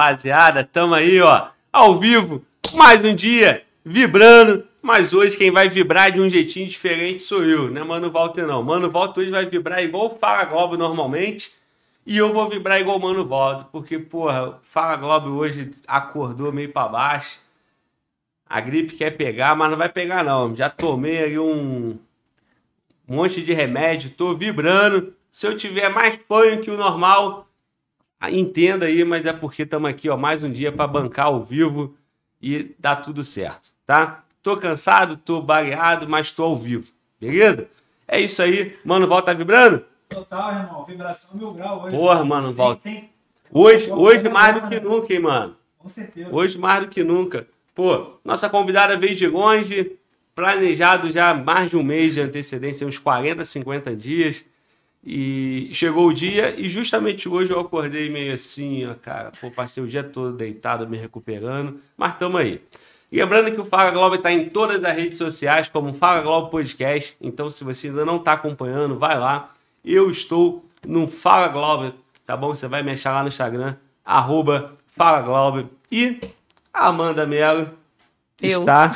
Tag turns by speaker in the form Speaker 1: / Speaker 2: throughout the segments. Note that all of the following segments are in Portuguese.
Speaker 1: Rapaziada, tamo aí, ó, ao vivo, mais um dia, vibrando, mas hoje quem vai vibrar de um jeitinho diferente sou eu, né, Mano Walter não. Mano Walter hoje vai vibrar igual o Fala Globo normalmente, e eu vou vibrar igual o Mano Walter, porque, porra, Fala Globo hoje acordou meio pra baixo, a gripe quer pegar, mas não vai pegar não, já tomei aí um monte de remédio, tô vibrando, se eu tiver mais fanho que o normal entenda aí, mas é porque estamos aqui, ó, mais um dia para bancar ao vivo e dar tudo certo, tá? Tô cansado, tô baleado, mas tô ao vivo, beleza? É isso aí, mano, volta vibrando?
Speaker 2: Total, irmão, vibração mil grau hoje.
Speaker 1: Porra, mano, volta. Hoje, hoje mais do que nunca, hein, mano?
Speaker 2: Com certeza.
Speaker 1: Hoje mais do que nunca. Pô, nossa convidada veio de longe, planejado já mais de um mês de antecedência, uns 40, 50 dias. E chegou o dia e justamente hoje eu acordei meio assim, ó, cara. Pô, passei o dia todo deitado, me recuperando, mas tamo aí. E lembrando que o Fala Globo está em todas as redes sociais, como Fala Globo Podcast. Então, se você ainda não está acompanhando, vai lá. Eu estou no Fala Globo, tá bom? Você vai me achar lá no Instagram, arroba Fala Globo. E a Amanda Mello
Speaker 3: Eu.
Speaker 1: está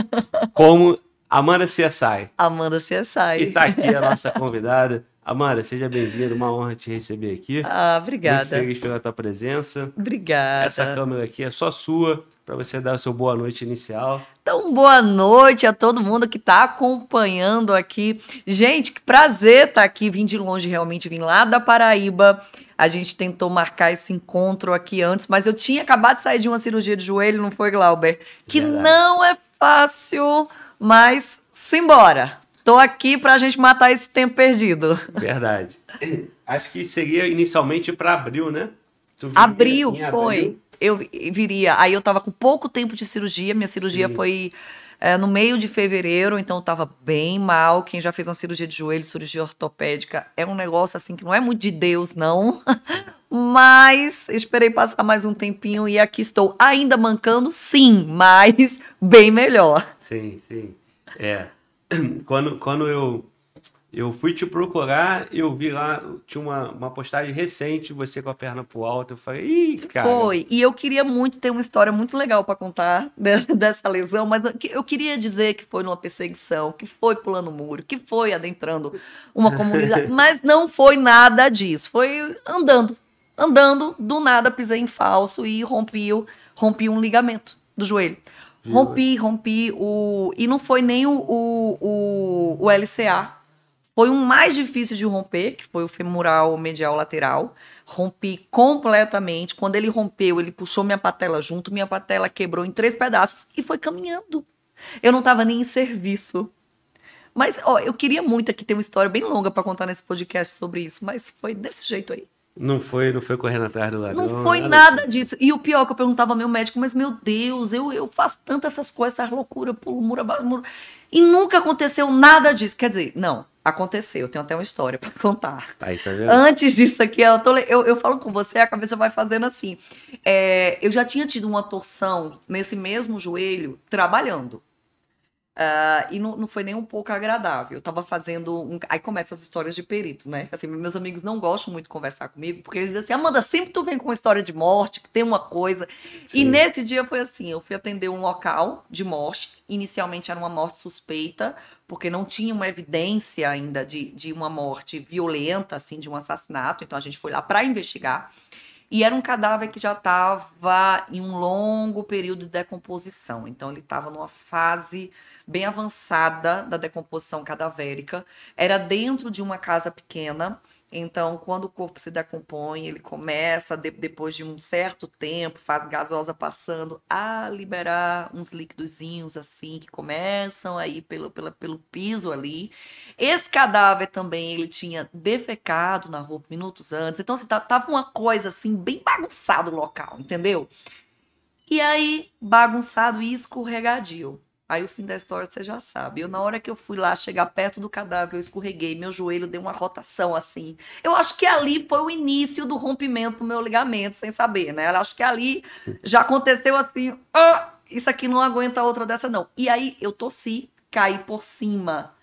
Speaker 1: como Amanda CSI.
Speaker 3: Amanda CSI.
Speaker 1: E tá aqui a nossa convidada. Amanda, seja bem-vinda, uma honra te receber aqui.
Speaker 3: Ah,
Speaker 1: Muito
Speaker 3: obrigada.
Speaker 1: feliz pela tua presença.
Speaker 3: Obrigada.
Speaker 1: Essa câmera aqui é só sua, para você dar o seu boa noite inicial.
Speaker 3: Então, boa noite a todo mundo que está acompanhando aqui. Gente, que prazer estar aqui. Vim de longe, realmente vim lá da Paraíba. A gente tentou marcar esse encontro aqui antes, mas eu tinha acabado de sair de uma cirurgia de joelho, não foi, Glauber? Que
Speaker 1: Verdade.
Speaker 3: não é fácil, mas simbora. Tô aqui pra gente matar esse tempo perdido.
Speaker 1: Verdade. Acho que seria inicialmente para abril, né?
Speaker 3: Abril foi.
Speaker 1: abril?
Speaker 3: Eu vi- viria. Aí eu tava com pouco tempo de cirurgia. Minha cirurgia
Speaker 1: Sim.
Speaker 3: foi é, no meio de fevereiro, então eu tava bem mal. Quem já fez uma cirurgia de joelho, cirurgia ortopédica, é um negócio assim que não é muito de Deus, não. Mas esperei passar mais um tempinho e aqui estou. Ainda mancando, sim, mas bem melhor.
Speaker 1: Sim, sim. É. Quando, quando eu, eu fui te procurar, eu vi lá, tinha uma, uma postagem recente, você com a perna pro alto. Eu falei, ih, cara.
Speaker 3: Foi. E eu queria muito ter uma história muito legal para contar de- dessa lesão, mas eu, que- eu queria dizer que foi numa perseguição, que foi pulando muro, que foi adentrando uma comunidade, mas não foi nada disso. Foi andando. Andando, do nada pisei em falso e rompi, rompi um ligamento do joelho. Rompi, rompi o. E não foi nem o, o, o, o LCA. Foi um mais difícil de romper, que foi o femoral medial lateral. Rompi completamente. Quando ele rompeu, ele puxou minha patela junto, minha patela quebrou em três pedaços e foi caminhando. Eu não estava nem em serviço. Mas, ó, eu queria muito aqui ter uma história bem longa para contar nesse podcast sobre isso, mas foi desse jeito aí.
Speaker 1: Não foi, não foi correndo atrás do ladrão.
Speaker 3: Não foi nada disso. E o pior que eu perguntava ao meu médico, mas meu Deus, eu, eu faço tanto essas coisas, essas loucuras, pulo muro, abaixo, muro. E nunca aconteceu nada disso. Quer dizer, não, aconteceu. Eu tenho até uma história para contar.
Speaker 1: Aí, tá vendo?
Speaker 3: Antes disso aqui, eu, tô eu, eu falo com você, a cabeça vai fazendo assim. É, eu já tinha tido uma torção nesse mesmo joelho trabalhando. Ah, e não, não foi nem um pouco agradável. Eu tava fazendo. Um... Aí começam as histórias de perito, né? Assim, meus amigos não gostam muito de conversar comigo, porque eles dizem assim: Amanda, sempre tu vem com uma história de morte, que tem uma coisa.
Speaker 1: Sim.
Speaker 3: E nesse dia foi assim: eu fui atender um local de morte. Inicialmente era uma morte suspeita, porque não tinha uma evidência ainda de, de uma morte violenta, assim, de um assassinato. Então a gente foi lá para investigar. E era um cadáver que já estava em um longo período de decomposição. Então ele estava numa fase bem avançada da decomposição cadavérica. Era dentro de uma casa pequena. Então, quando o corpo se decompõe, ele começa, de- depois de um certo tempo, fase gasosa passando, a liberar uns líquidozinhos assim, que começam aí pelo, pela, pelo piso ali. Esse cadáver também, ele tinha defecado na roupa minutos antes. Então, assim, tava uma coisa assim, bem bagunçado o local, entendeu? E aí, bagunçado e escorregadio. Aí o fim da história você já sabe. Eu, na hora que eu fui lá chegar perto do cadáver, eu escorreguei, meu joelho deu uma rotação assim. Eu acho que ali foi o início do rompimento do meu ligamento, sem saber, né? Eu acho que ali já aconteceu assim. "Ah, isso aqui não aguenta outra dessa, não. E aí eu tossi, caí por cima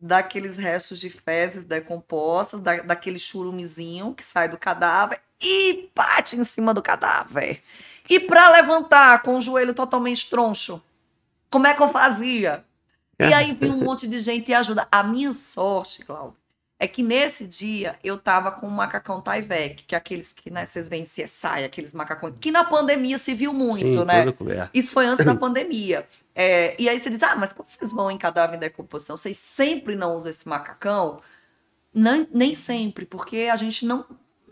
Speaker 3: daqueles restos de fezes decompostas, da, daquele churumezinho que sai do cadáver e bate em cima do cadáver. E para levantar com o joelho totalmente troncho, como é que eu fazia? E aí vinha um monte de gente e ajuda. A minha sorte, Cláudio, é que nesse dia eu tava com um macacão Tyvek, que é aqueles que, né, vocês veem CSI, aqueles macacões, que na pandemia se viu muito,
Speaker 1: Sim,
Speaker 3: né? Isso foi antes da pandemia. É, e aí você diz, ah, mas quando vocês vão em cadáver em decomposição, vocês sempre não usam esse macacão? Nem sempre, porque a gente não,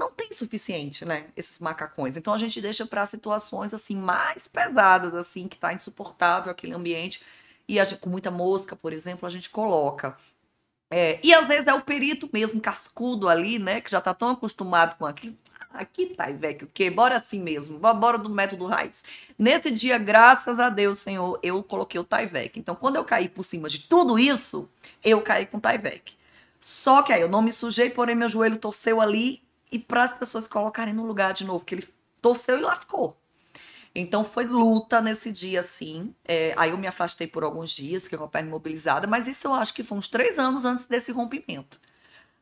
Speaker 3: não tem suficiente, né, esses macacões. Então a gente deixa para situações assim mais pesadas, assim, que tá insuportável aquele ambiente. E gente, com muita mosca, por exemplo, a gente coloca. É, e às vezes é o perito mesmo, cascudo ali, né? Que já tá tão acostumado com aquilo. Aqui tá, velho, o quê? Bora assim mesmo, bora do método raiz. Nesse dia, graças a Deus, Senhor, eu coloquei o Tyvek. Então, quando eu caí por cima de tudo isso, eu caí com o Tyvek. Só que aí eu não me sujei, porém meu joelho torceu ali e para as pessoas colocarem no lugar de novo, que ele torceu e lá ficou. Então foi luta nesse dia, assim. É, aí eu me afastei por alguns dias, fiquei com a perna imobilizada, mas isso eu acho que foi uns três anos antes desse rompimento.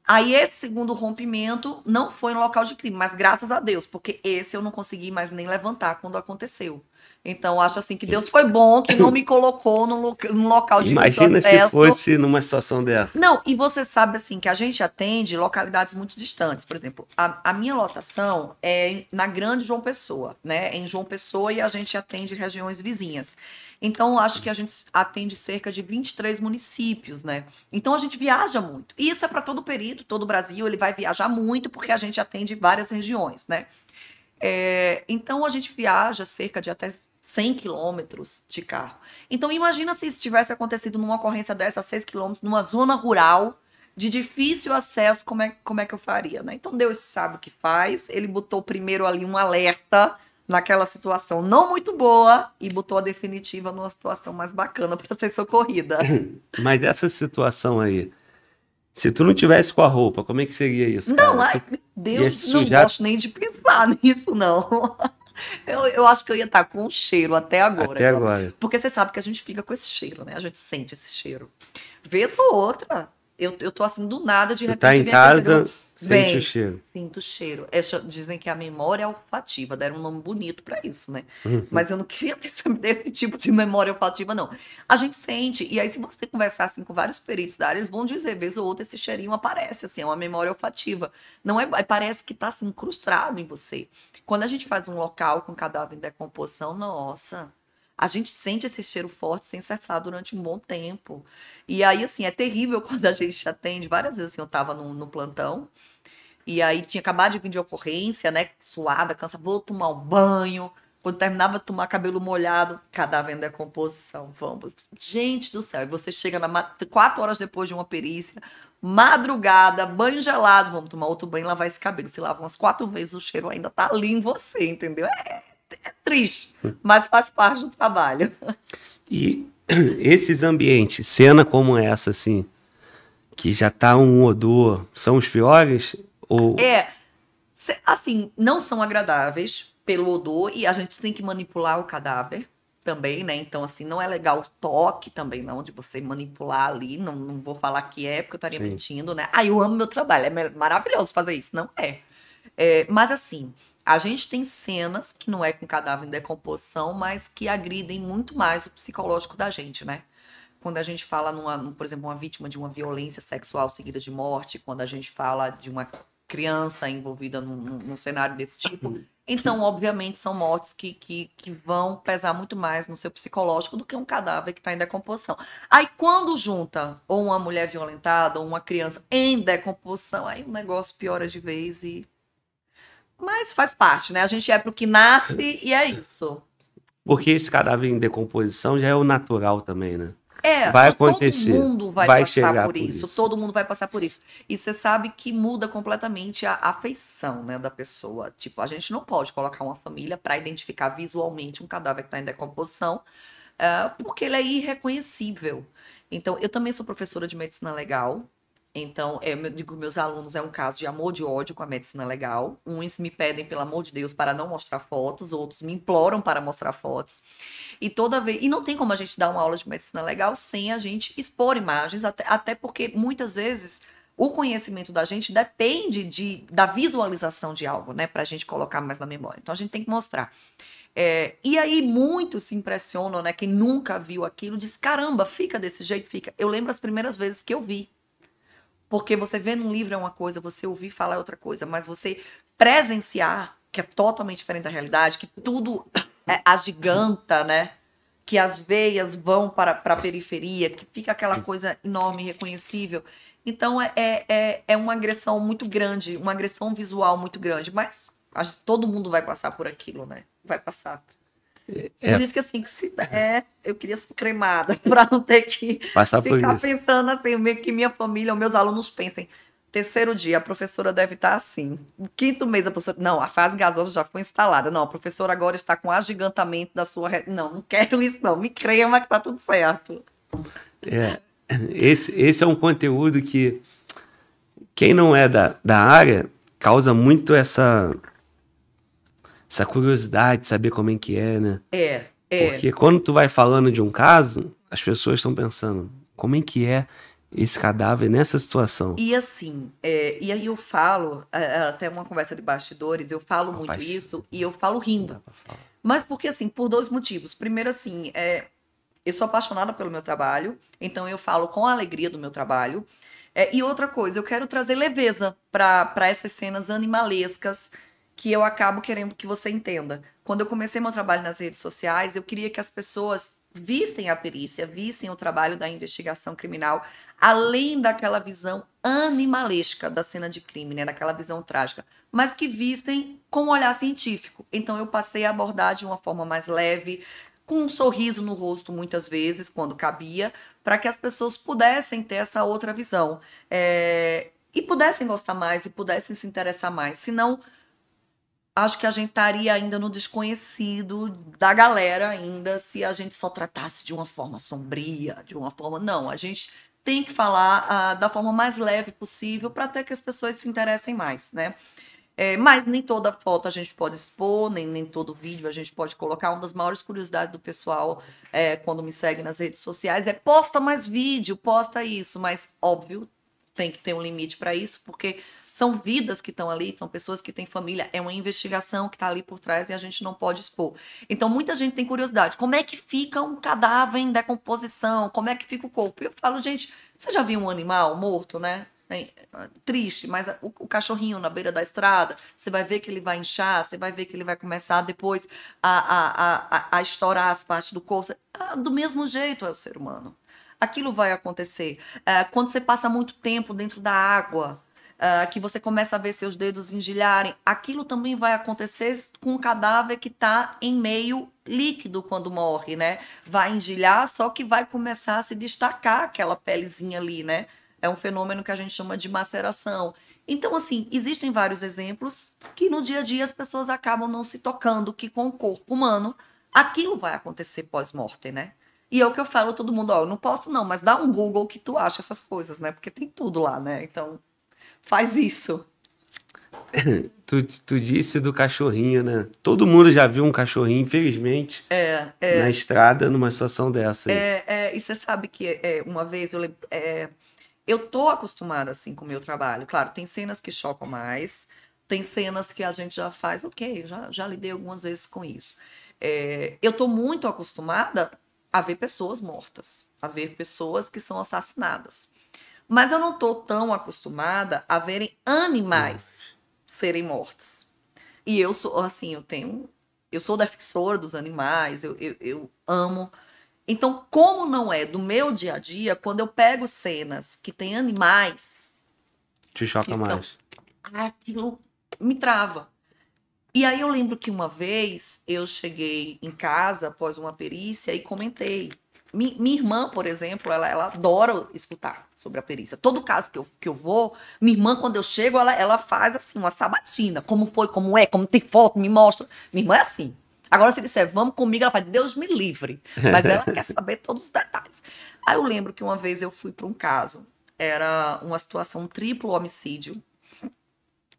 Speaker 3: Aí esse segundo rompimento não foi no local de crime, mas graças a Deus, porque esse eu não consegui mais nem levantar quando aconteceu. Então, acho assim que Deus foi bom que não me colocou num, lo num local de
Speaker 1: Imagina se
Speaker 3: protesto.
Speaker 1: fosse numa situação dessa.
Speaker 3: Não, e você sabe assim que a gente atende localidades muito distantes. Por exemplo, a, a minha lotação é na Grande João Pessoa, né? Em João Pessoa e a gente atende regiões vizinhas. Então, acho que a gente atende cerca de 23 municípios, né? Então, a gente viaja muito. E isso é para todo o período, todo o Brasil, ele vai viajar muito porque a gente atende várias regiões, né? É, então, a gente viaja cerca de até 100 quilômetros de carro. Então, imagina se isso tivesse acontecido numa ocorrência dessa, a 6 quilômetros, numa zona rural, de difícil acesso, como é, como é que eu faria, né? Então, Deus sabe o que faz. Ele botou primeiro ali um alerta naquela situação não muito boa e botou a definitiva numa situação mais bacana para ser socorrida.
Speaker 1: Mas essa situação aí, se tu não tivesse com a roupa, como é que seria isso?
Speaker 3: Não, ai, Deus, não
Speaker 1: sujar-
Speaker 3: gosto nem de pensar nisso, não. Eu, eu acho que eu ia estar com o cheiro até agora.
Speaker 1: Até agora.
Speaker 3: Porque você sabe que a gente fica com esse cheiro, né? A gente sente esse cheiro. Vez ou outra, eu, eu tô assim do nada, de
Speaker 1: Tu
Speaker 3: repente.
Speaker 1: tá em
Speaker 3: aquele
Speaker 1: sente
Speaker 3: Vem,
Speaker 1: o cheiro.
Speaker 3: Sinto o cheiro. É, dizem que a memória é olfativa, deram um nome bonito pra isso, né?
Speaker 1: Uhum.
Speaker 3: Mas eu não queria ter esse, desse tipo de memória olfativa, não. A gente sente, e aí se você conversar assim com vários peritos da área, eles vão dizer, vez ou outra, esse cheirinho aparece, assim, é uma memória olfativa. Não é, parece que tá assim, incrustado em você. Quando a gente faz um local com cadáver em decomposição, nossa, a gente sente esse cheiro forte sem cessar durante um bom tempo. E aí, assim, é terrível quando a gente atende. Várias vezes, assim, eu tava no, no plantão, e aí tinha acabado de vir de ocorrência, né? Suada, cansa, vou tomar um banho. Quando terminava de tomar cabelo molhado, cadáver em decomposição. Vamos. Gente do céu. E você chega na quatro horas depois de uma perícia, madrugada, banho gelado, vamos tomar outro banho e lavar esse cabelo. Se lava umas quatro vezes, o cheiro ainda tá ali em você, entendeu? É, é triste, mas faz parte do trabalho.
Speaker 1: E esses ambientes, cena como essa, assim, que já tá um odor, são os piores? Ou
Speaker 3: É, assim, não são agradáveis pelo odor e a gente tem que manipular o cadáver também, né? Então, assim, não é legal o toque também, não, de você manipular ali. Não, não vou falar que é, porque eu estaria mentindo, né? Ah, eu amo meu trabalho, é mar- maravilhoso fazer isso. Não é. É, mas assim, a gente tem cenas que não é com cadáver em decomposição, mas que agridem muito mais o psicológico da gente, né? Quando a gente fala, numa, num- por exemplo, uma vítima de uma violência sexual seguida de morte, quando a gente fala de uma criança envolvida num- num cenário desse tipo. Então, obviamente, são mortes que, que, que vão pesar muito mais no seu psicológico do que um cadáver que está em decomposição. Aí, quando junta ou uma mulher violentada ou uma criança em decomposição, aí o negócio piora de vez e. Mas faz parte, né? A gente é pro que nasce e é isso.
Speaker 1: porque esse cadáver em decomposição já é o natural também, né?
Speaker 3: É,
Speaker 1: Vai
Speaker 3: todo
Speaker 1: acontecer,
Speaker 3: mundo vai,
Speaker 1: vai
Speaker 3: passar
Speaker 1: chegar
Speaker 3: por
Speaker 1: por
Speaker 3: isso,
Speaker 1: isso.
Speaker 3: todo mundo vai passar por isso. E você sabe que muda completamente a afeição, né, da pessoa. Tipo, a gente não pode colocar uma família para identificar visualmente um cadáver que está em decomposição, eh, porque ele é irreconhecível. Então, eu também sou professora de medicina legal, Então, é, eu digo meus alunos, é um caso de amor de ódio com a medicina legal. Uns me pedem, pelo amor de Deus, para não mostrar fotos, outros me imploram para mostrar fotos. E toda vez. E não tem como a gente dar uma aula de medicina legal sem a gente expor imagens, até, até porque muitas vezes o conhecimento da gente depende de, da visualização de algo, né? Para a gente colocar mais na memória. Então a gente tem que mostrar. É, e aí muitos se impressionam, né? Quem nunca viu aquilo diz: caramba, fica desse jeito, fica. Eu lembro as primeiras vezes que eu vi. Porque você vê num livro é uma coisa, você ouvir falar é outra coisa, mas você presenciar, que é totalmente diferente da realidade, que tudo é agiganta, né? Que as veias vão para, para a periferia, que fica aquela coisa enorme, reconhecível. Então é, é, é, é uma agressão muito grande, uma agressão visual muito grande, mas todo mundo vai passar por aquilo, né? Vai passar. É. Por isso que assim, que se é, eu queria ser cremada, para não ter que
Speaker 1: Passar
Speaker 3: ficar pensando assim, meio que minha família, meus alunos pensem. Terceiro dia, a professora deve estar assim. Quinto mês, a professora. Não, a fase gasosa já foi instalada. Não, a professora agora está com agigantamento da sua. Não, não quero isso, não. Me crema que tá tudo certo.
Speaker 1: É. Esse, esse é um conteúdo que quem não é da, da área causa muito essa essa curiosidade de saber como é que é, né?
Speaker 3: É, é.
Speaker 1: Porque quando tu vai falando de um caso, as pessoas estão pensando, como é que é esse cadáver nessa situação?
Speaker 3: E assim, é, e aí eu falo, é, é, até uma conversa de bastidores, eu falo muito isso e eu falo rindo. Mas porque assim, por dois motivos. Primeiro assim, é, eu sou apaixonada pelo meu trabalho, então eu falo com a alegria do meu trabalho. É, e outra coisa, eu quero trazer leveza para essas cenas animalescas que eu acabo querendo que você entenda. Quando eu comecei meu trabalho nas redes sociais, eu queria que as pessoas vissem a perícia, vissem o trabalho da investigação criminal, além daquela visão animalesca da cena de crime, né, daquela visão trágica, mas que vissem com um olhar científico. Então eu passei a abordar de uma forma mais leve, com um sorriso no rosto muitas vezes, quando cabia, para que as pessoas pudessem ter essa outra visão. É... E pudessem gostar mais e pudessem se interessar mais. Senão, acho que a gente estaria ainda no desconhecido da galera ainda se a gente só tratasse de uma forma sombria, de uma forma não, a gente tem que falar ah, da forma mais leve possível para até que as pessoas se interessem mais, né? É, mas nem toda foto a gente pode expor, nem, nem todo vídeo a gente pode colocar. Uma das maiores curiosidades do pessoal é, quando me segue nas redes sociais é posta mais vídeo, posta isso, mas óbvio, tem que ter um limite para isso, porque são vidas que estão ali, são pessoas que têm família, é uma investigação que está ali por trás e a gente não pode expor. Então, muita gente tem curiosidade: como é que fica um cadáver em decomposição? Como é que fica o corpo? E eu falo, gente, você já viu um animal morto, né? É, triste, mas o, o, cachorrinho na beira da estrada, você vai ver que ele vai inchar, você vai ver que ele vai começar depois a, a, a, a estourar as partes do corpo. Ah, do mesmo jeito é o ser humano. Aquilo vai acontecer. É, quando você passa muito tempo dentro da água, uh, que você começa a ver seus dedos engilharem, aquilo também vai acontecer com o cadáver que está em meio líquido quando morre, né? Vai engilhar, só que vai começar a se destacar aquela pelezinha ali, né? É um fenômeno que a gente chama de maceração. Então, assim, existem vários exemplos que no dia a dia as pessoas acabam não se tocando que com o corpo humano aquilo vai acontecer pós-morte, né? E é o que eu falo todo mundo, ó, eu não posso não, mas dá um Google que tu acha essas coisas, né? Porque tem tudo lá, né? Então, faz isso.
Speaker 1: tu, tu disse do cachorrinho, né? Todo mundo já viu um cachorrinho, infelizmente,
Speaker 3: é, é,
Speaker 1: na estrada, numa situação dessa.
Speaker 3: É, é, e você sabe que é, uma vez eu é, eu tô acostumada assim com o meu trabalho. Claro, tem cenas que chocam mais, tem cenas que a gente já faz, ok, já, já lidei algumas vezes com isso. É, eu tô muito acostumada a ver pessoas mortas, a ver pessoas que são assassinadas. Mas eu não estou tão acostumada a verem animais serem mortos. E eu sou, assim, eu tenho. Eu sou defensora dos animais, eu, eu, eu amo. Então, como não é do meu dia a dia, quando eu pego cenas que tem animais.
Speaker 1: Te choca estão, mais.
Speaker 3: Aquilo me trava. E aí eu lembro que uma vez eu cheguei em casa após uma perícia e comentei. Mi, minha irmã, por exemplo, ela, ela adora escutar sobre a perícia. Todo caso que eu, que eu vou, minha irmã, quando eu chego, ela, ela faz assim, uma sabatina. Como foi, como é, como tem foto, me mostra. Minha irmã é assim. Agora, se disser, vamos comigo, ela faz, Deus me livre. Mas ela quer saber todos os detalhes. Aí eu lembro que uma vez eu fui para um caso era uma situação triplo homicídio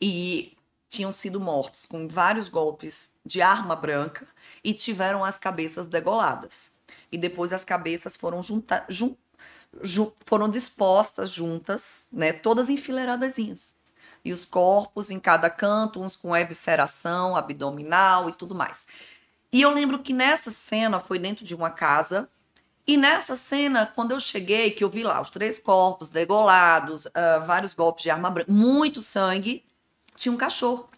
Speaker 3: e tinham sido mortos com vários golpes de arma branca e tiveram as cabeças degoladas. E depois as cabeças foram junta, jun, foram dispostas juntas, né, todas enfileiradazinhas. E os corpos em cada canto, uns com evisceração abdominal e tudo mais. E eu lembro que nessa cena foi dentro de uma casa e nessa cena, quando eu cheguei, que eu vi lá os três corpos degolados, uh, vários golpes de arma branca, muito sangue, tinha um cachorro.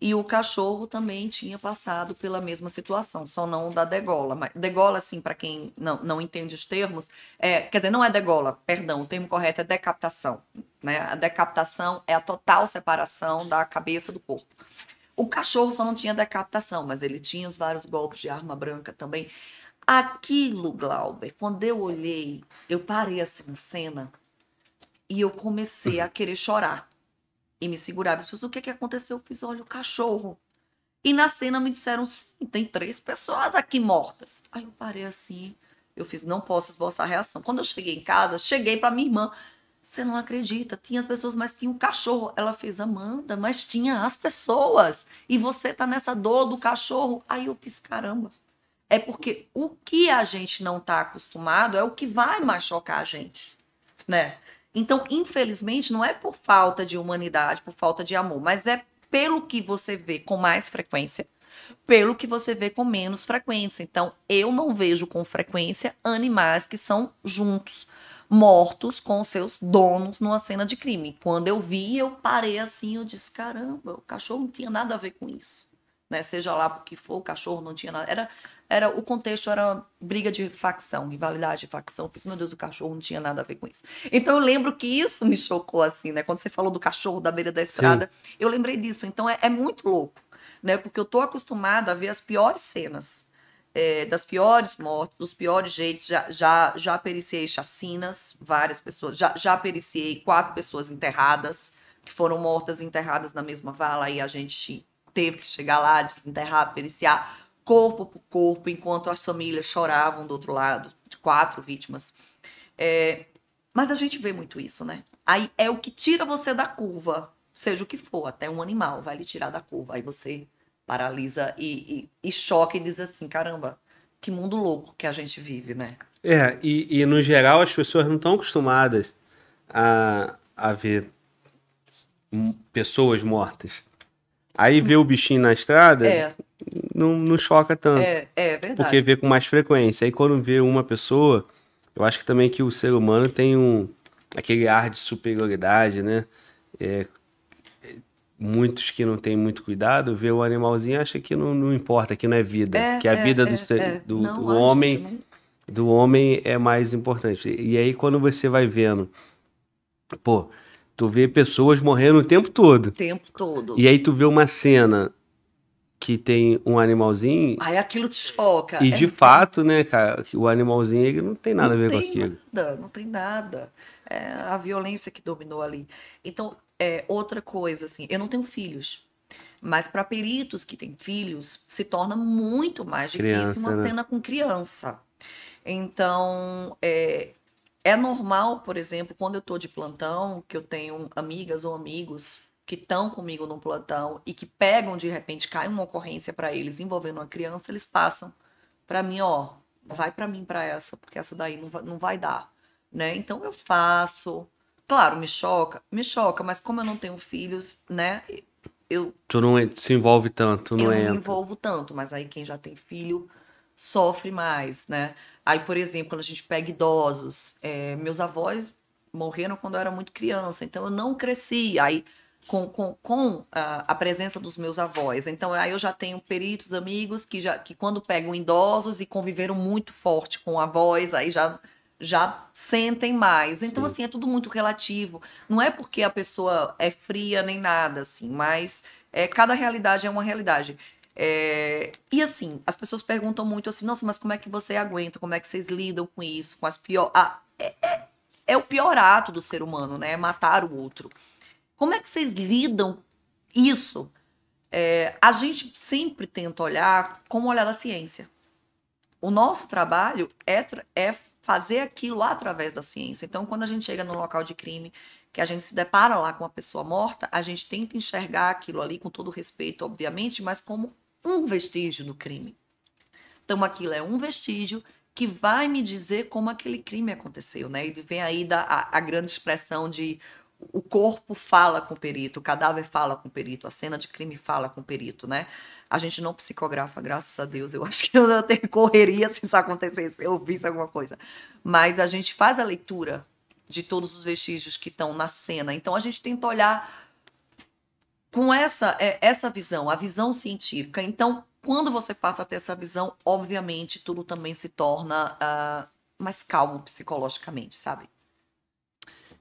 Speaker 3: E o cachorro também tinha passado pela mesma situação, só não da degola. Mas degola, assim, para quem não, não entende os termos, é, quer dizer, não é degola, perdão, o termo correto é decapitação. Né? A decapitação é a total separação da cabeça do corpo. O cachorro só não tinha decapitação, mas ele tinha os vários golpes de arma branca também. Aquilo, Glauber, quando eu olhei, eu parei assim na cena e eu comecei a querer chorar. E me segurava. As pessoas, o que, que aconteceu? Eu fiz, olha, o cachorro. E na cena me disseram, sim, tem três pessoas aqui mortas. Aí eu parei assim, eu fiz, não posso esboçar a reação. Quando eu cheguei em casa, cheguei para minha irmã. Você não acredita, tinha as pessoas, mas tinha um cachorro. Ela fez, Amanda, mas tinha as pessoas. E você tá nessa dor do cachorro. Aí eu fiz, caramba é porque o que a gente não está acostumado é o que vai machucar a gente, né? Então, infelizmente, não é por falta de humanidade, por falta de amor, mas é pelo que você vê com mais frequência, pelo que você vê com menos frequência. Então, eu não vejo com frequência animais que são juntos, mortos com seus donos numa cena de crime. Quando eu vi, eu parei assim, eu disse: caramba, o cachorro não tinha nada a ver com isso. Né? Seja lá porque for, o cachorro não tinha nada. Era era o contexto era briga de facção, rivalidade de facção. Eu fiz, meu Deus, o cachorro não tinha nada a ver com isso. Então eu lembro que isso me chocou assim, né? Quando você falou do cachorro da beira da estrada, Sim. eu lembrei disso. Então é, é, muito louco, né? Porque eu tô acostumada a ver as piores cenas. É, das piores mortes, dos piores jeitos, já, já, já periciei chacinas, várias pessoas, já, já periciei quatro pessoas enterradas, que foram mortas enterradas na mesma vala, e a gente teve que chegar lá, desenterrar, periciar corpo por corpo, enquanto as famílias choravam do outro lado, de quatro vítimas. É, mas a gente vê muito isso, né? Aí é o que tira você da curva, seja o que for, até um animal vai lhe tirar da curva. Aí você paralisa e, e, e choca e diz assim: caramba, que mundo louco que a gente vive, né?
Speaker 1: É, e, e no geral as pessoas não estão acostumadas a, a ver pessoas mortas. Aí vê o bichinho na estrada, é. Não, não choca tanto.
Speaker 3: É, é verdade.
Speaker 1: Porque vê com mais frequência. Aí quando vê uma pessoa, eu acho que também que o ser humano tem um aquele ar de superioridade, né? É, muitos que não têm muito cuidado, vê o animalzinho acha que não, não importa, que não é vida. É, que a é, vida do, é, ser, é. do, não, do homem não... do homem é mais importante. E aí quando você vai vendo, pô, Tu vê pessoas morrendo o tempo todo. O
Speaker 3: tempo todo.
Speaker 1: E aí tu vê uma cena que tem um animalzinho.
Speaker 3: Aí aquilo te choca.
Speaker 1: E é de fato, né, cara, o animalzinho ele não tem nada não a ver com aquilo.
Speaker 3: Nada, não tem nada. É a violência que dominou ali. Então, é, outra coisa, assim, eu não tenho filhos. Mas para peritos que têm filhos, se torna muito mais difícil criança, uma né? cena com criança. Então, é, é normal, por exemplo, quando eu estou de plantão, que eu tenho amigas ou amigos que estão comigo no plantão e que pegam de repente, cai uma ocorrência para eles envolvendo uma criança, eles passam para mim, ó, vai para mim para essa, porque essa daí não vai, não vai dar, né? Então eu faço. Claro, me choca, me choca, mas como eu não tenho filhos, né? Eu
Speaker 1: Tu não se envolve tanto, não
Speaker 3: eu
Speaker 1: entra.
Speaker 3: não me envolvo tanto, mas aí quem já tem filho sofre mais, né? Aí, por exemplo, quando a gente pega idosos, é, meus avós morreram quando eu era muito criança, então eu não cresci. Aí, com, com, com a, a, presença dos meus avós. Então, aí eu já tenho peritos, amigos que, já, que quando pegam idosos e conviveram muito forte com avós, aí já, já sentem mais. Então, Sim. assim, é tudo muito relativo. Não é porque a pessoa é fria nem nada, assim, mas é, cada realidade é uma realidade. É, e assim, as pessoas perguntam muito assim, nossa, mas como é que você aguenta? Como é que vocês lidam com isso? Com as pior... Ah, é, é, é, o pior ato do ser humano, né? É matar o outro. Como é que vocês lidam isso? É, a gente sempre tenta olhar com o olhar da ciência. O nosso trabalho é, é fazer aquilo através da ciência. Então, quando a gente chega no local de crime, que a gente se depara lá com uma pessoa morta, a gente tenta enxergar aquilo ali com todo respeito, obviamente, mas como um vestígio do crime. Então, aquilo é um vestígio que vai me dizer como aquele crime aconteceu, né? E vem aí da, a, a grande expressão de o corpo fala com o perito, o cadáver fala com o perito, a cena de crime fala com o perito, né? A gente não psicografa, graças a Deus. Eu acho que eu ter correria se isso acontecesse, se eu ouvisse alguma coisa. Mas a gente faz a leitura de todos os vestígios que estão na cena. Então a gente tenta olhar com essa é, essa visão, a visão científica. Então, quando você passa a ter essa visão, obviamente tudo também se torna uh, mais calmo psicologicamente, sabe?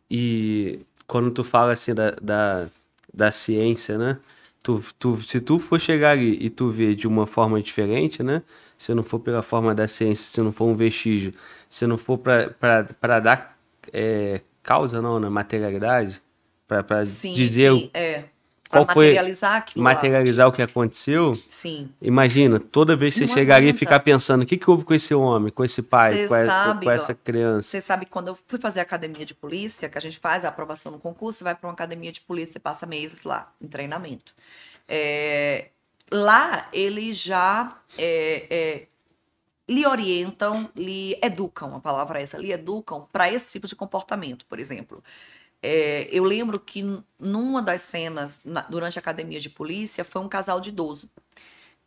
Speaker 1: E quando tu fala assim da, da, da ciência, né? Tu, tu, se tu for chegar ali e tu ver de uma forma diferente, né? Se não for pela forma da ciência, se não for um vestígio, se não for para dar é, causa, não, na né? materialidade, para dizer
Speaker 3: sim, é qual materializar foi aquilo
Speaker 1: materializar lá. o que aconteceu.
Speaker 3: Sim.
Speaker 1: Imagina, toda vez que você chegaria e ficar pensando, o que, que houve com esse homem, com esse pai, com, sabe, com, essa criança.
Speaker 3: Você sabe quando eu fui fazer a academia de polícia, que a gente faz a aprovação no concurso, você vai para uma academia de polícia e passa meses lá em treinamento. É, lá eles já é, é, lhe orientam, lhe educam, a palavra é essa, lhe educam para esse tipo de comportamento, por exemplo. É, eu lembro que numa das cenas, na, durante a academia de polícia, foi um casal de idoso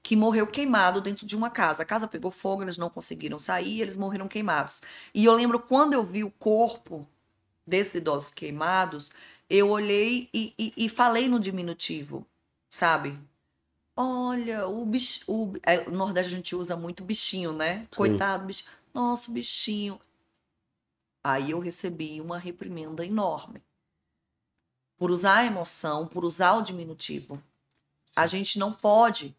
Speaker 3: que morreu queimado dentro de uma casa. A casa pegou fogo, eles não conseguiram sair, eles morreram queimados. E eu lembro quando eu vi o corpo desses idosos queimados, eu olhei e, e, e falei no diminutivo, sabe? Olha, o bicho. O, é, no Nordeste a gente usa muito bichinho, né? Coitado, bichinho. Nosso bichinho. Aí eu recebi uma reprimenda enorme. Por usar a emoção, por usar o diminutivo. A gente não pode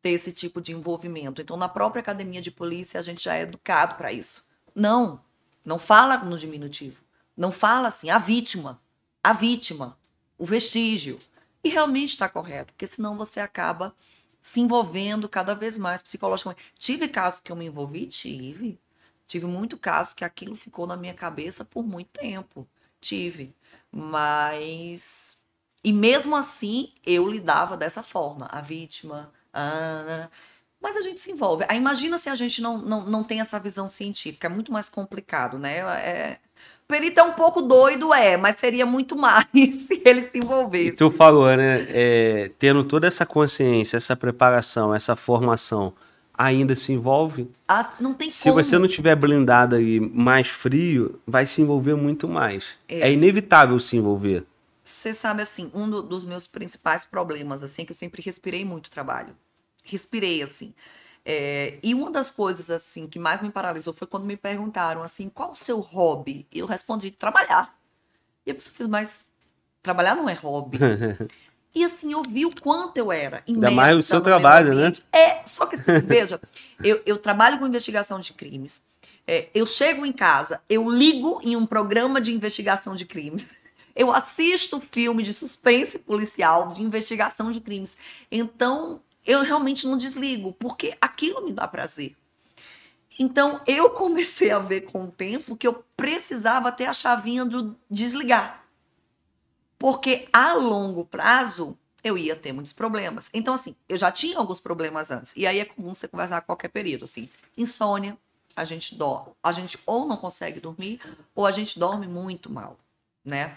Speaker 3: ter esse tipo de envolvimento. Então, na própria academia de polícia, a gente já é educado para isso. Não, não fala no diminutivo. Não fala assim, a vítima, a vítima, o vestígio. E realmente está correto, porque senão você acaba se envolvendo cada vez mais psicologicamente. Tive casos que eu me envolvi? Tive. Tive muito caso que aquilo ficou na minha cabeça por muito tempo. Tive. Mas. E mesmo assim, eu lidava dessa forma. A vítima. Ah, mas a gente se envolve. Aí imagina se a gente não, não, não tem essa visão científica. É muito mais complicado, né? É... O perito é um pouco doido, é, mas seria muito mais se ele se envolvesse.
Speaker 1: E tu falou, né? É, tendo toda essa consciência, essa preparação, essa formação ainda se envolve.
Speaker 3: Ah, não tem
Speaker 1: se como. você não tiver blindado aí mais frio, vai se envolver muito mais. É, é inevitável se envolver.
Speaker 3: Você sabe assim, um do, dos meus principais problemas assim, é que eu sempre respirei muito trabalho. Respirei assim. É, e uma das coisas assim que mais me paralisou foi quando me perguntaram assim, qual o seu hobby? E eu respondi trabalhar. E a pessoa fez, mas trabalhar não é hobby. E assim, eu vi o quanto eu era.
Speaker 1: Ainda mais o seu trabalho, né?
Speaker 3: É, só que assim, veja, eu, eu trabalho com investigação de crimes. É, eu chego em casa, eu ligo em um programa de investigação de crimes. Eu assisto filme de suspense policial, de investigação de crimes. Então, eu realmente não desligo, porque aquilo me dá prazer. Então, eu comecei a ver com o tempo que eu precisava ter a chavinha do desligar. Porque a longo prazo eu ia ter muitos problemas. Então, assim, eu já tinha alguns problemas antes. E aí é comum você conversar com qualquer período, assim, insônia, a gente dorme, a gente ou não consegue dormir, ou a gente dorme muito mal, né?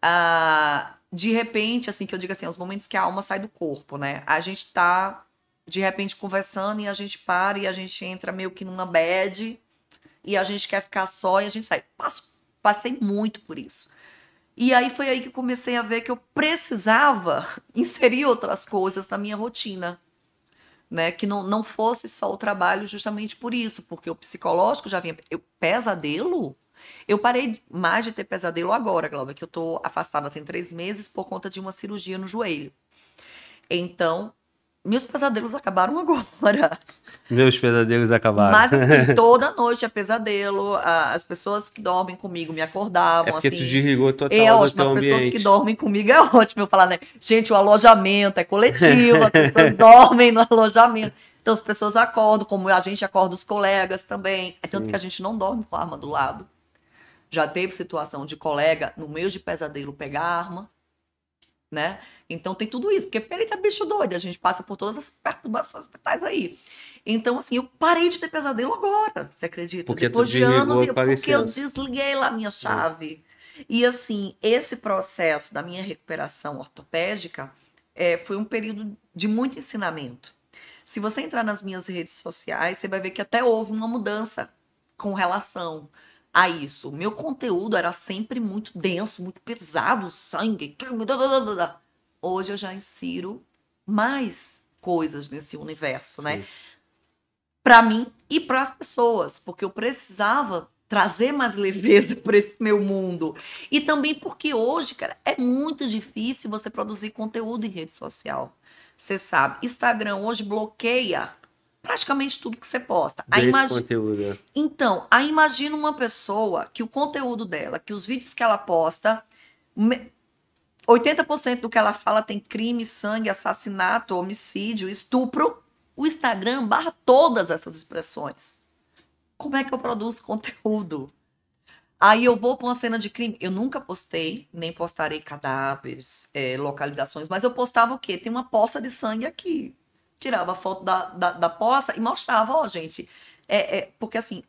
Speaker 3: Ah, de repente, assim, que eu digo assim, os momentos que a alma sai do corpo, né? A gente tá, de repente, conversando e a gente para e a gente entra meio que numa bad e a gente quer ficar só e a gente sai. Passo, passei muito por isso. E aí foi aí que comecei a ver que eu precisava inserir outras coisas na minha rotina. Né, que não, não fosse só o trabalho justamente por isso, porque o psicológico já vinha. Eu, pesadelo? Eu parei mais de ter pesadelo agora, Glauber, que eu tô afastada tem três meses por conta de uma cirurgia no joelho. Então, meus pesadelos acabaram agora.
Speaker 1: Meus pesadelos acabaram.
Speaker 3: Mas assim, toda noite é pesadelo. As pessoas que dormem comigo me acordavam. É
Speaker 1: porque
Speaker 3: assim,
Speaker 1: tu desligou total
Speaker 3: é ótimo, as pessoas que dormem comigo é ótimo eu falar, né? Gente, o alojamento é coletivo, as pessoas dormem no alojamento. Então as pessoas acordam, como a gente acorda os colegas também. É tanto
Speaker 1: Sim.
Speaker 3: que a gente não dorme com a arma do lado. Já teve situação de colega, no meio de pesadelo, pegar a arma. Né? Então tem tudo isso, porque perita é bicho doido, a gente passa por todas as perturbações mentais aí. Então, assim, eu parei de ter pesadelo agora, você acredita?
Speaker 1: Porque
Speaker 3: Depois de anos,
Speaker 1: a
Speaker 3: e- porque eu desliguei lá a minha chave. E assim, esse processo da minha recuperação ortopédica é, foi um período de muito ensinamento. Se você entrar nas minhas redes sociais, você vai ver que até houve uma mudança com relação a isso. Meu conteúdo era sempre muito denso, muito pesado, sangue. Hoje eu já insiro mais coisas nesse universo, né? Para mim e para as pessoas, porque eu precisava trazer mais leveza para esse meu mundo. E também porque hoje, cara, é muito difícil você produzir conteúdo em rede social. Você sabe, Instagram hoje bloqueia praticamente tudo que você posta. Aí
Speaker 1: Desse
Speaker 3: imagi-
Speaker 1: conteúdo.
Speaker 3: então, aí imagina uma pessoa que o conteúdo dela, que os vídeos que ela posta, me- 80% do que ela fala tem crime, sangue, assassinato, homicídio, estupro. O Instagram barra todas essas expressões. Como é que eu produzo conteúdo? Aí eu vou para uma cena de crime. Eu nunca postei, nem postarei cadáveres, é, localizações, mas eu postava o quê? Tem uma poça de sangue aqui. Tirava a foto da, da, da poça e mostrava, ó, gente. É, é, porque assim,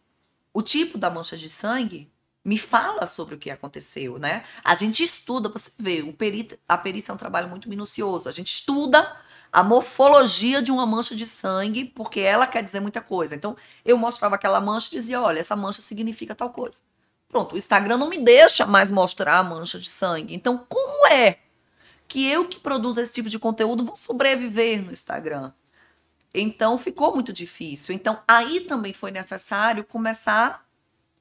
Speaker 3: o tipo da mancha de sangue me fala sobre o que aconteceu, né? A gente estuda, você ver, o perito, a perícia é um trabalho muito minucioso. A gente estuda a morfologia de uma mancha de sangue, porque ela quer dizer muita coisa. Então, eu mostrava aquela mancha e dizia, olha, essa mancha significa tal coisa. Pronto, o Instagram não me deixa mais mostrar a mancha de sangue. Então, como é que eu que produzo esse tipo de conteúdo vou sobreviver no Instagram? Então, ficou muito difícil. Então, aí também foi necessário começar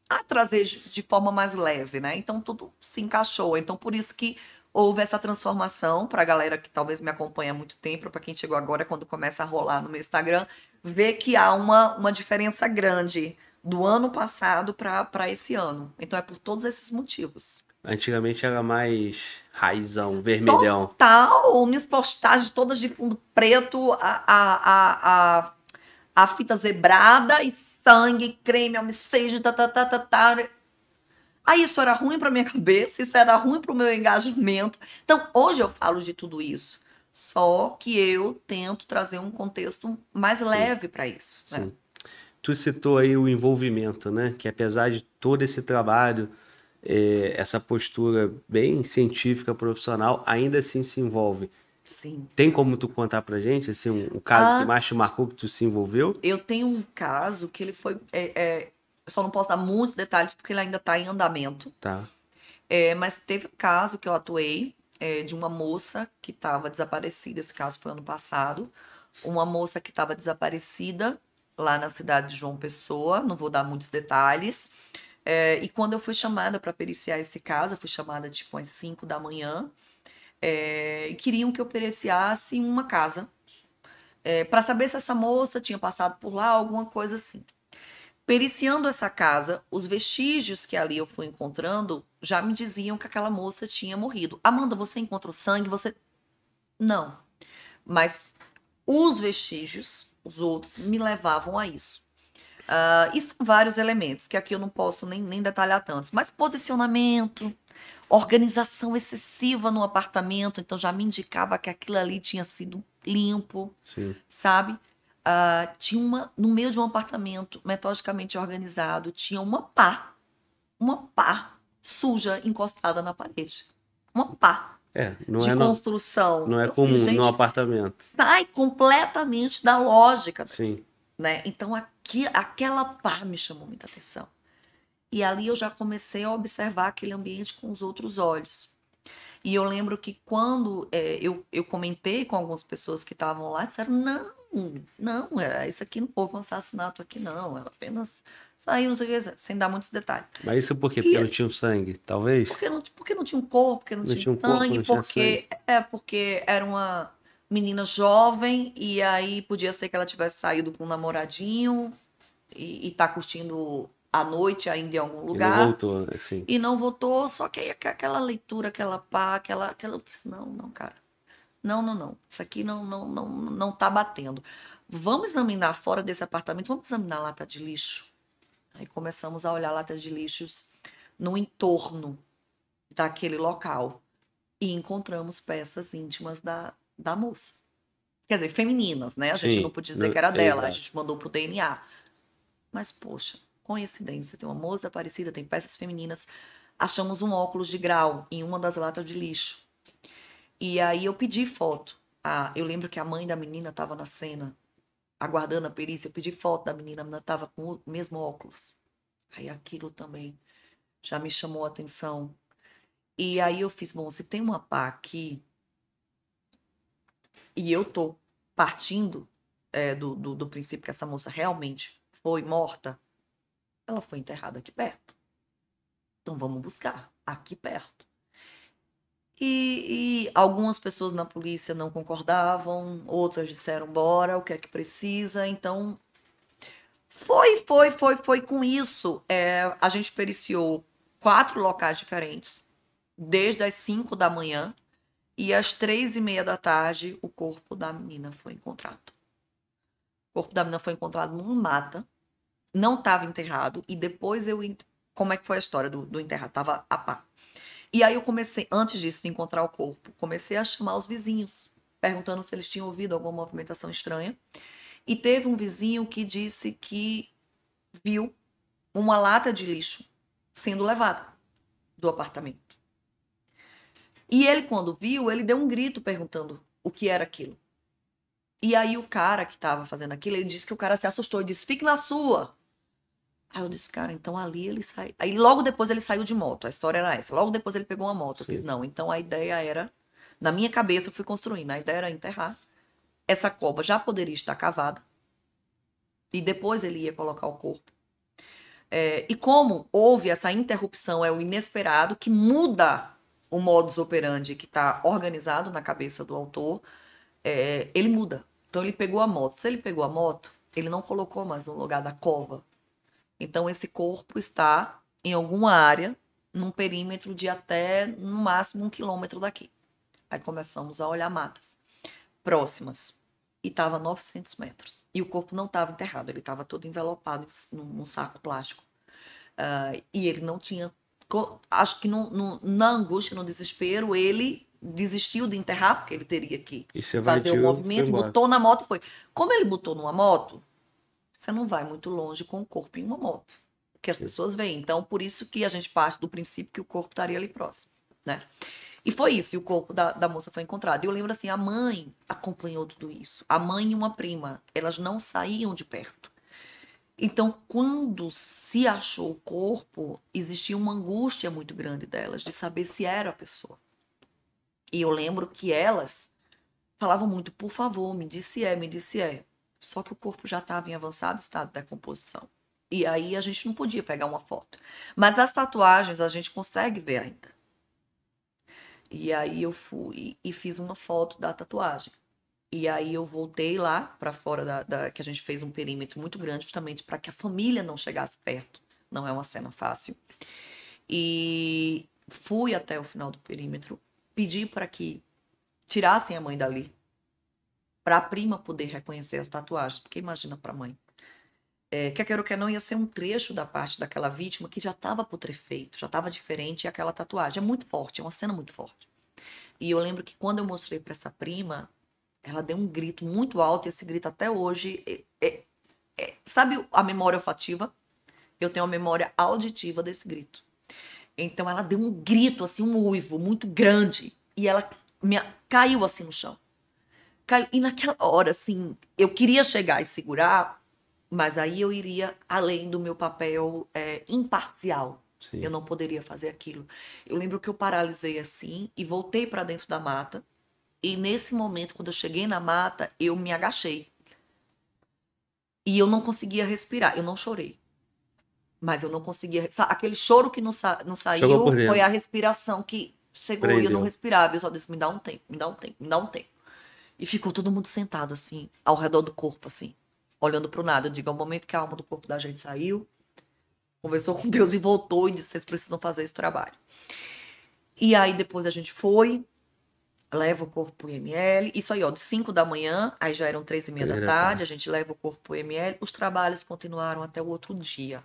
Speaker 3: a trazer de forma mais leve, né? Então, tudo se encaixou. Então, por isso que houve essa transformação para a galera que talvez me acompanha há muito tempo, para quem chegou agora, quando começa a rolar no meu Instagram, ver que há uma, uma diferença grande do ano passado para esse ano. Então, é por todos esses motivos.
Speaker 1: Antigamente era mais raizão, vermelhão.
Speaker 3: Total, minhas postagens todas de fundo preto, a, a, a, a, fita zebrada e sangue, creme, homicídio, tá, tá, tá, tá, tá. Aí isso era ruim pra minha cabeça, isso era ruim pro meu engajamento. Então, hoje eu falo de tudo isso. Só que eu tento trazer um contexto mais leve pra isso. Né?
Speaker 1: Sim. Tu citou aí o envolvimento, né? Que apesar de todo esse trabalho, eh, essa postura bem científica, profissional, ainda assim se envolve.
Speaker 3: Sim.
Speaker 1: Tem como tu contar pra gente, assim, um, um caso
Speaker 3: Ah.
Speaker 1: que mais te marcou que tu se envolveu?
Speaker 3: Eu tenho um caso que ele foi. é, é, eu só não posso dar muitos detalhes porque ele ainda está em andamento.
Speaker 1: Tá.
Speaker 3: É, mas teve um caso que eu atuei é, de uma moça que estava desaparecida. Esse caso foi ano passado. Uma moça que estava desaparecida lá na cidade de João Pessoa. Não vou dar muitos detalhes. É, e quando eu fui chamada para periciar esse caso, eu fui chamada tipo às 5 da manhã. é, e queriam que eu periciasse uma casa para saber se essa moça tinha passado por lá, alguma coisa assim. Periciando essa casa, os vestígios que ali eu fui encontrando já me diziam que aquela moça tinha morrido. Amanda, você encontrou sangue? Você. Não. Mas os vestígios, os outros, me levavam a isso. Ah, e são vários elementos, que aqui eu não posso nem, nem detalhar tantos. Mas posicionamento, organização excessiva no apartamento, então já me indicava que aquilo ali tinha sido limpo
Speaker 1: Sim.
Speaker 3: sabe? Ah, tinha uma, no meio de um apartamento metodicamente organizado, tinha uma pá, uma pá suja encostada na parede. Uma pá
Speaker 1: É, não
Speaker 3: de
Speaker 1: é, no-
Speaker 3: construção.
Speaker 1: não é
Speaker 3: Eu
Speaker 1: comum
Speaker 3: gente,
Speaker 1: no apartamento.
Speaker 3: Sai completamente da lógica,
Speaker 1: Sim.
Speaker 3: Né? Então aqui, aquela pá me chamou muita atenção. E ali eu já comecei a observar aquele ambiente com os outros olhos. E eu lembro que quando é, eu, eu comentei com algumas pessoas que estavam lá, disseram: não, não, é, isso aqui não houve um assassinato aqui, não. Ela apenas saiu, não sei o que, sem dar muitos detalhes.
Speaker 1: Mas isso por quê? Porque
Speaker 3: E-
Speaker 1: não tinha sangue, talvez?
Speaker 3: Porque não, porque não tinha um corpo, porque não,
Speaker 1: Não
Speaker 3: tinha,
Speaker 1: tinha um corpo,
Speaker 3: sangue,
Speaker 1: não tinha
Speaker 3: porque é porque era uma menina jovem e aí podia ser que ela tivesse saído com um namoradinho e, e tá curtindo a noite ainda em algum lugar
Speaker 1: não voltou, assim.
Speaker 3: e não votou, só que aí aqu- aquela leitura, aquela pá, aquela, aquela disse, não, não, cara. Não, não, não. Isso aqui não, não, não, não tá batendo. Vamos examinar fora desse apartamento, vamos examinar a lata de lixo. Aí começamos a olhar latas de lixos no entorno daquele local e encontramos peças íntimas da, da moça. Quer dizer, femininas, né? A gente
Speaker 1: Sim,
Speaker 3: não podia dizer que era dela, a
Speaker 1: exato.
Speaker 3: gente mandou pro DNA. Mas, poxa, coincidência, tem uma moça parecida, tem peças femininas. Achamos um óculos de grau em uma das latas de lixo. E aí eu pedi foto. Ah, eu lembro que a mãe da menina estava na cena, aguardando a perícia. Eu pedi foto da menina, a menina estava com o mesmo óculos. Aí aquilo também já me chamou a atenção. E aí eu fiz, bom, se tem uma pá aqui e eu tô partindo é, do, do, do princípio que essa moça realmente foi morta, ela foi enterrada aqui perto. Então vamos buscar aqui perto. E, e algumas pessoas na polícia não concordavam, outras disseram bora, o que é que precisa. Então foi, foi, foi, foi com isso. é, a gente periciou quatro locais diferentes, desde as 5 da manhã e às três e meia da tarde o corpo da menina foi encontrado. O corpo da menina foi encontrado numa mata, não estava enterrado e depois eu como é que foi a história do, do enterrado? Tava a pá. E aí eu comecei, antes disso, de encontrar o corpo, comecei a chamar os vizinhos, perguntando se eles tinham ouvido alguma movimentação estranha. E teve um vizinho que disse que viu uma lata de lixo sendo levada do apartamento. E ele, quando viu, ele deu um grito perguntando o que era aquilo. E aí o cara que estava fazendo aquilo, ele disse que o cara se assustou e disse: "Fique na sua". Aí eu disse: "Cara, então ali ele sai". Aí logo depois ele saiu de moto. A história era essa. Logo depois ele pegou uma moto. Eu fiz:
Speaker 1: Sim.
Speaker 3: "Não, então a ideia era na minha cabeça eu fui construindo. A ideia era enterrar. Essa cova já poderia estar cavada. E depois ele ia colocar o corpo. É, e como houve essa interrupção, é o inesperado que muda o modus operandi que está organizado na cabeça do autor, é, ele muda. Então ele pegou a moto. Se ele pegou a moto, ele não colocou mais no lugar da cova. Então esse corpo está em alguma área, num perímetro de até no máximo um quilômetro daqui. Aí começamos a olhar matas próximas e estava a 900 metros. E o corpo não estava enterrado, ele estava todo envelopado num, num saco plástico. Ah, e ele não tinha. Acho que no- no- na angústia, no desespero, ele desistiu de enterrar, porque ele teria que
Speaker 1: E
Speaker 3: fazer o movimento, botou na moto e foi. Como ele botou numa moto, você não vai muito longe com o corpo em uma moto, que as pessoas veem. Então, por isso que a gente parte do princípio que o corpo estaria ali próximo, né? E foi isso, e o corpo da, da moça foi encontrado. E eu lembro assim, a mãe acompanhou tudo isso. A mãe e uma prima, elas não saíam de perto. Então, quando se achou o corpo, existia uma angústia muito grande delas de saber se era a pessoa. E eu lembro que elas falavam muito, por favor, me disse é, me disse é. Só que o corpo já estava em avançado estado de decomposição. E aí a gente não podia pegar uma foto. Mas as tatuagens a gente consegue ver ainda. E aí eu fui e fiz uma foto da tatuagem. E aí eu voltei lá para fora da, da- que a gente fez um perímetro muito grande justamente para que a família não chegasse perto. Não é uma cena fácil. E fui até o final do perímetro, pedi para que tirassem a mãe dali, para a prima poder reconhecer as tatuagens, porque imagina para a mãe. É, quer queira ou não, ia ser um trecho da parte daquela vítima que já estava putrefeito, já estava diferente e aquela tatuagem é muito forte, é uma cena muito forte. E eu lembro que quando eu mostrei para essa prima, ela deu um grito muito alto e esse grito até hoje é- é- é- sabe a memória olfativa? Eu tenho a memória auditiva desse grito. Então ela deu um grito assim, um uivo muito grande e ela me, caiu assim no chão. Caiu, e naquela hora assim, eu queria chegar e segurar, mas aí eu iria além do meu papel é, imparcial.
Speaker 1: Sim.
Speaker 3: Eu não poderia fazer aquilo. Eu lembro que eu paralisei assim e voltei para dentro da mata. E nesse momento, quando eu cheguei na mata, eu me agachei. E eu não conseguia respirar. Eu não chorei. Mas eu não conseguia. Aquele choro que não, sa- não saiu foi a respiração que chegou e eu
Speaker 1: Prendeu.
Speaker 3: não respirava. Eu só disse: me dá um tempo, me dá um tempo, me dá um tempo. E ficou todo mundo sentado assim, ao redor do corpo, assim, olhando pro nada. Eu digo: é o momento que a alma do corpo da gente saiu, conversou com Deus e voltou e disse: vocês precisam fazer esse trabalho. E aí depois a gente foi leva o corpo pro IML. Isso aí, ó, de 5 da manhã, aí já eram três e meia da tarde, a gente leva o corpo pro IML. Os trabalhos continuaram até o outro dia.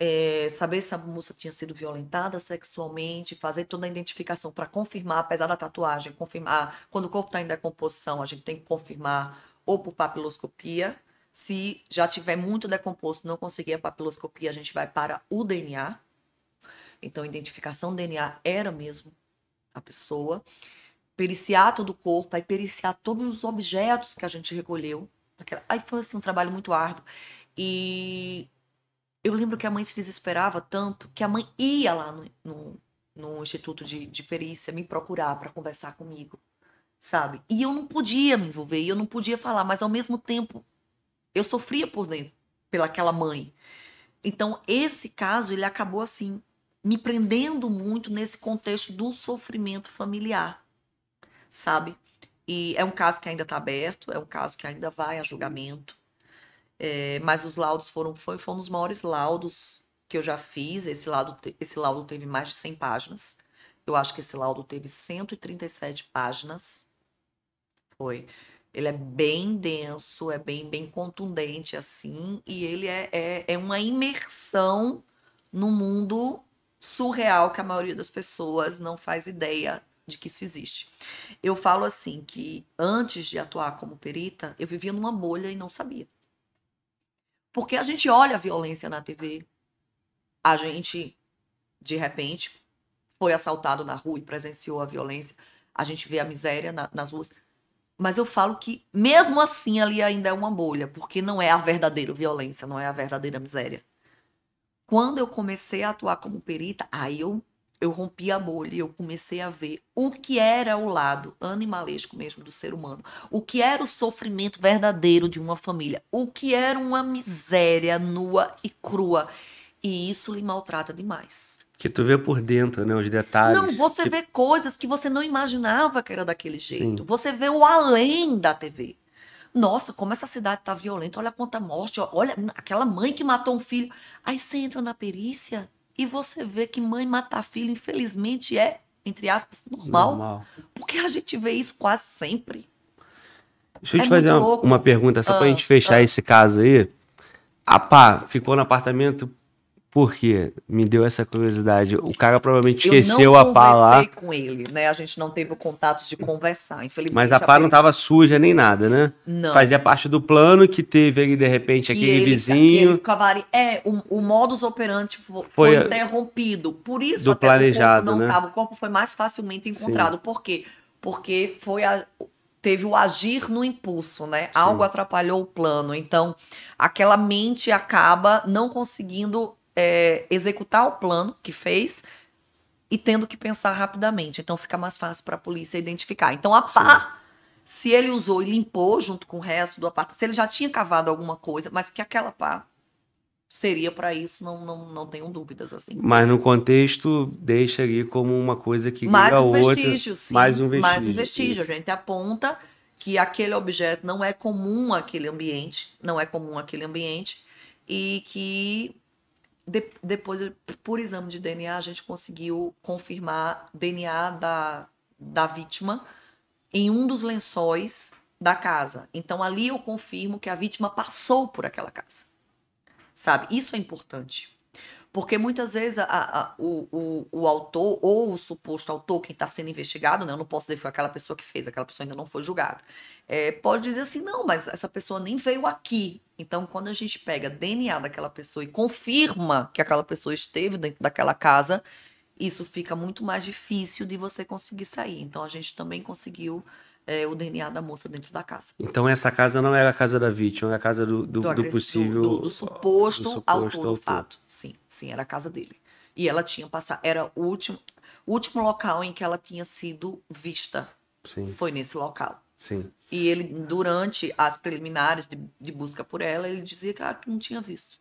Speaker 3: É, saber se a moça tinha sido violentada sexualmente, fazer toda a identificação para confirmar, apesar da tatuagem, confirmar. Quando o corpo está em decomposição, a gente tem que confirmar ou por papiloscopia. Se já tiver muito decomposto, não conseguir a papiloscopia, a gente vai para o DNA. Então, identificação do DNA era mesmo a pessoa. Periciar todo o corpo, aí periciar todos os objetos que a gente recolheu. Aí foi assim, um trabalho muito árduo. E eu lembro que a mãe se desesperava tanto que a mãe ia lá no, no, no Instituto de, de Perícia me procurar para conversar comigo, sabe? E eu não podia me envolver, eu não podia falar, mas ao mesmo tempo eu sofria por dentro, pelaquela mãe. Então, esse caso, ele acabou assim, me prendendo muito nesse contexto do sofrimento familiar, sabe? E é um caso que ainda está aberto, é um caso que ainda vai a julgamento. É, mas os laudos foram, foi, foi um dos maiores laudos que eu já fiz. Esse laudo, esse laudo teve mais de 100 páginas. Eu acho que esse laudo teve 137 páginas. Foi. Ele é bem denso, é bem, bem contundente, assim, e ele é, é, é uma imersão no mundo surreal que a maioria das pessoas não faz ideia de que isso existe. Eu falo assim que antes de atuar como perita, eu vivia numa bolha e não sabia. Porque a gente olha a violência na TV, a gente, de repente, foi assaltado na rua e presenciou a violência, a gente vê a miséria na- nas ruas. Mas eu falo que, mesmo assim, ali ainda é uma bolha, porque não é a verdadeira violência, não é a verdadeira miséria. Quando eu comecei a atuar como perita, aí eu, eu rompi a bolha e eu comecei a ver o que era o lado animalesco mesmo do ser humano, o que era o sofrimento verdadeiro de uma família, o que era uma miséria nua e crua. E isso lhe maltrata demais.
Speaker 1: Que tu vê por dentro, né? Os detalhes.
Speaker 3: Não, você vê coisas que você não imaginava que era daquele jeito.
Speaker 1: Sim.
Speaker 3: Você vê o além da TV. Nossa, como essa cidade tá violenta, olha quanta morte, olha aquela mãe que matou um filho. Aí você entra na perícia e você vê que mãe matar filho, infelizmente, é, entre aspas, normal.
Speaker 1: normal.
Speaker 3: Porque a gente vê isso quase sempre.
Speaker 1: Deixa eu
Speaker 3: É
Speaker 1: te fazer uma, uma pergunta, só pra
Speaker 3: Ah,
Speaker 1: gente fechar
Speaker 3: ah.
Speaker 1: esse caso aí. A pá ficou no apartamento por quê? Me deu essa curiosidade. O cara provavelmente esqueceu
Speaker 3: eu
Speaker 1: a
Speaker 3: não
Speaker 1: pá lá,
Speaker 3: conversei com ele, né? A gente não teve o contato de conversar, infelizmente.
Speaker 1: mas a pá não
Speaker 3: perícia-
Speaker 1: tava suja nem nada, né?
Speaker 3: Não.
Speaker 1: Fazia parte do plano que teve ali, de repente,
Speaker 3: que
Speaker 1: aquele
Speaker 3: ele-
Speaker 1: vizinho.
Speaker 3: aquele cavari- é, o, o modus operandi fo- foi,
Speaker 1: Foi,
Speaker 3: interrompido. Por isso
Speaker 1: do
Speaker 3: até
Speaker 1: planejado,
Speaker 3: o corpo não
Speaker 1: né?
Speaker 3: tava. O corpo foi mais facilmente encontrado. Por quê? Porque foi a- teve o agir no impulso, né? Algo atrapalhou o plano. Então, aquela mente acaba não conseguindo é, executar o plano que fez e tendo que pensar rapidamente. Então, fica mais fácil para a polícia identificar. Então, a pá se ele usou e limpou junto com o resto do apartamento, se ele já tinha cavado alguma coisa, mas que aquela pá seria para isso, não, não, não tenho dúvidas assim.
Speaker 1: Mas no contexto, deixa ali como uma coisa que
Speaker 3: mais
Speaker 1: liga
Speaker 3: um
Speaker 1: outra.
Speaker 3: vestígio, sim.
Speaker 1: mais um vestígio.
Speaker 3: Mais um vestígio.
Speaker 1: isso.
Speaker 3: A gente aponta que aquele objeto não é comum àquele ambiente, não é comum àquele ambiente, e que de- depois, por exame de DNA, a gente conseguiu confirmar DNA da, da vítima em um dos lençóis da casa. Então ali eu confirmo que a vítima passou por aquela casa. Sabe? Isso é importante. Porque muitas vezes a- a- o, o, o autor ou o suposto autor, quem está sendo investigado, né? Eu não posso dizer que foi aquela pessoa que fez, aquela pessoa ainda não foi julgada. É, pode dizer assim, não, mas essa pessoa nem veio aqui. Então, quando a gente pega DNA daquela pessoa e confirma que aquela pessoa esteve dentro daquela casa, isso fica muito mais difícil de você conseguir sair. Então, a gente também conseguiu é, o DNA da moça dentro da casa.
Speaker 1: Então essa casa não era a casa da vítima, era a casa do, do, do
Speaker 3: agressor-
Speaker 1: possível.
Speaker 3: do, do suposto,
Speaker 1: do suposto
Speaker 3: autor do fato. Sim, sim, era a casa dele. E ela tinha passado, era o último, último local em que ela tinha sido vista.
Speaker 1: Sim,
Speaker 3: Foi nesse local.
Speaker 1: sim.
Speaker 3: E ele, durante as preliminares de, de busca por ela, ele dizia que, ah, que não tinha visto.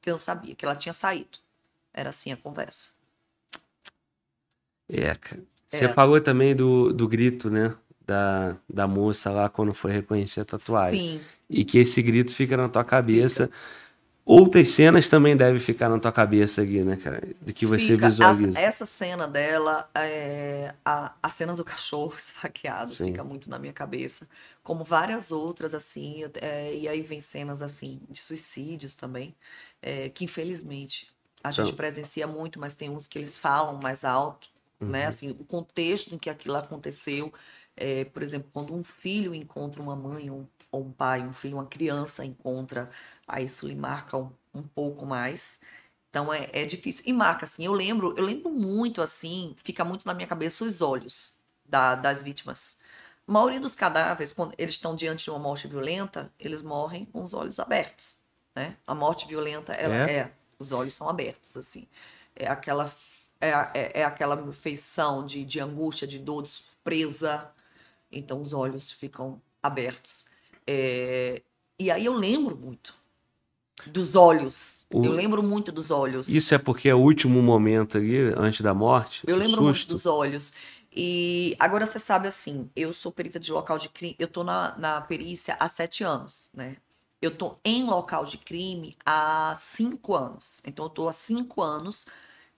Speaker 3: Que não sabia, que ela tinha saído. Era assim a conversa.
Speaker 1: É, cara. Você
Speaker 3: É.
Speaker 1: falou também do, do grito, né? Da, da moça lá quando foi reconhecer a tatuagem.
Speaker 3: Sim.
Speaker 1: E que esse grito fica na tua cabeça. outras cenas também devem ficar na tua cabeça aqui, né, cara? Do que você
Speaker 3: Fica,
Speaker 1: visualiza.
Speaker 3: as- essa cena dela, é, a, a cena do cachorro esfaqueado
Speaker 1: Sim.
Speaker 3: fica muito na minha cabeça. Como várias outras, assim. é, e aí vem cenas, assim, de suicídios também. é, que infelizmente a gente
Speaker 1: Então-
Speaker 3: presencia muito, mas tem uns que eles falam mais alto, né?
Speaker 1: Uhum.
Speaker 3: Assim, o contexto em que aquilo aconteceu. É, por exemplo, quando um filho encontra uma mãe ou, ou um pai, um filho, uma criança encontra, aí isso lhe marca um, um pouco mais. Então é, é difícil. E marca, assim, eu lembro, eu lembro muito, assim, fica muito na minha cabeça os olhos da- das vítimas. A maioria dos cadáveres, quando eles estão diante de uma morte violenta, eles morrem com os olhos abertos, né? A morte violenta, ela
Speaker 1: É?
Speaker 3: é, os olhos são abertos, assim. É aquela, é, é, é aquela feição de, de angústia, de dor, de surpresa. Então os olhos ficam abertos. É, e aí eu lembro muito dos olhos.
Speaker 1: O-
Speaker 3: Eu lembro muito dos olhos.
Speaker 1: Isso é porque é o último momento ali, antes da morte?
Speaker 3: Eu lembro muito
Speaker 1: susto?
Speaker 3: dos olhos. E agora você sabe assim, eu sou perita de local de crime, eu tô na, na perícia há sete anos, né? Eu tô em local de crime há cinco anos. Então eu tô há cinco anos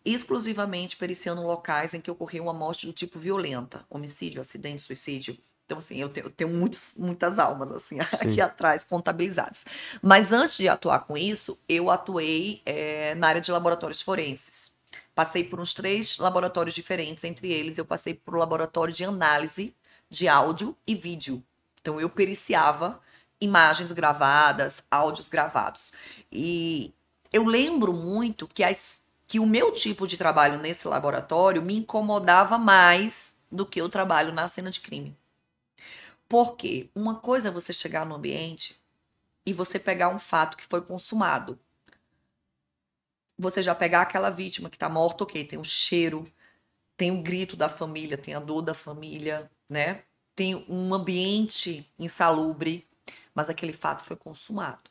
Speaker 3: exclusivamente periciando locais em que ocorreu uma morte do tipo violenta, homicídio, acidente, suicídio. Então, assim, eu tenho, eu tenho muitos, muitas almas, assim, aqui atrás, contabilizadas. Mas antes de atuar com isso, eu atuei eh, na área de laboratórios forenses. Passei por uns três laboratórios diferentes, entre eles eu passei por um laboratório de análise de áudio e vídeo. Então eu periciava imagens gravadas, áudios gravados. E eu lembro muito que, as, que o meu tipo de trabalho nesse laboratório me incomodava mais do que o trabalho na cena de crime. Porque uma coisa é você chegar no ambiente e você pegar um fato que foi consumado você já pegar aquela vítima que tá morta, ok, tem o cheiro, tem o grito da família, tem a dor da família, né? Tem um ambiente insalubre, mas aquele fato foi consumado.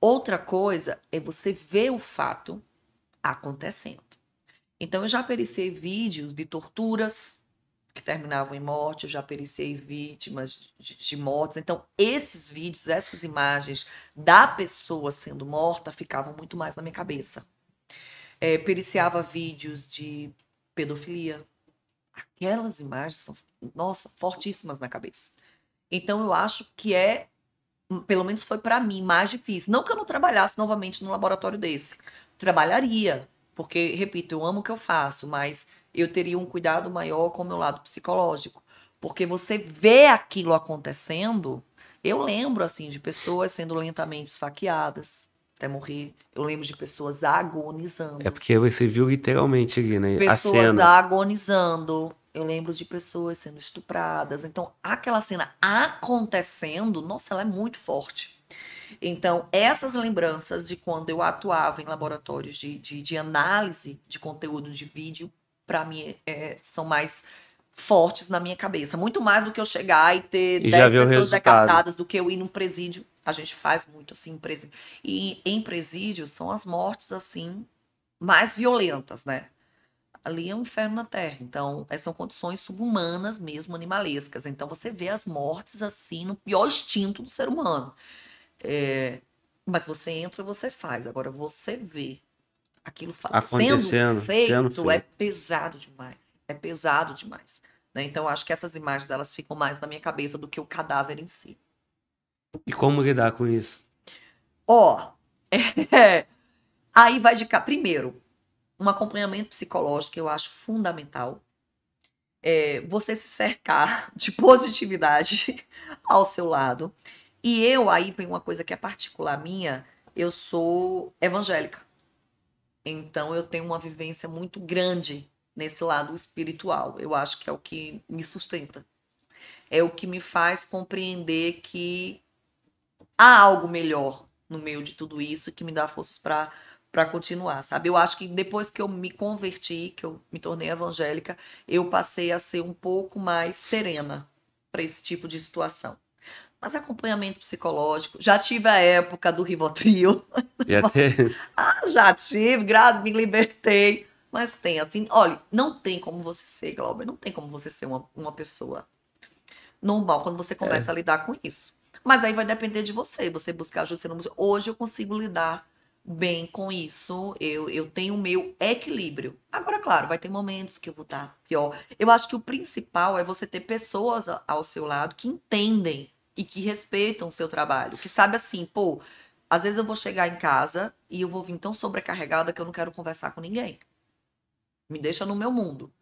Speaker 3: Outra coisa é você ver o fato acontecendo. Então eu já periciei vídeos de torturas que terminavam em morte, eu já periciei vítimas de, de mortes. Então esses vídeos, essas imagens da pessoa sendo morta ficavam muito mais na minha cabeça. É, periciava vídeos de pedofilia. Aquelas imagens são, nossa, fortíssimas na cabeça. Então eu acho que é, pelo menos foi para mim, mais difícil. Não que eu não trabalhasse novamente num laboratório desse. Trabalharia, porque, repito, eu amo o que eu faço, mas eu teria um cuidado maior com o meu lado psicológico. Porque você vê aquilo acontecendo, eu lembro, assim, de pessoas sendo lentamente esfaqueadas até morrer. Eu lembro de pessoas agonizando.
Speaker 1: É porque você viu literalmente ali, né?
Speaker 3: pessoas agonizando. Eu lembro de pessoas sendo estupradas. Então, aquela cena acontecendo, nossa, ela é muito forte. Então, essas lembranças de quando eu atuava em laboratórios de, de, de análise de conteúdo de vídeo, para mim, é, são mais fortes na minha cabeça. Muito mais do que eu chegar e ter
Speaker 1: E já
Speaker 3: 10
Speaker 1: ver o
Speaker 3: pessoas decapitadas do que eu ir num presídio. A gente faz muito assim em presídio. E em presídio são as mortes assim mais violentas, né? Ali é um inferno na terra. Então, eh, são condições subhumanas mesmo, animalescas. Então, você vê as mortes assim no pior instinto do ser humano. É, Mas você entra, você faz. Agora, você vê aquilo
Speaker 1: Acontecendo,
Speaker 3: sendo feito,
Speaker 1: sendo
Speaker 3: é
Speaker 1: feito.
Speaker 3: pesado demais. É pesado demais. né? Então, acho que essas imagens elas ficam mais na minha cabeça do que o cadáver em si.
Speaker 1: E como lidar com isso?
Speaker 3: Ó, é, aí vai de cá. Primeiro, um acompanhamento psicológico que eu acho fundamental. É você se cercar de positividade ao seu lado. E eu, aí vem uma coisa que é particular minha, eu sou evangélica. Então eu tenho uma vivência muito grande nesse lado espiritual. Eu acho que é o que me sustenta. É o que me faz compreender que há algo melhor no meio de tudo isso que me dá forças para para continuar, sabe? Eu acho que depois que eu me converti, que eu me tornei evangélica, eu passei a ser um pouco mais serena para esse tipo de situação. Mas acompanhamento psicológico, já tive a época do Rivotril,
Speaker 1: E até
Speaker 3: ah, já tive, graças, me libertei. Mas tem, assim, olha, não tem como você ser, Glauber, não tem como você ser uma, uma pessoa normal quando você começa a lidar com isso. Mas aí vai depender de você, você buscar ajuda. Você não busca. Hoje eu consigo lidar bem com isso, eu, eu tenho o meu equilíbrio. Agora, claro, vai ter momentos que eu vou estar pior. Eu acho que o principal é você ter pessoas ao seu lado que entendem e que respeitam o seu trabalho, que sabe assim, pô, às vezes eu vou chegar em casa e eu vou vir tão sobrecarregada que eu não quero conversar com ninguém. Me deixa no meu mundo.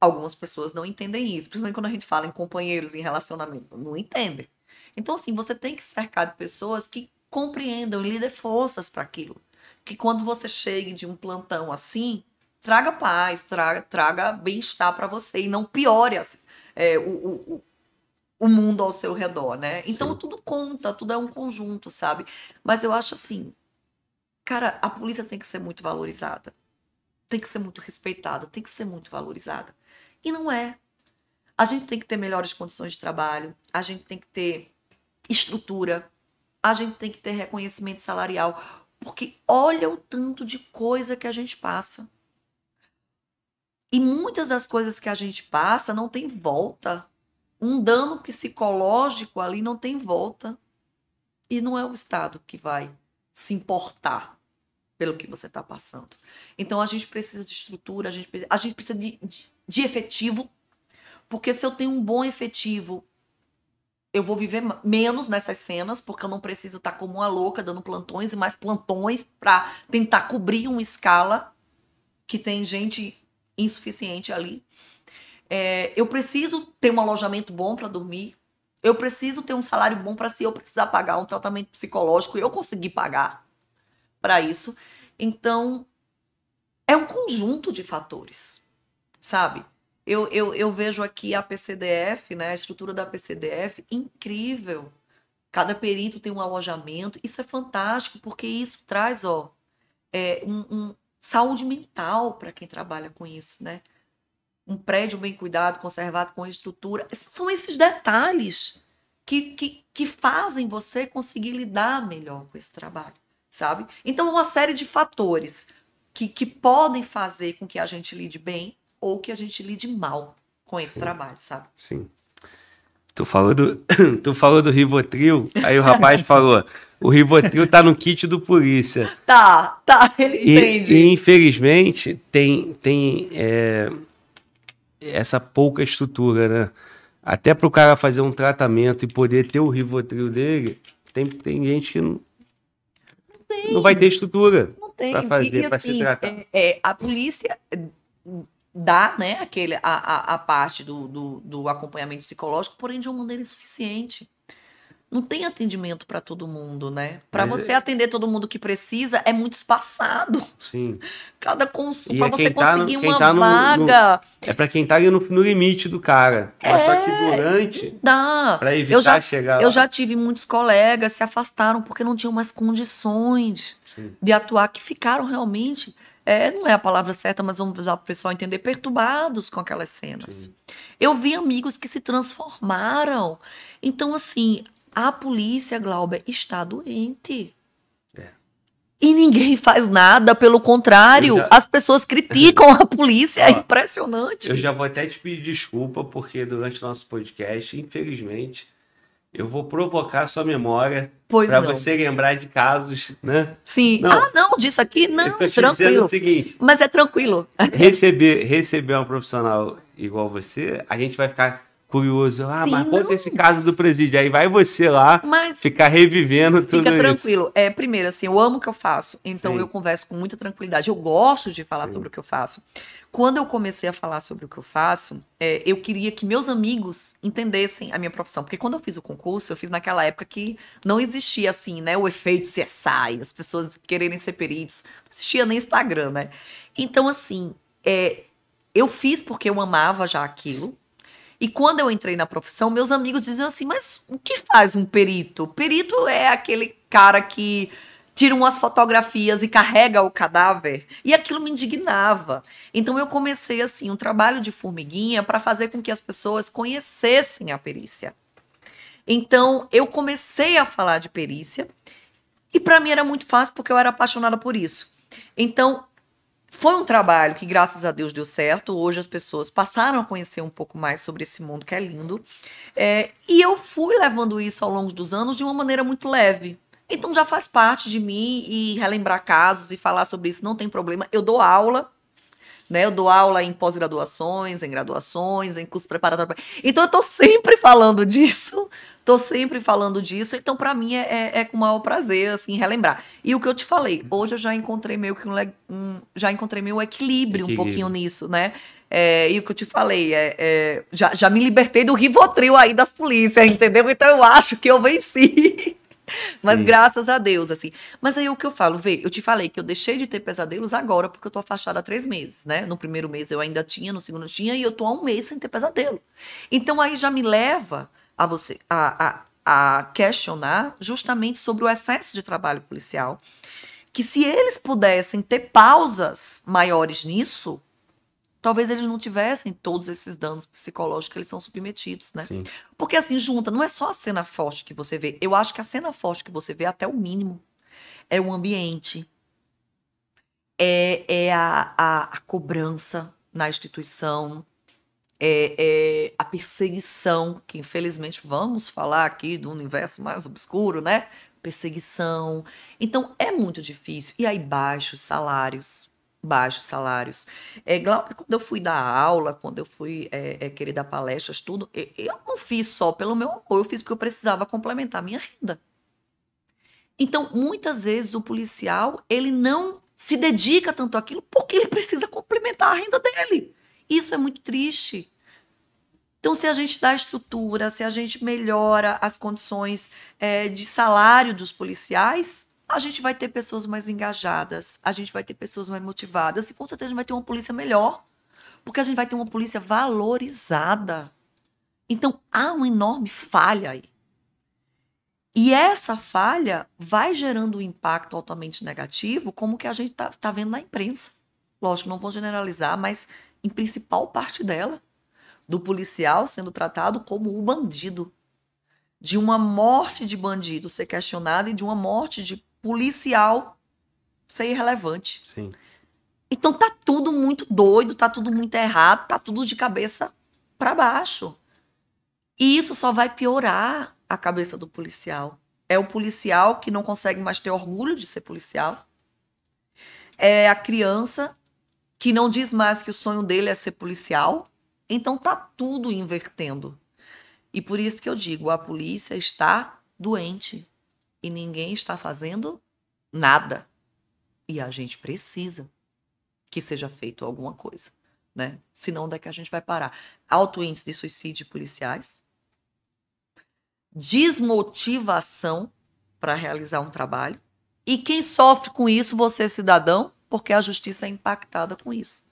Speaker 3: Algumas pessoas não entendem isso, principalmente quando a gente fala em companheiros, em relacionamento, não entendem. Então, assim, você tem que cercar de pessoas que compreendam e lhe dê forças para aquilo. Que quando você chegue de um plantão assim, traga paz, traga, traga bem-estar para você e não piore assim, é, o, o, o mundo ao seu redor, né? Então Sim. tudo conta, tudo é um conjunto, sabe? Mas eu acho assim, cara, a polícia tem que ser muito valorizada. Tem que ser muito respeitada, tem que ser muito valorizada. E não é. A gente tem que ter melhores condições de trabalho, a gente tem que ter estrutura, a gente tem que ter reconhecimento salarial, porque olha o tanto de coisa que a gente passa. E muitas das coisas que a gente passa não tem volta. Um dano psicológico ali não tem volta. E não é o Estado que vai se importar pelo que você está passando. Então a gente precisa de estrutura, a gente, a gente precisa de, de, de efetivo, porque se eu tenho um bom efetivo eu vou viver menos nessas cenas, porque eu não preciso estar como uma louca dando plantões e mais plantões para tentar cobrir uma escala que tem gente insuficiente ali. É, eu preciso ter um alojamento bom para dormir. Eu preciso ter um salário bom para se eu precisar pagar um tratamento psicológico, eu conseguir pagar para isso. Então, é um conjunto de fatores, sabe? Eu, eu, eu vejo aqui a PCDF, né, a estrutura da PCDF, incrível. Cada perito tem um alojamento. Isso é fantástico, porque isso traz ó, é, um, um saúde mental para quem trabalha com isso, né? Um prédio bem cuidado, conservado, com estrutura. São esses detalhes que, que, que fazem você conseguir lidar melhor com esse trabalho, sabe? Então, uma série de fatores que, que podem fazer com que a gente lide bem ou que a gente lide mal com esse Sim. trabalho, sabe?
Speaker 1: Sim. Tu falou do, tu falou do Rivotril, aí o rapaz falou, o Rivotril tá no kit do polícia.
Speaker 3: Tá, tá, ele e, entende.
Speaker 1: E infelizmente tem, tem é, essa pouca estrutura, né? Até para o cara fazer um tratamento e poder ter o Rivotril dele, tem, tem gente que não, não, não vai ter estrutura para fazer, para assim, se tratar.
Speaker 3: É, é, a polícia dá né, aquele, a, a, a parte do, do, do, acompanhamento psicológico, porém de uma maneira insuficiente. Não tem atendimento para todo mundo, né? Para você é... atender todo mundo que precisa é muito espaçado.
Speaker 1: Sim.
Speaker 3: Cada consulta, para é você tá conseguir no, uma tá vaga.
Speaker 1: No, é para quem tá no, no limite do cara. É, Mas só que durante.
Speaker 3: Dá.
Speaker 1: Para evitar eu
Speaker 3: já,
Speaker 1: chegar.
Speaker 3: Eu lá. já tive muitos colegas se afastaram porque não tinham mais condições Sim. de atuar, que ficaram realmente é, não é a palavra certa, mas vamos usar para o pessoal entender, perturbados com aquelas cenas. Sim. Eu vi amigos que se transformaram. Então, assim, a polícia, Glauber, está doente. É. E ninguém faz nada, pelo contrário, já... as pessoas criticam a polícia, é impressionante.
Speaker 1: Eu já vou até te pedir desculpa, porque durante o nosso podcast, infelizmente, eu vou provocar sua memória para você lembrar de casos, né?
Speaker 3: Sim. Não. Ah, não, disso aqui não, eu tô te tranquilo.
Speaker 1: o seguinte,
Speaker 3: Mas é tranquilo.
Speaker 1: Receber, receber um profissional igual você, a gente vai ficar curioso. Ah, Sim, mas conta esse caso do presídio. Aí vai você lá mas ficar revivendo tudo
Speaker 3: fica
Speaker 1: isso.
Speaker 3: Fica tranquilo. É, primeiro, assim, eu amo o que eu faço. Então Sim. eu converso com muita tranquilidade. Eu gosto de falar Sim. sobre o que eu faço quando eu comecei a falar sobre o que eu faço, é, eu queria que meus amigos entendessem a minha profissão. Porque quando eu fiz o concurso, eu fiz naquela época que não existia assim, né? O efeito CSI, as pessoas quererem ser peritos. Não existia nem Instagram, né? Então, assim, é, eu fiz porque eu amava já aquilo. E quando eu entrei na profissão, meus amigos diziam assim: mas o que faz um perito? Perito é aquele cara que tira umas fotografias e carrega o cadáver. E aquilo me indignava. Então eu comecei assim um trabalho de formiguinha para fazer com que as pessoas conhecessem a perícia. Então eu comecei a falar de perícia e para mim era muito fácil porque eu era apaixonada por isso. Então foi um trabalho que, graças a Deus, deu certo. Hoje as pessoas passaram a conhecer um pouco mais sobre esse mundo que é lindo. É, e eu fui levando isso ao longo dos anos de uma maneira muito leve Então já faz parte de mim e relembrar casos e falar sobre isso não tem problema. Eu dou aula, né? Eu dou aula em pós-graduações, em graduações, em curso preparatório. Então eu tô sempre falando disso, tô sempre falando disso. Então para mim é, é, é, com o maior prazer assim relembrar. E o que eu te falei, hoje eu já encontrei meio que um, um já encontrei meu equilíbrio, equilíbrio um pouquinho nisso, né? É, e o que eu te falei, é, é, já, já me libertei do Rivotril aí das polícias, entendeu? Então eu acho que eu venci. Mas Sim. graças a Deus, assim. Mas aí o que eu falo, vê, eu te falei que eu deixei de ter pesadelos agora porque eu tô afastada há três meses, né? No primeiro mês eu ainda tinha, no segundo tinha, e eu tô há um mês sem ter pesadelo. Então aí já me leva a você a, a, a questionar justamente sobre o excesso de trabalho policial. Que se eles pudessem ter pausas maiores nisso, talvez eles não tivessem todos esses danos psicológicos que eles são submetidos, né? Sim. Porque assim, junta, não é só a cena forte que você vê. Eu acho que a cena forte que você vê, até o mínimo, é o ambiente, é, é a, a, a cobrança na instituição, é, é, a perseguição, que infelizmente vamos falar aqui do universo mais obscuro, né? Perseguição. Então é muito difícil. E aí, baixos salários baixos salários. É, Glauber, quando eu fui dar aula, quando eu fui é, é, querer dar palestras, tudo, eu não fiz só pelo meu amor, eu fiz porque eu precisava complementar minha renda. Então, muitas vezes o policial, ele não se dedica tanto àquilo porque ele precisa complementar a renda dele. Isso é muito triste. Então, se a gente dá estrutura, se a gente melhora as condições é, de salário dos policiais, a gente vai ter pessoas mais engajadas, a gente vai ter pessoas mais motivadas e com certeza a gente vai ter uma polícia melhor, porque a gente vai ter uma polícia valorizada. Então há uma enorme falha aí. E essa falha vai gerando um impacto altamente negativo, como que a gente está tá vendo na imprensa. Lógico, não vou generalizar, mas em principal parte dela, do policial sendo tratado como o bandido. De uma morte de bandido ser questionada e de uma morte de policial ser irrelevante. Sim. Então tá tudo muito doido, tá tudo muito errado, tá tudo de cabeça para baixo. E isso só vai piorar a cabeça do policial. É o policial que não consegue mais ter orgulho de ser policial. É a criança que não diz mais que o sonho dele é ser policial. Então tá tudo invertendo. E por isso que eu digo, a polícia está doente e ninguém está fazendo nada. E a gente precisa que seja feito alguma coisa, né? Senão é que a gente vai parar? Alto índice de suicídio policiais, desmotivação para realizar um trabalho, e quem sofre com isso, você cidadão, porque a justiça é impactada com isso.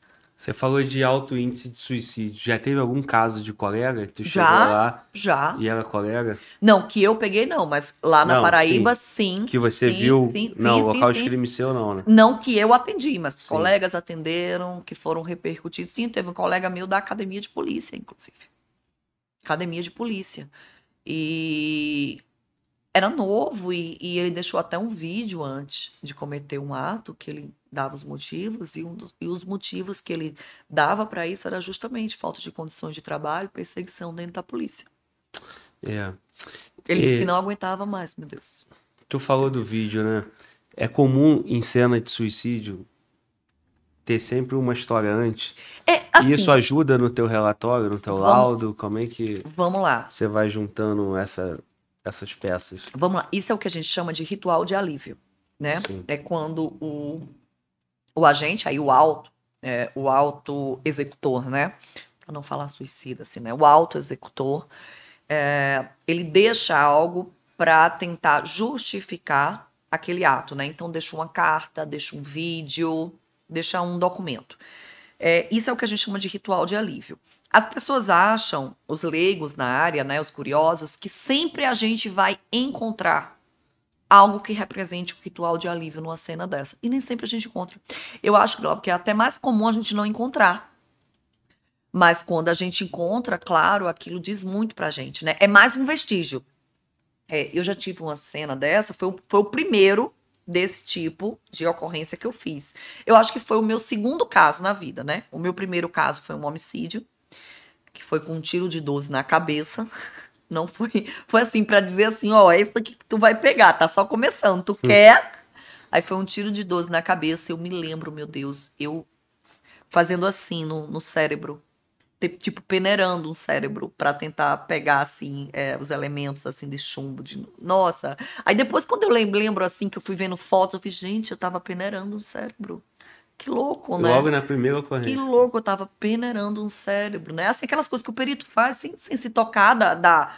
Speaker 1: Você falou de alto índice de suicídio. Já teve algum caso de colega que tu
Speaker 3: já,
Speaker 1: chegou lá
Speaker 3: já.
Speaker 1: e era colega?
Speaker 3: Não, que eu peguei não, mas lá na não, Paraíba sim. sim
Speaker 1: que você
Speaker 3: sim,
Speaker 1: viu?
Speaker 3: Sim,
Speaker 1: não, sim, local de crime seu não, né?
Speaker 3: Não que eu atendi, mas colegas atenderam, que foram repercutidos. Sim, teve um colega meu da academia de polícia, inclusive. Academia de polícia. E era novo e, e ele deixou até um vídeo antes de cometer um ato que ele dava os motivos, e, um dos, e os motivos que ele dava para isso era justamente falta de condições de trabalho, perseguição dentro da polícia.
Speaker 1: É.
Speaker 3: Ele disse que não aguentava mais, meu Deus.
Speaker 1: Tu falou do vídeo, né? É comum em cena de suicídio ter sempre uma história antes.
Speaker 3: É, assim,
Speaker 1: e isso ajuda no teu relatório, no teu vamos, laudo? Como é que.
Speaker 3: Vamos lá.
Speaker 1: Você vai juntando essa, essas peças?
Speaker 3: Vamos lá. Isso é o que a gente chama de ritual de alívio, né? Sim. É quando o o agente, aí o auto, é, o auto executor, né? Para não falar suicida, assim, né? O auto executor, é, ele deixa algo para tentar justificar aquele ato, né? Então deixa uma carta, deixa um vídeo, deixa um documento. É, isso é o que a gente chama de ritual de alívio. As pessoas acham, os leigos na área, né, os curiosos, que sempre a gente vai encontrar algo que represente o ritual de alívio numa cena dessa. E nem sempre a gente encontra. Eu acho, Glauco, que é até mais comum a gente não encontrar. Mas quando a gente encontra, claro, aquilo diz muito pra gente, né? É mais um vestígio. É, eu já tive uma cena dessa, foi o, foi o primeiro desse tipo de ocorrência que eu fiz. Eu acho que foi o meu segundo caso na vida, né? O meu primeiro caso foi um homicídio, que foi com um tiro de 12 na cabeça. Não foi, foi assim para dizer assim, ó, é isso daqui que tu vai pegar, tá só começando, tu quer? Aí foi um tiro de 12 na cabeça, eu me lembro, meu Deus, eu fazendo assim no, no cérebro, tipo peneirando um cérebro para tentar pegar assim é, os elementos assim de chumbo de nossa. Aí depois quando eu lembro, lembro assim que eu fui vendo fotos eu fiz gente eu tava peneirando um cérebro que louco, né?
Speaker 1: Logo na primeira ocorrência.
Speaker 3: Que louco, eu tava peneirando um cérebro, né? Assim, aquelas coisas que o perito faz sem, sem se tocar da, da,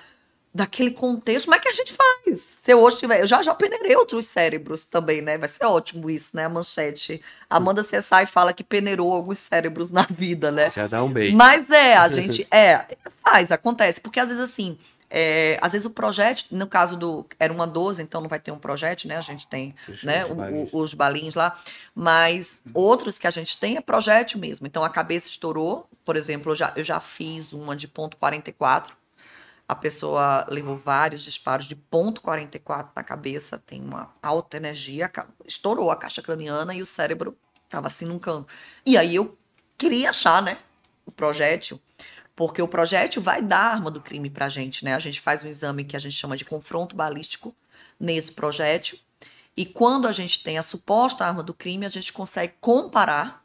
Speaker 3: daquele contexto. Como é que a gente faz? Se eu hoje tiver. Eu já, já peneirei outros cérebros também, né? Vai ser ótimo isso, né? A manchete. Amanda Cessai fala que peneirou alguns cérebros na vida, né?
Speaker 1: Já dá um beijo.
Speaker 3: Mas é, a gente. É, faz, acontece. Porque às vezes assim. É, às vezes o projeto, no caso do. Era uma 12, então não vai ter um projeto, né? A gente tem os, né, os, balinhos. O, os lá. Mas outros que a gente tem é projeto mesmo. Então a cabeça estourou. Por exemplo, eu já, eu já fiz uma de ponto 44. A pessoa levou vários disparos de ponto 44 na cabeça, tem uma alta energia, estourou a caixa craniana e o cérebro estava assim num canto. E aí eu queria achar, né? O projétil porque o projétil vai dar a arma do crime para a gente, né? A gente faz um exame que a gente chama de confronto balístico nesse projétil. E quando a gente tem a suposta arma do crime, a gente consegue comparar,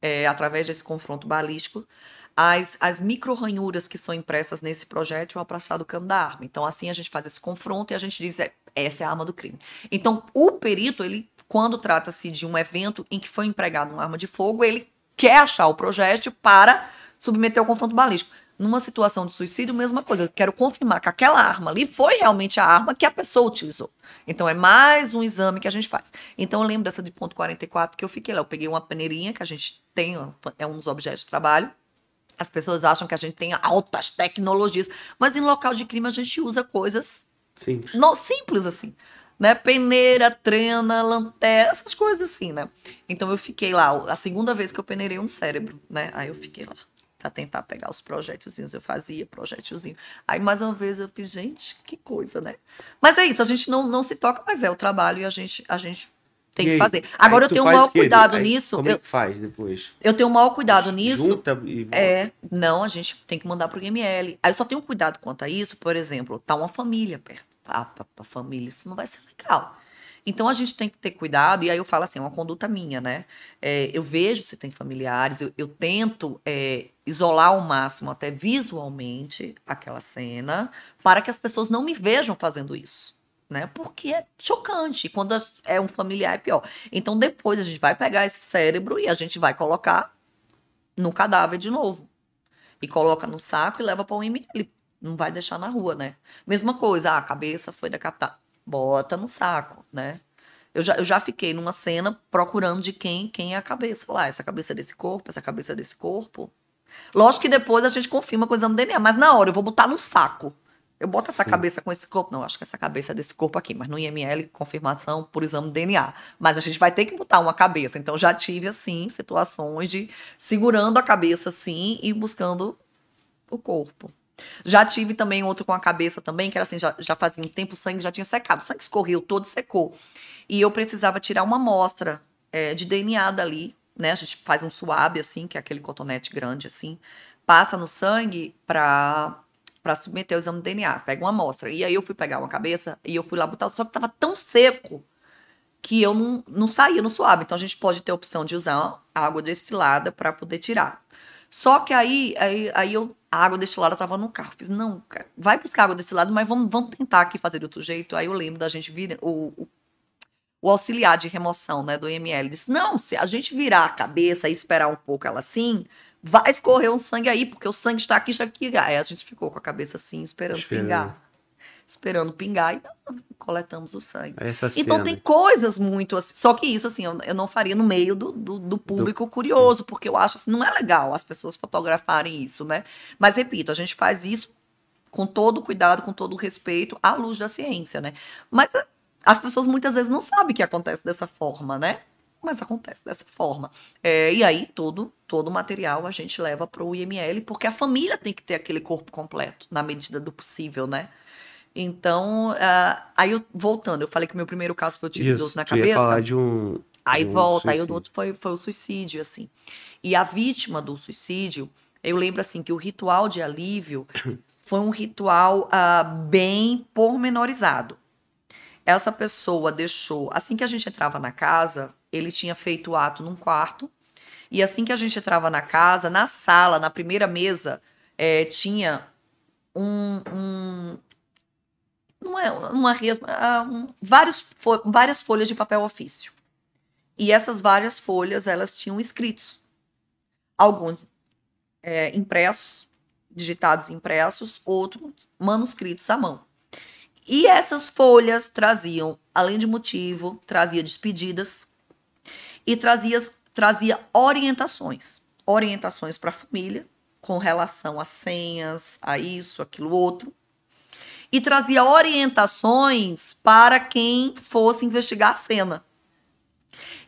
Speaker 3: é, através desse confronto balístico, as, as micro-ranhuras que são impressas nesse projétil ao passar do cano da arma. Então, assim, a gente faz esse confronto e a gente diz, é, essa é a arma do crime. Então, o perito, ele, quando trata-se de um evento em que foi empregado uma arma de fogo, ele quer achar o projétil para submeter ao confronto balístico. Numa situação de suicídio, mesma coisa. Eu quero confirmar que aquela arma ali foi realmente a arma que a pessoa utilizou. Então, é mais um exame que a gente faz. Então, eu lembro dessa de ponto 44 que eu fiquei lá. Eu peguei uma peneirinha que a gente tem, é um dos objetos de trabalho. As pessoas acham que a gente tem altas tecnologias, mas em local de crime a gente usa coisas
Speaker 1: simples,
Speaker 3: no, simples assim né? Peneira, trena, lanterna, essas coisas assim, né? Então eu fiquei lá, a segunda vez que eu peneirei um cérebro, né? Aí eu fiquei lá para tentar pegar os projétilzinhos. Eu fazia projétilzinho. Aí, mais uma vez, eu fiz, gente, que coisa, né? Mas é isso, a gente não, não se toca, mas é o trabalho e a gente, a gente tem que fazer. Agora, eu tenho um maior cuidado aí, nisso.
Speaker 1: Como
Speaker 3: eu,
Speaker 1: é que faz depois?
Speaker 3: Eu tenho um maior cuidado nisso.
Speaker 1: Junta e
Speaker 3: É, não, a gente tem que mandar pro ML. Aí eu só tenho cuidado quanto a isso, por exemplo, tá uma família perto. Ah, pra, pra família, isso não vai ser legal. Então a gente tem que ter cuidado, e aí eu falo assim, é uma conduta minha, né? É, eu vejo se tem familiares, eu, eu tento é, isolar ao máximo, até visualmente, aquela cena, para que as pessoas não me vejam fazendo isso. Né? Porque é chocante. Quando é um familiar é pior. Então depois a gente vai pegar esse cérebro e a gente vai colocar no cadáver de novo. E coloca no saco e leva para o ML. Não vai deixar na rua, né? Mesma coisa, ah, a cabeça foi decapitada bota no saco, né? Eu já, eu já fiquei numa cena procurando de quem, quem é a cabeça lá. Essa cabeça desse corpo, essa cabeça desse corpo. Lógico que depois a gente confirma com o exame DNA, mas na hora eu vou botar no saco. Eu boto essa Sim. cabeça com esse corpo. Não, acho que essa cabeça é desse corpo aqui, mas no IML, confirmação por exame DNA. Mas a gente vai ter que botar uma cabeça. Então já tive, assim, situações de segurando a cabeça assim e buscando o corpo. Já tive também outro com a cabeça também, que era assim, já, já fazia um tempo o sangue já tinha secado. O sangue escorreu todo, secou. E eu precisava tirar uma amostra é, de DNA dali, né? A gente faz um suave, assim, que é aquele cotonete grande, assim. Passa no sangue pra, pra submeter o exame de DNA. Pega uma amostra. E aí eu fui pegar uma cabeça e eu fui lá botar, só que tava tão seco que eu não, não saía no suave. Então a gente pode ter a opção de usar água destilada para poder tirar. Só que aí, aí, aí eu, a água destilada estava no carro. Fiz, não, cara, vai buscar água destilada, mas vamos, vamos tentar aqui fazer de outro jeito. Aí eu lembro da gente vir, o, o, o auxiliar de remoção né, do IML disse: não, se a gente virar a cabeça e esperar um pouco ela assim, vai escorrer um sangue aí, porque o sangue está aqui, está aqui. Aí a gente ficou com a cabeça assim, esperando Esperando. pingar esperando pingar e coletamos o sangue.
Speaker 1: Essa
Speaker 3: então
Speaker 1: cena.
Speaker 3: tem coisas muito assim. Só que isso, assim, eu, eu não faria no meio do, do, do público do... curioso, porque eu acho assim, não é legal as pessoas fotografarem isso, né? Mas repito, a gente faz isso com todo o cuidado, com todo o respeito, à luz da ciência, né? Mas as pessoas muitas vezes não sabem que acontece dessa forma, né? Mas acontece dessa forma. É, e aí, todo, todo o material a gente leva para o IML, porque a família tem que ter aquele corpo completo, na medida do possível, né? Então, uh, aí eu, voltando, eu falei que o meu primeiro caso foi o tiro de na cabeça. Ia
Speaker 1: falar de um.
Speaker 3: Aí
Speaker 1: um
Speaker 3: volta, suicídio. aí o outro foi, foi o suicídio, assim. E a vítima do suicídio, eu lembro assim que o ritual de alívio foi um ritual ah, bem pormenorizado. Essa pessoa deixou, assim que a gente entrava na casa, ele tinha feito o ato num quarto, e assim que a gente entrava na casa, na sala, na primeira mesa, eh, tinha um, um não é uma resma, ah, um, vários, fo- várias folhas de papel ofício. E essas várias folhas, elas tinham escritos. Alguns é, impressos, digitados impressos, outros manuscritos à mão. E essas folhas traziam, além de motivo, trazia despedidas e trazia, trazia orientações. Orientações para a família, com relação a senhas, a isso, aquilo, outro e trazia orientações para quem fosse investigar a cena.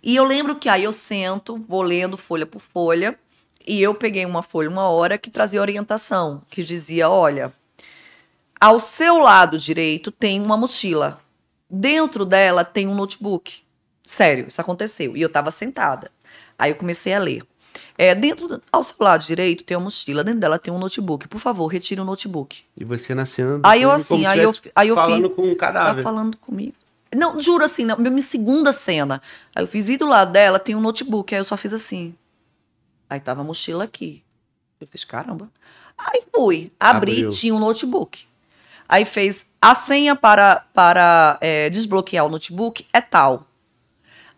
Speaker 3: E eu lembro que aí eu sento, vou lendo folha por folha, e eu peguei uma folha uma hora que trazia orientação, que dizia: olha, ao seu lado direito tem uma mochila. Dentro dela tem um notebook. Sério, isso aconteceu. E eu estava sentada. Aí eu comecei a ler. É, dentro, do- ao seu lado direito tem uma mochila, dentro dela tem um notebook. Por favor, retire o notebook.
Speaker 1: E você na cena
Speaker 3: Aí eu assim, aí eu, aí eu
Speaker 1: falando
Speaker 3: fiz.
Speaker 1: com um
Speaker 3: Tá
Speaker 1: cadáver.
Speaker 3: falando comigo. Não, juro assim, na minha segunda cena. Aí eu fiz e do lado dela tem um notebook. Aí eu só fiz assim. Aí tava a mochila aqui. Eu fiz, caramba. Aí fui, abri,
Speaker 1: Abriu.
Speaker 3: tinha um notebook. Aí fez a senha para, para é, desbloquear o notebook é tal.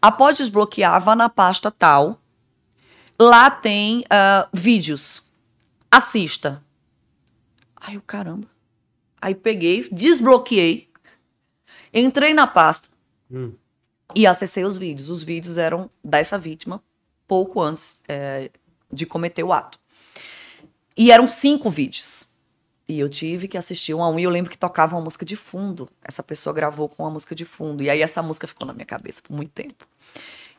Speaker 3: Após desbloquear, vá na pasta tal. Lá tem ah, vídeos. Assista. Aí eu, caramba. Aí peguei, desbloqueei, entrei na pasta
Speaker 1: Hum.
Speaker 3: e acessei os vídeos. Os vídeos eram dessa vítima pouco antes é, de cometer o ato. E eram cinco vídeos. E eu tive que assistir um a um. E eu lembro que tocava uma música de fundo. Essa pessoa gravou com uma música de fundo. E aí essa música ficou na minha cabeça por muito tempo.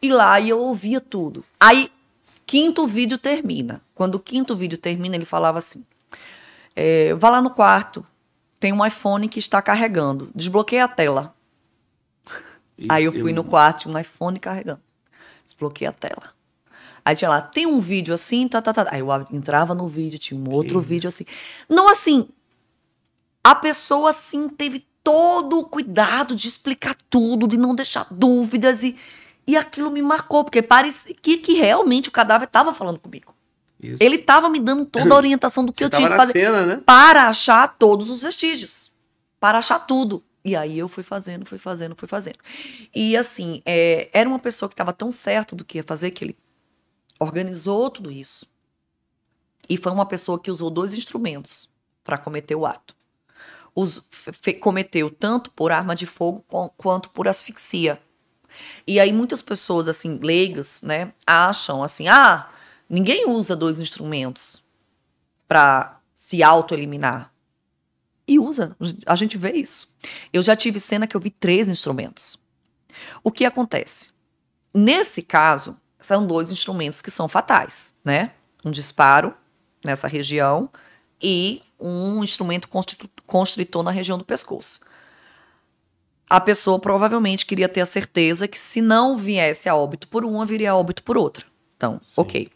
Speaker 3: E lá e eu ouvia tudo. Aí, quinto vídeo termina. Quando o quinto vídeo termina, ele falava assim: é, vá lá no quarto. Tem um iPhone que está carregando. Desbloqueia a tela.
Speaker 1: E-
Speaker 3: Aí eu fui no quarto, tinha um iPhone carregando. Desbloqueei a tela. Aí tinha lá, tem um vídeo assim, tá, tá, tá. Aí eu entrava no vídeo, tinha um outro vídeo assim. Não assim. A pessoa, assim, teve todo o cuidado de explicar tudo, de não deixar dúvidas. E, e aquilo me marcou, porque parecia que, que realmente o cadáver estava falando comigo.
Speaker 1: Isso.
Speaker 3: Ele estava me dando toda a orientação do que
Speaker 1: Você
Speaker 3: eu tinha que fazer
Speaker 1: cena, né?
Speaker 3: para achar todos os vestígios, para achar tudo. E aí eu fui fazendo, fui fazendo, fui fazendo. E assim, é, era uma pessoa que estava tão certo do que ia fazer que ele organizou tudo isso. E foi uma pessoa que usou dois instrumentos para cometer o ato. Fe- cometeu tanto por arma de fogo qu- quanto por asfixia. E aí muitas pessoas assim leigas, né, acham assim: "Ah, ninguém usa dois instrumentos para se auto-eliminar". E usa, a gente vê isso. Eu já tive cena que eu vi três instrumentos. O que acontece? Nesse caso, são dois instrumentos que são fatais, né? Um disparo nessa região e um instrumento constritor na região do pescoço. A pessoa provavelmente queria ter a certeza que se não viesse a óbito por uma, viria a óbito por outra. Então, ok.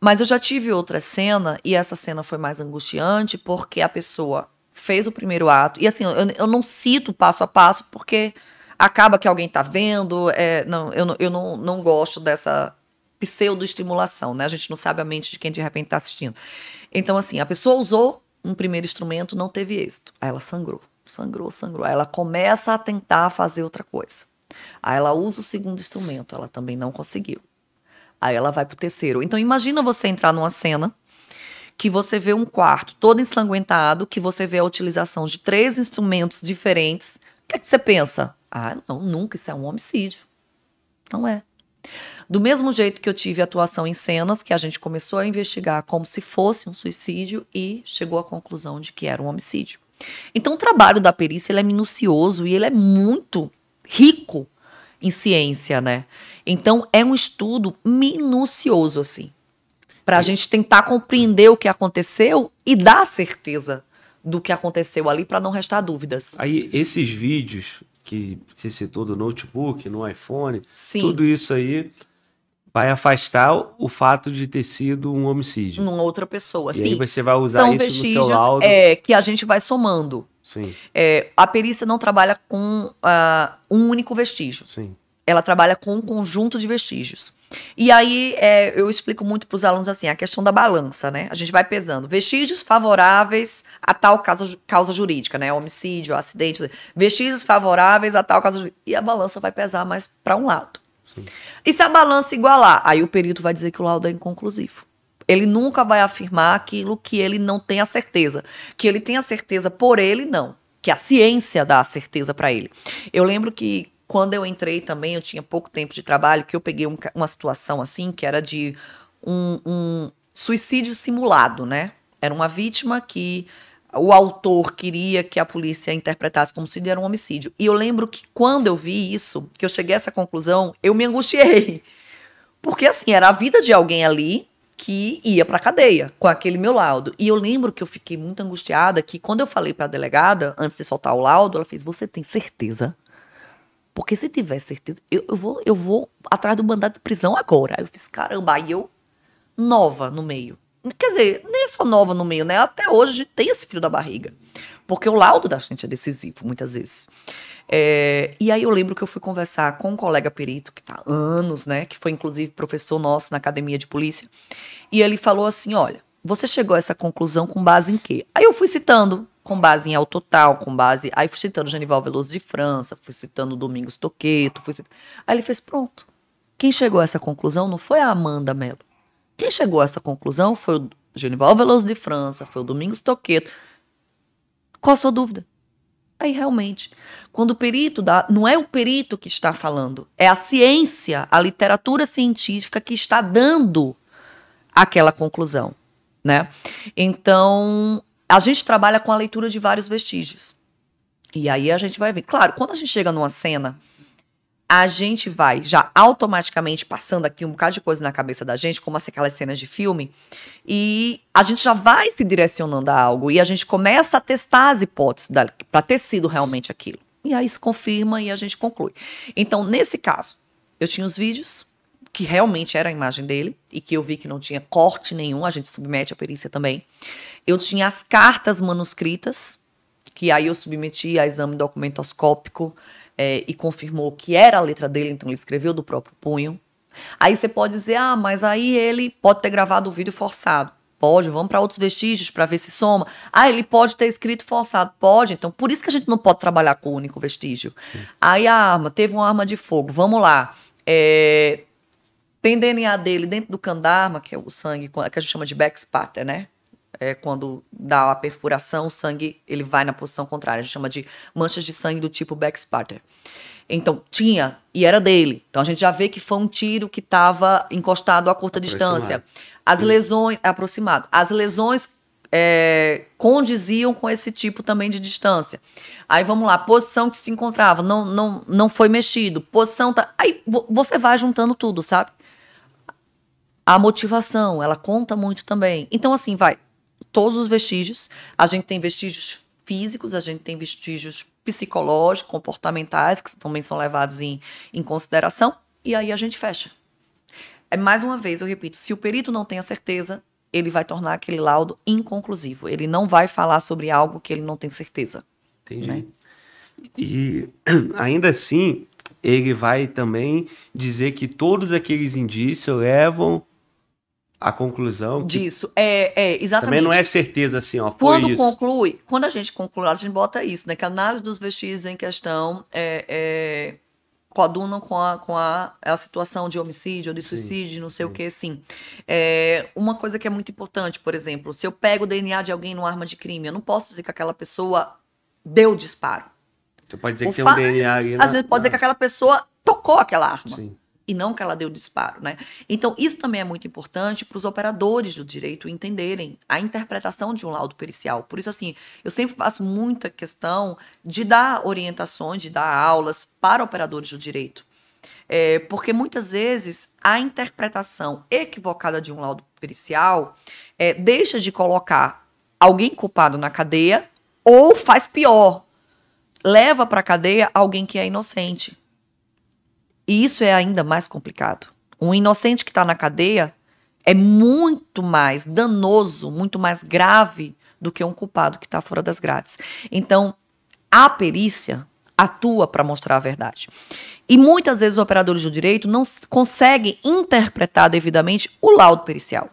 Speaker 3: Mas eu já tive outra cena, e essa cena foi mais angustiante, porque a pessoa fez o primeiro ato. E assim, eu, eu não cito passo a passo, porque acaba que alguém tá vendo. é, não, eu não, eu não, não gosto dessa pseudo-estimulação, né? A gente não sabe a mente de quem de repente tá assistindo. Então, assim, a pessoa usou um primeiro instrumento, não teve êxito. Aí ela sangrou, sangrou, sangrou. Aí ela começa a tentar fazer outra coisa. Aí ela usa o segundo instrumento, ela também não conseguiu. Aí ela vai pro terceiro. Então imagina você entrar numa cena que você vê um quarto todo ensanguentado, que você vê a utilização de três instrumentos diferentes. O que, é que você pensa? Ah, não, nunca, isso é um homicídio. Não é. Do mesmo jeito que eu tive atuação em cenas, que a gente começou a investigar como se fosse um suicídio e chegou à conclusão de que era um homicídio. Então o trabalho da perícia ele é minucioso e ele é muito rico em ciência, né? Então é um estudo minucioso assim, para a gente tentar compreender o que aconteceu e dar certeza do que aconteceu ali para não restar dúvidas.
Speaker 1: Aí, esses vídeos que você citou do notebook, no iPhone,
Speaker 3: Sim.
Speaker 1: tudo isso aí, vai afastar o fato de ter sido um homicídio.
Speaker 3: Numa outra pessoa.
Speaker 1: E
Speaker 3: Sim.
Speaker 1: aí você vai usar
Speaker 3: São
Speaker 1: isso no
Speaker 3: vestígios
Speaker 1: seu laudo.
Speaker 3: é, que a gente vai somando.
Speaker 1: Sim,
Speaker 3: É, a perícia não trabalha com ah, um único vestígio.
Speaker 1: sim.
Speaker 3: Ela trabalha com um conjunto de vestígios. E aí é, eu explico muito para os alunos assim, a questão da balança, né? A gente vai pesando vestígios favoráveis a tal causa, causa jurídica, né? Homicídio, acidente, vestígios favoráveis a tal causa jurídica. E a balança vai pesar mais para um lado.
Speaker 1: Sim.
Speaker 3: E se a balança igualar, aí o perito vai dizer que o laudo é inconclusivo. Ele nunca vai afirmar aquilo que ele não tem a certeza. Que ele tem a certeza por ele, não. Que a ciência dá a certeza para ele. Eu lembro que quando eu entrei também, eu tinha pouco tempo de trabalho, que eu peguei um uma situação assim, que era de um, um suicídio simulado, né? Era uma vítima que o autor queria que a polícia interpretasse como se era um homicídio. E eu lembro que quando eu vi isso, que eu cheguei a essa conclusão, eu me angustiei. Porque assim, era a vida de alguém ali que ia pra cadeia com aquele meu laudo. E eu lembro que eu fiquei muito angustiada que quando eu falei pra delegada, antes de soltar o laudo, ela fez: "Você tem certeza?" Porque se tiver certeza, eu, eu vou eu vou atrás do mandado de prisão agora. Aí eu fiz: "Caramba, aí eu nova no meio. Quer dizer, nem é só nova no meio, né? Até hoje tem esse frio da barriga. Porque o laudo da gente é decisivo, muitas vezes. É, e aí eu lembro que eu fui conversar com um colega perito, que tá há anos, né? Que foi inclusive professor nosso na academia de polícia. E ele falou assim: olha, você chegou a essa conclusão com base em quê? Aí eu fui citando, com base em Autotal, com base. Aí fui citando Genival Veloso de França, fui citando Domingos Toqueto, fui citando... Aí ele fez: pronto. Quem chegou a essa conclusão não foi a Amanda Mello. Quem chegou a essa conclusão foi o Genival Veloso de França, foi o Domingos Toqueto. Qual a sua dúvida? Aí realmente, quando o perito dá, não é o perito que está falando, é a ciência, a literatura científica que está dando aquela conclusão, né? Então, a gente trabalha com a leitura de vários vestígios. E aí a gente vai ver. Claro, quando a gente chega numa cena, a gente vai já automaticamente passando aqui um bocado de coisa na cabeça da gente, como assim, aquelas cenas de filme, e a gente já vai se direcionando a algo e a gente começa a testar as hipóteses para ter sido realmente aquilo. E aí se confirma e a gente conclui. Então, nesse caso, eu tinha os vídeos que realmente era a imagem dele e que eu vi que não tinha corte nenhum, a gente submete a perícia também. Eu tinha as cartas manuscritas, que aí eu submeti a exame documentoscópico é, e confirmou que era a letra dele, então ele escreveu do próprio punho. Aí você pode dizer, ah, mas aí ele pode ter gravado o vídeo forçado. Pode, vamos para outros vestígios para ver se soma. Ah, ele pode ter escrito forçado. Pode, então por isso que a gente não pode trabalhar com o único vestígio. Aí a arma, teve uma arma de fogo, vamos lá. É, tem DNA dele dentro do candarma, que é o sangue que a gente chama de back spatter, né? É quando dá a perfuração, o sangue ele vai na posição contrária. A gente chama de manchas de sangue do tipo back spatter. Então, tinha, e era dele. Então, a gente já vê que foi um tiro que estava encostado a curta distância. As lesões, aproximado. As lesões é, condiziam com esse tipo também de distância. Aí, vamos lá, posição que se encontrava, não, não, não foi mexido. Posição, tá, aí vo- você vai juntando tudo, sabe? A motivação, ela conta muito também. Então, assim, vai. Todos os vestígios. A gente tem vestígios físicos, a gente tem vestígios psicológicos, comportamentais, que também são levados em, em consideração. E aí a gente fecha. É mais uma vez, eu repito, se o perito não tem a certeza, ele vai tornar aquele laudo inconclusivo. Ele não vai falar sobre algo que ele não tem certeza.
Speaker 1: Entendi.
Speaker 3: Né?
Speaker 1: E ainda assim, ele vai também dizer que todos aqueles indícios levam à conclusão
Speaker 3: Disso. É, é, exatamente.
Speaker 1: também não é certeza assim, ó,
Speaker 3: Quando
Speaker 1: isso.
Speaker 3: conclui, quando a gente conclui, a gente bota isso, né? Que a análise dos vestígios em questão é, é, coadunam com a, com a, a situação de homicídio ou de suicídio, não sei o que, sim. É, uma coisa que é muito importante, por exemplo, se eu pego o DNA de alguém numa arma de crime, eu não posso dizer que aquela pessoa deu o disparo.
Speaker 1: Você pode dizer
Speaker 3: O
Speaker 1: que tem um DNA ali.
Speaker 3: Às vezes pode dizer que aquela pessoa tocou aquela arma
Speaker 1: Sim.
Speaker 3: E não que ela deu disparo, né? Então, isso também é muito importante para os operadores do direito entenderem a interpretação de um laudo pericial. Por isso, assim, eu sempre faço muita questão de dar orientações, de dar aulas para operadores do direito. É, porque muitas vezes a interpretação equivocada de um laudo pericial é, deixa de colocar alguém culpado na cadeia ou faz pior, leva para a cadeia alguém que é inocente. E isso é ainda mais complicado. Um inocente que está na cadeia é muito mais danoso, muito mais grave do que um culpado que está fora das grades. Então, a perícia atua para mostrar a verdade. E muitas vezes os operadores do direito não conseguem interpretar devidamente o laudo pericial.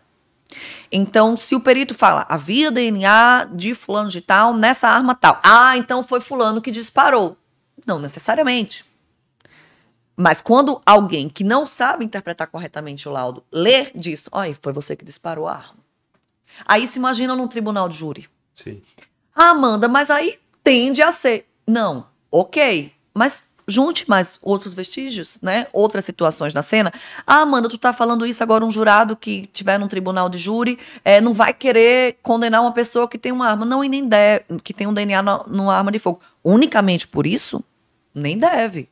Speaker 3: Então, se o perito fala, havia DNA de fulano de tal nessa arma tal. Ah, então foi fulano que disparou. Não necessariamente. Mas quando alguém que não sabe interpretar corretamente o laudo lê diz, olha, foi você que disparou a arma. Aí se imagina num tribunal de júri.
Speaker 1: Sim.
Speaker 3: Ah, Amanda, mas aí tende a ser. Não, ok. Mas junte mais outros vestígios, né? Outras situações na cena. Ah, Amanda, tu tá falando isso agora, um jurado que tiver num tribunal de júri é, não vai querer condenar uma pessoa que tem uma arma. Não, e nem deve, que tem um DNA numa arma de fogo. Unicamente por isso? Nem deve.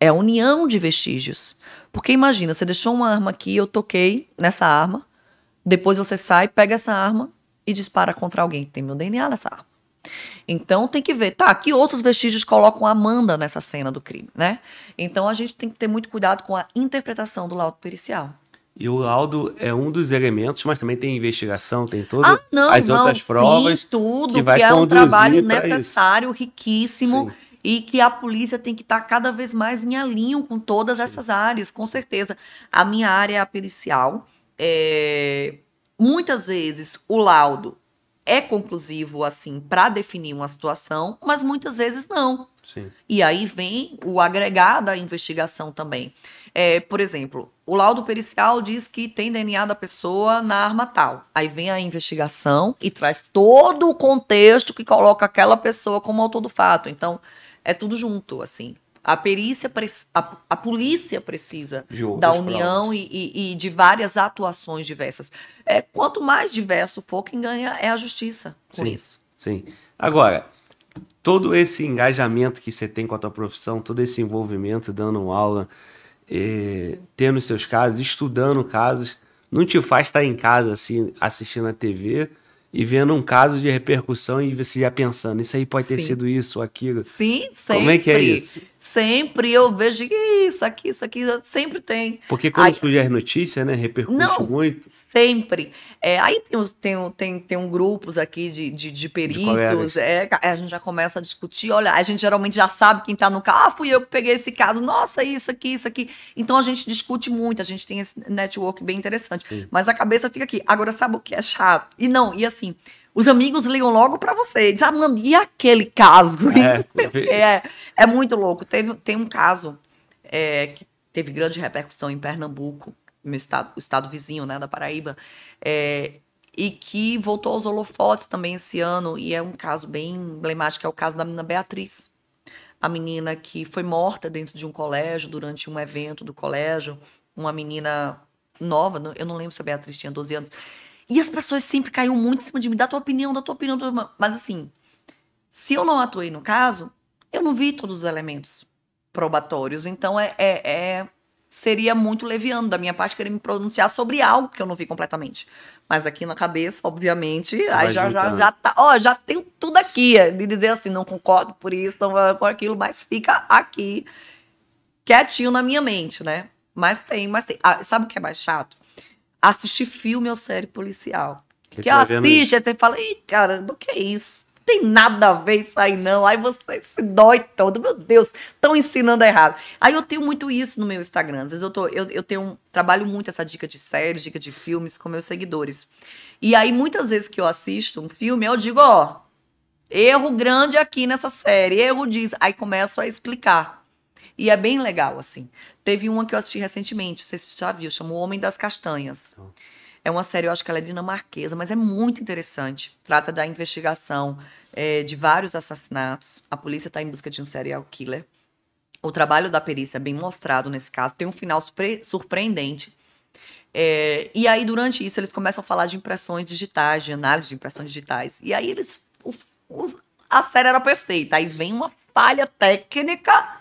Speaker 3: É a união de vestígios. Porque imagina, você deixou uma arma aqui, eu toquei nessa arma, depois você sai, pega essa arma e dispara contra alguém. Tem meu DNA nessa arma. Então tem que ver, tá, que outros vestígios colocam a Amanda nessa cena do crime, né? Então a gente tem que ter muito cuidado com a interpretação do laudo pericial.
Speaker 1: E o laudo é um dos elementos, mas também tem investigação, tem todas
Speaker 3: ah, não,
Speaker 1: as
Speaker 3: não,
Speaker 1: outras provas.
Speaker 3: Sim, tudo,
Speaker 1: que,
Speaker 3: que é um trabalho necessário,
Speaker 1: isso.
Speaker 3: riquíssimo. Sim e que a polícia tem que estar cada vez mais em alinho com todas essas áreas, com certeza. A minha área é a pericial. É... Muitas vezes o laudo é conclusivo assim para definir uma situação, mas muitas vezes não.
Speaker 1: Sim.
Speaker 3: E aí vem o agregado da investigação também. É, por exemplo, o laudo pericial diz que tem DNA da pessoa na arma tal. Aí vem a investigação e traz todo o contexto que coloca aquela pessoa como autor do fato. Então, é tudo junto, assim. A perícia, a, a polícia precisa da união e, e, e, de várias atuações diversas. É, quanto mais diverso for, quem ganha é a justiça com
Speaker 1: sim,
Speaker 3: isso.
Speaker 1: Sim. Agora, todo esse engajamento que você tem com a tua profissão, todo esse envolvimento, dando aula, eh, tendo seus casos, estudando casos, não te faz estar em casa assim, assistindo a TV e vendo um caso de repercussão e você já pensando, isso aí pode ter
Speaker 3: Sim.
Speaker 1: sido isso ou aquilo.
Speaker 3: Sim, sempre.
Speaker 1: Como é que é isso?
Speaker 3: Sempre eu vejo isso aqui, isso aqui, sempre tem.
Speaker 1: Porque quando surge as notícias, né, repercute
Speaker 3: Não,
Speaker 1: muito.
Speaker 3: Sempre. É, aí tem, tem, tem, tem um grupos aqui de, de, de peritos,
Speaker 1: de
Speaker 3: é, a gente já começa a discutir, olha, a gente geralmente já sabe quem tá no caso, ah, fui eu que peguei esse caso, nossa, isso aqui, isso aqui. Então a gente discute muito, a gente tem esse network bem interessante.
Speaker 1: Sim.
Speaker 3: Mas a cabeça fica aqui. Agora, sabe o que é chato? E não, e assim, os amigos ligam logo para você. Diz, ah, mano, e aquele caso?
Speaker 1: É,
Speaker 3: é, é muito louco. Teve, tem um caso é, que teve grande repercussão em Pernambuco, meu estado, o estado vizinho, né, da Paraíba, é, e que voltou aos holofotes também esse ano, e é um caso bem emblemático, é o caso da menina Beatriz. A menina que foi morta dentro de um colégio, durante um evento do colégio, uma menina nova, eu não lembro se a Beatriz tinha 12 anos, e as pessoas sempre caíam muito em cima de mim, da tua opinião, da tua opinião. Da tua... Mas assim, se eu não atuei no caso, eu não vi todos os elementos probatórios. Então é, é, é, seria muito leviano da minha parte querer me pronunciar sobre algo que eu não vi completamente. Mas aqui na cabeça, obviamente, aí já, já, já tá. Ó, já tenho tudo aqui. É, de dizer assim, não concordo por isso, não com aquilo, mas fica aqui quietinho na minha mente, né? Mas tem, mas tem. Ah, sabe o que é mais chato? Assistir filme ou série policial. Que, que assiste, aí você fala, ih, cara, o que é isso? Não tem nada a ver isso aí, não. Aí você se dói todo. Meu Deus, estão ensinando errado. Aí eu tenho muito isso no meu Instagram. Às vezes eu, tô, eu, eu tenho, trabalho muito essa dica de séries, dica de filmes com meus seguidores. E aí, muitas vezes que eu assisto um filme, eu digo, ó, erro grande aqui nessa série, erro diz. Aí começo a explicar. E é bem legal, assim. Teve uma que eu assisti recentemente, não sei se você já viu, chama O Homem das Castanhas. É uma série, eu acho que ela é dinamarquesa, mas é muito interessante. Trata da investigação é, de vários assassinatos. A polícia está em busca de um serial killer. O trabalho da perícia é bem mostrado nesse caso. Tem um final surpreendente. É, e aí, durante isso, eles começam a falar de impressões digitais, de análise de impressões digitais. E aí, eles. O, o, a série era perfeita. Aí vem uma falha técnica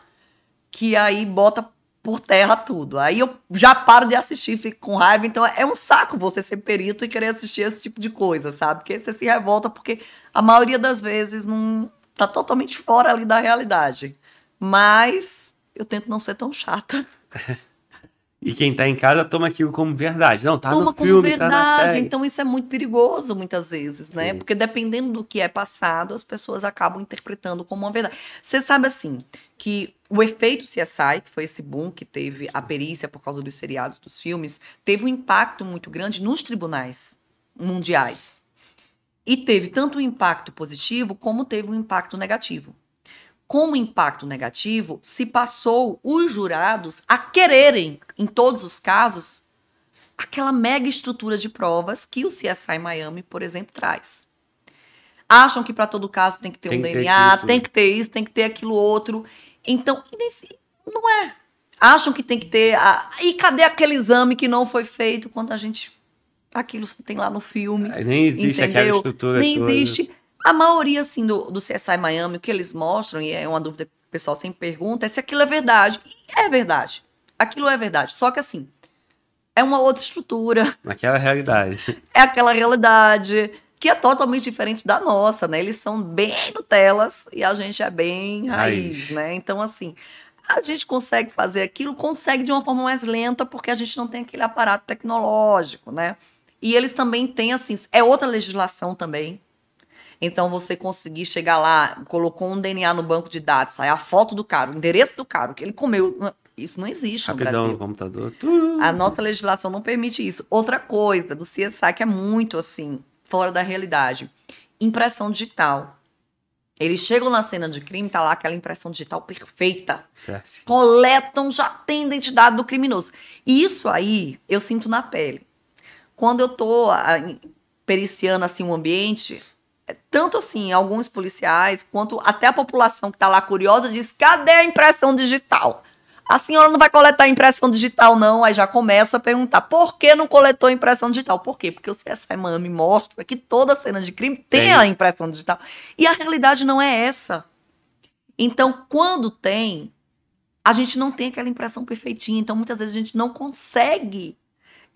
Speaker 3: que aí bota por terra tudo. Aí eu já paro de assistir, fico com raiva. Então é um saco você ser perito e querer assistir esse tipo de coisa, sabe? Porque você se revolta porque a maioria das vezes não tá totalmente fora ali da realidade. Mas eu tento não ser tão chata.
Speaker 1: E quem tá em casa toma aquilo como verdade. Não, tá
Speaker 3: toma
Speaker 1: no
Speaker 3: como
Speaker 1: filme, tá na
Speaker 3: verdade.
Speaker 1: série.
Speaker 3: Então isso é muito perigoso muitas vezes, né?
Speaker 1: Sim.
Speaker 3: Porque dependendo do que é passado, as pessoas acabam interpretando como uma verdade. Você sabe assim que o efeito CSI, que foi esse boom que teve a perícia por causa dos seriados, dos filmes, teve um impacto muito grande nos tribunais mundiais. E teve tanto um impacto positivo como teve um impacto negativo. Como impacto negativo, se passou os jurados a quererem, em todos os casos, aquela mega estrutura de provas que o CSI Miami, por exemplo, traz. Acham que para todo caso tem que ter
Speaker 1: Tem
Speaker 3: um
Speaker 1: que ter
Speaker 3: DNA,
Speaker 1: aquilo
Speaker 3: tem que ter isso, tem que ter aquilo outro. Então, não é. Acham que tem que ter. A, e cadê aquele exame que não foi feito quando a gente. Aquilo tem lá no filme.
Speaker 1: Nem existe aquela
Speaker 3: Entendeu?
Speaker 1: estrutura
Speaker 3: Nem
Speaker 1: toda.
Speaker 3: existe. A maioria, assim, do, do CSI Miami, o que eles mostram, e é uma dúvida que o pessoal sempre pergunta, é se aquilo é verdade. E é verdade. Aquilo é verdade. Só que, assim, é uma outra estrutura,
Speaker 1: Naquela realidade.
Speaker 3: é aquela realidade que é totalmente diferente da nossa, né? Eles são bem Nutelas e a gente é bem raiz,
Speaker 1: Raiz.
Speaker 3: né? Então, assim, a gente consegue fazer aquilo, consegue de uma forma mais lenta, porque a gente não tem aquele aparato tecnológico, né? E eles também têm, assim, é outra legislação também. Então, você conseguir chegar lá, colocou um DNA no banco de dados, sai a foto do cara, o endereço do cara, o que ele comeu. Isso não existe no
Speaker 1: Rapidão
Speaker 3: Brasil.
Speaker 1: no computador.
Speaker 3: A nossa legislação não permite isso. Outra coisa do CSI que é muito assim, fora da realidade. Impressão digital. Eles chegam na cena de crime, tá lá aquela impressão digital perfeita.
Speaker 1: Certo.
Speaker 3: Coletam, já tem identidade do criminoso. E isso aí eu sinto na pele. Quando eu tô ah, periciando assim o ambiente, é tanto assim, alguns policiais, quanto até a população que tá lá curiosa diz: cadê a impressão digital? A senhora não vai coletar a impressão digital, não. Aí já começa a perguntar: por que não coletou a impressão digital? Por quê? Porque o CSI Miami mostra que toda cena de crime tem,
Speaker 1: Tem.
Speaker 3: a impressão digital. E a realidade não é essa. Então, quando tem, a gente não tem aquela impressão perfeitinha. Então, muitas vezes a gente não consegue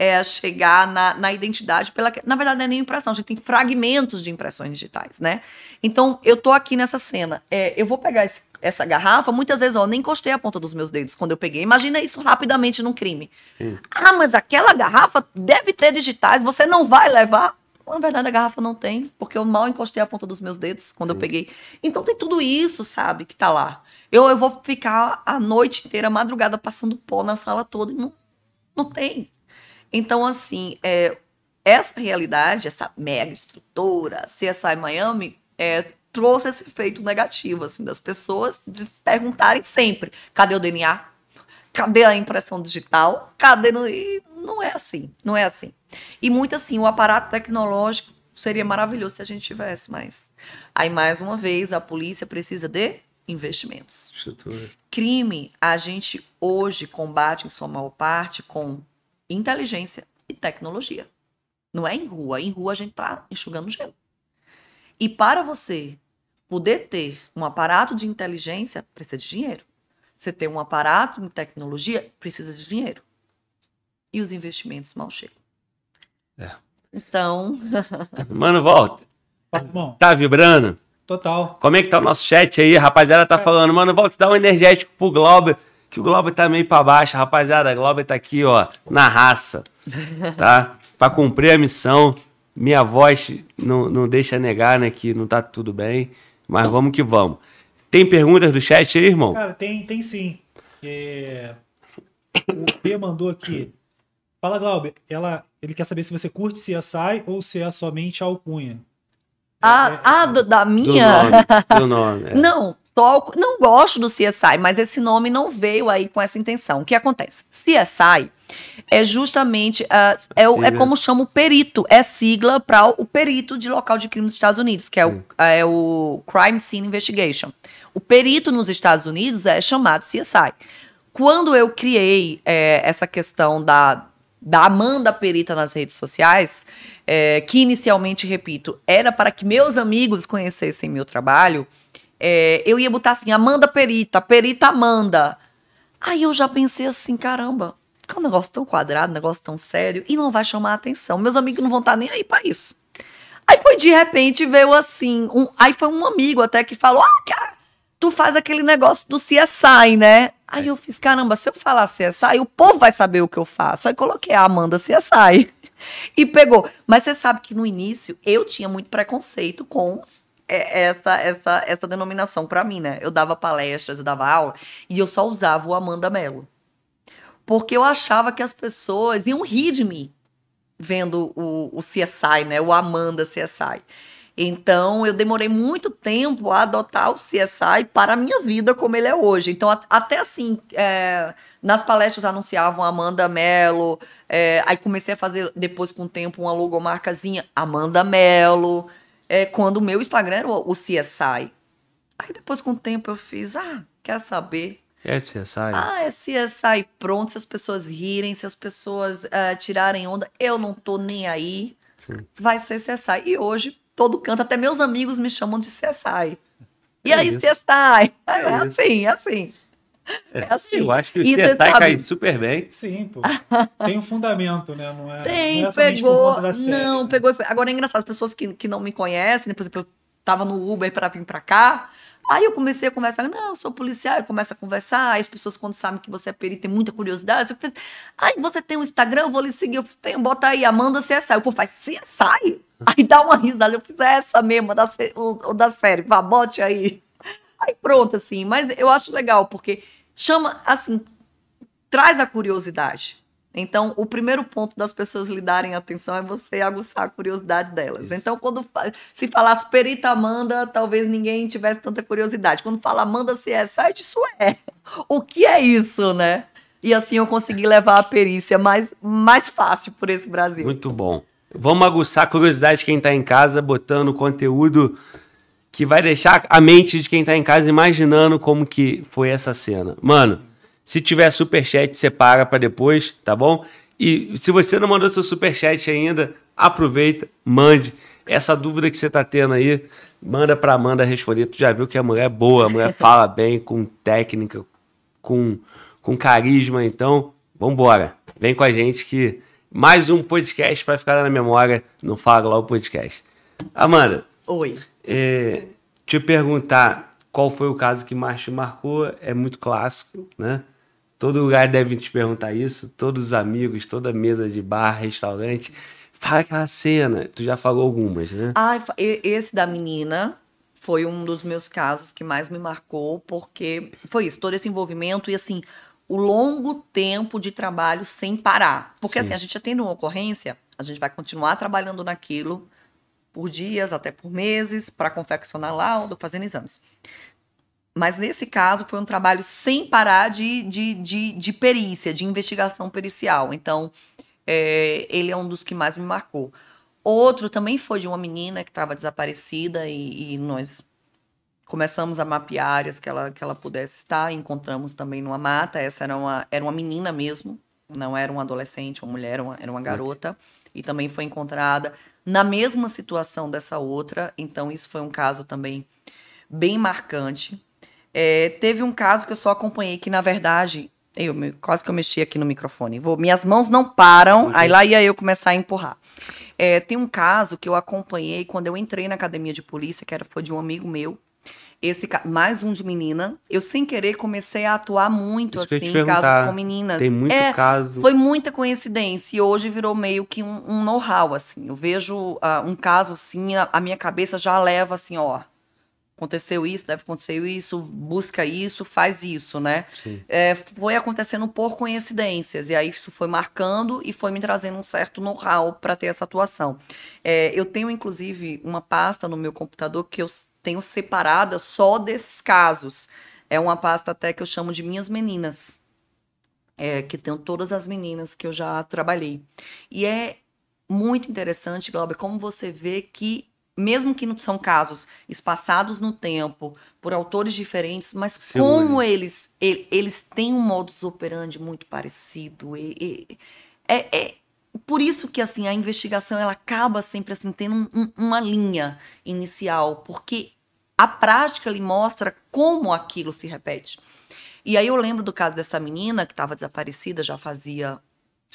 Speaker 3: é, chegar na, na identidade pela. Na verdade, não é nem impressão, a gente tem fragmentos de impressões digitais, né? Então, eu tô aqui nessa cena. é, eu vou pegar esse- essa garrafa, muitas vezes, ó, nem encostei a ponta dos meus dedos quando eu peguei. Imagina isso rapidamente num crime.
Speaker 1: Sim.
Speaker 3: Ah, mas aquela garrafa deve ter digitais, você não vai levar. Na verdade, a garrafa não tem, porque eu mal encostei a ponta dos meus dedos quando eu peguei. Então tem tudo isso, sabe, que tá lá. Eu, eu vou ficar a noite inteira, a madrugada, passando pó na sala toda e não, não tem. Então, assim, é, essa realidade, essa mega estrutura, CSI Miami, é, trouxe esse efeito negativo, assim, das pessoas de perguntarem sempre, cadê o DNA? Cadê a impressão digital? Cadê? No... E não é assim, não é assim. E muito assim, o aparato tecnológico seria maravilhoso se a gente tivesse, mas aí mais uma vez a polícia precisa de investimentos.
Speaker 1: Estrutura.
Speaker 3: Crime a gente hoje combate em sua maior parte com inteligência e tecnologia. Não é em rua, em rua a gente tá enxugando gelo. E para você poder ter um aparato de inteligência, precisa de dinheiro. Você ter um aparato de tecnologia, precisa de dinheiro. E os investimentos mal chegam.
Speaker 1: É.
Speaker 3: Então,
Speaker 1: Mano, volta.
Speaker 2: Bom,
Speaker 1: Tá vibrando?
Speaker 2: total.
Speaker 1: Como é que tá o nosso chat aí? A rapaziada tá falando, mano, volta, dá um energético pro Glauber, que o Glauber tá meio pra baixo. Rapaziada, o Glauber tá aqui, ó, na raça, tá? Pra cumprir a missão. Minha voz não, não deixa negar, né, que não tá tudo bem, mas vamos que vamos. Tem perguntas do chat aí, irmão?
Speaker 2: Cara, tem, tem sim. É, O P mandou aqui. Fala, Glauber. Ela, ele quer saber se você curte CSI ou se é somente a alcunha.
Speaker 3: a, a do- da
Speaker 1: Do
Speaker 3: minha.
Speaker 1: nome, do nome. é.
Speaker 3: Não, só, não gosto do CSI, mas esse nome não veio aí com essa intenção. O que acontece? CSI é justamente ah, é, o- é como chama o perito, é sigla para o perito de local de crime dos Estados Unidos, que é o, é o Crime Scene Investigation. O perito nos Estados Unidos é chamado CSI. Quando eu criei é, essa questão da, da Amanda Perita nas redes sociais, é, que inicialmente, repito, era para que meus amigos conhecessem meu trabalho, é, eu ia botar assim, Amanda Perita, Perita Amanda. Aí eu já pensei assim, caramba, é um negócio tão quadrado, um negócio tão sério, e não vai chamar a atenção. Meus amigos não vão estar nem aí para isso. Aí foi de repente, veio assim, um- aí foi um amigo até que falou, ah, cara, tu faz aquele negócio do CSI, né? Aí eu fiz, caramba, se eu falar CSI, o povo vai saber o que eu faço. Aí coloquei a Amanda CSI. E pegou. Mas você sabe que no início eu tinha muito preconceito com essa, essa, essa denominação para mim, né? Eu dava palestras, eu dava aula e eu só usava o Amanda Mello. Porque eu achava que as pessoas iam rir de mim vendo o, o CSI, né? O Amanda CSI. Então, eu demorei muito tempo a adotar o CSI para a minha vida como ele é hoje. Então, até assim, é, nas palestras anunciavam Amanda Mello, é, aí comecei a fazer, depois com o tempo, uma logomarcazinha, Amanda Mello, é, quando o meu Instagram era o, o CSI. Aí depois, com o tempo, eu fiz, ah, quer saber?
Speaker 1: É CSI?
Speaker 3: Ah, é CSI pronto, se as pessoas rirem, se as pessoas uh, tirarem onda, eu não tô nem aí. Sim. Vai ser CSI. E hoje, todo canto, até meus amigos me chamam de CSI. E é aí, isso. CSI? É, é assim, é assim.
Speaker 1: É, é assim. Eu acho que o CSI sabe... cai super bem.
Speaker 2: Sim, pô. Tem um fundamento, né? Não é,
Speaker 3: Tem, não é pegou. Não, pegou. Agora é engraçado, as pessoas que, que não me conhecem, né, por exemplo, eu tava no Uber para vir para cá. Aí eu comecei a conversar, não, eu sou policial, eu começo a conversar, aí as pessoas quando sabem que você é perito têm muita curiosidade, eu fiz, aí você tem um Instagram, eu vou lhe seguir, eu fiz, tem, bota aí, Amanda CSI, o povo faz, CSI? Aí dá uma risada, eu fiz, é essa mesmo, da, o, da série, vá, bote aí. Aí pronto, assim, mas eu acho legal, porque chama, assim, traz a curiosidade. Então, o primeiro ponto das pessoas lhe darem atenção é você aguçar a curiosidade delas. Isso. Então, quando se falasse perita Amanda, talvez ninguém tivesse tanta curiosidade. Quando fala Amanda CSI, isso é. O que é isso, né? E assim eu consegui levar a perícia mais, mais fácil por esse Brasil.
Speaker 1: Muito bom. Vamos aguçar a curiosidade de quem está em casa, botando conteúdo que vai deixar a mente de quem está em casa imaginando como que foi essa cena. Mano, se tiver superchat, você para para depois, tá bom? E se você não mandou seu superchat ainda, aproveita, mande. Essa dúvida que você tá tendo aí, manda pra Amanda responder. Tu já viu que a mulher é boa, a mulher fala bem, com técnica, com, com carisma. Então, vambora. Vem com a gente que mais um podcast para ficar na memória no Fala Lá o Podcast. Amanda.
Speaker 3: Oi.
Speaker 1: É, te perguntar qual foi o caso que mais te marcou, é muito clássico, né? Todo lugar deve te perguntar isso, todos os amigos, toda mesa de bar, restaurante. Fala aquela cena. Tu já falou algumas, né?
Speaker 3: Ah, esse da menina foi um dos meus casos que mais me marcou, porque foi isso, todo esse envolvimento e assim, o longo tempo de trabalho sem parar. Porque Sim. assim, a gente já tendo uma ocorrência, a gente vai continuar trabalhando naquilo por dias, até por meses, para confeccionar laudo, fazendo exames. Mas nesse caso foi um trabalho sem parar de, de, de, de perícia, de investigação pericial. Então, é, ele é um dos que mais me marcou. Outro também foi de uma menina que estava desaparecida e, e, nós começamos a mapear áreas que ela, que ela pudesse estar. Encontramos também numa mata. Essa era uma, era uma menina mesmo, não era um adolescente, uma mulher, uma, era uma garota. E também foi encontrada na mesma situação dessa outra. Então, isso foi um caso também bem marcante. É, teve um caso que eu só acompanhei, que na verdade. Eu, quase que eu mexi aqui no microfone. Vou, minhas mãos não param, uhum. aí lá ia eu começar a empurrar. É, tem um caso que eu acompanhei quando eu entrei na academia de polícia, que era, foi de um amigo meu. Esse mais um de menina. Eu sem querer comecei a atuar muito Isso assim em casos com meninas.
Speaker 1: Tem muito é, caso.
Speaker 3: Foi muita coincidência e hoje virou meio que um, um know-how assim. Eu vejo uh, um caso assim, a, a minha cabeça já leva assim, ó, aconteceu isso, deve acontecer isso, busca isso, faz isso, né? É, foi acontecendo por coincidências, e aí isso foi marcando e foi me trazendo um certo know-how para ter essa atuação. É, eu tenho, inclusive, uma pasta no meu computador que eu tenho separada só desses casos. É uma pasta até que eu chamo de Minhas Meninas. É, que tem todas as meninas que eu já trabalhei. E é muito interessante, Glauber, como você vê que mesmo que não são casos espaçados no tempo, por autores diferentes, mas como eles, eles têm um modus operandi muito parecido. E, e, é, é, por isso que assim a investigação ela acaba sempre assim tendo um, um, uma linha inicial, porque a prática lhe mostra como aquilo se repete. E aí eu lembro do caso dessa menina que estava desaparecida já fazia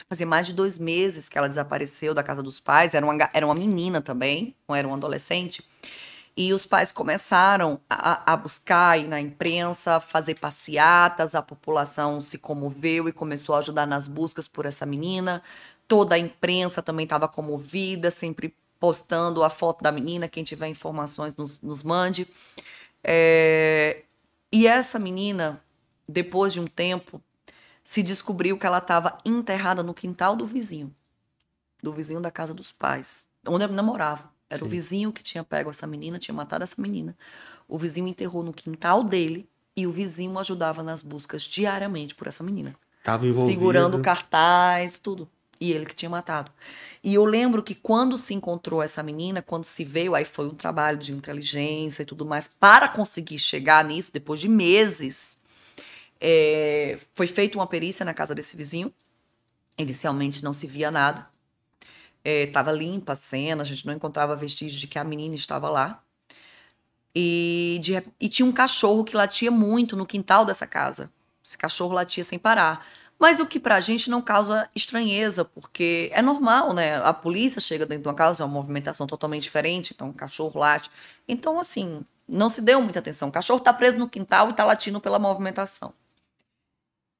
Speaker 3: fazia mais de dois meses que ela desapareceu da casa dos pais. Era uma, era uma menina também, não era um adolescente. E os pais começaram a, a buscar ir na imprensa, fazer passeatas, a população se comoveu e começou a ajudar nas buscas por essa menina. Toda a imprensa também estava comovida, sempre postando a foto da menina. Quem tiver informações nos, nos mande. É... E essa menina, depois de um tempo, se descobriu que ela estava enterrada no quintal do vizinho, do vizinho da casa dos pais, onde a menina morava. Era Sim. o vizinho que tinha pego essa menina, tinha matado essa menina. O vizinho enterrou no quintal dele e o vizinho ajudava nas buscas diariamente por essa menina.
Speaker 1: Tava envolvido.
Speaker 3: Segurando cartaz, tudo. E ele que tinha matado. E eu lembro que quando se encontrou essa menina, quando se veio, aí foi um trabalho de inteligência e tudo mais, para conseguir chegar nisso, depois de meses, é, foi feita uma perícia na casa desse vizinho. Inicialmente não se via nada estava é, limpa a cena, a gente não encontrava vestígios de que a menina estava lá. E, de, e tinha um cachorro que latia muito no quintal dessa casa. Esse cachorro latia sem parar. Mas o que pra gente não causa estranheza, porque é normal, né? A polícia chega dentro de uma casa, é uma movimentação totalmente diferente, então o cachorro late. Então, assim, não se deu muita atenção. O cachorro tá preso no quintal e tá latindo pela movimentação.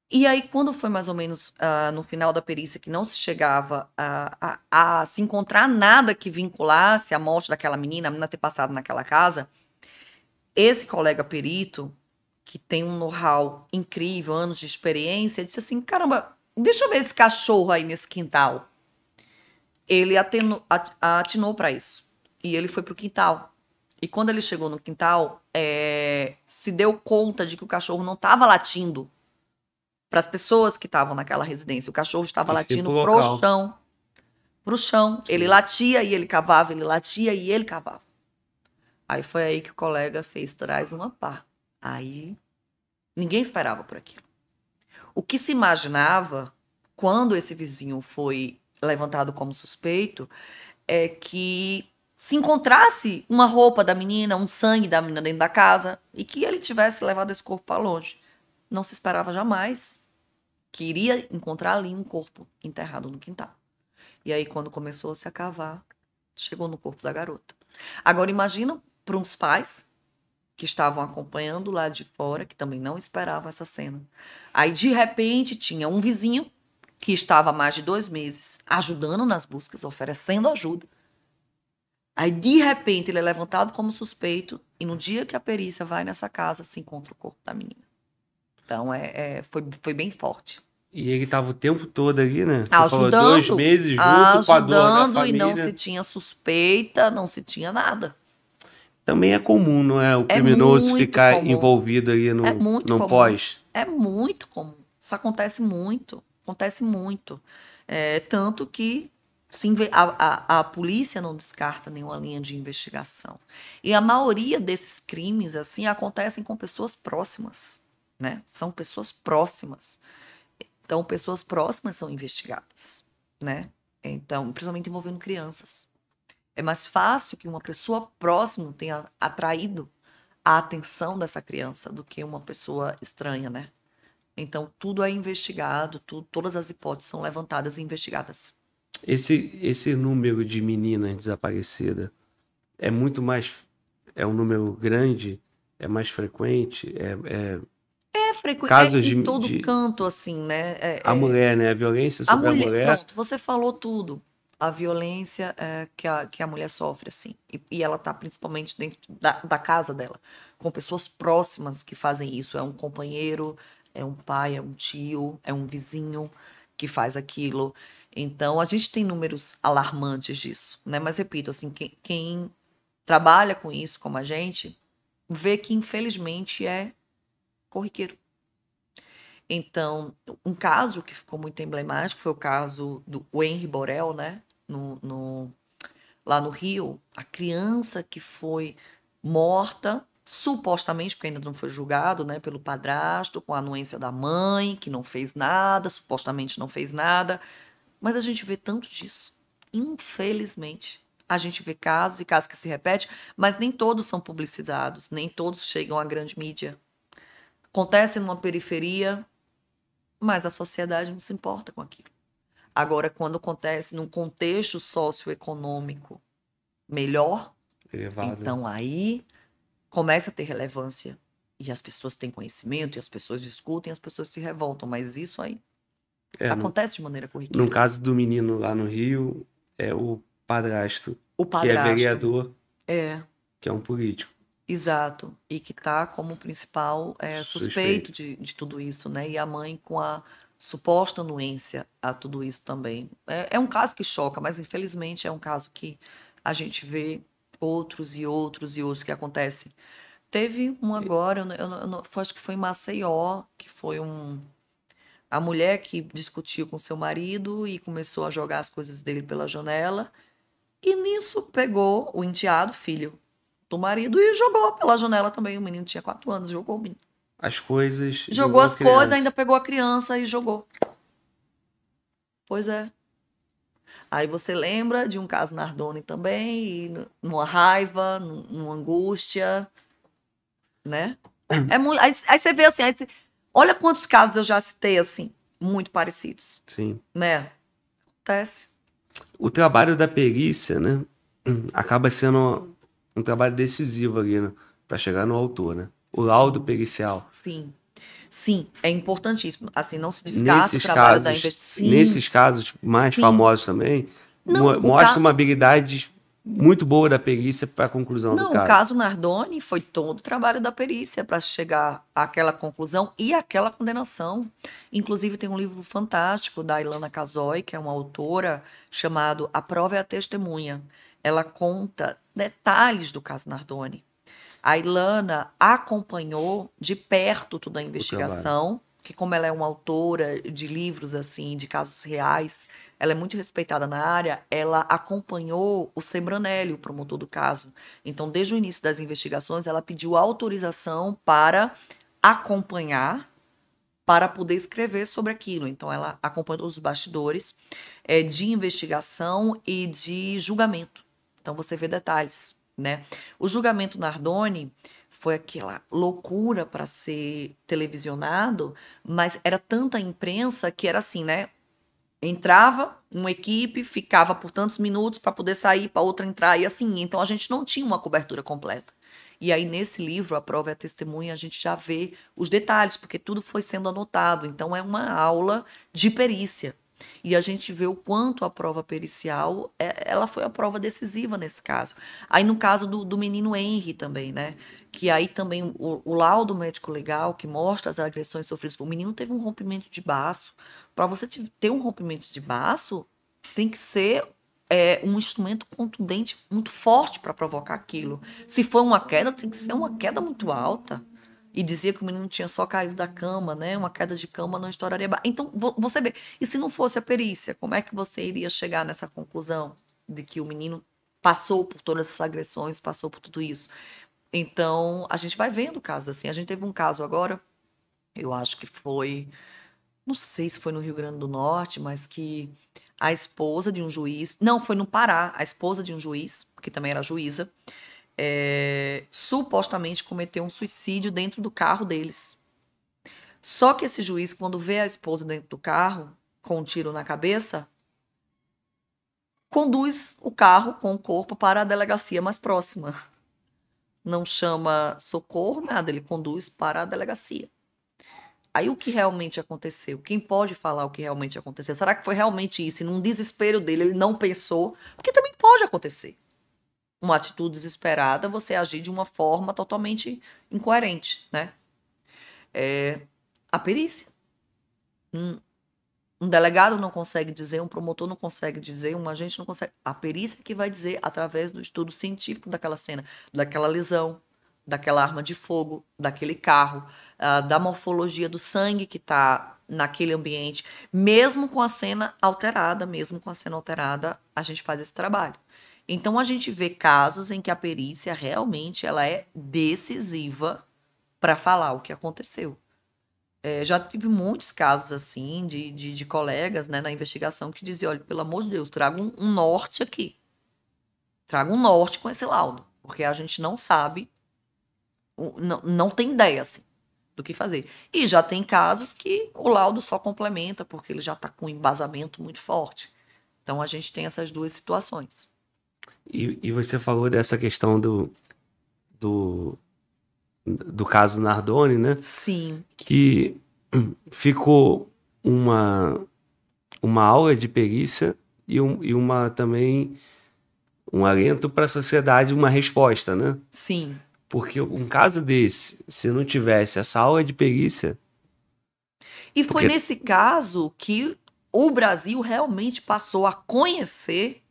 Speaker 3: E aí, quando foi mais ou menos uh, no final da perícia que não se chegava a, a, a, se encontrar nada que vinculasse a morte daquela menina, a menina ter passado naquela casa, esse colega perito, que tem um know-how incrível, anos de experiência, disse assim: caramba, deixa eu ver esse cachorro aí nesse quintal. Ele atinou, atinou para isso. E ele foi pro quintal. E quando ele chegou no quintal, é, se deu conta de que o cachorro não estava latindo para as pessoas que estavam naquela residência. O cachorro estava latindo pro, pro chão. Pro chão. Sim. Ele latia e ele cavava, ele latia e ele cavava. Aí foi aí que o colega fez traz uma pá. Aí ninguém esperava por aquilo. O que se imaginava quando esse vizinho foi levantado como suspeito é que se encontrasse uma roupa da menina, um sangue da menina dentro da casa e que ele tivesse levado esse corpo para longe não se esperava jamais que iria encontrar ali um corpo enterrado no quintal. E aí, quando começou a se cavar, chegou no corpo da garota. Agora, imagina para uns pais que estavam acompanhando lá de fora, que também não esperavam essa cena. Aí, de repente, tinha um vizinho que estava há mais de dois meses ajudando nas buscas, oferecendo ajuda. Aí, de repente, ele é levantado como suspeito e no dia que a perícia vai nessa casa, se encontra o corpo da menina. Então, é, é foi, foi bem forte.
Speaker 1: E ele estava o tempo todo ali, né?
Speaker 3: Você ajudando, falou, dois meses junto ajudando, com a dor da família. e não se tinha suspeita, não se tinha nada.
Speaker 1: Também é comum, não é? O é criminoso é ficar comum. envolvido ali no, é muito no pós.
Speaker 3: É muito comum. Isso acontece muito. Acontece muito. É, tanto que a, a, a, polícia não descarta nenhuma linha de investigação. E a maioria desses crimes, assim, acontecem com pessoas próximas né? São pessoas próximas. Então, pessoas próximas são investigadas, né? Então, principalmente envolvendo crianças. É mais fácil que uma pessoa próxima tenha atraído a atenção dessa criança do que uma pessoa estranha, né? Então, tudo é investigado, tudo, todas as hipóteses são levantadas e investigadas.
Speaker 1: Esse, esse número de meninas desaparecidas é muito mais. É um número grande? É mais frequente? É, é
Speaker 3: frequente. Casos é em todo de, canto, assim, né? É,
Speaker 1: a é... mulher, né? A violência sobre a mulher, a mulher. Pronto,
Speaker 3: você falou tudo. A violência é, que, a, que a mulher sofre, assim. E, e ela tá principalmente dentro da, da casa dela, com pessoas próximas que fazem isso. É um companheiro, é um pai, é um tio, é um vizinho que faz aquilo. Então, a gente tem números alarmantes disso, né? Mas repito, assim, quem, quem trabalha com isso, como a gente, vê que infelizmente é corriqueiro. Então, um caso que ficou muito emblemático foi o caso do Henry Borel, né? No, no, lá no Rio, a criança que foi morta, supostamente, porque ainda não foi julgado, né? Pelo padrasto, com a anuência da mãe, que não fez nada, supostamente não fez nada. Mas a gente vê tanto disso. Infelizmente, a gente vê casos e casos que se repetem, mas nem todos são publicizados, nem todos chegam à grande mídia. Acontece numa periferia, mas a sociedade não se importa com aquilo. Agora, quando acontece num contexto socioeconômico melhor,
Speaker 1: Elevado.
Speaker 3: Então aí começa a ter relevância. E as pessoas têm conhecimento, e as pessoas discutem, e as pessoas se revoltam. Mas isso aí
Speaker 1: é, no,
Speaker 3: acontece de maneira corriqueira.
Speaker 1: no caso do menino lá no Rio, é o padrasto,
Speaker 3: O
Speaker 1: que é
Speaker 3: padrasto.
Speaker 1: vereador,
Speaker 3: É,
Speaker 1: que é um político.
Speaker 3: exato. E que tá como principal é, suspeito,
Speaker 1: Suspeito.
Speaker 3: De, de tudo isso, né? E a mãe com a suposta anuência a tudo isso também. É, é um caso que choca, mas infelizmente é um caso que a gente vê outros e outros e outros que acontecem. Teve um agora, eu, eu, eu acho que foi em Maceió, que foi um. A mulher que discutiu com seu marido e começou a jogar as coisas dele pela janela. E nisso pegou o enteado, filho do marido, e jogou pela janela também. O menino tinha quatro anos, jogou o menino.
Speaker 1: As coisas.
Speaker 3: Jogou
Speaker 1: a
Speaker 3: as coisas, ainda pegou a criança e jogou. Pois é. Aí você lembra de um caso Nardoni também, numa raiva, num- numa angústia, né? É muito, aí, aí você vê assim, você- olha quantos casos eu já citei assim, muito parecidos,
Speaker 1: Sim.
Speaker 3: né? Acontece.
Speaker 1: O trabalho da perícia, né? Acaba sendo um trabalho decisivo ali, né? Pra chegar no autor, né? O laudo pericial.
Speaker 3: Sim. Sim, é importantíssimo. Assim, não se descarta o
Speaker 1: Nesses
Speaker 3: trabalho da
Speaker 1: casos,
Speaker 3: investigação.
Speaker 1: nesses casos mais
Speaker 3: Sim.
Speaker 1: famosos também,
Speaker 3: Não,
Speaker 1: mo-
Speaker 3: o
Speaker 1: mostra
Speaker 3: ca-
Speaker 1: uma habilidade muito boa da perícia para a conclusão
Speaker 3: Não,
Speaker 1: do
Speaker 3: o
Speaker 1: caso.
Speaker 3: caso Nardoni foi todo o trabalho da perícia para chegar àquela conclusão e àquela condenação. Inclusive, tem um livro fantástico da Ilana Casoy, que é uma autora, chamado A Prova é a Testemunha. Ela conta detalhes do caso Nardoni. A Ilana acompanhou de perto toda a investigação, que como ela é uma autora de livros assim, de casos reais, ela é muito respeitada na área, ela acompanhou o Sembranelli, o promotor do caso. Então, desde o início das investigações, ela pediu autorização para acompanhar, para poder escrever sobre aquilo. Então, ela acompanhou os bastidores eh, de investigação e de julgamento. Então, você vê detalhes, né? O julgamento Nardoni foi aquela loucura para ser televisionado, mas era tanta imprensa que era assim, né? Entrava uma equipe, ficava por tantos minutos para poder sair, para outra entrar e assim. Então a gente não tinha uma cobertura completa. E aí nesse livro, A Prova é a Testemunha, a gente já vê os detalhes, porque tudo foi sendo anotado. Então é uma aula de perícia. E a gente vê o quanto a prova pericial, é- ela foi a prova decisiva nesse caso. Aí no caso do, do menino Henry também, né? Que aí também o, o laudo médico legal que mostra as agressões sofridas. O menino teve um rompimento de baço. Para você te- ter um rompimento de baço, tem que ser é, um instrumento contundente muito forte para provocar aquilo. Se for uma queda, tem que ser uma queda muito alta. E dizia que o menino tinha só caído da cama, né? Uma queda de cama não estouraria. ba- Então, vo- você vê. E se não fosse a perícia, como é que você iria chegar nessa conclusão de que o menino passou por todas essas agressões, passou por tudo isso? Então, a gente vai vendo casos assim. A gente teve um caso agora, eu acho que foi. Não sei se foi no Rio Grande do Norte, mas que a esposa de um juiz. Não, foi no Pará, a esposa de um juiz, que também era juíza, é, supostamente cometeu um suicídio dentro do carro deles. Só que esse juiz, quando vê a esposa dentro do carro, com um tiro na cabeça, conduz o carro com o corpo para a delegacia mais próxima. Não chama socorro, nada, ele conduz para a delegacia. Aí o que realmente aconteceu? Quem pode falar o que realmente aconteceu? Será que foi realmente isso? E num desespero dele, ele não pensou? Porque também pode acontecer. Uma atitude desesperada, você agir de uma forma totalmente incoerente, né? É, a perícia. Um, um delegado não consegue dizer, um promotor não consegue dizer, um agente não consegue. A perícia que vai dizer através do estudo científico daquela cena, daquela lesão, daquela arma de fogo, daquele carro, ah, da morfologia do sangue que está naquele ambiente, mesmo com a cena alterada, mesmo com a cena alterada, a gente faz esse trabalho. Então a gente vê casos em que a perícia realmente ela é decisiva para falar o que aconteceu. É, já tive muitos casos assim de, de, de colegas né, na investigação que diziam, olha, pelo amor de Deus, traga um, um norte aqui. Traga um norte com esse laudo, porque a gente não sabe, não, não tem ideia assim, do que fazer. E já tem casos que o laudo só complementa, porque ele já está com um embasamento muito forte. Então a gente tem essas duas situações.
Speaker 1: E, e você falou dessa questão do, do, do caso Nardoni, né?
Speaker 3: Sim.
Speaker 1: Que ficou uma, uma aula de perícia e, um, e uma também um alento para a sociedade, uma resposta, né?
Speaker 3: Sim.
Speaker 1: Porque um caso desse, se não tivesse essa aula de perícia.
Speaker 3: E foi
Speaker 1: Porque-
Speaker 3: nesse caso que o Brasil realmente passou a conhecer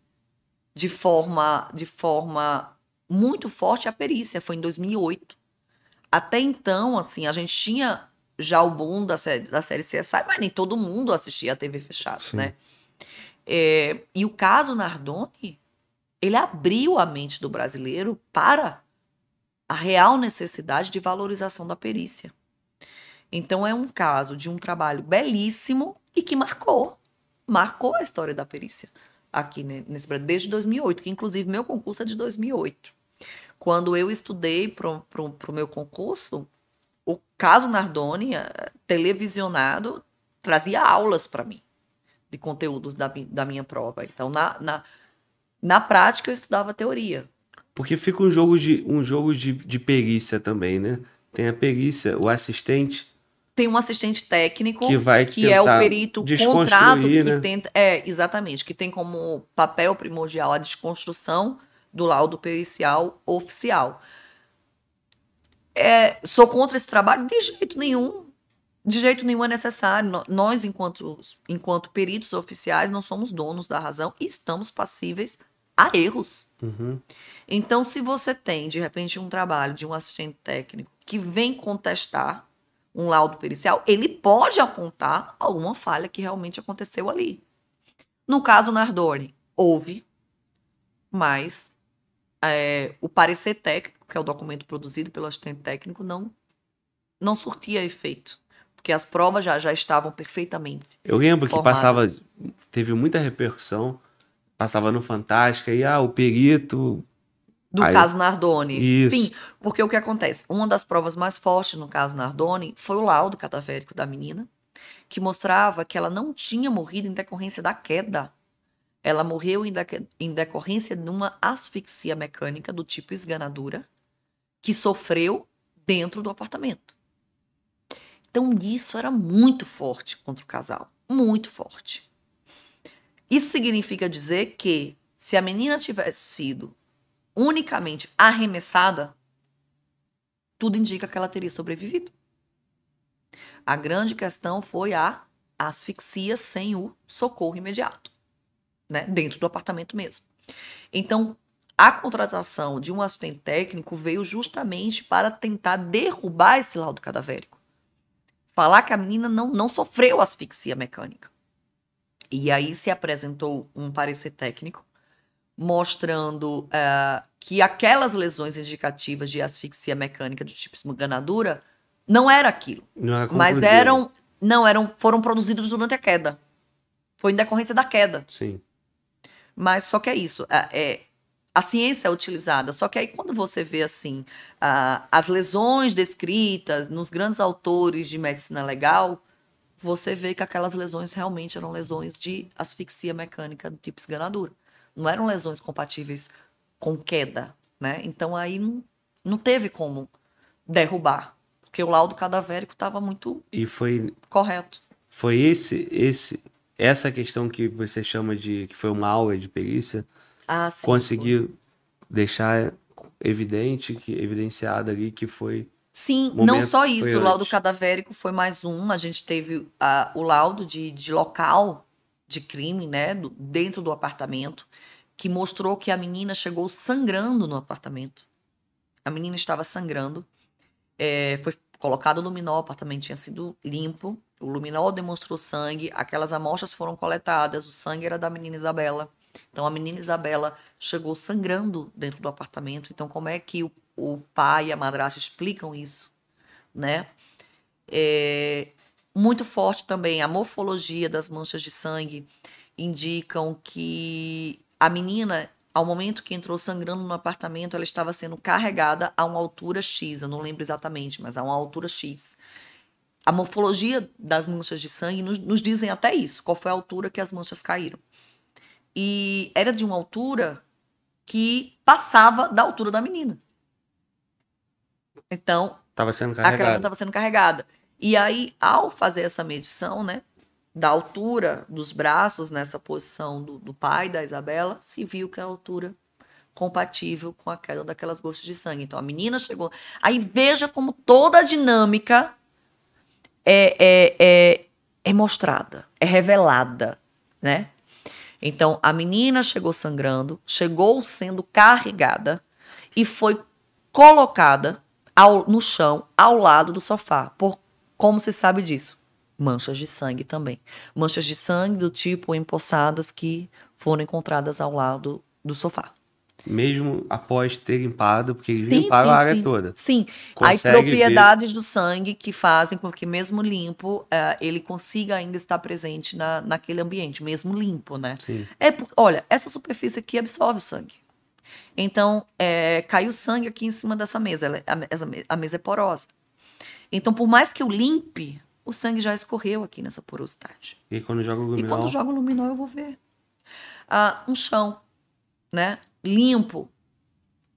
Speaker 3: de forma, de forma muito forte a perícia. Foi em 2008. Até então, assim, a gente tinha já o boom da série, da série CSI, mas nem todo mundo assistia a TV fechada,
Speaker 1: Sim.
Speaker 3: né? É, e o caso Nardoni, ele abriu a mente do brasileiro para a real necessidade de valorização da perícia. Então é um caso de um trabalho belíssimo e que marcou, marcou a história da perícia aqui ne- nesse Brasil desde 2008, que inclusive meu concurso é de 2008. Quando eu estudei para o meu concurso, o caso Nardoni, eh, televisionado, trazia aulas para mim de conteúdos da, da minha prova. Então, na, na, na prática, eu estudava teoria.
Speaker 1: Porque fica um jogo de, um jogo de, de perícia também, né? Tem a perícia, o assistente,
Speaker 3: Tem um assistente técnico
Speaker 1: que vai
Speaker 3: que é o perito contrato que
Speaker 1: né?
Speaker 3: tenta é exatamente que tem como papel primordial a desconstrução do laudo pericial oficial é, sou contra esse trabalho de jeito nenhum de jeito nenhum é necessário nós enquanto enquanto peritos oficiais não somos donos da razão e estamos passíveis a erros
Speaker 1: Uhum.
Speaker 3: então, se você tem, de repente, um trabalho de um assistente técnico que vem contestar um laudo pericial, ele pode apontar alguma falha que realmente aconteceu ali. No caso Nardoni, houve, mas é, o parecer técnico, que é o documento produzido pelo assistente técnico, não, não surtia efeito. Porque as provas já, já estavam perfeitamente.
Speaker 1: Eu lembro que
Speaker 3: Formadas.
Speaker 1: passava, teve muita repercussão, passava no Fantástica e ah, o perito.
Speaker 3: Do
Speaker 1: Aí-
Speaker 3: caso Nardoni.
Speaker 1: Isso.
Speaker 3: Sim, porque o que acontece? Uma das provas mais fortes no caso Nardoni foi o laudo cadavérico da menina, que mostrava que ela não tinha morrido em decorrência da queda. Ela morreu em, em decorrência de uma asfixia mecânica do tipo esganadura, que sofreu dentro do apartamento. Então, isso era muito forte contra o casal. Muito forte. Isso significa dizer que se a menina tivesse sido unicamente arremessada, tudo indica que ela teria sobrevivido. A grande questão foi a asfixia sem o socorro imediato, né? Dentro do apartamento mesmo. Então, a contratação de um assistente técnico veio justamente para tentar derrubar esse laudo cadavérico. Falar que a menina não, não sofreu asfixia mecânica. E aí se apresentou um parecer técnico mostrando eh, que aquelas lesões indicativas de asfixia mecânica do tipo esmaganadura não era aquilo,
Speaker 1: Não era
Speaker 3: mas eram não eram foram produzidos durante a queda. Foi em decorrência da queda.
Speaker 1: Sim.
Speaker 3: Mas só que é isso. é- é- a ciência é utilizada, só que aí quando você vê assim as lesões descritas nos grandes autores de medicina legal, você vê que aquelas lesões realmente eram lesões de asfixia mecânica do tipo esganadura. Não eram lesões compatíveis com queda, né? Então aí não, não teve como derrubar, porque o laudo cadavérico estava muito
Speaker 1: E foi,
Speaker 3: correto.
Speaker 1: foi esse, esse, essa questão que você chama de que foi uma aula de perícia,
Speaker 3: Ah, sim.
Speaker 1: conseguiu deixar evidente, que evidenciado ali que foi
Speaker 3: Sim, não só isso,
Speaker 1: foi
Speaker 3: o laudo cadavérico foi mais um. A gente teve ah, o laudo de, de local de crime, né, do- dentro do apartamento, que mostrou que a menina chegou sangrando no apartamento. A menina estava sangrando, é, foi colocado luminol, o apartamento tinha sido limpo, o luminol demonstrou sangue, aquelas amostras foram coletadas, o sangue era da menina Isabela. Então a menina Isabela chegou sangrando dentro do apartamento. Então como é que o, o pai e a madrasta explicam isso, né? É, muito forte também a morfologia das manchas de sangue indicam que a menina, ao momento que entrou sangrando no apartamento, ela estava sendo carregada a uma altura X, eu não lembro exatamente, mas a uma altura X. A morfologia das manchas de sangue nos, nos dizem até isso, qual foi a altura que as manchas caíram. E era de uma altura que passava da altura da menina. Então,
Speaker 1: Tava sendo
Speaker 3: não
Speaker 1: carregado.
Speaker 3: estava sendo carregada. E aí, ao fazer essa medição, né, da altura dos braços nessa posição do, do pai da Isabela, se viu que a altura compatível com a queda daquelas gotas de sangue. Então a menina chegou. Aí veja como toda a dinâmica é, é, é, é mostrada, é revelada, né? Então a menina chegou sangrando, chegou sendo carregada e foi colocada ao- no chão ao lado do sofá. Por como se sabe disso? Manchas de sangue também. Manchas de sangue do tipo empossadas que foram encontradas ao lado do sofá.
Speaker 1: Mesmo após ter limpado, porque eles
Speaker 3: Sim,
Speaker 1: limparam
Speaker 3: sim,
Speaker 1: a área
Speaker 3: sim.
Speaker 1: toda.
Speaker 3: Sim, as propriedades do sangue que fazem com que, mesmo limpo, eh, ele consiga ainda estar presente na, naquele ambiente, mesmo limpo, né?
Speaker 1: Sim.
Speaker 3: É por, olha, essa superfície aqui absorve o sangue. Então, é, caiu sangue aqui em cima dessa mesa. ela é- a, a mesa é porosa. Então, por mais que eu limpe, o sangue já escorreu aqui nessa porosidade.
Speaker 1: E quando joga o
Speaker 3: E
Speaker 1: luminol,
Speaker 3: quando joga o luminol, eu vou ver. Ah, um chão, né? Limpo.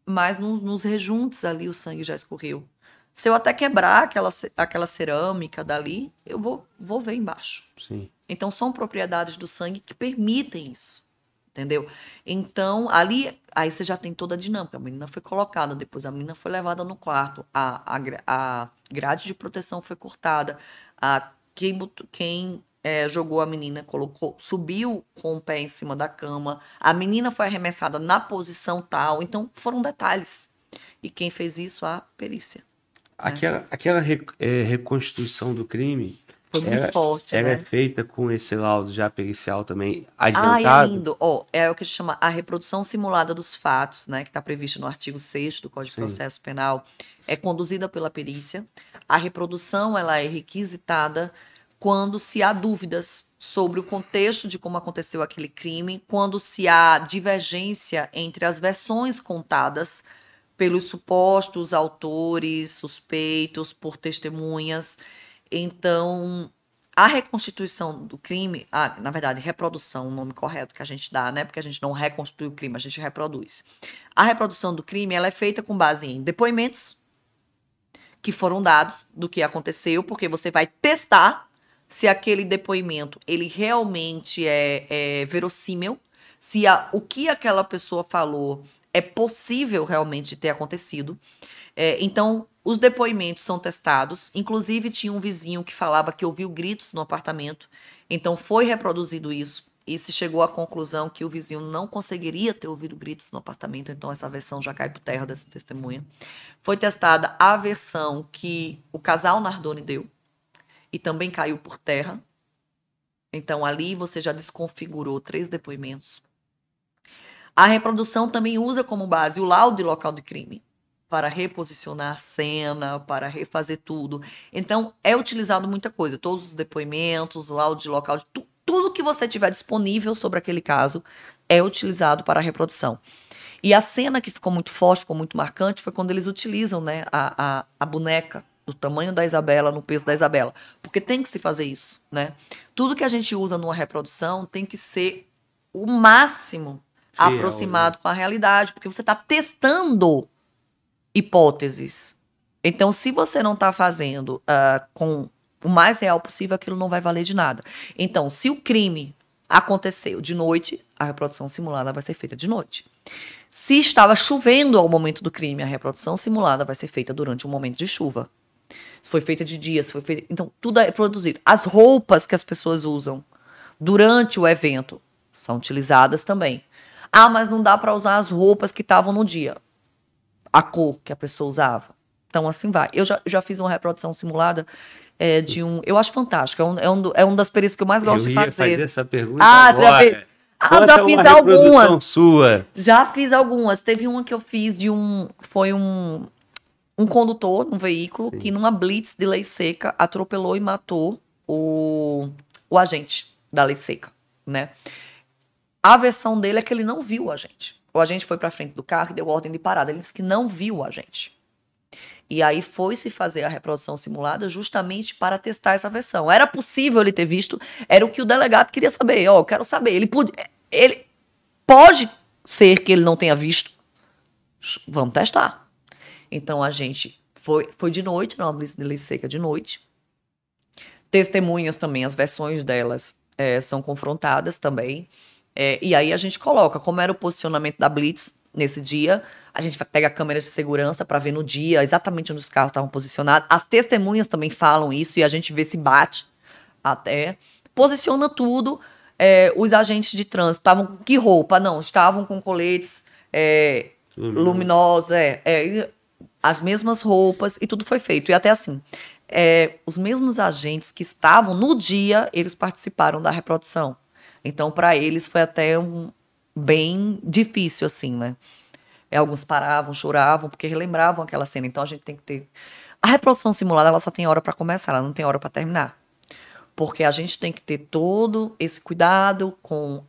Speaker 3: Mas no- nos rejuntos ali o sangue já escorreu. Se eu até quebrar aquela, aquela cerâmica dali, eu vou, vou ver embaixo.
Speaker 1: sim.
Speaker 3: Então, são propriedades do sangue que permitem isso. Entendeu? Então, ali, aí você já tem toda a dinâmica. A menina foi colocada, depois a menina foi levada no quarto, a, a, a grade de proteção foi cortada, a, quem, quem eh, jogou a menina colocou, subiu com o pé em cima da cama, a menina foi arremessada na posição tal. Então, foram detalhes. E quem fez isso? A perícia.
Speaker 1: Aquela, aquela re- é, reconstituição do crime,
Speaker 3: Foi muito
Speaker 1: Era-
Speaker 3: forte,
Speaker 1: ela
Speaker 3: né?
Speaker 1: é feita com esse laudo já pericial também
Speaker 3: Ah, é
Speaker 1: adiantado.
Speaker 3: lindo. Ó, é o que se chama a reprodução simulada dos fatos, né? Que está previsto no artigo 6 do Código de
Speaker 1: Sim.
Speaker 3: Processo Penal. É conduzida pela perícia. A reprodução, ela é requisitada quando se há dúvidas sobre o contexto de como aconteceu aquele crime, quando se há divergência entre as versões contadas pelos supostos autores, suspeitos, por testemunhas. Então, a reconstituição do crime, ah, na verdade, reprodução, o nome correto que a gente dá, né? Porque a gente não reconstitui o crime, a gente reproduz. A reprodução do crime, ela é feita com base em depoimentos que foram dados do que aconteceu, porque você vai testar se aquele depoimento ele realmente é, é verossímil, se a- o que aquela pessoa falou é possível realmente ter acontecido. É, então, os depoimentos são testados. Inclusive, tinha um vizinho que falava que ouviu gritos no apartamento. Então, foi reproduzido isso. E se chegou à conclusão que o vizinho não conseguiria ter ouvido gritos no apartamento. Então, essa versão já cai por terra dessa testemunha. Foi testada a versão que o casal Nardoni deu. E também caiu por terra. Então, ali você já desconfigurou três depoimentos. A reprodução também usa como base o laudo de local de crime para reposicionar a cena, para refazer tudo. Então, é utilizado muita coisa, todos os depoimentos, laudo de local, de tu- tudo que você tiver disponível sobre aquele caso é utilizado para a reprodução. E a cena que ficou muito forte, ficou muito marcante, foi quando eles utilizam né, a, a, a boneca do tamanho da Isabela, no peso da Isabela. Porque tem que se fazer isso, né? Tudo que a gente usa numa reprodução tem que ser o máximo
Speaker 1: Fiel,
Speaker 3: aproximado com a realidade, porque você está testando hipóteses. Então, se você não está fazendo ah, com o mais real possível, aquilo não vai valer de nada. Então, se o crime aconteceu de noite, a reprodução simulada vai ser feita de noite. Se estava chovendo ao momento do crime, a reprodução simulada vai ser feita durante um momento de chuva. Se foi feita de dia, se foi feita. Então, tudo é produzido. As roupas que as pessoas usam durante o evento são utilizadas também. Ah, mas não dá para usar as roupas que estavam no dia. A cor que a pessoa usava. Então, assim vai. Eu já, já fiz uma reprodução simulada é, de um. Eu acho fantástico. É um, é um, é um das perícias que eu mais gosto
Speaker 1: Eu
Speaker 3: de fazer.
Speaker 1: fazer essa pergunta
Speaker 3: Ah, você já
Speaker 1: agora.
Speaker 3: fez? Ah, já fiz algumas.
Speaker 1: sua.
Speaker 3: Já fiz algumas. Teve uma que eu fiz de um. Foi um. Um condutor num veículo
Speaker 1: Sim.
Speaker 3: que, numa blitz de lei seca, atropelou e matou o, o agente da lei seca, né? A versão dele é que ele não viu o agente. O agente foi pra frente do carro e deu ordem de parada. Ele disse que não viu o agente. E aí foi se fazer a reprodução simulada justamente para testar essa versão. Era possível ele ter visto, era o que o delegado queria saber. Ó, eu quero saber. Ele, pode, ele pode ser que ele não tenha visto. Vamos testar. Então a gente foi, foi de noite, não, uma blitz de lei seca de noite. Testemunhas também, as versões delas é, são confrontadas também. É, e aí a gente coloca como era o posicionamento da blitz nesse dia. A gente pega a câmera de segurança para ver no dia exatamente onde os carros estavam posicionados. As testemunhas também falam isso e a gente vê se bate até. Posiciona tudo. É, os agentes de trânsito estavam com que roupa? Não, estavam com coletes é, luminosos, é, é, as mesmas roupas e tudo foi feito. E até assim, é, os mesmos agentes que estavam no dia, eles participaram da reprodução. Então, para eles foi até um, bem difícil, assim, né? É, alguns paravam, choravam, porque relembravam aquela cena. Então, a gente tem que ter. A reprodução simulada, ela só tem hora para começar, ela não tem hora para terminar. Porque a gente tem que ter todo esse cuidado com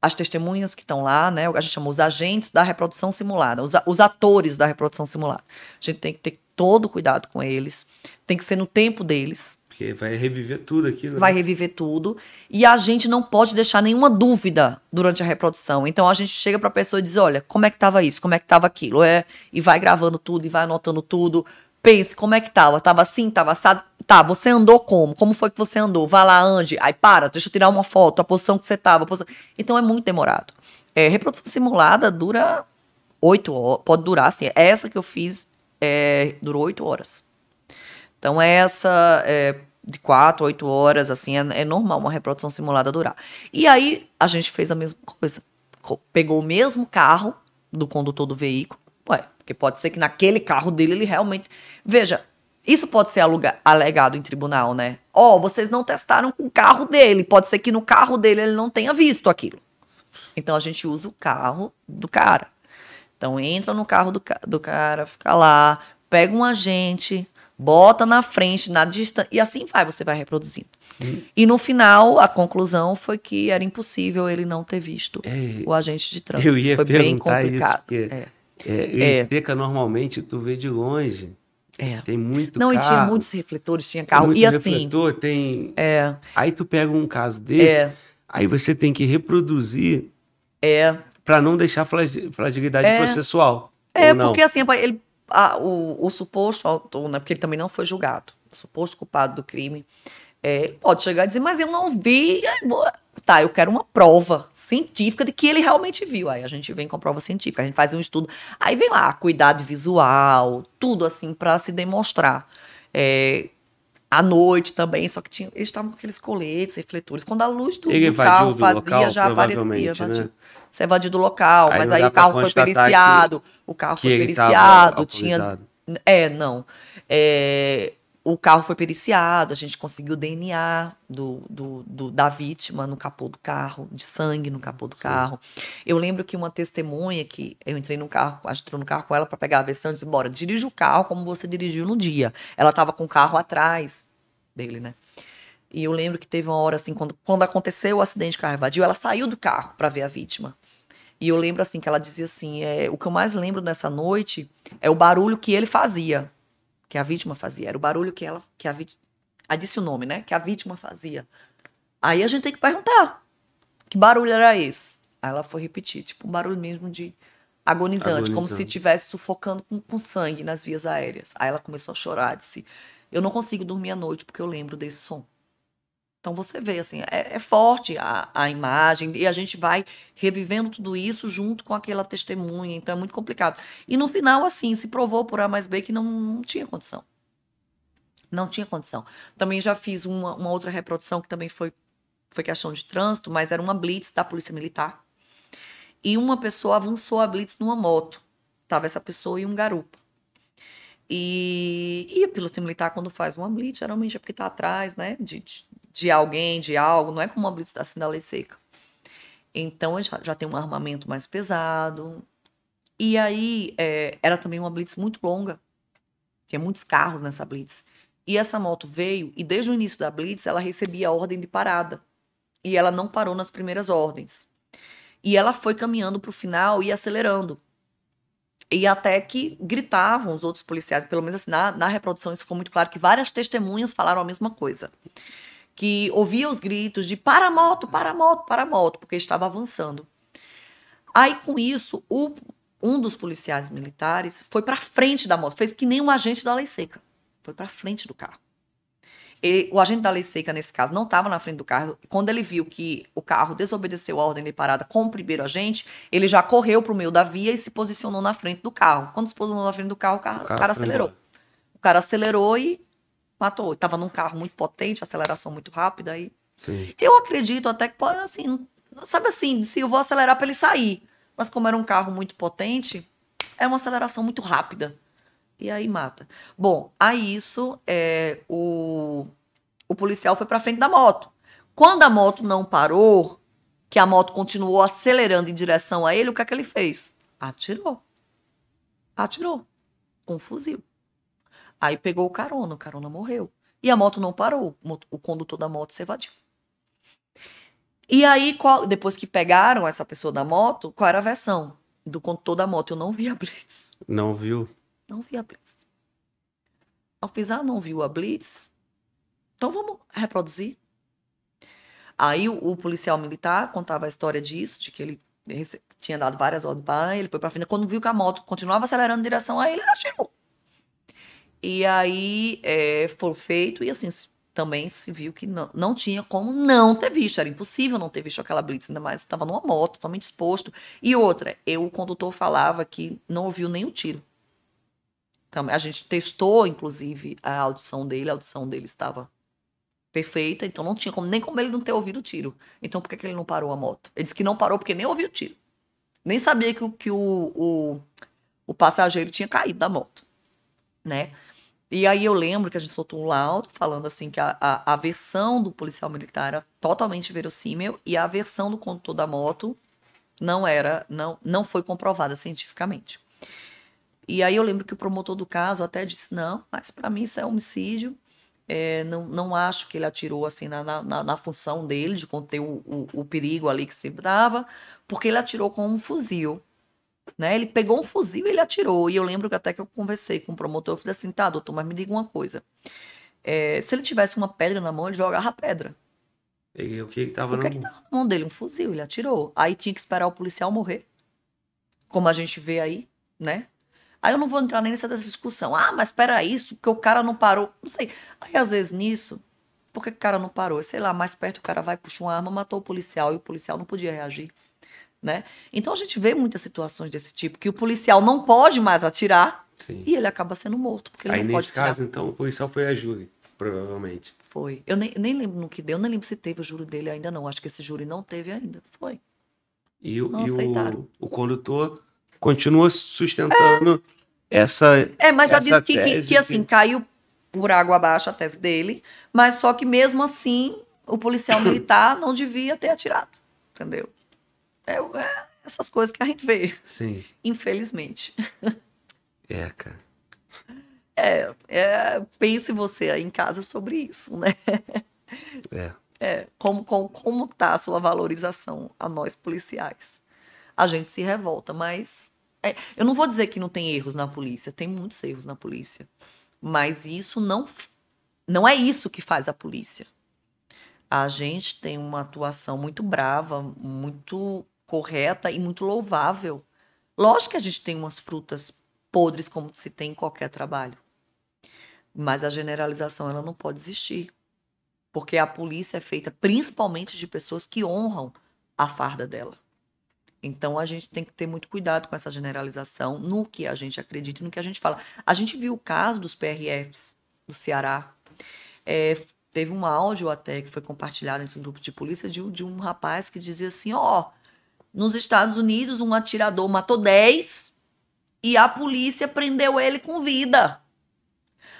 Speaker 3: as testemunhas que estão lá, né? A gente chama os agentes da reprodução simulada, os, os atores da reprodução simulada. A gente tem que ter todo cuidado com eles, tem que ser no tempo deles.
Speaker 1: Porque vai reviver tudo aquilo.
Speaker 3: Vai né? reviver tudo. E a gente não pode deixar nenhuma dúvida durante a reprodução. Então a gente chega para a pessoa e diz: olha, como é que estava isso? Como é que estava aquilo? É, e vai gravando tudo, e vai anotando tudo. Pense, como é que estava? Tava assim, tava assado? Tá, você andou como? Como foi que você andou? Vai lá, ande. Aí para, deixa eu tirar uma foto, a posição que você tava. Posição... Então é muito demorado. É, reprodução simulada dura oito horas. Pode durar, assim. Essa que eu fiz é, durou oito horas. Então, essa é, de quatro, oito horas, assim, é, é, normal uma reprodução simulada durar. E aí, a gente fez a mesma coisa. Pegou o mesmo carro do condutor do veículo. Ué, porque pode ser que naquele carro dele ele realmente. Veja, isso pode ser aluga, alegado em tribunal, né? Ó, oh, vocês não testaram com o carro dele. Pode ser que no carro dele ele não tenha visto aquilo. Então a gente usa o carro do cara. Então entra no carro do, do cara, fica lá, pega um agente, bota na frente, na distância, e assim vai, você vai reproduzindo. Hum. E no final, a conclusão foi que era impossível ele não ter visto é, o agente de trânsito.
Speaker 1: Eu ia
Speaker 3: foi
Speaker 1: bem complicado. Isso, é. É, esteca normalmente tu vê de longe. É. Tem muito
Speaker 3: Não,
Speaker 1: carro.
Speaker 3: e tinha muitos refletores, tinha carro. Muito e assim.
Speaker 1: Refletor, tem. É. Aí tu pega um caso desse, é. aí você tem que reproduzir.
Speaker 3: É
Speaker 1: para não deixar fragilidade é, processual.
Speaker 3: É, porque assim, ele, a, o, o, suposto autor, né, porque ele também não foi julgado, o suposto culpado do crime, é, pode chegar e dizer, mas eu não vi. Tá, eu quero uma prova científica de que ele realmente viu. Aí a gente vem com prova científica, a gente faz um estudo. Aí vem lá, cuidado visual, tudo assim, para se demonstrar. É, à noite também, só que tinha, eles estavam com aqueles coletes, refletores. Quando a luz do, do carro do fazia, local, já aparecia. Né? Você evadiu do local, aí mas aí o carro foi periciado. O carro foi periciado, tinha. É, não. É, o carro foi periciado, a gente conseguiu o DNA do, do, do, da vítima no capô do carro, de sangue no capô do carro. Eu lembro que uma testemunha que eu entrei no carro, a gente entrou no carro com ela para pegar a versão e disse: bora, dirija o carro como você dirigiu no dia. Ela estava com o carro atrás dele, né? E eu lembro que teve uma hora assim, quando, quando aconteceu o acidente de carro invadiu, ela saiu do carro para ver a vítima. E eu lembro assim que ela dizia assim: é, o que eu mais lembro nessa noite é o barulho que ele fazia, que a vítima fazia. Era o barulho que ela, que a vítima. Aí disse o nome, né? Que a vítima fazia. Aí a gente tem que perguntar: que barulho era esse? Aí ela foi repetir, tipo, um barulho mesmo de agonizante, agonizante. como se estivesse sufocando com, com sangue nas vias aéreas. Aí ela começou a chorar, disse: Eu não consigo dormir à noite porque eu lembro desse som. Então você vê, assim, é, é, forte a, a imagem e a gente vai revivendo tudo isso junto com aquela testemunha, então é muito complicado. E no final, assim, se provou por A mais B que não, não tinha condição. Não tinha condição. Também já fiz uma, uma outra reprodução que também foi, foi questão de trânsito, mas era uma blitz da Polícia Militar. E uma pessoa avançou a blitz numa moto. Tava essa pessoa e um garupa. E, e a Polícia Militar, quando faz uma blitz, geralmente é porque tá atrás, né, de, de de alguém, de algo, não é como uma blitz assim da lei seca. Então já, já tem um armamento mais pesado. E aí é, era também uma blitz muito longa. Tinha muitos carros nessa blitz. E essa moto veio e desde o início da blitz ela recebia a ordem de parada. E ela não parou nas primeiras ordens. E ela foi caminhando para o final e acelerando. E até que gritavam os outros policiais, pelo menos assim, na, na reprodução isso ficou muito claro, que várias testemunhas falaram a mesma coisa que ouvia os gritos de para a moto, para a moto, para a moto, porque estava avançando. Aí, com isso, o, um dos policiais militares foi para frente da moto, fez que nem um agente da lei seca. Foi para frente do carro. Ele, o agente da lei seca, nesse caso, não estava na frente do carro. Quando ele viu que o carro desobedeceu a ordem de parada com o primeiro agente, ele já correu para o meio da via e se posicionou na frente do carro. Quando se posicionou na frente do carro, o, carro, o cara, cara acelerou. O cara acelerou e matou. Estava num carro muito potente, aceleração muito rápida. Aí... Eu acredito até que pode, assim, sabe assim, se eu vou acelerar para ele sair. Mas como era um carro muito potente, é uma aceleração muito rápida. E aí mata. Bom, aí isso, é, o, o policial foi para frente da moto. Quando a moto não parou, que a moto continuou acelerando em direção a ele, o que é que ele fez? Atirou. Atirou. Com um fuzil. Aí pegou o carona, o carona morreu. E a moto não parou. O condutor da moto se evadiu. E aí, qual, depois que pegaram essa pessoa da moto, qual era a versão do condutor da moto? Eu não vi a Blitz.
Speaker 1: Não viu?
Speaker 3: Não vi a Blitz. Fiz, ah, não viu a Blitz? Então vamos reproduzir. Aí o, o policial militar contava a história disso, de que ele tinha dado várias ordens para ele, foi para frente. Quando viu que a moto continuava acelerando em direção a ele, ele atirou. E aí é, foi feito, e assim, também se viu que não, não tinha como não ter visto. Era impossível não ter visto aquela blitz, ainda mais estava numa moto, totalmente exposto. E outra, eu, o condutor falava que não ouviu o tiro. Então, a gente testou, inclusive, a audição dele, a audição dele estava perfeita, então não tinha como, nem como ele não ter ouvido o tiro. Então por que, que ele não parou a moto? Ele disse que não parou porque nem ouviu o tiro. Nem sabia que, que o, o, o passageiro tinha caído da moto, né? E aí eu lembro que a gente soltou um laudo falando assim que a, a, a, versão do policial militar era totalmente verossímil e a versão do condutor da moto não era, não, não foi comprovada cientificamente. E aí eu lembro que o promotor do caso até disse, não, mas para mim isso é homicídio, é, não, não acho que ele atirou assim na, na, na função dele, de conter o, o, o perigo ali que sempre dava, porque ele atirou com um fuzil. Né? Ele pegou um fuzil e ele atirou. E eu lembro que até que eu conversei com o promotor, eu falei assim, tá, doutor, mas me diga uma coisa. É, se ele tivesse uma pedra na mão, ele jogava a pedra.
Speaker 1: E o que que tava, o que
Speaker 3: que tava na mão dele? Um fuzil, ele atirou. Aí tinha que esperar o policial morrer. Como a gente vê aí, né? Aí eu não vou entrar nem nessa discussão. Ah, mas espera isso, porque o cara não parou. Não sei. Aí às vezes nisso, por que o cara não parou? Sei lá, mais perto o cara vai, puxa uma arma, matou o policial e o policial não podia reagir né? Então a gente vê muitas situações desse tipo, que o policial não pode mais atirar Sim. e ele acaba sendo morto, porque ele
Speaker 1: Aí,
Speaker 3: não pode
Speaker 1: nesse caso, então, o policial foi a júri, provavelmente.
Speaker 3: Foi. Eu nem, nem lembro no que deu, nem lembro se teve o júri dele ainda não. Acho que esse júri não teve ainda. Foi.
Speaker 1: E, não e o, o condutor continua sustentando é. essa.
Speaker 3: É, mas já disse que, que, que, assim, caiu por água abaixo a tese dele, mas só que mesmo assim o policial militar não devia ter atirado. Entendeu? É, é, essas coisas que a gente vê.
Speaker 1: Sim.
Speaker 3: Infelizmente.
Speaker 1: É, cara.
Speaker 3: É, é, pense você aí em casa sobre isso, né?
Speaker 1: É.
Speaker 3: É, como, como, como tá a sua valorização a nós policiais? A gente se revolta, mas é, eu não vou dizer que não tem erros na polícia, tem muitos erros na polícia. Mas isso não, não é isso que faz a polícia. A gente tem uma atuação muito brava, muito correta e muito louvável. Lógico que a gente tem umas frutas podres como se tem em qualquer trabalho. Mas a generalização ela não pode existir. Porque a polícia é feita principalmente de pessoas que honram a farda dela. Então a gente tem que ter muito cuidado com essa generalização no que a gente acredita e no que a gente fala. A gente viu o caso dos PRFs do Ceará. É, teve um áudio até que foi compartilhado entre um grupo de polícia de, de um rapaz que dizia assim: ó, oh, nos Estados Unidos, um atirador matou 10 e a polícia prendeu ele com vida.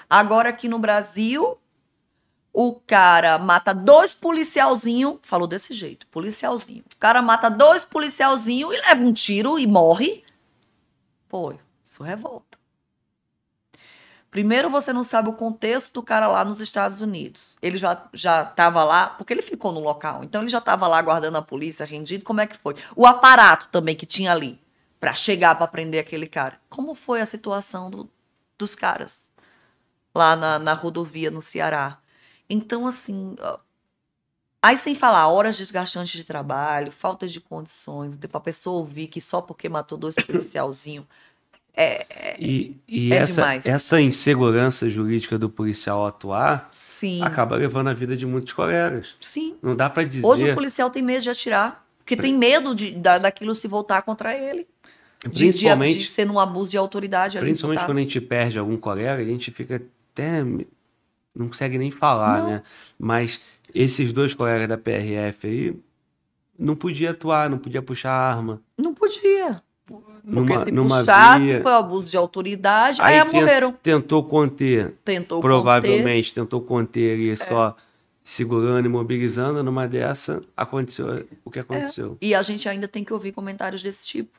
Speaker 3: Agora aqui no Brasil, o cara mata dois policialzinho, falou desse jeito, policialzinho. O cara mata dois policialzinho e leva um tiro e morre. Pô, isso revolta. Primeiro, você não sabe o contexto do cara lá nos Estados Unidos. Ele já já estava lá, porque ele ficou no local. Então, ele já estava lá guardando a polícia, rendido. Como é que foi? O aparato também que tinha ali para chegar para prender aquele cara. Como foi a situação do, dos caras lá na, na rodovia no Ceará? Então, assim, Aí, sem falar, horas desgastantes de trabalho, falta de condições, para a pessoa ouvir que só porque matou dois policialzinhos.
Speaker 1: E, e
Speaker 3: É
Speaker 1: essa,
Speaker 3: demais.
Speaker 1: essa insegurança jurídica do policial atuar
Speaker 3: Sim.
Speaker 1: acaba levando a vida de muitos colegas.
Speaker 3: Sim.
Speaker 1: Não dá pra dizer.
Speaker 3: Hoje o policial tem medo de atirar, porque tem medo de, da, daquilo se voltar contra ele. De, de,
Speaker 1: principalmente,
Speaker 3: de ser num abuso de autoridade ali.
Speaker 1: principalmente quando a gente perde algum colega, a gente fica até. Não consegue nem falar,
Speaker 3: Não.
Speaker 1: né? Mas esses dois colegas da PRF aí não podia atuar, não podia puxar arma.
Speaker 3: Não podia. Porque
Speaker 1: Numa,
Speaker 3: se
Speaker 1: numa
Speaker 3: puxasse,
Speaker 1: via.
Speaker 3: foi abuso de autoridade,
Speaker 1: Aí
Speaker 3: aí,
Speaker 1: tem-
Speaker 3: morreram.
Speaker 1: Tentou conter,
Speaker 3: Tentou
Speaker 1: provavelmente tentou conter
Speaker 3: É.
Speaker 1: ali só segurando e mobilizando. Numa dessa, aconteceu o
Speaker 3: É.
Speaker 1: que aconteceu.
Speaker 3: E a gente ainda tem que ouvir comentários desse tipo.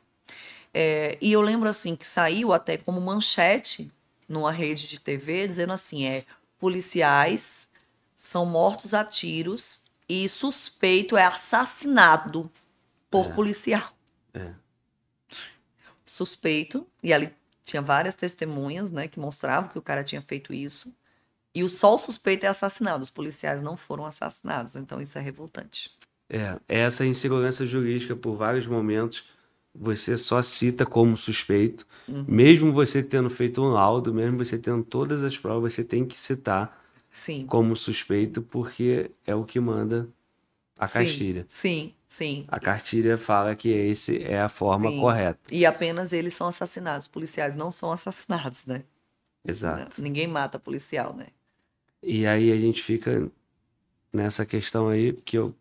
Speaker 3: É, e eu lembro assim que saiu até como manchete numa rede de TV dizendo assim: é policiais são mortos a tiros e suspeito é assassinado por policial.
Speaker 1: É.
Speaker 3: Suspeito, e ali tinha várias testemunhas, né, que mostravam que o cara tinha feito isso. E o só o suspeito é assassinado, os policiais não foram assassinados, então isso é revoltante.
Speaker 1: É, essa insegurança jurídica, por vários momentos, você só cita como suspeito.
Speaker 3: Uhum.
Speaker 1: Mesmo você tendo feito um laudo, mesmo você tendo todas as provas, você tem que citar
Speaker 3: Sim.
Speaker 1: como suspeito, porque é o que manda a
Speaker 3: Sim. Sim, sim.
Speaker 1: A cartilha fala que esse é a forma
Speaker 3: Sim.
Speaker 1: correta.
Speaker 3: E apenas eles são assassinados. Os policiais não são assassinados, né?
Speaker 1: Exato.
Speaker 3: Ninguém mata policial, né?
Speaker 1: E aí a gente fica nessa questão aí, que eu.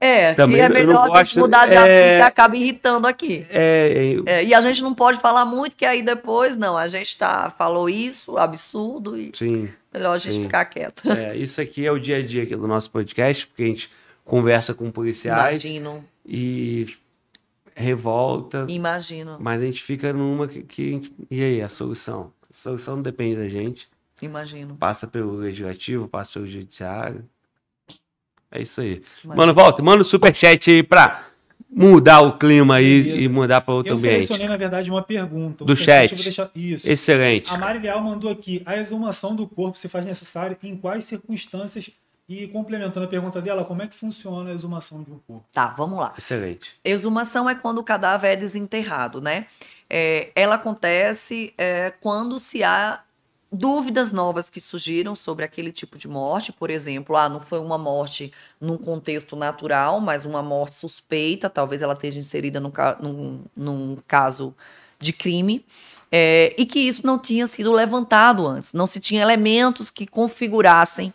Speaker 3: É,
Speaker 1: Também
Speaker 3: é
Speaker 1: eu não
Speaker 3: melhor a gente mudar de
Speaker 1: é-
Speaker 3: assunto que acaba irritando aqui.
Speaker 1: É, é,
Speaker 3: É, e a gente não pode falar muito, que aí depois, não, a gente tá, falou isso, absurdo, e
Speaker 1: sim.
Speaker 3: melhor a gente
Speaker 1: Sim.
Speaker 3: ficar quieto.
Speaker 1: É, isso aqui é o dia a dia aqui do nosso podcast, porque a gente conversa com policiais
Speaker 3: Imagino,
Speaker 1: e revolta,
Speaker 3: imagino,
Speaker 1: mas a gente fica numa que, que- E aí, a solução? A solução não depende da gente.
Speaker 3: imagino.
Speaker 1: Passa pelo legislativo, passa pelo judiciário. É isso aí.
Speaker 3: imagino.
Speaker 1: Mano, volta, manda o superchat aí pra mudar o clima aí e mudar pra outro
Speaker 2: Eu
Speaker 1: ambiente.
Speaker 2: selecionei, na verdade, uma pergunta. O
Speaker 1: Do
Speaker 2: eu
Speaker 1: chat.
Speaker 2: vou deixar- Isso.
Speaker 1: Excelente.
Speaker 2: A Mari Leal mandou aqui: a exumação do corpo se faz necessária em quais circunstâncias? E complementando a pergunta dela, como é que funciona a exumação de um corpo?
Speaker 3: Tá, vamos lá.
Speaker 1: Excelente.
Speaker 3: Exumação é quando o cadáver é desenterrado, né? É, ela acontece é, quando se há dúvidas novas que surgiram sobre aquele tipo de morte. Por exemplo, ah, não foi uma morte num contexto natural, mas uma morte suspeita, talvez ela esteja inserida num, num- num caso de crime. é, e que isso não tinha sido levantado antes, não se tinha elementos que configurassem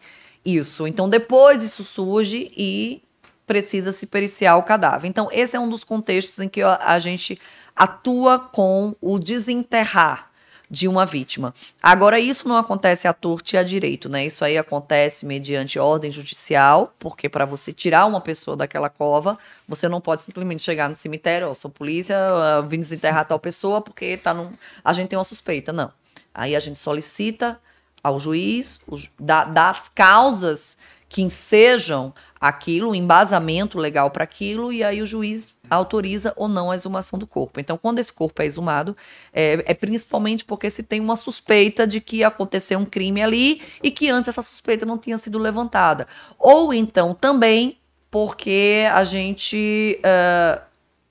Speaker 3: isso. Então, depois isso surge e precisa se periciar o cadáver. Então, esse é um dos contextos em que a, a gente atua com o desenterrar de uma vítima. Agora, isso não acontece à torta e à direito, né? Isso aí acontece mediante ordem judicial, porque para você tirar uma pessoa daquela cova, você não pode simplesmente chegar no cemitério, ó, sou polícia, ah, vim desenterrar tal pessoa porque tá num... a gente tem uma suspeita. Não. Aí a gente solicita ao juiz o ju- da- das causas que ensejam aquilo, um embasamento legal para aquilo, e aí o juiz autoriza ou não a exumação do corpo. Então, quando esse corpo é exumado, é, é principalmente porque se tem uma suspeita de que aconteceu um crime ali e que antes essa suspeita não tinha sido levantada. Ou então também porque a gente. ah,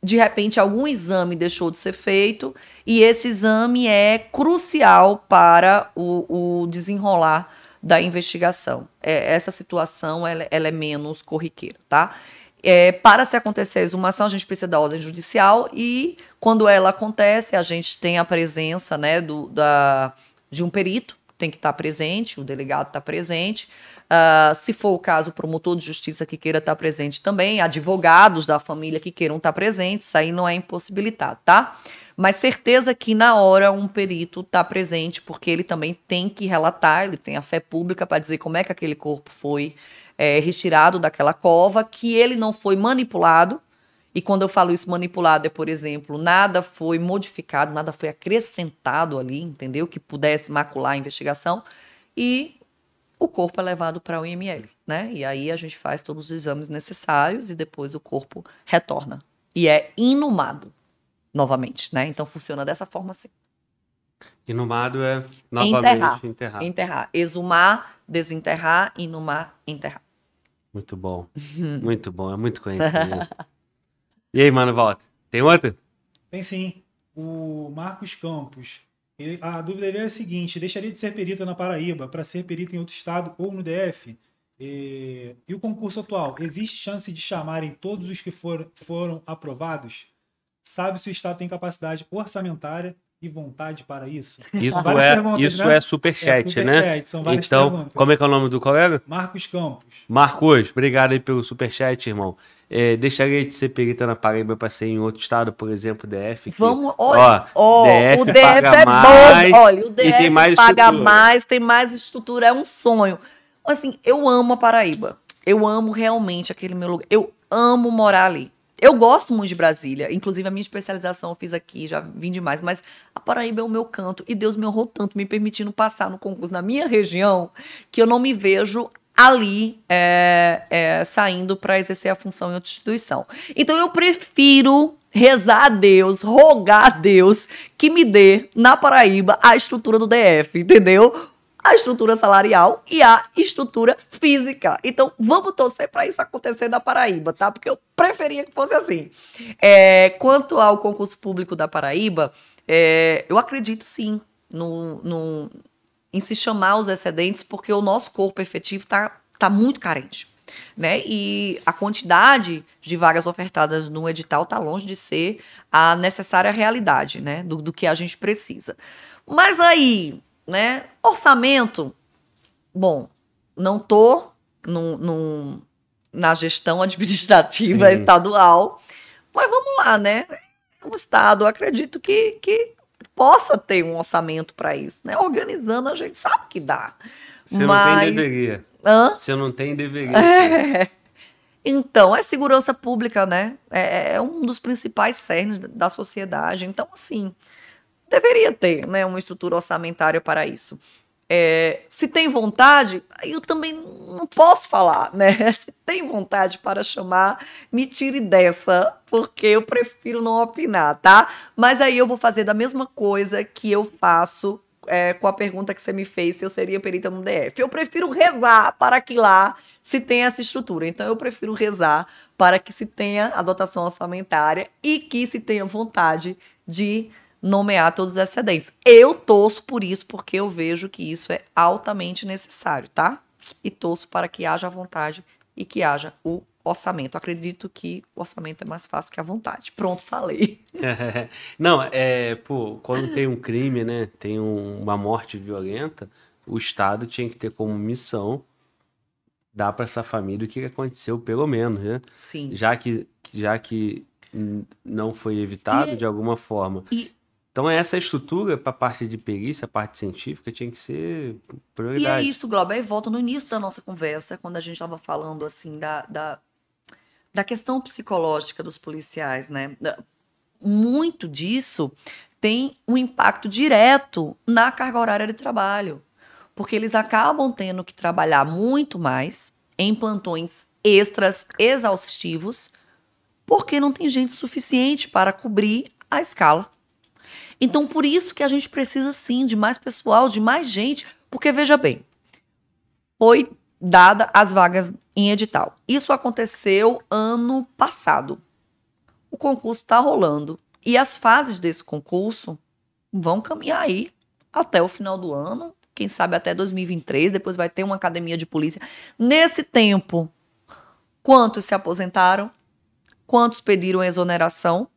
Speaker 3: de repente algum exame deixou de ser feito e esse exame é crucial para o, o desenrolar da investigação. É, essa situação ela, ela é menos corriqueira, tá? É, para se acontecer a exumação, a gente precisa da ordem judicial e quando ela acontece, a gente tem a presença né, do, da, de um perito, tem que estar presente, o delegado está presente. Ah, se for o caso, promotor de justiça que queira estar presente também, advogados da família que queiram estar presentes, isso aí não é impossibilitado, tá? Mas certeza que na hora um perito está presente, porque ele também tem que relatar, ele tem a fé pública para dizer como é que aquele corpo foi é, retirado daquela cova, que ele não foi manipulado. E quando eu falo isso manipulado, é, por exemplo, nada foi modificado, nada foi acrescentado ali, entendeu? Que pudesse macular a investigação. E o corpo é levado para o IML, né? E aí a gente faz todos os exames necessários e depois o corpo retorna. E é inumado novamente, né? Então funciona dessa forma assim.
Speaker 1: Inumado é novamente
Speaker 3: Enterrar.
Speaker 1: enterrar.
Speaker 3: Enterrar, exumar, desenterrar, inumar, enterrar.
Speaker 1: Muito bom. Muito bom, é muito conhecimento. e aí, mano, volta. Tem outro?
Speaker 2: Tem sim. O Marcos Campos. A dúvida dele é a seguinte: deixaria de ser perita na Paraíba para ser perita em outro estado ou no DF? E, e o concurso atual? Existe chance de chamarem todos os que for- foram aprovados? Sabe se o estado tem capacidade orçamentária e vontade para isso?
Speaker 1: Isso é, isso
Speaker 2: né?
Speaker 1: é superchat,
Speaker 2: É
Speaker 1: né?
Speaker 2: superchat, são várias
Speaker 1: Então,
Speaker 2: perguntas.
Speaker 1: como é que é o nome do colega?
Speaker 2: Marcos Campos.
Speaker 1: Marcos, obrigado aí pelo superchat, irmão. É, deixaria de ser perita na Paraíba para ser em outro estado, por exemplo, DF. que-
Speaker 3: Vamos, olha,
Speaker 1: ó,
Speaker 3: ó,
Speaker 1: DF
Speaker 3: o DF
Speaker 1: paga
Speaker 3: é
Speaker 1: mais
Speaker 3: bom. Olha, o DF
Speaker 1: tem mais
Speaker 3: paga
Speaker 1: estrutura.
Speaker 3: mais, tem mais estrutura, é um sonho. Assim, eu amo a Paraíba. Eu amo realmente aquele meu lugar. Eu amo morar ali. Eu gosto muito de Brasília. Inclusive, a minha especialização eu fiz aqui, já vim demais. Mas a Paraíba é o meu canto. E Deus me honrou tanto, me permitindo passar no concurso na minha região, que eu não me vejo ali é, é, saindo para exercer a função em outra instituição. Então, eu prefiro rezar a Deus, rogar a Deus que me dê na Paraíba a estrutura do DF, entendeu? A estrutura salarial e a estrutura física. Então, vamos torcer para isso acontecer na Paraíba, tá? Porque eu preferia que fosse assim. É, quanto ao concurso público da Paraíba, é, eu acredito sim no, no- em se chamar os excedentes, porque o nosso corpo efetivo está tá muito carente. Né? E a quantidade de vagas ofertadas no edital está longe de ser a necessária realidade né? do, do que a gente precisa. Mas aí, né? Orçamento, bom, não tô num- num- na gestão administrativa estadual, mas vamos lá, né? O Estado, acredito que, que possa ter um orçamento para isso, né? Organizando, a gente sabe que dá.
Speaker 1: Se não
Speaker 3: mas...
Speaker 1: tem, deveria.
Speaker 3: Hã?
Speaker 1: Se não tem, deveria.
Speaker 3: É. Então, é segurança pública, né? É, é um dos principais cernes da sociedade. Então, assim, deveria ter né, uma estrutura orçamentária para isso. É, se tem vontade, eu também não posso falar, né? Se tem vontade para chamar, me tire dessa, porque eu prefiro não opinar, tá? Mas aí eu vou fazer da mesma coisa que eu faço é, com a pergunta que você me fez se eu seria perita no DF. Eu prefiro rezar para que lá se tenha essa estrutura. Então, eu prefiro rezar para que se tenha a dotação orçamentária e que se tenha vontade de nomear todos os excedentes. Eu torço por isso, porque eu vejo que isso é altamente necessário, tá? E torço para que haja vontade e que haja o orçamento. Acredito que o orçamento é mais fácil que a vontade. Pronto, falei.
Speaker 1: Não, é, pô, quando tem um crime, né, tem um- uma morte violenta, o Estado tinha que ter como missão dar para essa família o que aconteceu, pelo menos, né?
Speaker 3: Sim.
Speaker 1: Já que, já que não foi evitado
Speaker 3: E-
Speaker 1: de alguma forma.
Speaker 3: e-
Speaker 1: Então, essa estrutura para a parte de perícia, a parte científica, tinha que ser
Speaker 3: E é
Speaker 1: prioridade.
Speaker 3: isso, Glauber. Aí volta no início da nossa conversa, quando a gente estava falando assim da, da, da questão psicológica dos policiais, né? Muito disso tem um impacto direto na carga horária de trabalho, porque eles acabam tendo que trabalhar muito mais em plantões extras exaustivos, porque não tem gente suficiente para cobrir a escala. Então, por isso que a gente precisa sim de mais pessoal, de mais gente, porque veja bem, foi dada as vagas em edital. Isso aconteceu ano passado. O concurso está rolando e as fases desse concurso vão caminhar aí até o final do ano, quem sabe até 2023, depois vai ter uma academia de polícia. Nesse tempo, quantos se aposentaram? Quantos pediram exoneração?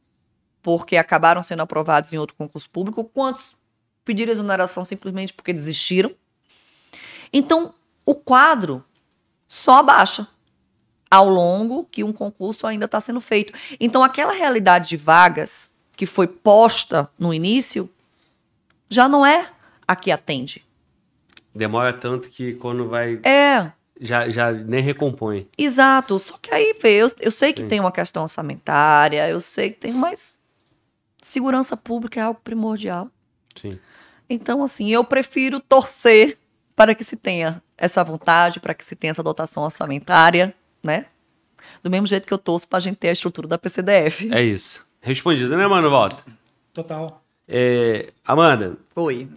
Speaker 3: Porque acabaram sendo aprovados em outro concurso público, quantos pediram exoneração simplesmente porque desistiram. Então, o quadro só baixa ao longo que um concurso ainda está sendo feito. Então, aquela realidade de vagas que foi posta no início já não é a que atende.
Speaker 1: Demora tanto que quando vai.
Speaker 3: É,
Speaker 1: Já, já nem recompõe.
Speaker 3: Exato. Só que aí, vê, eu, eu sei que
Speaker 1: Sim.
Speaker 3: tem uma questão orçamentária, eu sei que tem, mas segurança pública é algo primordial.
Speaker 1: Sim.
Speaker 3: Então, assim, eu prefiro torcer para que se tenha essa vontade, para que se tenha essa dotação orçamentária, né? Do mesmo jeito que eu torço para a gente ter a estrutura da PCDF.
Speaker 1: É isso. Respondido, né, mano? Volta.
Speaker 2: Total.
Speaker 1: É, Amanda,
Speaker 3: Oi.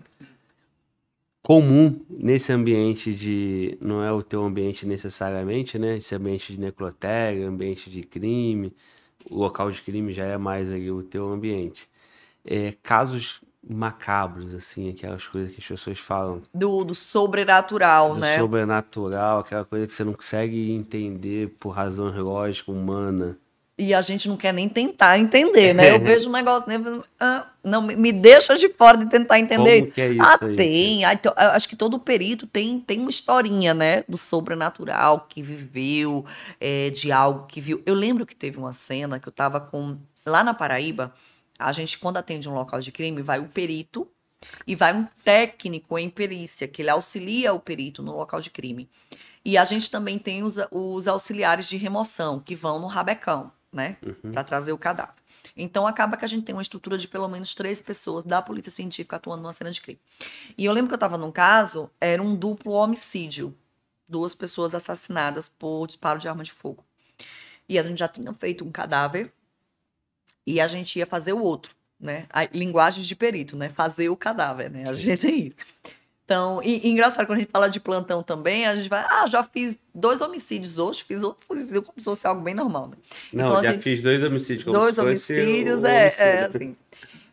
Speaker 1: comum nesse ambiente de. Não é o teu ambiente necessariamente, né? Esse ambiente de necrotério, ambiente de crime, o local de crime já é mais ali o teu ambiente. É, casos macabros, assim, aquelas coisas que as pessoas falam.
Speaker 3: Do, do sobrenatural,
Speaker 1: do
Speaker 3: né?
Speaker 1: sobrenatural, aquela coisa que você não consegue entender por razão lógica humana.
Speaker 3: E a gente não quer nem tentar entender, né? Eu vejo um negócio, né? Ah, não, me deixa de fora de tentar entender
Speaker 1: Como que é isso
Speaker 3: ah,
Speaker 1: aí?
Speaker 3: tem. Ah, então, eu acho que todo perito tem, tem uma historinha, né? Do sobrenatural que viveu, é, de algo que viu. Eu lembro que teve uma cena que eu tava com. Lá na Paraíba, a gente, quando atende um local de crime, vai o perito e vai um técnico em perícia, que ele auxilia o perito no local de crime. E a gente também tem os, os auxiliares de remoção, que vão no rabecão, né? Para trazer o cadáver. Então acaba que a gente tem uma estrutura de pelo menos três pessoas da polícia científica atuando numa cena de crime. E eu lembro que eu estava num caso, era um duplo homicídio. Duas pessoas assassinadas por disparo de arma de fogo. E a gente já tinha feito um cadáver e a gente ia fazer o outro, né? A linguagem de perito, né? Fazer o cadáver, né? A gente tem isso. Então, e, e engraçado, quando a gente fala de plantão também, a gente vai, ah, já fiz dois homicídios hoje, fiz outro suicídio como se fosse algo bem normal, né?
Speaker 1: Não,
Speaker 3: Então,
Speaker 1: já
Speaker 3: gente-
Speaker 1: fiz dois homicídios.
Speaker 3: Dois homicídios,
Speaker 1: o
Speaker 3: é,
Speaker 1: homicídio.
Speaker 3: é assim.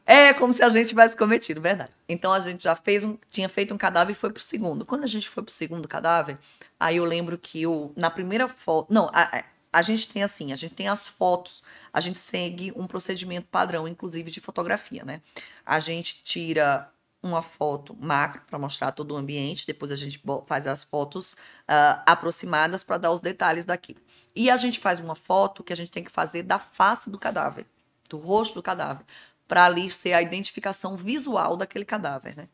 Speaker 3: É como se a gente tivesse cometido, verdade. Então a gente já fez um, tinha feito um cadáver e foi pro segundo. Quando a gente foi pro segundo cadáver, aí eu lembro que o, na primeira foto, não, a- a gente tem assim, a gente tem as fotos, a gente segue um procedimento padrão, inclusive de fotografia, né? A gente tira uma foto macro para mostrar todo o ambiente, depois a gente faz as fotos ah, aproximadas para dar os detalhes daquilo. E a gente faz uma foto que a gente tem que fazer da face do cadáver, do rosto do cadáver, para ali ser a identificação visual daquele cadáver, né?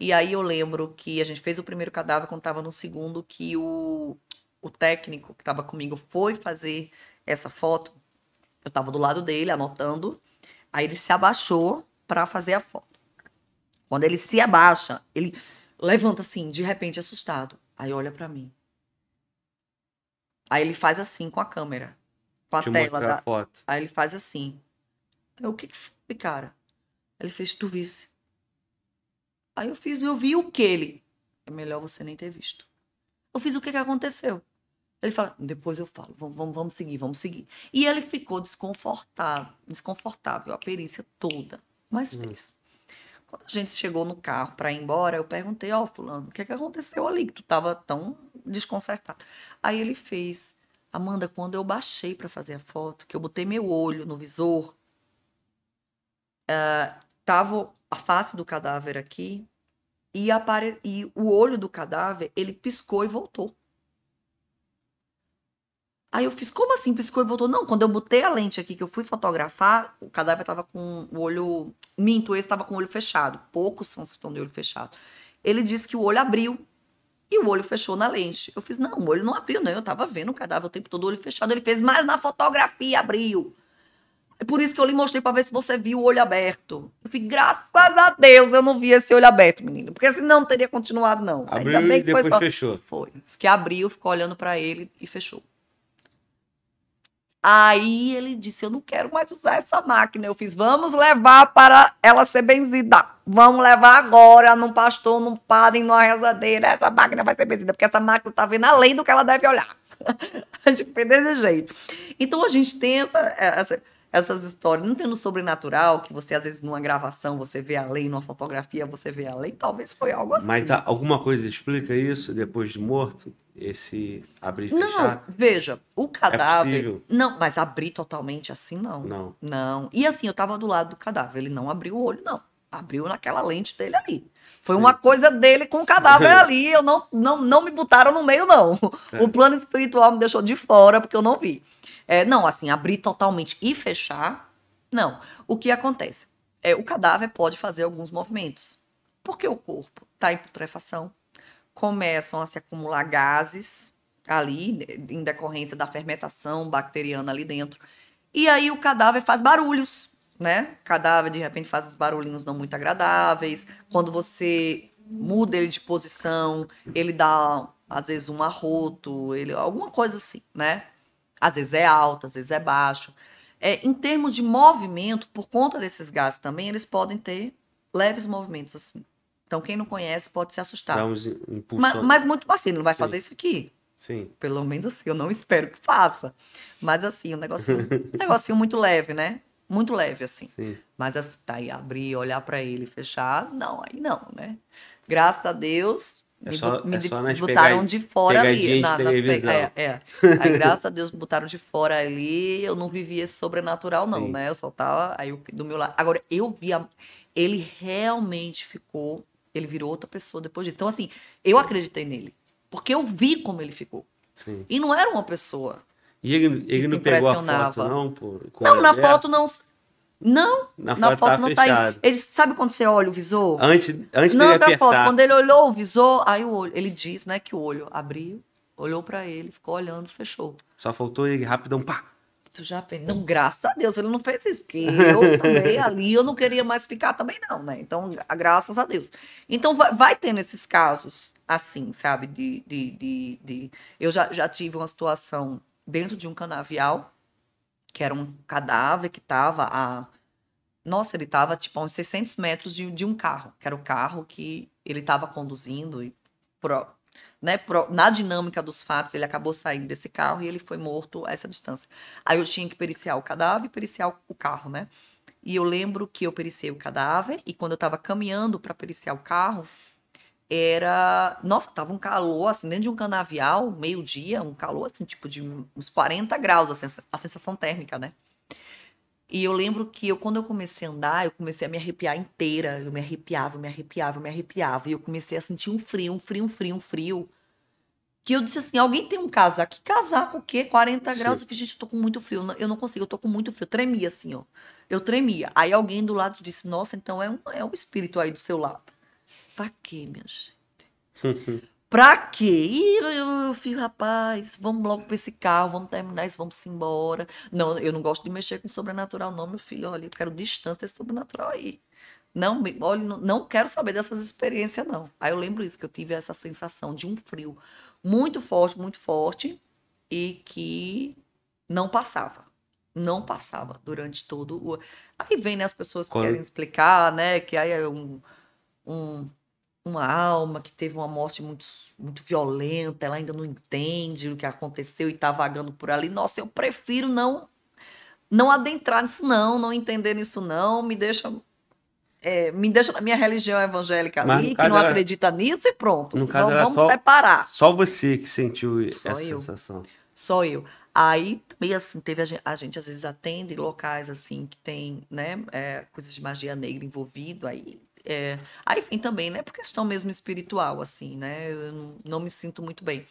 Speaker 3: E aí eu lembro que a gente fez o primeiro cadáver quando estava no segundo, que o, o técnico que estava comigo foi fazer essa foto. Eu estava do lado dele, anotando. Aí ele se abaixou para fazer a foto. Quando ele se abaixa, ele levanta assim, de repente assustado. Aí olha para mim. Aí ele faz assim com a câmera, com a
Speaker 1: Deixa
Speaker 3: tela da,
Speaker 1: a foto.
Speaker 3: Aí ele faz assim. Eu, o que que foi, cara? Ele fez, tu visse. Aí eu fiz, eu vi o que ele? É melhor você nem ter visto. Eu fiz o que que aconteceu. Ele fala, depois eu falo, vamos, vamos, vamos seguir, vamos seguir. E ele ficou desconfortável, desconfortável, a perícia toda, mas fez. Quando a gente chegou no carro para ir embora, eu perguntei, ó, fulano, o que que aconteceu ali? Que tu tava tão desconcertado. Aí ele fez, Amanda, quando eu baixei para fazer a foto, que eu botei meu olho no visor, ah, tava a face do cadáver aqui e, apare... e o olho do cadáver, ele piscou e voltou. Aí eu fiz, como assim piscou e voltou? Não, quando eu botei a lente aqui, que eu fui fotografar, o cadáver tava com o olho. Minto, esse tava com o olho fechado. Poucos são os que estão de olho fechado. Ele disse que o olho abriu e o olho fechou na lente. Eu fiz, não, o olho não abriu, não. Eu tava vendo o cadáver o tempo todo, o olho fechado. Ele fez, mas na fotografia abriu. É por isso que eu lhe mostrei para ver se você viu o olho aberto. Eu fiz, graças a Deus eu não vi esse olho aberto, menino. Porque senão não teria continuado, não.
Speaker 1: Abriu
Speaker 3: Ainda bem
Speaker 1: e
Speaker 3: que foi
Speaker 1: depois
Speaker 3: só-
Speaker 1: fechou.
Speaker 3: Foi. Diz que abriu, ficou olhando para ele e fechou. Aí ele disse: Eu não quero mais usar essa máquina. Eu fiz: Vamos levar para ela ser benzida. Vamos levar agora num pastor, num padre, numa rezadeira. Essa máquina vai ser benzida, porque essa máquina tá vendo além do que ela deve olhar. a gente fez desse jeito. Então a gente tem essa, essa- essas histórias. Não tem no sobrenatural, que você, às vezes, numa gravação, você vê além, numa fotografia, você vê além. Talvez foi algo assim.
Speaker 1: Mas a- alguma coisa explica isso depois de morto? Esse abrir e
Speaker 3: Não,
Speaker 1: fechar?
Speaker 3: veja, o cadáver.
Speaker 1: possível?
Speaker 3: não, mas abrir totalmente assim, não.
Speaker 1: Não.
Speaker 3: Não. E assim, eu tava do lado do cadáver. Ele não abriu o olho, não. Abriu naquela lente dele ali. Foi uma coisa dele com o cadáver ali. Eu não, não, não me botaram no meio, não.
Speaker 1: É.
Speaker 3: O plano espiritual me deixou de fora, porque eu não vi. É, não, assim, abrir totalmente e fechar, não. O que acontece? É, o cadáver pode fazer alguns movimentos. Porque o corpo está em putrefação, começam a se acumular gases ali, em decorrência da fermentação bacteriana ali dentro. E aí o cadáver faz barulhos, né? O cadáver, de repente, faz uns barulhinhos não muito agradáveis. Quando você muda ele de posição, ele dá, às vezes, um arroto, ele, alguma coisa assim, né? Às vezes é alto, às vezes é baixo. É, em termos de movimento, por conta desses gases também, eles podem ter leves movimentos assim. Então, quem não conhece pode se assustar.
Speaker 1: Dá uns impulsos.
Speaker 3: Mas, mas muito assim, ele não vai
Speaker 1: Sim.
Speaker 3: fazer isso aqui.
Speaker 1: Sim.
Speaker 3: Pelo menos assim, eu não espero que faça. Mas assim, um negocinho, um negocinho muito leve, né? Muito leve, assim.
Speaker 1: Sim.
Speaker 3: Mas assim, tá aí, abrir, olhar pra ele, fechar, não, aí não, né? Graças a Deus,
Speaker 1: É
Speaker 3: me,
Speaker 1: só-
Speaker 3: me
Speaker 1: é
Speaker 3: de-
Speaker 1: nas
Speaker 3: botaram de fora ali.
Speaker 1: de
Speaker 3: na- nas
Speaker 1: televisão.
Speaker 3: é, é. Aí, graças a Deus, me botaram de fora ali. Eu não vivi esse sobrenatural, não,
Speaker 1: Sim.
Speaker 3: né? Eu só tava aí do meu lado. Agora, eu vi a- ele realmente ficou, ele virou outra pessoa depois disso. Então, assim, eu acreditei nele. Porque eu vi como ele ficou.
Speaker 1: Sim.
Speaker 3: E não era uma pessoa.
Speaker 1: E ele, ele não pegou a
Speaker 3: impressionava.
Speaker 1: foto, não? Com
Speaker 3: Não, na
Speaker 1: aberto?
Speaker 3: foto não. Não,
Speaker 1: Na
Speaker 3: na
Speaker 1: foto
Speaker 3: foto
Speaker 1: tá
Speaker 3: não saiu.
Speaker 1: fechado.
Speaker 3: Ele sabe quando você olha o visor?
Speaker 1: Antes, antes
Speaker 3: Não,
Speaker 1: dele
Speaker 3: da foto, quando ele olhou o visor, aí o olho, ele diz, né, que o olho abriu, olhou pra ele, ficou olhando, fechou.
Speaker 1: Só faltou ele rapidão, pá.
Speaker 3: Tu já pensa, não, graças a Deus ele não fez isso, porque eu também ali eu não queria mais ficar também não, né? Então, gra- graças a Deus. Então vai, vai tendo esses casos assim, sabe? De, de, de, de- Eu já, já tive uma situação dentro de um canavial, que era um cadáver que tava a... Nossa, ele tava tipo a uns 600 metros de, de um carro, que era o carro que ele tava conduzindo e pro, né, na dinâmica dos fatos, ele acabou saindo desse carro e ele foi morto a essa distância. Aí eu tinha que periciar o cadáver e periciar o- carro, né? E eu lembro que eu periciei o cadáver e quando eu estava caminhando para periciar o carro, era. Nossa, tava um calor, assim, dentro de um canavial, meio-dia, um calor, assim, tipo de uns 40 graus, a sensação térmica, né? E eu lembro que eu, quando eu comecei a andar, eu comecei a me arrepiar inteira. Eu me arrepiava, eu me arrepiava, eu me arrepiava. E eu comecei a sentir um frio, um frio, um frio, um frio. Que eu disse assim: alguém tem um casaco? Que casaco o quê? 40 graus?
Speaker 1: Sim.
Speaker 3: Eu falei, gente, eu tô com muito frio. Eu não consigo, eu tô com muito frio. Eu tremia assim, ó. Eu tremia. Aí alguém do lado disse: Nossa, então é um, é um espírito aí do seu lado. Pra quê, minha gente? Pra quê? E eu, eu, eu fiz, rapaz, vamos logo pra esse carro, vamos terminar isso, vamos embora. Não, eu não gosto de mexer com sobrenatural, não, meu filho. Olha, eu quero distância desse sobrenatural aí. Não, olha, não, não quero saber dessas experiências, não. Aí eu lembro isso, que eu tive essa sensação de um frio muito forte, muito forte, e que não passava. Não passava durante todo o. Aí vem, né, as pessoas que
Speaker 1: Quando-
Speaker 3: querem explicar, né, que aí é um, um, uma alma que teve uma morte muito, muito violenta, ela ainda não entende o que aconteceu e tá vagando por ali. Nossa, eu prefiro não não adentrar nisso não, não entender nisso não, me deixa é, me deixa na minha religião evangélica
Speaker 1: Mas
Speaker 3: ali, que não
Speaker 1: era-
Speaker 3: acredita nisso e pronto.
Speaker 1: No caso
Speaker 3: Então vamos
Speaker 1: só, só você que sentiu
Speaker 3: Só
Speaker 1: essa
Speaker 3: eu.
Speaker 1: sensação.
Speaker 3: Só eu. Aí também assim, teve a gente, a gente às vezes atende locais assim que tem, né, é, coisas de magia negra envolvido, aí é, aí vem também, né, por questão mesmo espiritual assim, né? Eu não, não me sinto muito bem.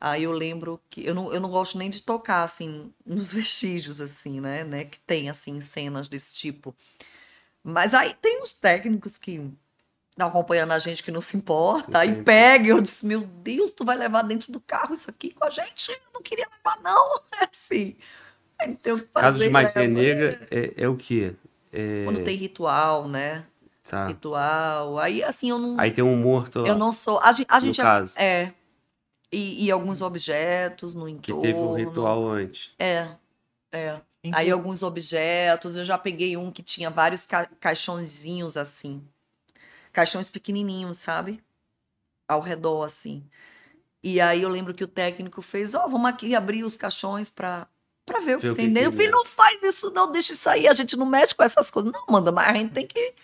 Speaker 3: Aí eu lembro que eu não, eu não gosto nem de tocar assim nos vestígios assim, né, né, que tem assim cenas desse tipo. Mas aí tem os técnicos que estão acompanhando a gente que não se importa, aí
Speaker 1: sempre.
Speaker 3: pega eu disse, meu Deus, tu vai levar dentro do carro isso aqui com a gente? Eu não queria levar, não. É assim. Aí não tem o que fazer.
Speaker 1: Caso de magia
Speaker 3: leva.
Speaker 1: negra é, é o quê? É,
Speaker 3: Quando tem ritual, né?
Speaker 1: Tá.
Speaker 3: Ritual. Aí, assim, eu não.
Speaker 1: Aí tem um morto lá,
Speaker 3: eu não sou. A gente. A
Speaker 1: no
Speaker 3: gente
Speaker 1: caso,
Speaker 3: é. E, e alguns objetos no
Speaker 1: que
Speaker 3: entorno.
Speaker 1: teve um ritual antes.
Speaker 3: É. É.
Speaker 2: Inclu-
Speaker 3: Aí alguns objetos, eu já peguei um que tinha vários ca caixõezinhos assim. Caixões pequenininhos, sabe? Ao redor assim. E aí eu lembro que o técnico fez, ó, vamos aqui abrir os caixões pra, pra ver o que
Speaker 1: Ver o que
Speaker 3: tem
Speaker 1: que
Speaker 3: dentro. Eu falei,
Speaker 1: é.
Speaker 3: não faz isso não, deixa isso aí, a gente não mexe com essas coisas. Não, manda, mas a gente tem que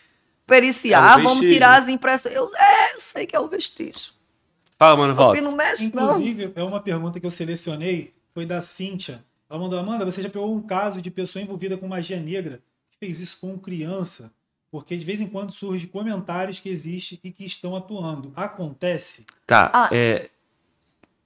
Speaker 3: periciar,
Speaker 1: É
Speaker 3: vamos tirar as impressões. Eu, é, eu sei que é o vestígio.
Speaker 1: Fala, mano, volta.
Speaker 3: não mexe não.
Speaker 2: Inclusive, é uma pergunta que eu selecionei, foi da Cíntia. Ela mandou, Amanda, você já pegou um caso de pessoa envolvida com magia negra que fez isso com criança? Porque de vez em quando surge comentários que existem e que estão atuando. Acontece?
Speaker 1: Tá,
Speaker 3: Ah.
Speaker 1: é...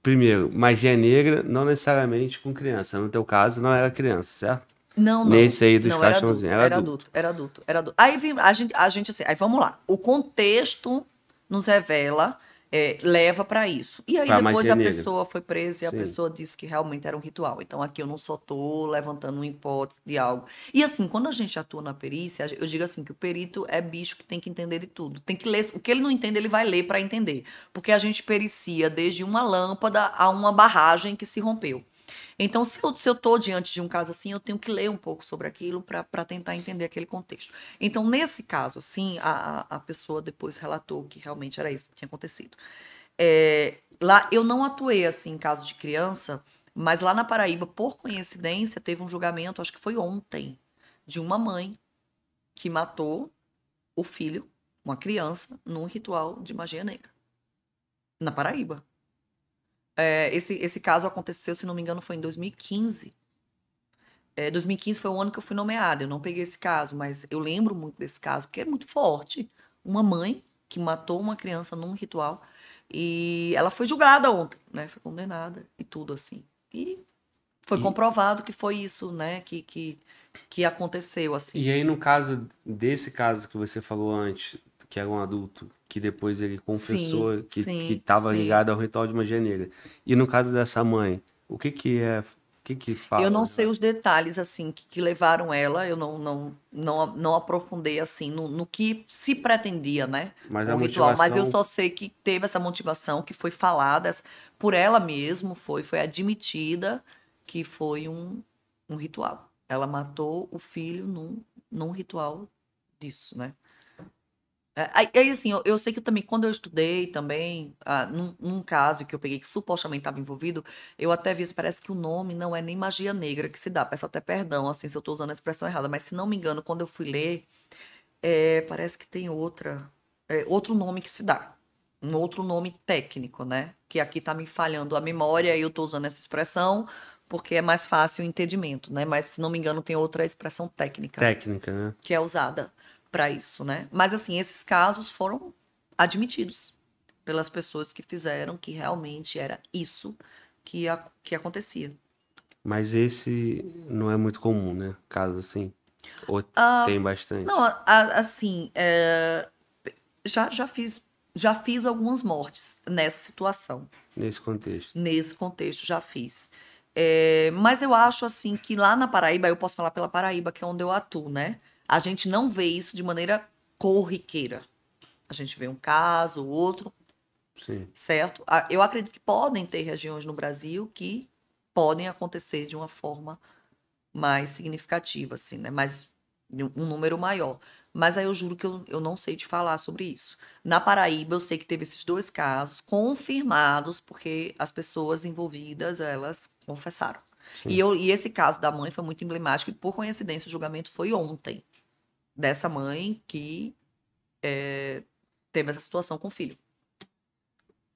Speaker 1: Primeiro, magia negra não necessariamente com criança. No teu caso, não era criança, certo?
Speaker 3: Não, não.
Speaker 1: Nesse aí dos
Speaker 3: não, era adulto,
Speaker 1: era
Speaker 3: era
Speaker 1: adulto.
Speaker 3: era adulto, era adulto. Aí vem, a gente, a gente assim, aí vamos lá. O contexto nos revela, é, leva para isso. E aí
Speaker 1: Pra
Speaker 3: depois a
Speaker 1: negra.
Speaker 3: pessoa foi presa e a
Speaker 1: Sim.
Speaker 3: pessoa disse que realmente era um ritual. Então aqui eu não só tô levantando uma hipótese de algo. E assim, quando a gente atua na perícia, eu digo assim que o perito é bicho que tem que entender de tudo. Tem que ler, o que ele não entende, ele vai ler para entender. Porque a gente pericia desde uma lâmpada a uma barragem que se rompeu. Então, se eu, tô diante de um caso assim, eu tenho que ler um pouco sobre aquilo para tentar entender aquele contexto. Então, nesse caso, assim, a, a pessoa depois relatou que realmente era isso que tinha acontecido. É, lá, eu não atuei assim em caso de criança, mas lá na Paraíba, por coincidência, teve um julgamento, acho que foi ontem, de uma mãe que matou o filho, uma criança, num ritual de magia negra. Na Paraíba. É, esse, esse caso aconteceu, se não me engano, foi em 2015. É, 2015 foi o ano que eu fui nomeada. Eu não peguei esse caso, mas eu lembro muito desse caso, porque é muito forte. Uma mãe que matou uma criança num ritual e ela foi julgada ontem, né? Foi condenada e tudo assim. E foi e... comprovado que foi isso, né? Que, que, que aconteceu assim.
Speaker 1: E aí no caso desse caso que você falou antes, que era um adulto que depois ele confessou sim, que estava ligado ao ritual de magia negra. E no caso dessa mãe, o que que é o que que fala?
Speaker 3: Eu não sei os detalhes assim que, que, levaram ela, eu não não não, não aprofundei assim no, no que se pretendia, né?
Speaker 1: Mas a ritual,
Speaker 3: motivação... mas eu só sei que teve essa motivação que foi falada por ela mesmo, foi foi admitida que foi um, um ritual. Ela matou o filho num, num ritual disso, né? É, aí, assim, eu, eu, sei que eu também, quando eu estudei também, ah, num, num, caso que eu peguei que supostamente estava envolvido, eu até vi, parece que o nome não é nem magia negra que se dá, peço até perdão, assim, se eu estou usando a expressão errada, mas se não me engano, quando eu fui ler, é, parece que tem outra, é, outro nome que se dá, um outro nome técnico, né? Que aqui está me falhando a memória e eu estou usando essa expressão porque é mais fácil o entendimento, né? Mas se não me engano, tem outra expressão técnica.
Speaker 1: Técnica, né?
Speaker 3: Que é usada para isso, né? Mas assim, esses casos foram admitidos pelas pessoas que fizeram que realmente era isso que, a, que acontecia.
Speaker 1: Mas esse não é muito comum, né? Casos assim. Ou uh, tem bastante?
Speaker 3: Não, assim, é, já, já fiz já fiz algumas mortes nessa situação.
Speaker 1: Nesse contexto.
Speaker 3: Nesse contexto, já fiz. É, mas eu acho assim que lá na Paraíba, eu posso falar pela Paraíba, que é onde eu atuo, né? A gente não vê isso de maneira corriqueira. A gente vê um caso, outro,
Speaker 1: Sim.
Speaker 3: certo? Eu acredito que podem ter regiões no Brasil que podem acontecer de uma forma mais significativa, assim, né? Mais um número maior. Mas aí eu juro que eu, eu não sei te falar sobre isso. Na Paraíba, eu sei que teve esses dois casos confirmados, porque as pessoas envolvidas, elas confessaram. E, eu, e esse caso da mãe foi muito emblemático, e por coincidência, o julgamento foi ontem dessa mãe que é, teve essa situação com o filho.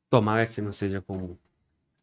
Speaker 1: Tomara que não seja comum.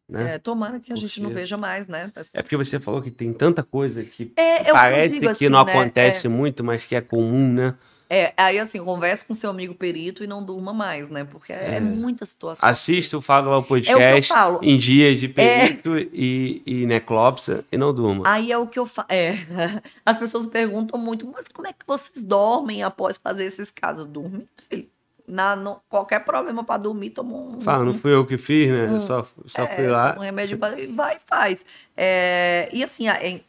Speaker 1: Né?
Speaker 3: É, tomara que a porque... gente não veja mais, né?
Speaker 1: É porque você falou que tem tanta coisa que é, parece que, assim, não né? acontece é... muito, mas que é comum, né?
Speaker 3: É, aí assim, converse com seu amigo perito e não durma mais, né? Porque é, é muita situação.
Speaker 1: Assista o Fala o Podcast é o em dias de perito é... e, e neclópsia e não durma.
Speaker 3: Aí é o que eu falo. É. As pessoas perguntam muito, mas como é que vocês dormem após fazer esses casos? Dormem, filho. Na, no, qualquer problema para dormir, toma um.
Speaker 1: Fala, não fui eu que fiz, né? Um, só só é, fui lá.
Speaker 3: Um remédio pra, vai e faz. É, e assim, a, em,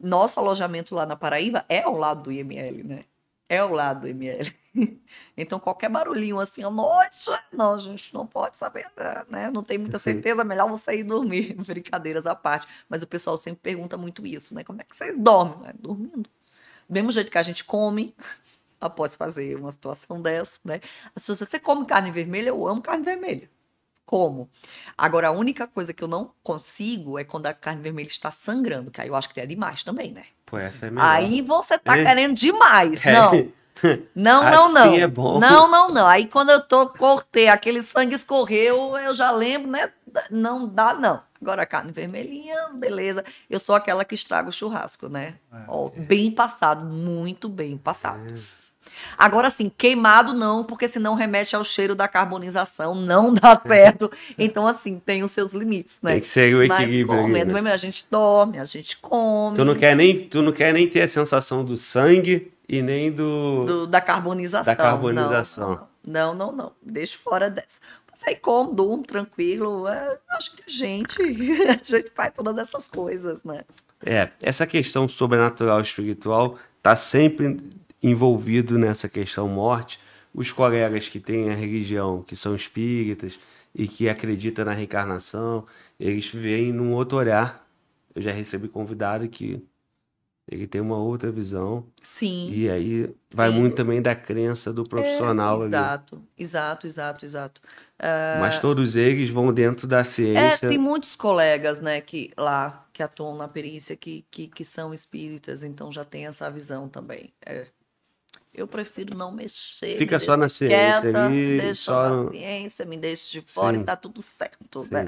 Speaker 3: nosso alojamento lá na Paraíba é ao lado do IML, né? É o lado do ML. Então, qualquer barulhinho assim noite, não, a gente não pode saber, né? Não tem muita certeza, melhor você ir dormir. Brincadeiras à parte. Mas o pessoal sempre pergunta muito isso, né? Como é que vocês dormem? É, dormindo. Do mesmo jeito que a gente come, após fazer uma situação dessa, né? As pessoas, você come carne vermelha? Eu amo carne vermelha. Como? Agora, a única coisa que eu não consigo é quando a carne vermelha está sangrando, que aí eu acho que é demais também, né?
Speaker 1: Pô, essa é melhor.
Speaker 3: Aí você tá é. querendo demais. É. Não. Não, não,
Speaker 1: assim
Speaker 3: não.
Speaker 1: É bom.
Speaker 3: Não, não, não. Aí quando eu tô cortei, aquele sangue escorreu, eu já lembro, né? Não dá, não. Agora a carne vermelhinha, beleza. Eu sou aquela que estraga o churrasco, né? É. Ó, bem passado, muito bem passado. É. Agora, assim, queimado não, porque senão remete ao cheiro da carbonização, não dá certo. Então, assim, tem os seus limites, né?
Speaker 1: Tem que ser o equilíbrio.
Speaker 3: Mas, comendo, a gente dorme, a gente come.
Speaker 1: Tu não quer nem, tu não quer nem ter a sensação do sangue e nem do...
Speaker 3: do da carbonização.
Speaker 1: Da carbonização.
Speaker 3: Não, não, não. não. Deixa fora dessa. Aí como, durmo, tranquilo. É, acho que a gente, a gente faz todas essas coisas, né?
Speaker 1: É, essa questão sobrenatural espiritual tá sempre envolvido nessa questão morte, os colegas que têm a religião, que são espíritas e que acreditam na reencarnação, eles veem num outro olhar eu já recebi convidado que ele tem uma outra visão.
Speaker 3: Sim.
Speaker 1: E aí vai
Speaker 3: Sim.
Speaker 1: muito também da crença do profissional ali.
Speaker 3: Exato, exato, exato, exato.
Speaker 1: Mas todos eles vão dentro da
Speaker 3: É,
Speaker 1: ciência.
Speaker 3: tem muitos colegas, né, que lá que atuam na perícia que, que, que são espíritas, então já tem essa visão também. É. Eu prefiro não mexer.
Speaker 1: Fica
Speaker 3: me
Speaker 1: só na ciência
Speaker 3: quieta,
Speaker 1: ali,
Speaker 3: Deixa
Speaker 1: só
Speaker 3: na ciência, me deixa de fora
Speaker 1: Sim.
Speaker 3: e tá tudo certo,
Speaker 1: Sim.
Speaker 3: né?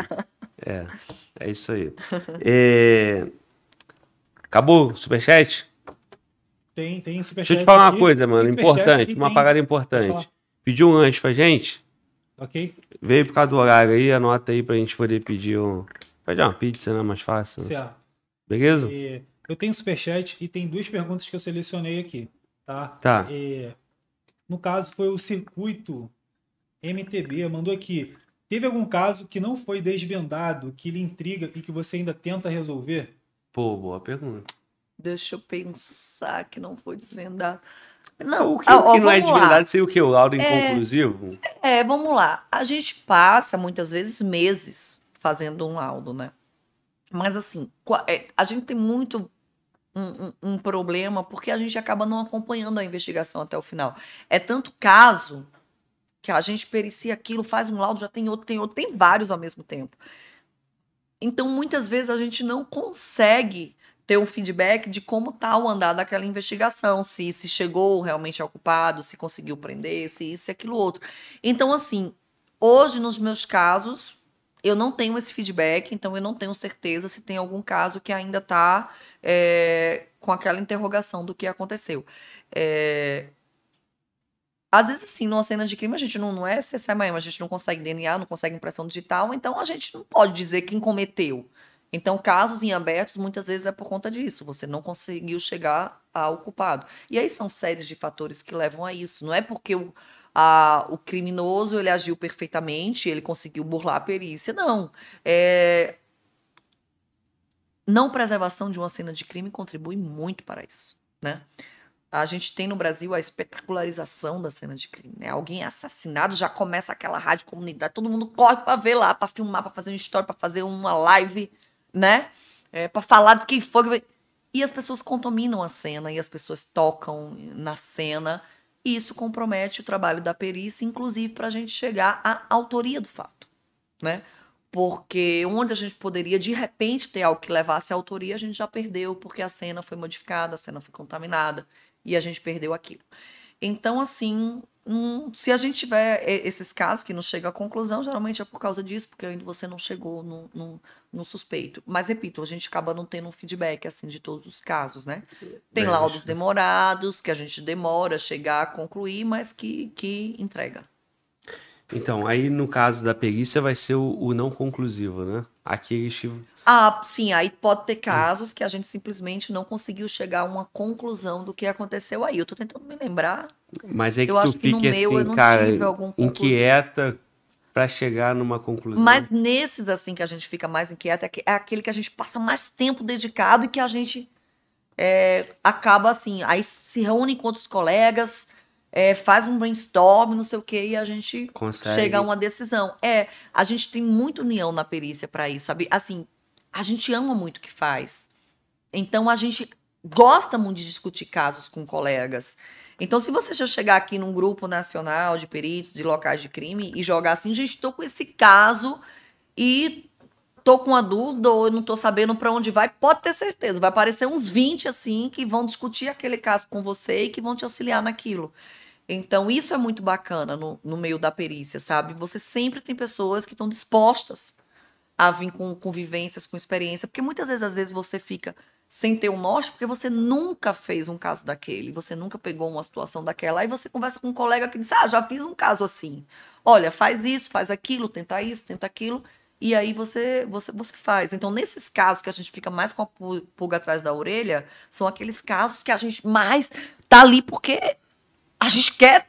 Speaker 1: É, é isso aí. É, Acabou o superchat?
Speaker 2: Tem, tem superchat.
Speaker 1: Deixa eu te falar uma
Speaker 2: aqui,
Speaker 1: coisa, mano, importante,
Speaker 2: e
Speaker 1: uma
Speaker 2: tem-
Speaker 1: parada importante. Pediu um lanche pra gente?
Speaker 2: Ok?
Speaker 1: Veio por causa do horário aí, anota aí pra gente poder pedir um. Pedir uma pizza, né? Mais fácil. né?
Speaker 2: Certo.
Speaker 1: Beleza?
Speaker 2: É, eu tenho superchat e tem duas perguntas que eu selecionei aqui, tá?
Speaker 1: Tá.
Speaker 2: É, no caso, foi o Circuito MTB, mandou aqui. Teve algum caso que não foi desvendado, que lhe intriga e que você ainda tenta resolver?
Speaker 1: Pô, boa pergunta.
Speaker 3: Deixa eu pensar que não foi desvendado. Não,
Speaker 1: O que,
Speaker 3: ah,
Speaker 1: o
Speaker 3: ó,
Speaker 1: que não é
Speaker 3: lá.
Speaker 1: desvendado seria o que? O laudo
Speaker 3: É.
Speaker 1: inconclusivo?
Speaker 3: É, vamos lá. A gente passa muitas vezes meses fazendo um laudo, né? Mas assim, é, a gente tem muito um, um- problema porque a gente acaba não acompanhando a investigação até o final. É tanto caso que a gente pericia aquilo, faz um laudo, já tem outro, tem outro, tem vários ao mesmo tempo. Então, muitas vezes a gente não consegue ter um feedback de como está o andar daquela investigação, se, se chegou realmente ao culpado, se conseguiu prender, se isso e aquilo outro. Então, assim, hoje nos meus casos, eu não tenho esse feedback, então eu não tenho certeza se tem algum caso que ainda está com aquela interrogação do que aconteceu. É, às vezes, assim, numa cena de crime, a gente não, não é Miami, a gente não consegue DNA, não consegue impressão digital, então a gente não pode dizer quem cometeu. Então, casos em abertos, muitas vezes é por conta disso. Você não conseguiu chegar ao culpado. E aí são séries de fatores que levam a isso. Não é porque o, o criminoso ele agiu perfeitamente, ele conseguiu burlar a perícia. Não. É, Não preservação de uma cena de crime contribui muito para isso, né? A gente tem no Brasil a espetacularização da cena de crime, né? Alguém é assassinado, já começa aquela rádio comunidade, todo mundo corre para ver lá, para filmar, para fazer uma história, para fazer uma live, né? É, para falar de quem foi. E as pessoas contaminam a cena e as pessoas tocam na cena. E isso compromete o trabalho da perícia, inclusive para a gente chegar à autoria do fato, né? Porque onde a gente poderia, de repente, ter algo que levasse à autoria, a gente já perdeu, porque a cena foi modificada, a cena foi contaminada, e a gente perdeu aquilo. Então, assim, hum, se a gente tiver e- esses casos que não chega à conclusão, geralmente é por causa disso, porque ainda você não chegou no, no, no suspeito. Mas, repito, a gente acaba não tendo um feedback, assim, de todos os casos, né? Tem
Speaker 1: É,
Speaker 3: laudos
Speaker 1: que-
Speaker 3: demorados, que a gente demora a chegar a concluir, mas que, que entrega.
Speaker 1: Então, aí no caso da perícia vai ser o, o não conclusivo, né? Aqueles que.
Speaker 3: Ah, sim, aí pode ter casos que a gente simplesmente não conseguiu chegar a uma conclusão do que aconteceu aí. Eu tô tentando me lembrar.
Speaker 1: Mas é que
Speaker 3: Eu
Speaker 1: tu
Speaker 3: acho que no meu eu
Speaker 1: assim,
Speaker 3: não
Speaker 1: cara,
Speaker 3: tive algum
Speaker 1: inquieta pra chegar numa conclusão.
Speaker 3: Mas nesses, assim, que a gente fica mais inquieto, é que- é aquele que a gente passa mais tempo dedicado e que a gente é, acaba assim, aí se reúne com outros colegas, é, faz um brainstorm, não sei o quê, e a gente
Speaker 1: Consegue.
Speaker 3: chega a uma decisão. É, a gente tem muita união na perícia para isso, sabe? Assim, a gente ama muito o que faz. Então a gente gosta muito de discutir casos com colegas. Então, se você já chegar aqui num grupo nacional de peritos de locais de crime e jogar assim, gente, estou com esse caso e tô com uma dúvida ou não tô sabendo para onde vai, pode ter certeza, vai aparecer uns 20 assim que vão discutir aquele caso com você e que vão te auxiliar naquilo. Então, isso é muito bacana no, no meio da perícia, sabe? Você sempre tem pessoas que estão dispostas a vir com, com vivências, com experiência, porque muitas vezes, às vezes, você fica sem ter um norte, porque você nunca fez um caso daquele, você nunca pegou uma situação daquela, aí você conversa com um colega que diz, ah, já fiz um caso assim. Olha, faz isso, faz aquilo, tenta isso, tenta aquilo, e aí você, você, você faz. Então, nesses casos que a gente fica mais com a pu- pulga atrás da orelha, são aqueles casos que a gente mais tá ali porque a gente quer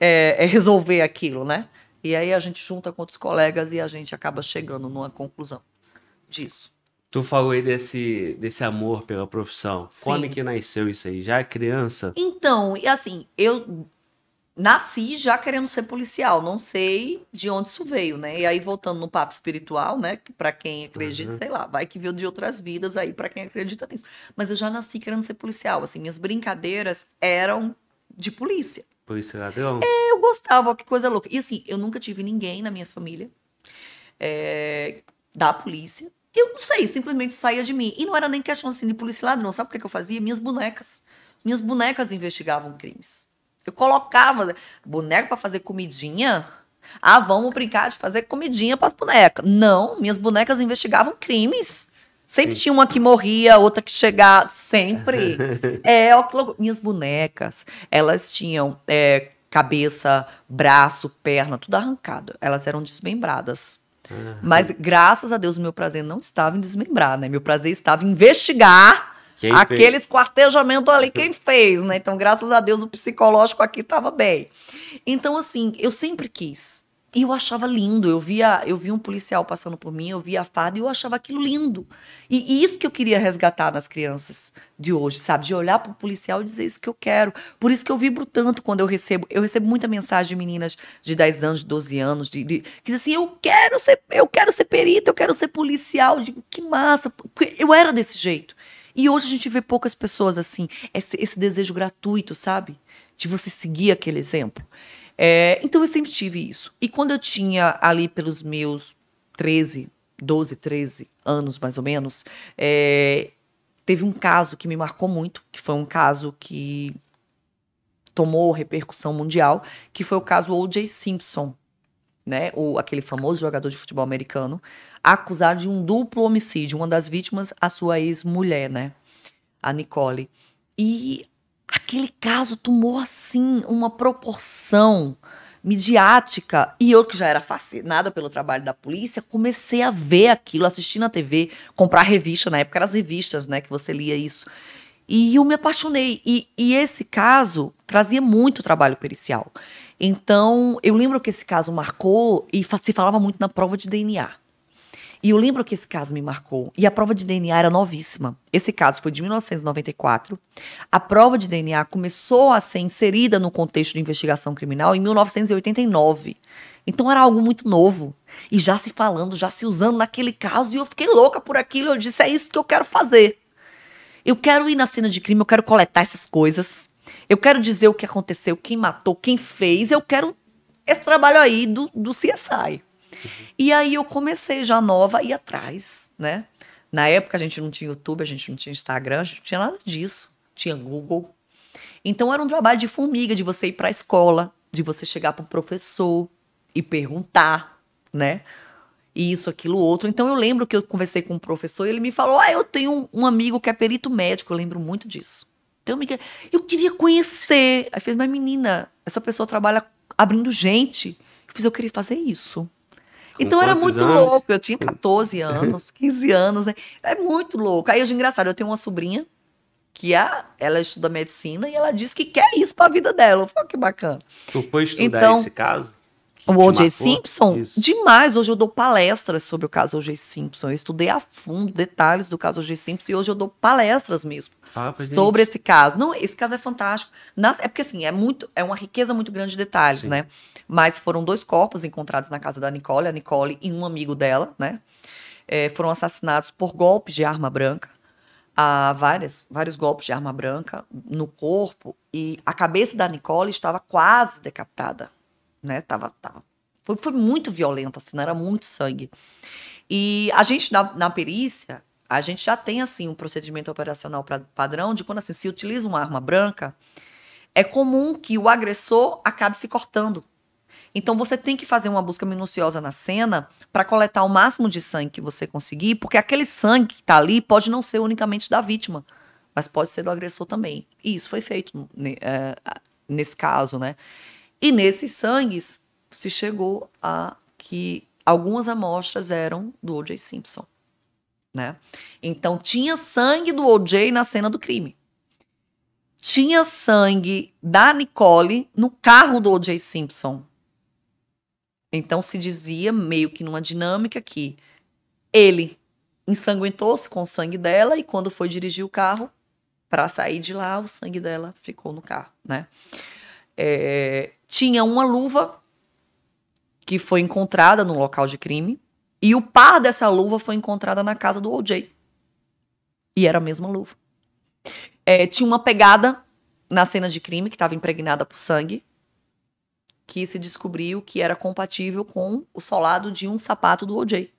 Speaker 3: é, é resolver aquilo, né? E aí a gente junta com outros colegas e a gente acaba chegando numa conclusão disso.
Speaker 1: Tu falou aí desse, desse amor pela profissão.
Speaker 3: Sim.
Speaker 1: Quando que nasceu isso aí? Já é criança?
Speaker 3: Então, e assim, eu nasci já querendo ser policial, não sei de onde isso veio, né? E aí voltando no papo espiritual, né, que para quem acredita,
Speaker 1: Uhum.
Speaker 3: sei lá, vai que veio de outras vidas aí para quem acredita nisso. Mas eu já nasci querendo ser policial, assim, minhas brincadeiras eram de polícia.
Speaker 1: Polícia ladrão?
Speaker 3: Eu gostava, ó, que coisa louca. E assim, eu nunca tive ninguém na minha família é, da polícia. Eu não sei, simplesmente saía de mim. E não era nem questão assim de polícia e ladrão. Sabe o que, que eu fazia? Minhas bonecas. Minhas bonecas investigavam crimes. Eu colocava boneca para fazer comidinha. Ah, vamos brincar de fazer comidinha para as bonecas. Não, minhas bonecas investigavam crimes. Sempre tinha uma que morria, outra que chegava, sempre. é, ó. Minhas bonecas, elas tinham é, cabeça, braço, perna, tudo arrancado. Elas eram desmembradas.
Speaker 1: Ah.
Speaker 3: Mas graças a Deus o meu prazer não estava em desmembrar, né? Meu prazer estava em investigar
Speaker 1: Quem
Speaker 3: aquele esquartejamento ali, quem fez, né? Então, graças a Deus, o psicológico aqui estava bem. Então, assim, eu sempre quis. E eu achava lindo. Eu via, eu via um policial passando por mim, eu via a farda e eu achava aquilo lindo. E, e isso que eu queria resgatar nas crianças de hoje, sabe? De olhar para o policial e dizer isso que eu quero. Por isso que eu vibro tanto quando eu recebo. Eu recebo muita mensagem de meninas de 10 anos, de 12 anos, de, de, que dizem assim: eu quero ser, eu quero ser perita, eu quero ser policial. Eu digo, que massa. Porque eu era desse jeito. E hoje a gente vê poucas pessoas assim, esse, esse desejo gratuito, sabe? De você seguir aquele exemplo. É, então eu sempre tive isso. E quando eu tinha ali pelos meus 13, 12, 13 anos mais ou menos, é, teve um caso que me marcou muito, que foi um caso que tomou repercussão mundial, que foi o caso O.J. Simpson, né? O, aquele famoso jogador de futebol americano, acusado de um duplo homicídio. Uma das vítimas, a sua ex-mulher, né? A Nicole. E aquele caso tomou, assim, uma proporção midiática. E eu, que já era fascinada pelo trabalho da polícia, comecei a ver aquilo, assistir na TV, comprar revista. Na época eram as revistas, né? Que você lia isso. E eu me apaixonei. E, e esse caso trazia muito trabalho pericial. Então, eu lembro que esse caso marcou e se falava muito na prova de DNA. E eu lembro que esse caso me marcou. E a prova de DNA era novíssima. Esse caso foi de 1994. A prova de DNA começou a ser inserida no contexto de investigação criminal em 1989. Então era algo muito novo. E já se falando, já se usando naquele caso. E eu fiquei louca por aquilo. Eu disse: é isso que eu quero fazer. Eu quero ir na cena de crime, eu quero coletar essas coisas. Eu quero dizer o que aconteceu, quem matou, quem fez. Eu quero esse trabalho aí do, do CSI. E aí eu comecei já nova ir atrás, né? Na época a gente não tinha YouTube, a gente não tinha Instagram, a gente não tinha nada disso. Tinha Google. Então era um trabalho de formiga, de você ir para a escola, de você chegar para um professor e perguntar, né? Isso, aquilo, outro. Então eu lembro que eu conversei com um professor e ele me falou: Ah, eu tenho um, amigo que é perito médico, eu lembro muito disso. Então, eu queria conhecer. Aí fez, mas menina, essa pessoa trabalha abrindo gente. Eu fiz, eu queria fazer isso. Então era muito
Speaker 1: anos?
Speaker 3: louco. Eu tinha 14 anos, 15 anos, né? É muito louco. Aí hoje engraçado, eu tenho uma sobrinha que é, ela estuda medicina e ela diz que quer isso pra vida dela. Eu falei, "Oh, que bacana.
Speaker 1: Tu foi estudar
Speaker 3: Então,
Speaker 1: esse caso?
Speaker 3: O O.J. Simpson?
Speaker 1: Isso.
Speaker 3: Demais. Hoje eu dou palestras sobre o caso O.J. Simpson. Eu estudei a fundo detalhes do caso O.J. Simpson e hoje eu dou palestras mesmo
Speaker 1: pra gente.
Speaker 3: sobre esse caso. Não, esse caso é fantástico. Nas- é porque assim, é muito, é uma riqueza muito grande de detalhes,
Speaker 1: Sim.
Speaker 3: né? Mas foram dois corpos encontrados na casa da Nicole, a Nicole e um amigo dela, né? É, foram assassinados por golpes de arma branca. Há várias, vários golpes de arma branca no corpo e a cabeça da Nicole estava quase decapitada, né? Tava, tava, foi, foi muito violenta, assim, era muito sangue. E a gente, na, na perícia, a gente já tem, assim, um procedimento operacional pra- padrão de quando, assim, se utiliza uma arma branca, é comum que o agressor acabe se cortando. Então você tem que fazer uma busca minuciosa na cena para coletar o máximo de sangue que você conseguir, porque aquele sangue que está ali pode não ser unicamente da vítima, mas pode ser do agressor também. E isso foi feito ne- é, nesse caso, né? E nesses sangues se chegou a que algumas amostras eram do O.J. Simpson, né? Então tinha sangue do O.J. na cena do crime. Tinha sangue da Nicole no carro do O.J. Simpson. Então se dizia, meio que numa dinâmica, que ele ensanguentou-se com o sangue dela e quando foi dirigir o carro, para sair de lá, o sangue dela ficou no carro, né? É, tinha uma luva que foi encontrada no local de crime e o par dessa luva foi encontrada na casa do OJ. E era a mesma luva. É, tinha uma pegada na cena de crime que estava impregnada por sangue, que se descobriu que era compatível com o solado de um sapato do OJ.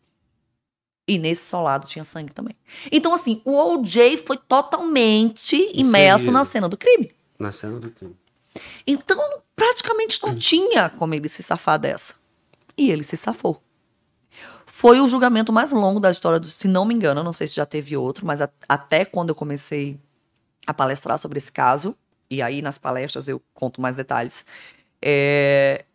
Speaker 3: E nesse solado tinha sangue também. Então, assim, o OJ foi totalmente imerso na cena do crime.
Speaker 1: Na cena do crime.
Speaker 3: Então, praticamente não tinha como ele se safar dessa. E ele se safou. Foi o julgamento mais longo da história do, se não me engano, não sei se já teve outro, mas a- até quando eu comecei a palestrar sobre esse caso, e aí nas palestras eu conto mais detalhes, é,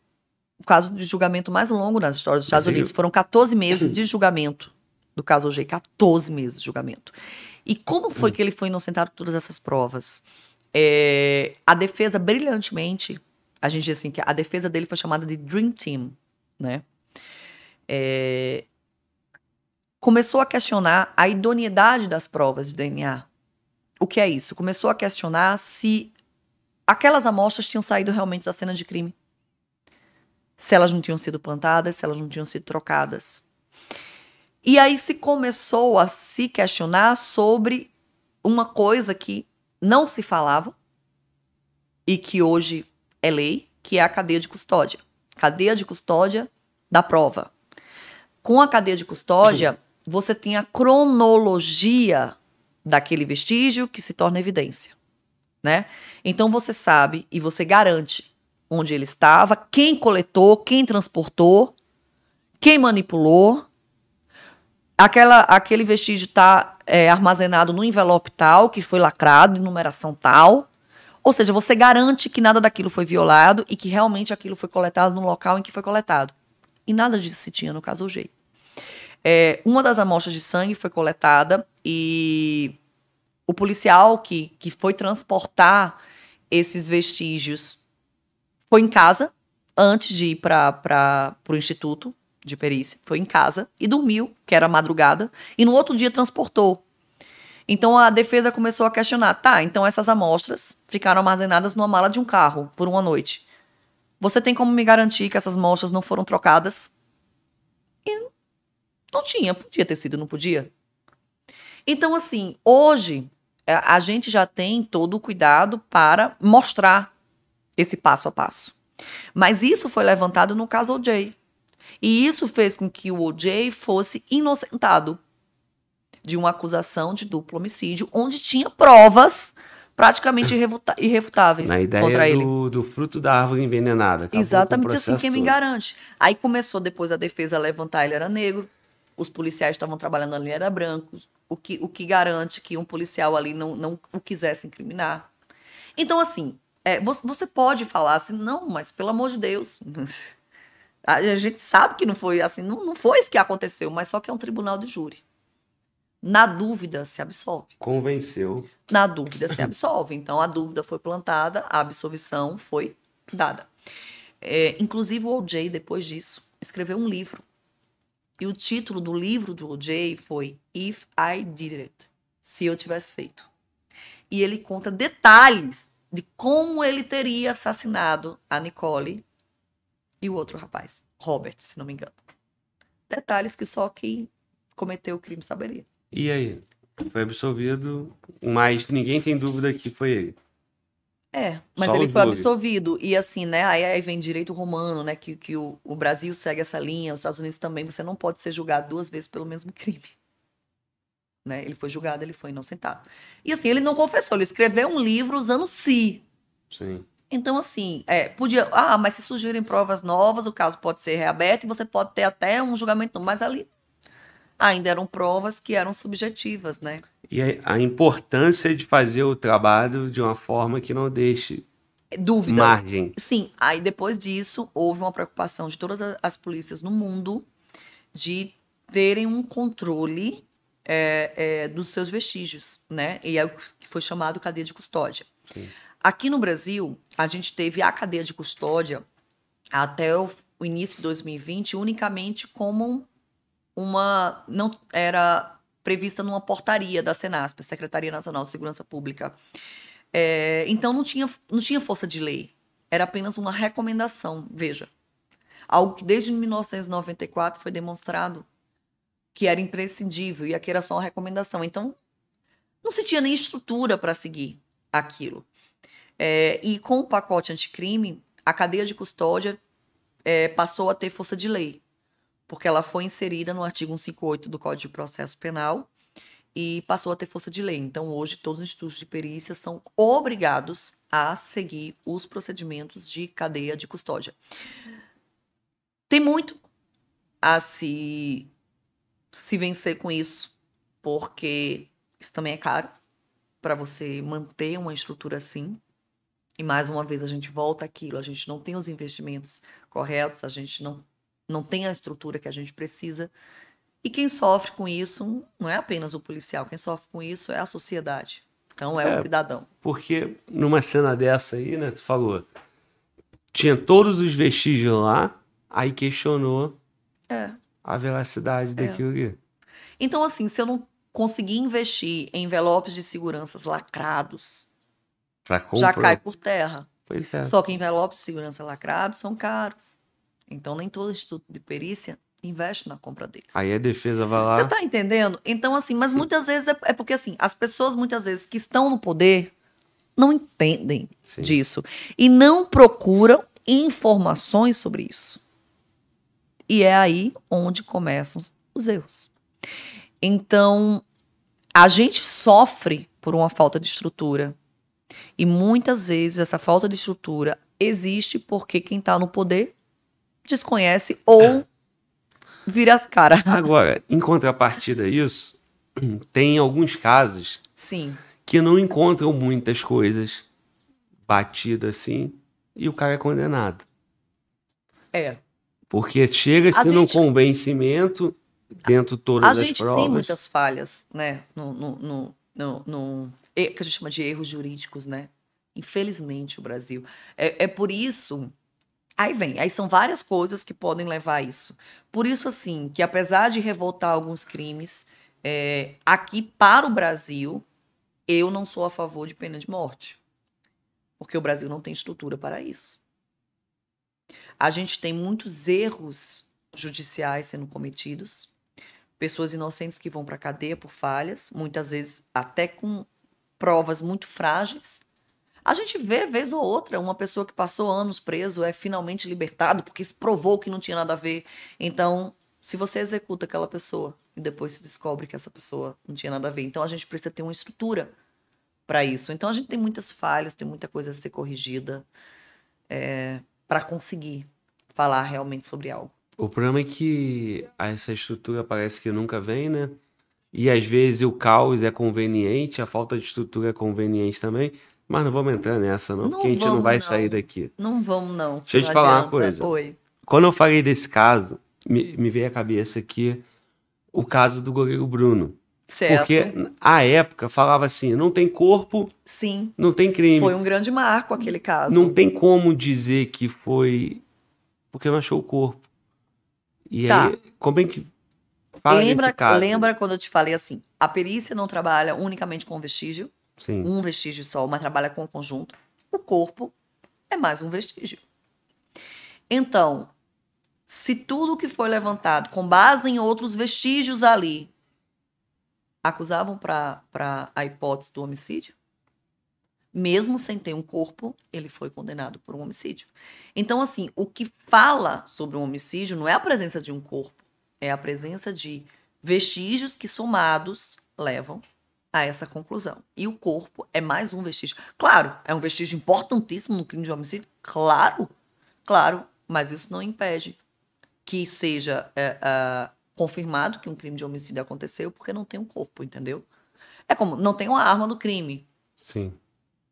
Speaker 3: o caso de julgamento mais longo na história dos Estados. Unidos. Foram 14 meses de julgamento do caso OJ, 14 meses de julgamento. E como foi que ele foi inocentado por todas essas provas? É, a defesa, brilhantemente, a gente diz assim, que a defesa dele foi chamada de Dream Team, né? É, começou a questionar a idoneidade das provas de DNA. O que é isso? Começou a questionar se aquelas amostras tinham saído realmente da cena de crime. Se elas não tinham sido plantadas, se elas não tinham sido trocadas. E aí se começou a se questionar sobre uma coisa que não se falava e que hoje é lei, que é a cadeia de custódia. Cadeia de custódia da prova. Com a cadeia de custódia, você tem a cronologia daquele vestígio que se torna evidência, né? Então você sabe e você garante onde ele estava, quem coletou, quem transportou, quem manipulou. Aquela, aquele vestígio está armazenado no envelope tal, que foi lacrado, em numeração tal. Ou seja, você garante que nada daquilo foi violado e que realmente aquilo foi coletado no local em que foi coletado. E nada disso se tinha no caso OJ. É, uma das amostras de sangue foi coletada e o policial que, que foi transportar esses vestígios foi em casa antes de ir para o instituto de perícia. Foi em casa e dormiu, que era madrugada, e no outro dia transportou. Então a defesa começou a questionar: tá, então essas amostras ficaram armazenadas numa mala de um carro por uma noite. Você tem como me garantir que essas amostras não foram trocadas? E não tinha, podia ter sido, não podia. Então, assim, hoje a a gente já tem todo o cuidado para mostrar esse passo a passo. Mas isso foi levantado no caso OJ. E isso fez com que o OJ fosse inocentado de uma acusação de duplo homicídio, onde tinha provas praticamente irrefutáveis
Speaker 1: Na
Speaker 3: contra
Speaker 1: ideia
Speaker 3: ele.
Speaker 1: do, do fruto da árvore envenenada. Acabou
Speaker 3: Exatamente assim, quem me garante. Aí começou depois a defesa a levantar, ele era negro, os policiais estavam trabalhando ali, era branco, o que, o que garante que um policial ali não, não o quisesse incriminar. Então, assim, é, você, pode falar assim, não, mas pelo amor de Deus. A, a gente sabe que não foi assim, não, não foi isso que aconteceu, mas só que é um tribunal de júri. Na dúvida, se absolve.
Speaker 1: Convenceu.
Speaker 3: Na dúvida se absolve. Então a dúvida foi plantada, a absolvição foi dada. É, inclusive o OJ, depois disso, escreveu um livro. E o título do livro do OJ foi If I Did It. Se eu tivesse feito. E ele conta detalhes de como ele teria assassinado a Nicole e o outro rapaz, Robert, se não me engano. Detalhes que só quem cometeu o crime saberia.
Speaker 1: E aí? Foi absolvido, mas ninguém tem dúvida que foi ele.
Speaker 3: É, mas
Speaker 1: Só
Speaker 3: ele foi absolvido. E assim, né? Aí, aí vem direito romano, né? Que, que o, o Brasil segue essa linha, os Estados Unidos também. Você não pode ser julgado duas vezes pelo mesmo crime. Né? Ele foi julgado, ele foi inocentado. E assim, ele não confessou, ele escreveu um livro usando si.
Speaker 1: Sim.
Speaker 3: Então, assim, é, podia. Ah, mas se surgirem provas novas, o caso pode ser reaberto e você pode ter até um julgamento. Mas ali ainda eram provas que eram subjetivas, né?
Speaker 1: E a, importância de fazer o trabalho de uma forma que não deixe
Speaker 3: Dúvidas.
Speaker 1: margem.
Speaker 3: Sim, aí depois disso houve uma preocupação de todas as polícias no mundo de terem um controle é, é, dos seus vestígios, né? E é o que foi chamado cadeia de custódia.
Speaker 1: Sim.
Speaker 3: Aqui no Brasil, a gente teve a cadeia de custódia até o início de 2020 unicamente como uma não era prevista numa portaria da Senasp, Secretaria Nacional de Segurança Pública. É, então não tinha, não tinha força de lei. era apenas uma recomendação. Veja, algo que desde 1994 foi demonstrado que era imprescindível e aqui era só uma recomendação. Então, não se tinha nem estrutura para seguir aquilo. É, e com o pacote anticrime, a cadeia de custódia é, passou a ter força de lei, porque ela foi inserida no artigo 158 do Código de Processo Penal e passou a ter força de lei. Então, hoje, todos os institutos de perícia são obrigados a seguir os procedimentos de cadeia de custódia. Tem muito a se, se vencer com isso, porque isso também é caro para você manter uma estrutura assim. E mais uma vez a gente volta aquilo, a gente não tem os investimentos corretos, a gente não, não tem a estrutura que a gente precisa. E quem sofre com isso não é apenas o policial, quem sofre com isso é a sociedade. Então é, é o cidadão.
Speaker 1: Porque numa cena dessa aí, né, tu falou, tinha todos os vestígios lá, aí questionou
Speaker 3: é.
Speaker 1: a veracidade é. daquilo ali.
Speaker 3: Então, assim, se eu não conseguir investir em envelopes de seguranças lacrados, já cai por terra.
Speaker 1: Pois é.
Speaker 3: Só que envelopes de segurança lacrados são caros. Então, nem todo instituto de perícia investe na compra deles.
Speaker 1: Aí a defesa vai lá.
Speaker 3: Você tá entendendo? Então, assim, mas muitas vezes é, é porque, assim, as pessoas, muitas vezes, que estão no poder, não entendem Sim. disso. E não procuram informações sobre isso. E é aí onde começam os erros. Então, a gente sofre por uma falta de estrutura. E muitas vezes essa falta de estrutura existe porque quem está no poder desconhece ou vira as caras.
Speaker 1: Agora, em contrapartida a isso, tem alguns casos
Speaker 3: Sim.
Speaker 1: que não encontram muitas coisas batidas assim e o cara é condenado.
Speaker 3: É.
Speaker 1: Porque chega-se num gente... convencimento dentro todas
Speaker 3: as
Speaker 1: provas. A
Speaker 3: gente tem muitas falhas, né? No, no, no, no, no, que a gente chama de erros jurídicos, né? Infelizmente, o Brasil. É, é por isso. Aí vem, aí são várias coisas que podem levar a isso. Por isso, assim, que apesar de revoltar alguns crimes, é, aqui para o Brasil, eu não sou a favor de pena de morte. Porque o Brasil não tem estrutura para isso. A gente tem muitos erros judiciais sendo cometidos pessoas inocentes que vão para a cadeia por falhas, muitas vezes até com provas muito frágeis. A gente vê, vez ou outra, uma pessoa que passou anos preso é finalmente libertado porque se provou que não tinha nada a ver. Então, se você executa aquela pessoa e depois se descobre que essa pessoa não tinha nada a ver, então a gente precisa ter uma estrutura para isso. Então a gente tem muitas falhas, tem muita coisa a ser corrigida é, para conseguir falar realmente sobre algo.
Speaker 1: O problema é que essa estrutura parece que nunca vem, né? E às vezes o caos é conveniente, a falta de estrutura é conveniente também. Mas não vamos entrar nessa, não, não porque a gente não vai não. sair daqui.
Speaker 3: Não vamos, não.
Speaker 1: Deixa eu te falar uma coisa.
Speaker 3: Oi.
Speaker 1: Quando eu falei desse caso, me, me veio à cabeça aqui o caso do goleiro Bruno.
Speaker 3: Certo.
Speaker 1: Porque a época falava assim, não tem corpo,
Speaker 3: sim,
Speaker 1: não tem crime.
Speaker 3: Foi um grande marco aquele caso.
Speaker 1: Não tem como dizer que foi porque não achou o corpo. E tá. aí, como é que fala
Speaker 3: lembra,
Speaker 1: caso?
Speaker 3: Lembra quando eu te falei assim, a perícia não trabalha unicamente com vestígio,
Speaker 1: Sim.
Speaker 3: um vestígio só, mas trabalha com o conjunto. O corpo é mais um vestígio. Então, se tudo que foi levantado com base em outros vestígios ali acusavam para a hipótese do homicídio, mesmo sem ter um corpo, ele foi condenado por um homicídio. Então, assim, o que fala sobre um homicídio não é a presença de um corpo, é a presença de vestígios que, somados, levam a essa conclusão. E o corpo é mais um vestígio. Claro, é um vestígio importantíssimo no crime de homicídio, claro, claro, mas isso não impede que seja é, é, confirmado que um crime de homicídio aconteceu porque não tem um corpo, entendeu? É como não tem uma arma no crime.
Speaker 1: Sim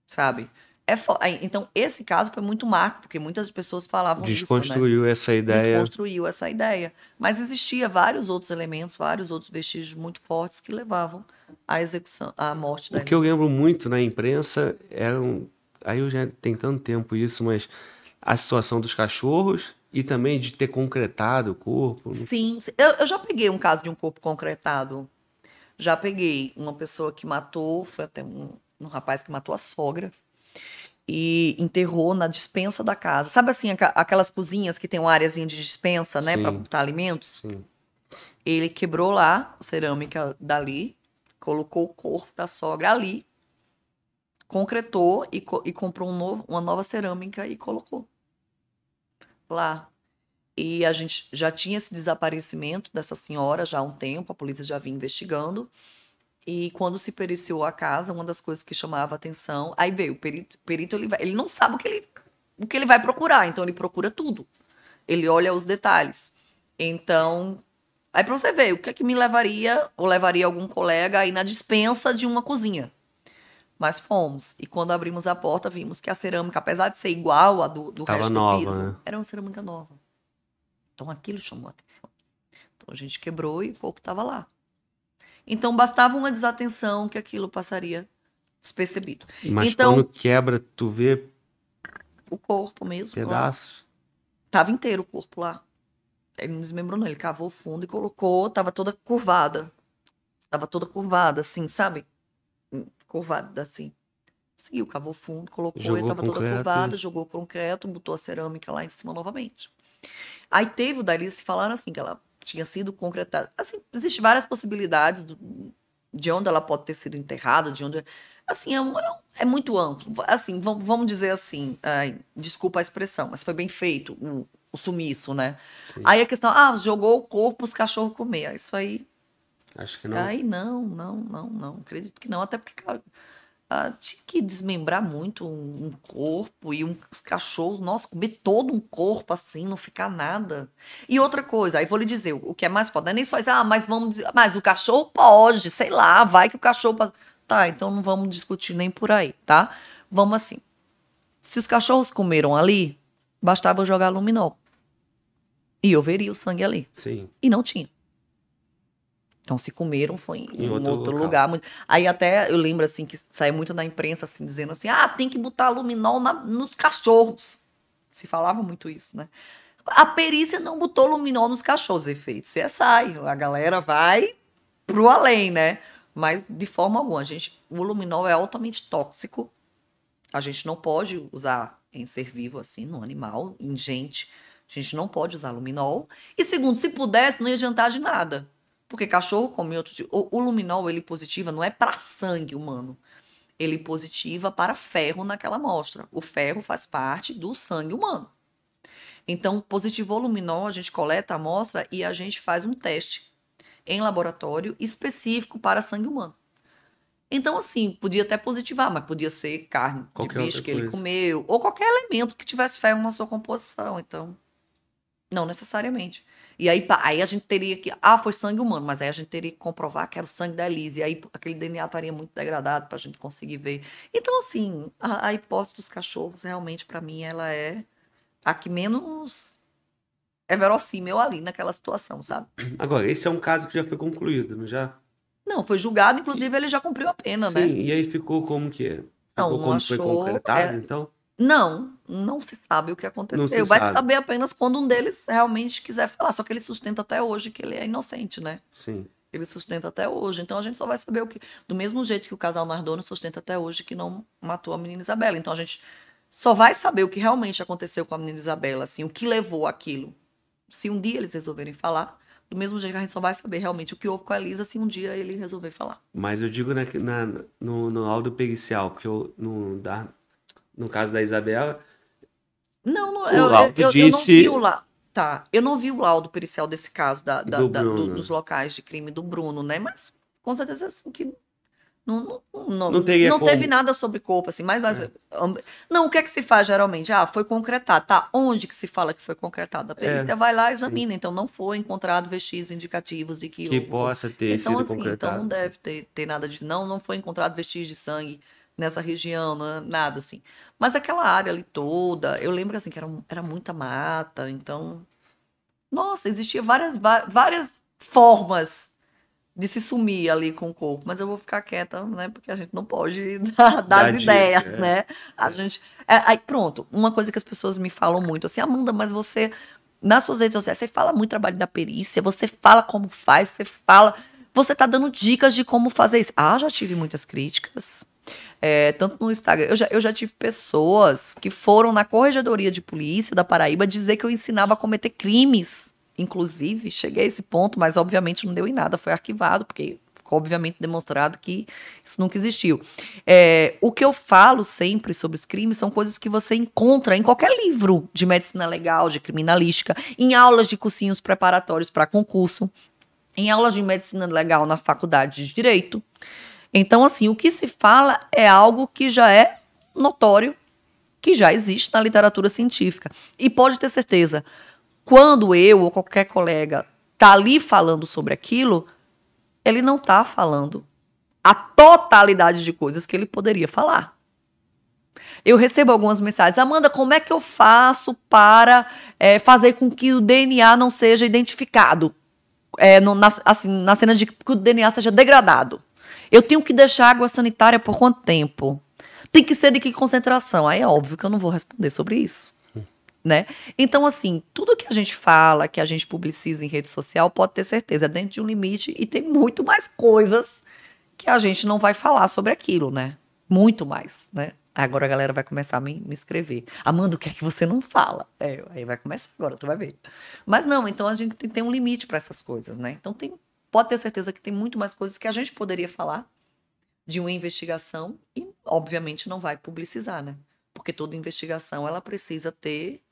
Speaker 3: sabe? É Então, esse caso foi muito marco, porque muitas pessoas falavam
Speaker 1: Desconstruiu
Speaker 3: isso, né?
Speaker 1: essa ideia.
Speaker 3: Desconstruiu essa ideia. Mas existia vários outros elementos, vários outros vestígios muito fortes que levavam à execução, à morte da
Speaker 1: O que eu lembro muito na imprensa eram... Aí eu já tem tanto tempo isso, mas a situação dos cachorros e também de ter concretado o corpo.
Speaker 3: Sim, eu, eu já peguei um caso de um corpo concretado. Já peguei uma pessoa que matou, foi até um, um rapaz que matou a sogra. E enterrou na dispensa da casa. Sabe assim, aquelas cozinhas que tem uma areazinha de dispensa, né, para botar alimentos?
Speaker 1: Sim.
Speaker 3: Ele quebrou lá a cerâmica dali, colocou o corpo da sogra ali, concretou e, co- e comprou um novo- uma nova cerâmica e colocou lá. E a gente já tinha esse desaparecimento dessa senhora já há um tempo, a polícia já vinha investigando. E quando se periciou a casa, uma das coisas que chamava atenção, aí veio o perito, perito ele, vai- ele não sabe o que ele, o que ele vai procurar, então ele procura tudo. Ele olha os detalhes. Então, aí pra você ver, o que é que me levaria, ou levaria algum colega aí na dispensa de uma cozinha. Mas fomos. E quando abrimos a porta, vimos que a cerâmica, apesar de ser igual à do, do
Speaker 1: Tava
Speaker 3: resto
Speaker 1: nova,
Speaker 3: do piso,
Speaker 1: né?
Speaker 3: era uma cerâmica nova. Então aquilo chamou a atenção. Então a gente quebrou e o corpo estava lá. Então bastava uma desatenção que aquilo passaria despercebido.
Speaker 1: Mas
Speaker 3: Então-
Speaker 1: quando quebra, tu vê
Speaker 3: O corpo mesmo. lá,
Speaker 1: pedaços.
Speaker 3: Tava inteiro o corpo lá. Ele não desmembrou, não. Ele cavou fundo e colocou, tava toda curvada. Tava toda curvada, assim, sabe? Hum, Curvada, assim. Seguiu, cavou fundo, colocou
Speaker 1: Jogou
Speaker 3: e tava toda
Speaker 1: concreto
Speaker 3: curvada,
Speaker 1: e-
Speaker 3: jogou concreto, botou a cerâmica lá em cima novamente. Aí teve o Dalice falaram assim, que ela tinha sido concretada. Assim, existem várias possibilidades do- de onde ela pode ter sido enterrada, de onde. Assim, é, um- é é muito amplo. Assim, vamos, dizer assim, ai, desculpa a expressão, mas foi bem feito o, o sumiço, né?
Speaker 1: Sim.
Speaker 3: Aí a questão, ah, jogou o corpo os cachorros comer. Isso aí
Speaker 1: Acho que não.
Speaker 3: Aí não, não, não, não. Acredito que não. Até porque ah, tinha que desmembrar muito um, um corpo e um- os cachorros, nossa, comer todo um corpo assim, não ficar nada. E outra coisa, aí vou lhe dizer, o que é mais foda, não é nem só isso, ah, mas vamos dizer, mas o cachorro pode, sei lá, vai que o cachorro. pode- Tá, então não vamos discutir nem por aí, tá? Vamos assim. Se os cachorros comeram ali, bastava eu jogar luminol. E eu veria o sangue ali.
Speaker 1: Sim.
Speaker 3: E não tinha. Então, se comeram, foi em,
Speaker 1: Em
Speaker 3: um
Speaker 1: outro
Speaker 3: outro, lugar. muito- Aí até eu lembro assim que saiu muito na imprensa assim, dizendo assim: ah, tem que botar luminol na- nos cachorros. Se falava muito isso, né? A perícia não botou luminol nos cachorros, efeito CSI. A galera vai pro além, né? Mas de forma alguma, a gente, o luminol é altamente tóxico. A gente não pode usar em ser vivo assim, no animal, em gente. A gente não pode usar luminol. E segundo, se pudesse, não ia adiantar de nada. Porque cachorro come outro tipo. O, o luminol, ele positiva, não é para sangue humano. Ele positiva para ferro naquela amostra. O ferro faz parte do sangue humano. Então, positivou luminol, a gente coleta a amostra e a gente faz um teste em laboratório específico para sangue humano. Então, assim, podia até positivar, mas podia ser carne
Speaker 1: Qualquer
Speaker 3: de bicho que ele comeu, ou qualquer elemento que tivesse ferro na sua composição. Então, não necessariamente. E aí, aí a gente teria que. Ah, foi sangue humano, mas aí a gente teria que comprovar que era o sangue da Elise. E aí aquele DNA estaria muito degradado para a gente conseguir ver. Então, assim, a, a hipótese dos cachorros, realmente, para mim, ela é a que menos é verossímil ali naquela situação, sabe?
Speaker 1: Agora, esse é um caso que já foi concluído, não já?
Speaker 3: Não, foi julgado, inclusive ele já cumpriu a pena,
Speaker 1: Sim,
Speaker 3: né?
Speaker 1: e aí ficou como que é? Ficou
Speaker 3: Não, não
Speaker 1: como foi
Speaker 3: achou,
Speaker 1: concretado,
Speaker 3: é-
Speaker 1: então?
Speaker 3: Não, não se sabe o que aconteceu. Vai
Speaker 1: sabe.
Speaker 3: saber apenas quando um deles realmente quiser falar. Só que ele sustenta até hoje que ele é inocente, né?
Speaker 1: Sim.
Speaker 3: Ele sustenta até hoje. Então a gente só vai saber o que. Do mesmo jeito que o casal Nardoni sustenta até hoje que não matou a menina Isabela. Então a gente só vai saber o que realmente aconteceu com a menina Isabela, assim, o que levou aquilo. Se um dia eles resolverem falar, do mesmo jeito que a gente só vai saber realmente o que houve com a Elisa se um dia ele resolver falar.
Speaker 1: Mas eu digo na, na- no, no laudo pericial, porque eu, no, da, no caso da Isabela,
Speaker 3: Não, não
Speaker 1: O
Speaker 3: eu, eu,
Speaker 1: laudo
Speaker 3: eu,
Speaker 1: disse-
Speaker 3: não vi o laudo. Tá, eu não vi o laudo pericial desse caso da, da-
Speaker 1: Do
Speaker 3: da- do- dos locais de crime do Bruno, né? Mas com certeza assim que não, não, não,
Speaker 1: Não teria
Speaker 3: não teve nada sobre corpo, assim, mas, mas
Speaker 1: É.
Speaker 3: não, o que é que se faz geralmente? Ah, foi concretado, tá? Onde que se fala que foi concretado? A perícia
Speaker 1: É,
Speaker 3: vai lá e examina, então não foi encontrado vestígios indicativos de que,
Speaker 1: que
Speaker 3: houve-
Speaker 1: possa ter
Speaker 3: então,
Speaker 1: sido
Speaker 3: assim,
Speaker 1: concretado.
Speaker 3: então não deve ter, ter nada de. Não, não foi encontrado vestígio de sangue nessa região, não- nada assim. Mas aquela área ali toda, eu lembro assim que era, era muita mata, então. Nossa, existia várias, várias formas de se sumir ali com o corpo, mas eu vou ficar quieta, né? Porque a gente não pode dar, dar as
Speaker 1: dica,
Speaker 3: ideias,
Speaker 1: é.
Speaker 3: né? A gente. é, aí, pronto, uma coisa que as pessoas me falam muito, assim, Amanda, mas você nas suas redes sociais, você fala muito trabalho da perícia, você fala como faz, você fala. Você tá dando dicas de como fazer isso. Ah, já tive muitas críticas. É, tanto no Instagram. Eu já, eu já tive pessoas que foram na corregedoria de polícia da Paraíba dizer que eu ensinava a cometer crimes. Inclusive, cheguei a esse ponto, mas obviamente não deu em nada, foi arquivado, porque ficou obviamente demonstrado que isso nunca existiu. É, o que eu falo sempre sobre os crimes são coisas que você encontra em qualquer livro de medicina legal, de criminalística, em aulas de cursinhos preparatórios para concurso, em aulas de medicina legal na faculdade de direito. Então, assim, o que se fala é algo que já é notório, que já existe na literatura científica. E pode ter certeza, quando eu ou qualquer colega tá ali falando sobre aquilo, ele não está falando a totalidade de coisas que ele poderia falar. Eu recebo algumas mensagens. Amanda, como é que eu faço para é, fazer com que o DNA não seja identificado? É, no, na, assim, na cena de que o DNA seja degradado. Eu tenho que deixar água sanitária por quanto tempo? Tem que ser de que concentração? Aí é óbvio que eu não vou responder sobre isso né? Então, assim, tudo que a gente fala, que a gente publiciza em rede social, pode ter certeza, é dentro de um limite e tem muito mais coisas que a gente não vai falar sobre aquilo, né? Muito mais, né? Agora a galera vai começar a me, me escrever. Amanda, o que é que você não fala? É, aí vai começar agora, tu vai ver. Mas não, então a gente tem, tem um limite para essas coisas, né? Então tem, pode ter certeza que tem muito mais coisas que a gente poderia falar de uma investigação e, obviamente, não vai publicizar, né? Porque toda investigação ela precisa ter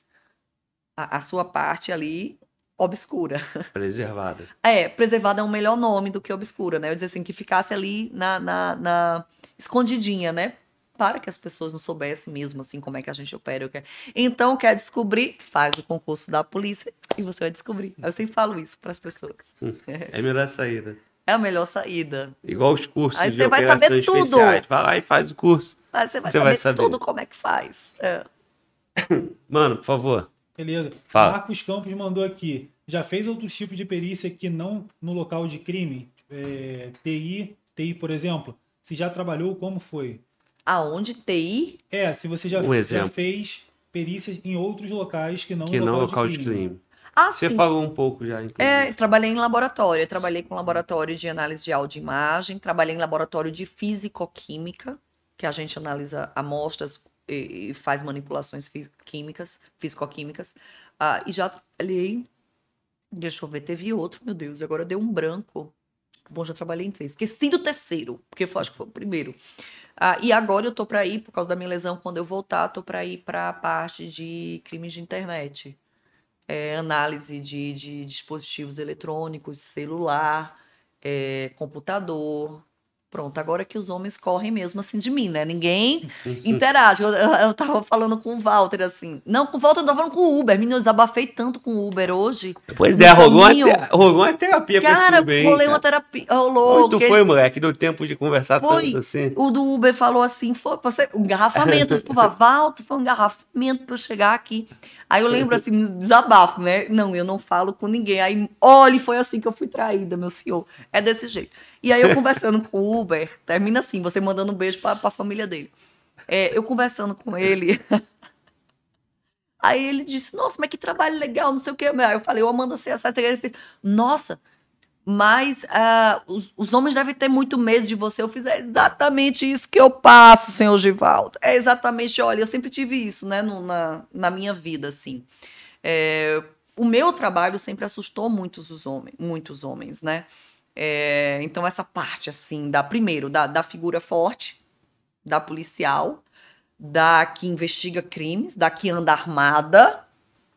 Speaker 3: a, a sua parte ali obscura.
Speaker 1: Preservada.
Speaker 3: É, preservada é um melhor nome do que obscura, né? Eu dizer assim, que ficasse ali na, na, na, escondidinha, né? Para que as pessoas não soubessem mesmo, assim, como é que a gente opera. Então, quer descobrir? Faz o concurso da polícia e você vai descobrir. Eu sempre falo isso para as pessoas.
Speaker 1: É a melhor saída.
Speaker 3: É a melhor saída.
Speaker 1: Igual os cursos
Speaker 3: Aí
Speaker 1: de
Speaker 3: você vai saber tudo.
Speaker 1: especiais. Vai lá e faz o curso.
Speaker 3: Aí você vai,
Speaker 1: Você
Speaker 3: saber,
Speaker 1: vai saber.
Speaker 3: tudo como é que faz. É.
Speaker 1: Mano, por favor.
Speaker 2: Beleza.
Speaker 1: Fala.
Speaker 2: Marcos Campos mandou aqui. Já fez outros tipos de perícia que não no local de crime? É, TI, TI, por exemplo. Se já trabalhou, como foi?
Speaker 3: Aonde TI?
Speaker 2: É, se você já,
Speaker 1: Um
Speaker 2: já fez perícias em outros locais que não
Speaker 1: Que
Speaker 2: no
Speaker 1: não
Speaker 2: local,
Speaker 1: local
Speaker 2: de
Speaker 1: de
Speaker 2: crime.
Speaker 1: crime.
Speaker 3: Ah,
Speaker 1: Você
Speaker 3: sim.
Speaker 1: falou um pouco já, inclusive.
Speaker 3: É, trabalhei em laboratório. Eu trabalhei com laboratório de análise de áudio e imagem, trabalhei em laboratório de fisicoquímica, que a gente analisa amostras e, e faz manipulações fi- químicas, fisicoquímicas. Ah, e já trabalhei. Deixa eu ver, teve outro, meu Deus, agora deu um branco. Bom, já trabalhei em três. Esqueci do terceiro, porque eu acho que foi o primeiro. Ah, e agora eu tô para ir, por causa da minha lesão, quando eu voltar, tô para ir para a parte de crimes de internet é, análise de, de dispositivos eletrônicos, celular, é, computador. Pronto, agora que os homens correm mesmo assim de mim, né? Ninguém interage. Eu, eu, eu tava falando com o Walter assim. Não, com o Walter eu tava falando com o Uber. Menino, eu desabafei tanto com o Uber hoje.
Speaker 1: Pois é, rolou uma, rolou uma terapia pra
Speaker 3: Cara,
Speaker 1: esse bem.
Speaker 3: rolei uma terapia. Rolou.
Speaker 1: Onde tu
Speaker 3: que-
Speaker 1: foi, moleque? Deu tempo de conversar
Speaker 3: Foi.
Speaker 1: tanto assim?
Speaker 3: O do Uber falou assim, foi você, um engarrafamento. Eu disse, Walter, foi um engarrafamento pra eu chegar aqui. Aí eu lembro assim, desabafo, né? Não, eu não falo com ninguém. Aí, olha, foi assim que eu fui traída, meu senhor. É desse jeito. E aí eu conversando com o Uber, termina assim, você mandando um beijo pra, pra família dele. É, eu conversando com ele. Aí ele disse, nossa, mas que trabalho legal, não sei o quê. Aí eu falei, eu Amanda CSS. Ele fez, nossa, mas ah, os, os homens devem ter muito medo de você. Eu fiz é exatamente isso que eu passo, senhor Givaldo. É exatamente, olha, eu sempre tive isso, né, no- na, na minha vida, assim. É, o meu trabalho sempre assustou muitos os homens, muitos homens, né? É, então, essa parte, assim, da primeiro, da, da figura forte, da policial, da que investiga crimes, da que anda armada.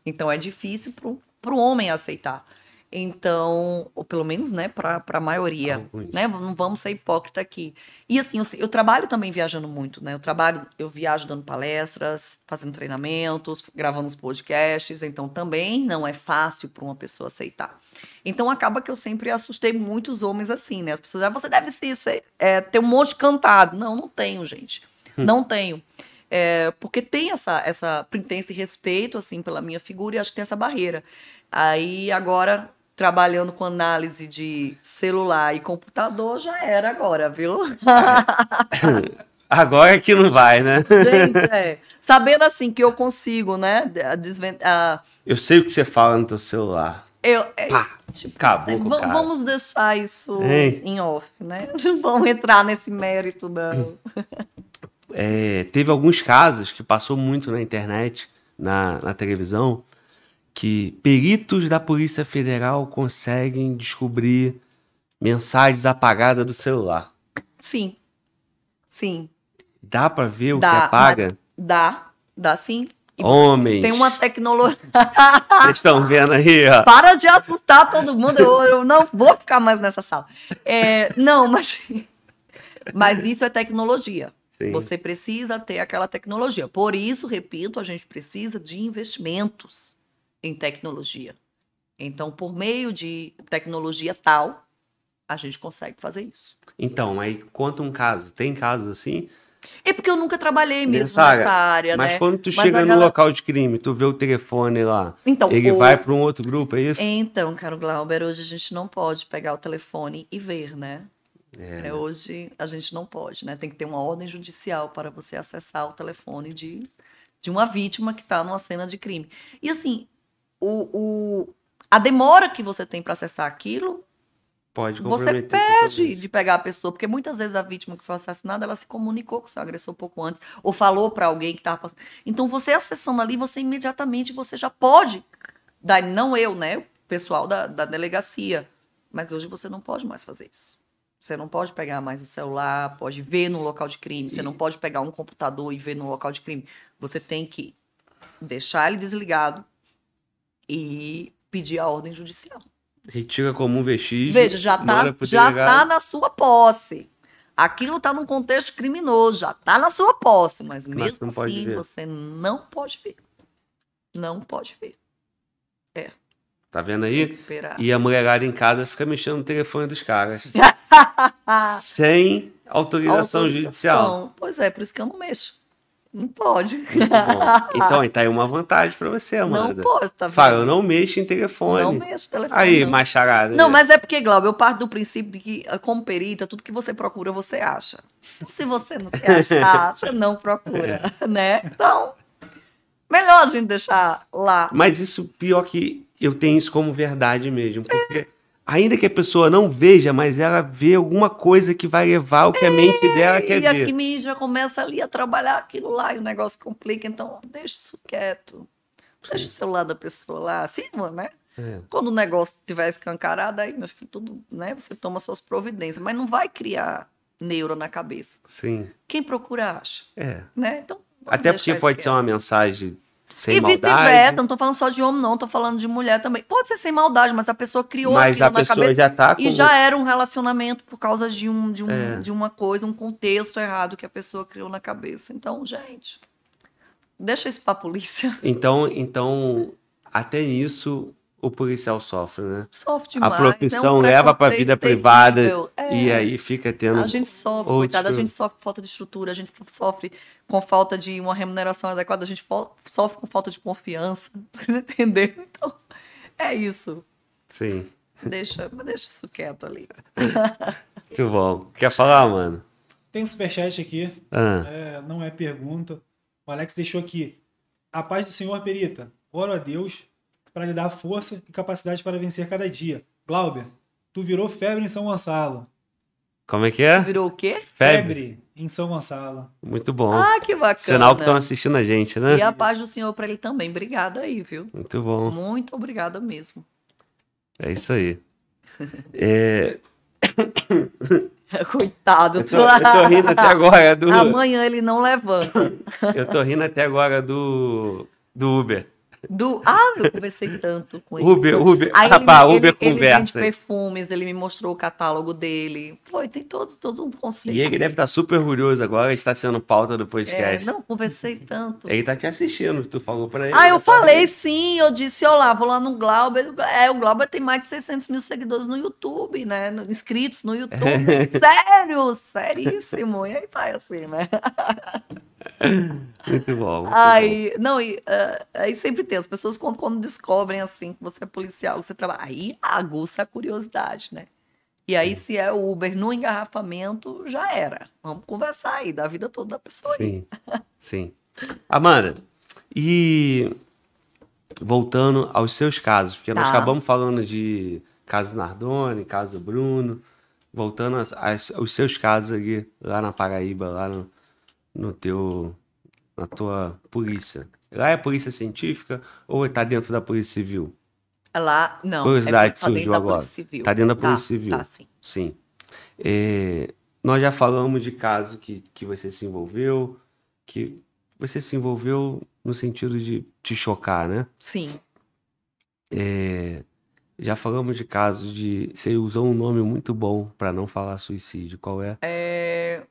Speaker 3: Então, é difícil para o homem aceitar. Então, ou pelo menos, né, para a maioria,
Speaker 1: Alguns.
Speaker 3: né, não vamos ser hipócrita aqui. E assim, eu, eu trabalho também viajando muito, né, eu trabalho, eu viajo dando palestras, fazendo treinamentos, gravando os podcasts, então também não é fácil para uma pessoa aceitar. Então acaba que eu sempre assustei muitos homens assim, né, as pessoas, ah, você deve ser, ser- é, ter um monte cantado. Não, não tenho, gente, não tenho. É, porque tem essa, essa tem esse respeito, assim, pela minha figura e acho que tem essa barreira. Aí, agora, trabalhando com análise de celular e computador, já era agora, viu?
Speaker 1: Agora é que não vai, né?
Speaker 3: Gente, é. Sabendo, assim, que eu consigo, né, a desven- a-
Speaker 1: Eu sei o que você fala no teu celular.
Speaker 3: Eu, é,
Speaker 1: Pá,
Speaker 3: tipo,
Speaker 1: acabou com o cara.
Speaker 3: Vamos deixar isso
Speaker 1: Hein?
Speaker 3: em off, né? Não vamos entrar nesse mérito, não.
Speaker 1: É, teve alguns casos que passou muito na internet, na, na televisão, que peritos da Polícia Federal conseguem descobrir mensagens apagadas do celular.
Speaker 3: Sim. Sim.
Speaker 1: Dá pra ver o
Speaker 3: Dá,
Speaker 1: que apaga?
Speaker 3: Dá. Dá sim. E
Speaker 1: Homens.
Speaker 3: Tem uma tecnologia.
Speaker 1: Vocês estão vendo aí, ó.
Speaker 3: Para de assustar todo mundo. Eu, eu não vou ficar mais nessa sala. É, não, mas. Mas isso é tecnologia.
Speaker 1: Sim.
Speaker 3: Você precisa ter aquela tecnologia. Por isso, repito, a gente precisa de investimentos em tecnologia. Então, por meio de tecnologia tal, a gente consegue fazer isso.
Speaker 1: Então, aí conta um caso. Tem casos assim?
Speaker 3: É porque eu nunca trabalhei mesmo
Speaker 1: Nessa
Speaker 3: nessa área,
Speaker 1: Mas
Speaker 3: né?
Speaker 1: quando tu
Speaker 3: Mas
Speaker 1: chega no
Speaker 3: galera-
Speaker 1: local de crime, tu vê o telefone lá,
Speaker 3: Então,
Speaker 1: ele
Speaker 3: o-
Speaker 1: vai para um outro grupo, é isso?
Speaker 3: Então, caro Glauber, hoje a gente não pode pegar o telefone e ver, né?
Speaker 1: É,
Speaker 3: É, hoje a gente não pode, né? Tem que ter uma ordem judicial para você acessar o telefone de, de uma vítima que está numa cena de crime. E assim, o, o- a demora que você tem para acessar aquilo,
Speaker 1: Pode
Speaker 3: você perde de pegar a pessoa, porque muitas vezes a vítima que foi assassinada, ela se comunicou com o seu agressor pouco antes, ou falou para alguém que estava passando. Então, você acessando ali, você imediatamente você já pode dar, não eu, né? O pessoal da, da delegacia. Mas hoje você não pode mais fazer isso. Você não pode pegar mais o celular, pode ver no local de crime, você não pode pegar um computador e ver no local de crime. Você tem que deixar ele desligado e pedir a ordem judicial.
Speaker 1: Retira como um vestígio.
Speaker 3: Veja, já
Speaker 1: manda
Speaker 3: tá,
Speaker 1: pro
Speaker 3: já tá na sua posse. Aquilo tá num contexto criminoso, já tá na sua posse, mas mesmo assim você não pode ver. Não pode ver.
Speaker 1: Tá vendo
Speaker 3: Tem
Speaker 1: aí?
Speaker 3: que esperar.
Speaker 1: E a mulherada em casa fica mexendo no telefone dos caras. Sem autorização, judicial.
Speaker 3: Autorização. Pois é, por isso que eu não mexo. Não pode.
Speaker 1: Então, aí tá aí uma vantagem pra você,
Speaker 3: Não
Speaker 1: Amanda.
Speaker 3: pode, tá vendo?
Speaker 1: Fala, eu não mexo em telefone.
Speaker 3: Não mexo no telefone.
Speaker 1: Aí,
Speaker 3: não.
Speaker 1: macharada.
Speaker 3: Não, mas é porque, Glauber, eu parto do princípio de que, ah, como perita, tudo que você procura, você acha. Então, se você não quer achar, você não procura,
Speaker 1: É.
Speaker 3: né? Então, melhor a gente deixar lá.
Speaker 1: Mas isso, pior que eu tenho isso como verdade mesmo. Porque ainda que a pessoa não veja, mas ela vê alguma coisa que vai levar o que a mente dela quer
Speaker 3: e a
Speaker 1: ver.
Speaker 3: Kimi já começa ali a trabalhar aquilo lá e o negócio complica, então deixa isso quieto. Deixa o celular da pessoa lá acima, né?
Speaker 1: É.
Speaker 3: Quando o negócio estiver escancarado, aí, meu filho, tudo, né? Você toma suas providências, mas não vai criar neuro na cabeça.
Speaker 1: Sim.
Speaker 3: Quem procura acha,
Speaker 1: É.
Speaker 3: né? Então,
Speaker 1: Até porque pode
Speaker 3: quieto.
Speaker 1: ser uma mensagem sem
Speaker 3: e vice-versa,
Speaker 1: maldade.
Speaker 3: não tô falando só de homem, não, tô falando de mulher também. Pode ser sem maldade, mas a pessoa criou
Speaker 1: Mas
Speaker 3: aquilo
Speaker 1: a
Speaker 3: na
Speaker 1: pessoa
Speaker 3: cabeça
Speaker 1: já tá com.
Speaker 3: e já era um relacionamento por causa de, um, de, um,
Speaker 1: É.
Speaker 3: de uma coisa, um contexto errado que a pessoa criou na cabeça. Então, gente, deixa isso pra polícia.
Speaker 1: Então, então, até nisso o policial sofre, né?
Speaker 3: Sofre
Speaker 1: A
Speaker 3: demais.
Speaker 1: profissão
Speaker 3: é um
Speaker 1: leva pra vida
Speaker 3: preconceito
Speaker 1: privada
Speaker 3: terrível. É.
Speaker 1: e aí fica tendo.
Speaker 3: A gente sofre,
Speaker 1: outros
Speaker 3: coitada, a gente sofre com falta de estrutura, a gente sofre com falta de uma remuneração adequada, a gente sofre com falta de confiança, entendeu? Então, é isso.
Speaker 1: Sim.
Speaker 3: Deixa, deixa isso quieto ali.
Speaker 1: Muito bom. Quer falar, mano?
Speaker 2: Tem um superchat aqui,
Speaker 1: Ah,
Speaker 2: é, não é pergunta. O Alex deixou aqui. A paz do Senhor, Perita. Oro a Deus para lhe dar força e capacidade para vencer cada dia. Glauber, tu virou febre em São Gonçalo.
Speaker 1: como é que é?
Speaker 3: Virou o quê?
Speaker 1: Febre.
Speaker 2: em São Gonçalo.
Speaker 1: Muito bom.
Speaker 3: Ah, que bacana.
Speaker 1: Sinal que estão assistindo a gente, né?
Speaker 3: E a paz do Senhor para ele também. Obrigada aí, viu?
Speaker 1: Muito bom.
Speaker 3: Muito obrigada mesmo.
Speaker 1: É isso aí. É,
Speaker 3: Coitado.
Speaker 1: eu, tô, eu tô rindo até agora do.
Speaker 3: Amanhã ele não levanta.
Speaker 1: Eu tô rindo até agora do. Do Uber.
Speaker 3: Do... Ah, eu conversei tanto com ele.
Speaker 1: Uber, Uber.
Speaker 3: Aí
Speaker 1: Rapaz,
Speaker 3: ele,
Speaker 1: Uber
Speaker 3: ele, ele vende
Speaker 1: conversa.
Speaker 3: perfumes, ele me mostrou o catálogo dele. Foi, tem todos, todos um conceito.
Speaker 1: E ele deve estar super orgulhoso agora, está sendo pauta do
Speaker 3: É,
Speaker 1: podcast.
Speaker 3: não, conversei tanto.
Speaker 1: Ele tá te assistindo, tu falou pra ele.
Speaker 3: Ah, eu
Speaker 1: né? Fala
Speaker 3: falei sim, eu disse, olá, vou lá no Glauber. É, o Glauber tem mais de 600 mil seguidores no YouTube, né? Inscritos no YouTube. Sério, seríssimo. E aí vai assim, né?
Speaker 1: Muito bom. muito
Speaker 3: Aí, não, e, ah, aí sempre tem. As pessoas, quando, quando descobrem assim que você é policial, que você trabalha, aí aguça a curiosidade, né? E aí, se é o Uber no engarrafamento, já era. Vamos conversar aí da vida toda da pessoa.
Speaker 1: bom. Sim, sim. Amanda, e voltando aos seus casos, porque nós
Speaker 3: Tá.
Speaker 1: acabamos falando de caso Nardoni, caso Bruno, voltando aos seus casos aqui, lá na Paraíba, lá no, no teu, na tua polícia. Lá é polícia científica ou tá dentro da polícia civil?
Speaker 3: Lá, não,
Speaker 1: Curiosidade
Speaker 3: é tá dentro
Speaker 1: surgiu
Speaker 3: da
Speaker 1: agora.
Speaker 3: Polícia Civil.
Speaker 1: Tá dentro da
Speaker 3: Tá,
Speaker 1: Polícia Civil.
Speaker 3: Tá, sim.
Speaker 1: Sim. É, nós já falamos de caso que, que você se envolveu, que você se envolveu no sentido de te chocar, né?
Speaker 3: Sim.
Speaker 1: É, já falamos de casos de. Você usou um nome muito bom para não falar suicídio. Qual é?
Speaker 3: É...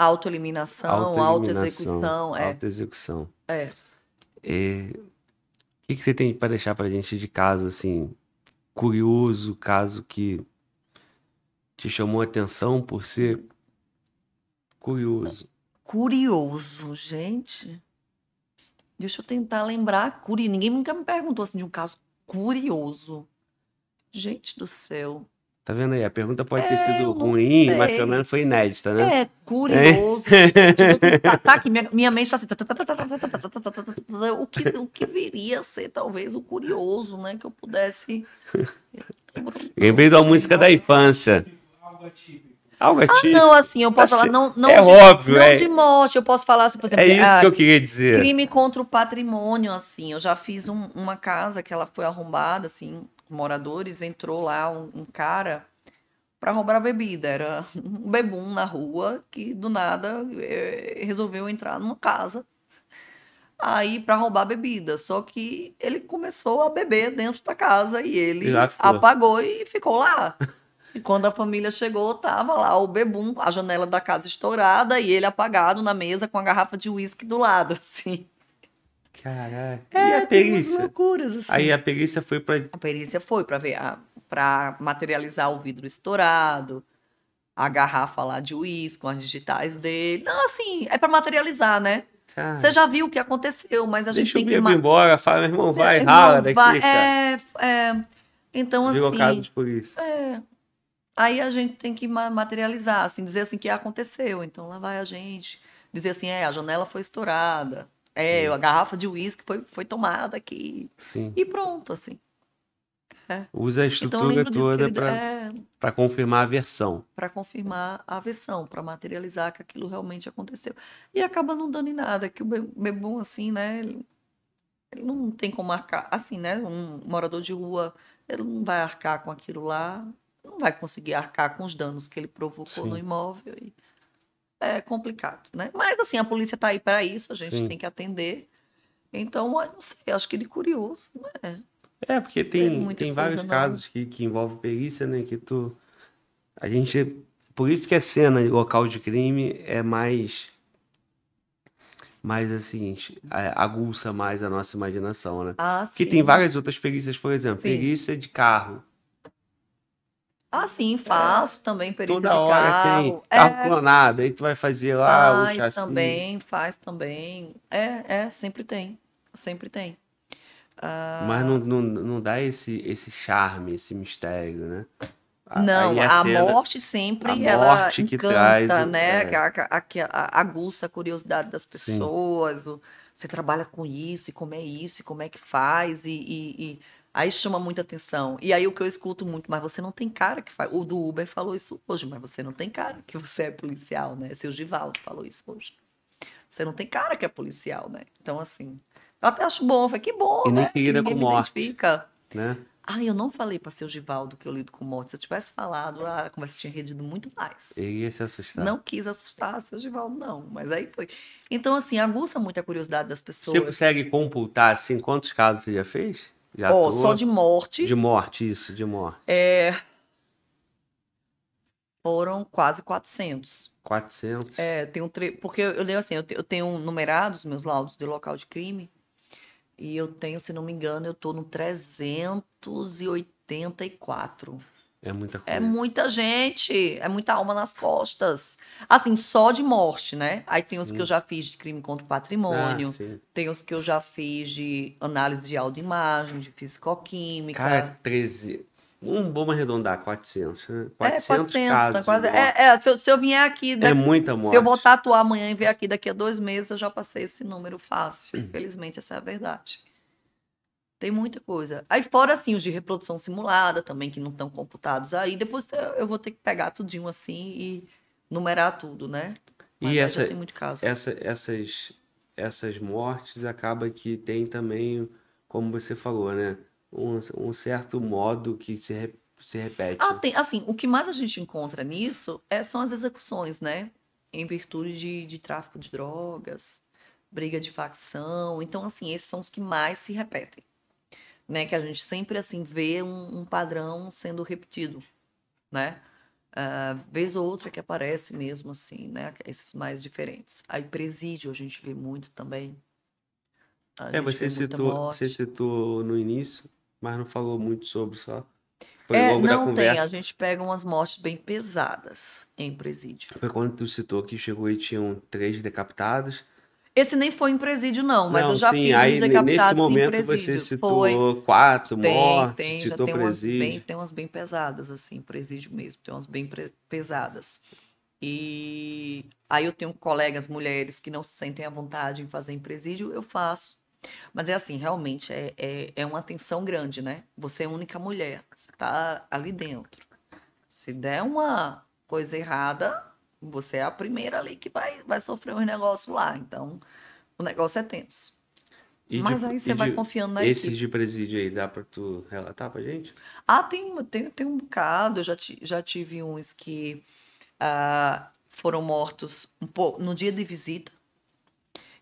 Speaker 3: Autoeliminação, autoexecução. É.
Speaker 1: Autoexecução.
Speaker 3: É.
Speaker 1: É, O que, que você tem para deixar pra gente de caso assim curioso, caso que te chamou a atenção por ser curioso?
Speaker 3: Curioso, gente. Deixa eu tentar lembrar. Curi... Ninguém nunca me perguntou assim de um caso curioso. Gente do céu.
Speaker 1: Tá vendo aí? A pergunta pode ter
Speaker 3: É,
Speaker 1: sido
Speaker 3: eu não
Speaker 1: ruim, mas
Speaker 3: sei.
Speaker 1: pelo menos foi inédita, né?
Speaker 3: É, curioso. tô tentando- Tá aqui, minha, minha mente tá assim. O que, o que viria a ser, talvez, o curioso, né? Que eu pudesse.
Speaker 1: Lembrei da música da infância.
Speaker 2: Algo atípico.
Speaker 1: Algo atípico.
Speaker 3: Não, assim, eu posso
Speaker 1: Assim,
Speaker 3: falar. Não, não
Speaker 1: é
Speaker 3: de,
Speaker 1: óbvio,
Speaker 3: não
Speaker 1: é-
Speaker 3: de morte. Eu posso falar assim, por exemplo.
Speaker 1: É isso
Speaker 3: ah,
Speaker 1: que eu queria dizer.
Speaker 3: Crime contra o patrimônio, assim. Eu já fiz um- uma casa que ela foi arrombada, assim, moradores, entrou lá um, um cara para roubar a bebida. Era um bebum na rua que do nada eh, resolveu entrar numa casa aí para roubar a bebida. Só que ele começou a beber dentro da casa e ele apagou e ficou lá. E quando a família chegou, tava lá o bebum, a janela da casa estourada e ele apagado na mesa com a garrafa de uísque do lado, assim.
Speaker 1: Caraca. e
Speaker 3: É,
Speaker 1: a
Speaker 3: tem umas
Speaker 1: perícia?
Speaker 3: loucuras, assim.
Speaker 1: Aí a perícia foi pra.
Speaker 3: A perícia foi para ver, para materializar o vidro estourado, a garrafa lá de uísque com as digitais dele. Não, assim, é para materializar, né?
Speaker 1: Cara,
Speaker 3: Você já viu o que aconteceu, mas a gente
Speaker 1: deixa o
Speaker 3: tem que
Speaker 1: bebo
Speaker 3: ma-
Speaker 1: embora, fala, meu irmão, vai,
Speaker 3: É,
Speaker 1: rala daqui,
Speaker 3: vai-
Speaker 1: cara.
Speaker 3: é, é, então
Speaker 1: Virou caso
Speaker 3: assim,
Speaker 1: de polícia.
Speaker 3: é, aí a gente tem que ma- materializar, assim, dizer assim que aconteceu. Então lá vai a gente dizer assim, é, a janela foi estourada, é, a garrafa de uísque foi, foi tomada aqui
Speaker 1: Sim.
Speaker 3: e pronto, assim.
Speaker 1: Usa a
Speaker 3: Então
Speaker 1: estrutura
Speaker 3: que
Speaker 1: toda pra,
Speaker 3: é,
Speaker 1: confirmar a versão.
Speaker 3: para confirmar a versão, para materializar que aquilo realmente aconteceu. E acaba não dando em nada, que o be- bebum, assim, né? Ele, ele não tem como arcar, assim, né? Um morador de rua, ele não vai arcar com aquilo lá, não vai conseguir arcar com os danos que ele provocou
Speaker 1: Sim.
Speaker 3: no imóvel. E é complicado, né? Mas, assim, a polícia está aí para isso, a gente
Speaker 1: Sim.
Speaker 3: tem que atender. Então, não sei, acho que ele curioso, né?
Speaker 1: É, porque tem, tem
Speaker 3: coisa
Speaker 1: vários
Speaker 3: nova.
Speaker 1: casos que, que envolvem perícia, né? Que tu. A gente. Por isso que a cena local de crime é mais. Mais assim, é, aguça mais a nossa imaginação, né?
Speaker 3: Ah, sim.
Speaker 1: tem várias outras perícias, por exemplo,
Speaker 3: Sim.
Speaker 1: perícia de carro.
Speaker 3: Ah, sim, faço também perícia
Speaker 1: Toda
Speaker 3: de
Speaker 1: hora
Speaker 3: carro.
Speaker 1: tem
Speaker 3: É,
Speaker 1: carro clonado, aí tu vai fazer lá o
Speaker 3: Faz
Speaker 1: chassi.
Speaker 3: também, faz também. É, é, sempre tem. Sempre tem. Ah,
Speaker 1: Mas não, não, não dá esse, esse charme, esse mistério, né? A-
Speaker 3: não,
Speaker 1: aí
Speaker 3: a,
Speaker 1: cena-
Speaker 3: morte sempre
Speaker 1: a
Speaker 3: ela
Speaker 1: morte que
Speaker 3: encanta,
Speaker 1: traz o-
Speaker 3: né?
Speaker 1: é.
Speaker 3: A, a- que a- aguça a curiosidade das pessoas. o- você trabalha com isso, e como é isso, e como é que faz, e, e- e- aí chama muita atenção. E aí o que eu escuto muito, mas você não tem cara que faz. O do Uber falou isso hoje, mas você não tem cara que você é policial, né? Seu Givaldo falou isso hoje. Você não tem cara que é policial, né? Então, assim, eu até acho bom. Falei, que bom,
Speaker 1: E nem
Speaker 3: né?
Speaker 1: que lida com morte.
Speaker 3: identifica.
Speaker 1: né?
Speaker 3: Ah, eu não falei para seu Givaldo que eu lido com morte. Se eu tivesse falado, a conversa tinha rendido muito mais.
Speaker 1: Ele ia se assustar.
Speaker 3: Não quis assustar seu Givaldo, não. Mas aí foi. Então, assim, aguça muito a curiosidade das
Speaker 1: Você
Speaker 3: pessoas.
Speaker 1: consegue computar, assim, quantos casos você já fez? Já atuou?
Speaker 3: só de morte
Speaker 1: De morte, isso, de morte.
Speaker 3: é, foram quase 400.
Speaker 1: 400.
Speaker 3: É, tem um tre... Porque eu, eu leio assim, eu, te- eu tenho numerados meus laudos de local de crime. E eu tenho, se não me engano, eu tô no 384.
Speaker 1: É muita coisa.
Speaker 3: É muita gente, é muita alma nas costas. Assim, só de morte, né? Aí tem os que eu já fiz de crime contra o patrimônio,
Speaker 1: Ah, sim.
Speaker 3: tem os que eu já fiz de análise de autoimagem, de fisicoquímica.
Speaker 1: Cara, 13. Um, vamos arredondar, 400. Né?
Speaker 3: é,
Speaker 1: 400,
Speaker 3: 400,
Speaker 1: casos.
Speaker 3: tá quase. É, é, se, eu, se eu vier aqui,
Speaker 1: É
Speaker 3: daqui-
Speaker 1: muita morte.
Speaker 3: se eu voltar a atuar amanhã e vier aqui daqui a dois meses, eu já passei esse número fácil. Infelizmente, essa é a verdade. Tem muita coisa. Aí fora, assim, os de reprodução simulada também, que não estão computados aí. Depois eu, vou ter que pegar tudinho assim e numerar tudo, né? Mas
Speaker 1: E essa-
Speaker 3: tem muito caso.
Speaker 1: Essa, essas, essas mortes acaba que tem também, como você falou, né? Um, um certo modo que se, re- se repete.
Speaker 3: Ah, tem, assim, o que mais a gente encontra nisso é, são as execuções, né? Em virtude de, de tráfico de drogas, briga de facção. Então, assim, esses são os que mais se repetem. Né? Que a gente sempre, assim, vê um, um padrão sendo repetido, né? Ah, vez ou outra que aparece mesmo, assim, né? Esses mais diferentes. Aí, presídio a gente vê muito também. A
Speaker 1: É, você citou,
Speaker 3: morte.
Speaker 1: você citou no início, mas não falou muito sobre só. Foi
Speaker 3: É,
Speaker 1: longo da
Speaker 3: não tem.
Speaker 1: conversa.
Speaker 3: A gente pega umas mortes bem pesadas em presídio.
Speaker 1: Foi quando tu citou que chegou e tinham três decapitados.
Speaker 3: Esse nem foi em presídio, não, mas
Speaker 1: não,
Speaker 3: eu já
Speaker 1: sim,
Speaker 3: fiz
Speaker 1: aí
Speaker 3: uns decapitados
Speaker 1: nesse
Speaker 3: em
Speaker 1: momento
Speaker 3: presídio.
Speaker 1: você citou
Speaker 3: Foi.
Speaker 1: quatro
Speaker 3: Tem,
Speaker 1: mortes,
Speaker 3: tem, já
Speaker 1: citou
Speaker 3: tem umas,
Speaker 1: presídio.
Speaker 3: bem, tem umas bem pesadas, assim, presídio mesmo, tem umas bem pesadas. E aí eu tenho colegas mulheres que não se sentem à vontade em fazer em presídio, eu faço. Mas é assim, realmente, é, é, é uma tensão grande, né? Você é a única mulher, você tá ali dentro. Se der uma coisa errada, você é a primeira ali que vai, vai sofrer um negócio lá. Então, o negócio é tenso.
Speaker 1: E de-
Speaker 3: Mas aí você vai
Speaker 1: de-
Speaker 3: confiando na
Speaker 1: Esses
Speaker 3: equipe.
Speaker 1: de presídio aí, dá pra tu relatar pra gente?
Speaker 3: Ah, tem, tem, tem um bocado. Eu já, já tive uns que ah, foram mortos um pouco no dia de visita.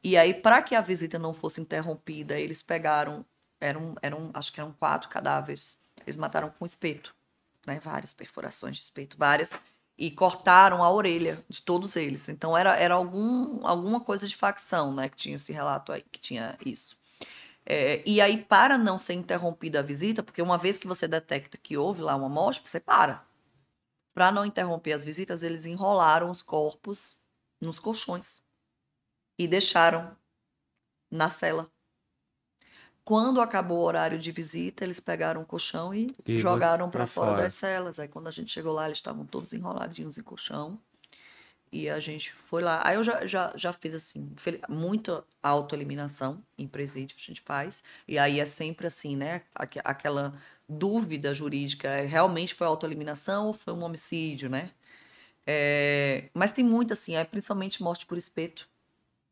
Speaker 3: E aí, para que a visita não fosse interrompida, eles pegaram, eram, eram, acho que eram quatro cadáveres. Eles mataram com espeto, né? Várias perfurações de espeto, várias. E cortaram a orelha de todos eles. Então, era, era algum, alguma coisa de facção, né? Que tinha esse relato aí, que tinha isso. É, e aí, para não ser interrompida a visita, porque uma vez que você detecta que houve lá uma morte, você para. Para não interromper as visitas, eles enrolaram os corpos nos colchões e deixaram na cela. Quando acabou o horário de visita, eles pegaram o colchão e,
Speaker 1: E
Speaker 3: jogaram para fora
Speaker 1: fora.
Speaker 3: das celas. Aí, quando a gente chegou lá, eles estavam todos enroladinhos em colchão. E a gente foi lá. Aí eu já, já, já fiz assim, muita autoeliminação em presídio a gente faz. E aí é sempre assim, né? aque- Aquela dúvida jurídica, é, realmente foi autoeliminação ou foi um homicídio, né? É, mas tem muito assim, é principalmente morte por espeto.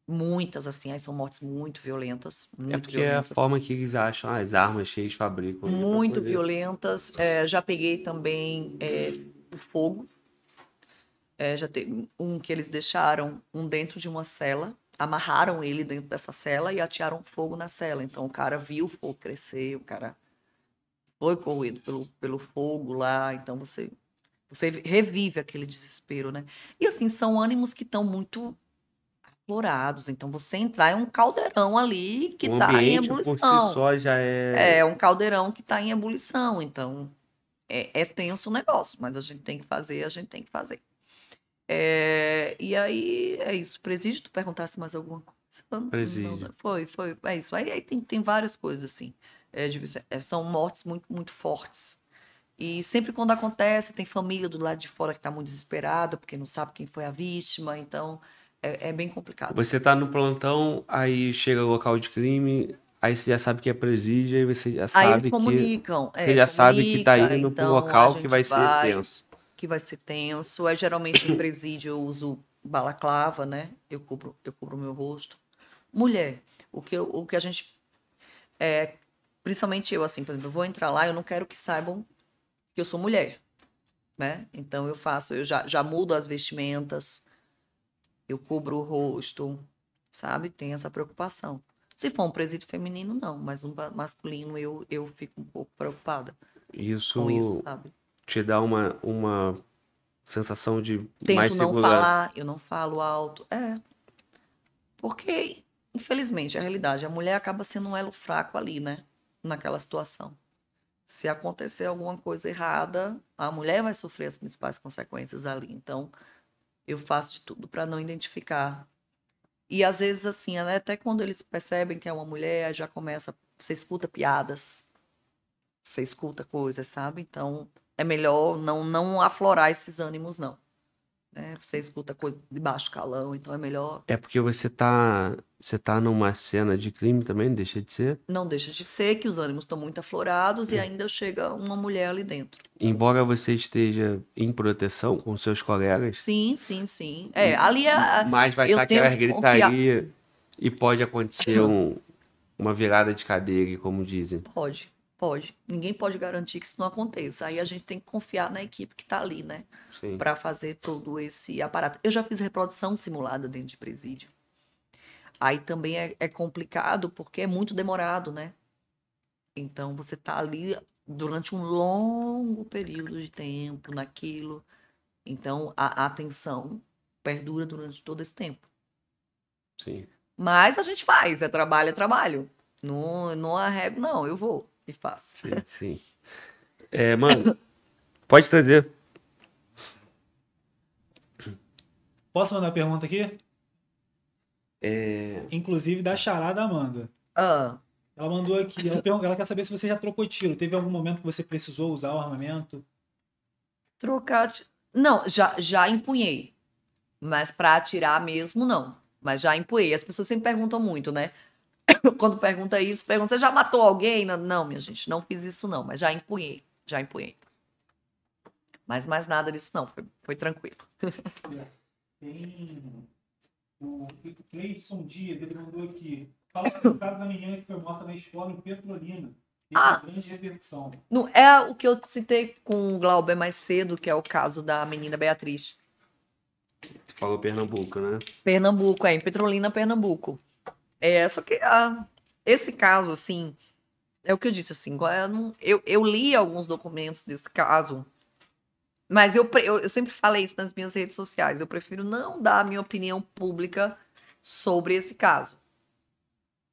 Speaker 3: Muitas, assim, aí são mortes muito violentas. Muito
Speaker 1: é porque é a
Speaker 3: violentas.
Speaker 1: forma que eles acham as armas que eles fabricam. pra
Speaker 3: Muito violentas. É, já peguei também é, o fogo. É, já teve um que eles deixaram um dentro de uma cela, amarraram ele dentro dessa cela e atearam fogo na cela. Então o cara viu o fogo crescer, o cara foi corrido pelo, pelo fogo lá. Então você, você revive aquele desespero, né? E assim, são ânimos que estão muito aflorados. Então você entrar é um caldeirão ali que está em
Speaker 1: ambiente por si
Speaker 3: ebulição.
Speaker 1: só já é.
Speaker 3: É um caldeirão que está em ebulição, então é, é tenso o negócio, mas a gente tem que fazer, a gente tem que fazer. É, e aí é isso. Presídio, tu perguntasse mais alguma coisa?
Speaker 1: Presídio.
Speaker 3: não, foi, foi, é isso. Aí, aí tem, tem várias coisas assim. É, de- é, são mortes muito, muito fortes. E sempre quando acontece, tem família do lado de fora que está muito desesperada, porque não sabe quem foi a vítima, então é, é bem complicado.
Speaker 1: Você tá no plantão, aí chega o local de crime, aí você já sabe que é presídio, aí você já
Speaker 3: Aí
Speaker 1: sabe
Speaker 3: eles
Speaker 1: que
Speaker 3: comunicam.
Speaker 1: você
Speaker 3: é,
Speaker 1: já sabe que tá
Speaker 3: comunica,
Speaker 1: indo pro
Speaker 3: então a
Speaker 1: local que
Speaker 3: gente
Speaker 1: vai ser tenso.
Speaker 3: que vai ser tenso. Aí, geralmente, em presídio, eu uso balaclava, né? Eu cubro eu cubro meu rosto. Mulher, o que, eu- o que a gente... É, principalmente eu, assim, por exemplo, eu vou entrar lá, eu não quero que saibam que eu sou mulher, né? Então, eu faço, eu já, já mudo as vestimentas, eu cubro o rosto, sabe? Tem essa preocupação. Se for um presídio feminino, não, mas um masculino, eu, eu fico um pouco preocupada
Speaker 1: Isso,
Speaker 3: com isso, sabe?
Speaker 1: te dá uma, uma sensação de
Speaker 3: Tento
Speaker 1: mais
Speaker 3: não
Speaker 1: segurança.
Speaker 3: falar, eu não falo alto. É. Porque, infelizmente, a realidade, a mulher acaba sendo um elo fraco ali, né? Naquela situação. Se acontecer alguma coisa errada, a mulher vai sofrer as principais consequências ali. Então, eu faço de tudo para não identificar. E às vezes, assim, até quando eles percebem que é uma mulher, já começa. Você escuta piadas, você escuta coisas, sabe? Então, é melhor não, não aflorar esses ânimos, não. Né? Você escuta coisa de baixo calão, então é melhor.
Speaker 1: É porque você tá, você tá numa cena de crime também, deixa de ser.
Speaker 3: Não deixa de ser que os ânimos estão muito aflorados
Speaker 1: É.
Speaker 3: e ainda chega uma mulher ali dentro.
Speaker 1: Embora você esteja em proteção com seus colegas,
Speaker 3: Sim, sim, sim. É, ali é.
Speaker 1: mas vai estar
Speaker 3: tenho
Speaker 1: aquela
Speaker 3: que confiar.
Speaker 1: gritaria e pode acontecer um- uma virada de cadeira, como dizem.
Speaker 3: Pode, pode. Ninguém pode garantir que isso não aconteça. Aí a gente tem que confiar na equipe que está ali, né? Para fazer todo esse aparato. Eu já fiz reprodução simulada dentro de presídio. Aí também é, é complicado porque é muito demorado, né? Então você tá ali durante um longo período de tempo naquilo. Então a, a atenção perdura durante todo esse tempo.
Speaker 1: Sim.
Speaker 3: Mas a gente faz, é trabalho, é trabalho. Não, não arrego, não, eu vou e faço.
Speaker 1: Sim, sim. É, mano, pode trazer.
Speaker 2: Posso mandar uma pergunta aqui?
Speaker 1: É,
Speaker 2: Inclusive da charada Amanda.
Speaker 3: Ah,
Speaker 2: Ela mandou aqui, ela, pergun- ela quer saber se você já trocou tiro. Teve algum momento que você precisou usar o armamento?
Speaker 3: trocar. de- Não, já, já empunhei. Mas para atirar mesmo, não. Mas já empunhei. As pessoas sempre perguntam muito, né? Quando pergunta isso, pergunta: você já matou alguém? Não, Não, minha gente, não fiz isso, não. Mas já empunhei. Já empunhei. Mas mais nada disso, não. Foi, foi tranquilo.
Speaker 2: Tem o Cleidson Dias, ele mandou aqui. Fala sobre o caso da menina que foi morta na escola em Petrolina.
Speaker 3: Ah.
Speaker 2: grande repercussão.
Speaker 3: Não, é o que eu citei com o Glauber mais cedo, que é o caso da menina Beatriz.
Speaker 1: falou Pernambuco, né?
Speaker 3: Pernambuco, é, em Petrolina, Pernambuco. É, só que ah, esse caso, assim, é o que eu disse, assim, eu, eu, eu li alguns documentos desse caso, mas eu, eu, eu sempre falei isso nas minhas redes sociais, eu prefiro não dar a minha opinião pública sobre esse caso.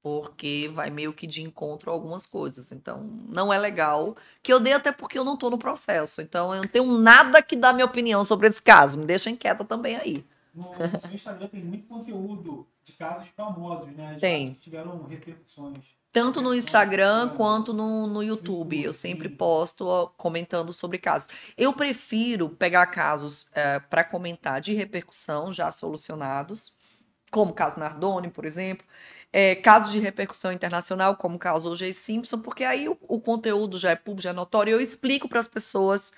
Speaker 3: Porque vai meio que de encontro a algumas coisas. Então, não é legal. Que eu dei até porque eu não tô no processo. Então, eu não tenho nada que dar minha opinião sobre esse caso. Me deixa inquieta também aí.
Speaker 2: No, no seu Instagram tem muito conteúdo de casos famosos, né? De
Speaker 3: Tem.
Speaker 2: tiveram repercussões.
Speaker 3: Tanto no Instagram
Speaker 2: é,
Speaker 3: quanto no, no YouTube.
Speaker 2: YouTube,
Speaker 3: Eu sempre
Speaker 2: sim.
Speaker 3: posto ó, comentando sobre casos. Eu prefiro pegar casos para comentar de repercussão já solucionados, como o caso Nardoni, por exemplo. É, casos de repercussão internacional, como o caso O.J. Simpson, porque aí o, o conteúdo já é público, já é notório. e Eu explico para as pessoas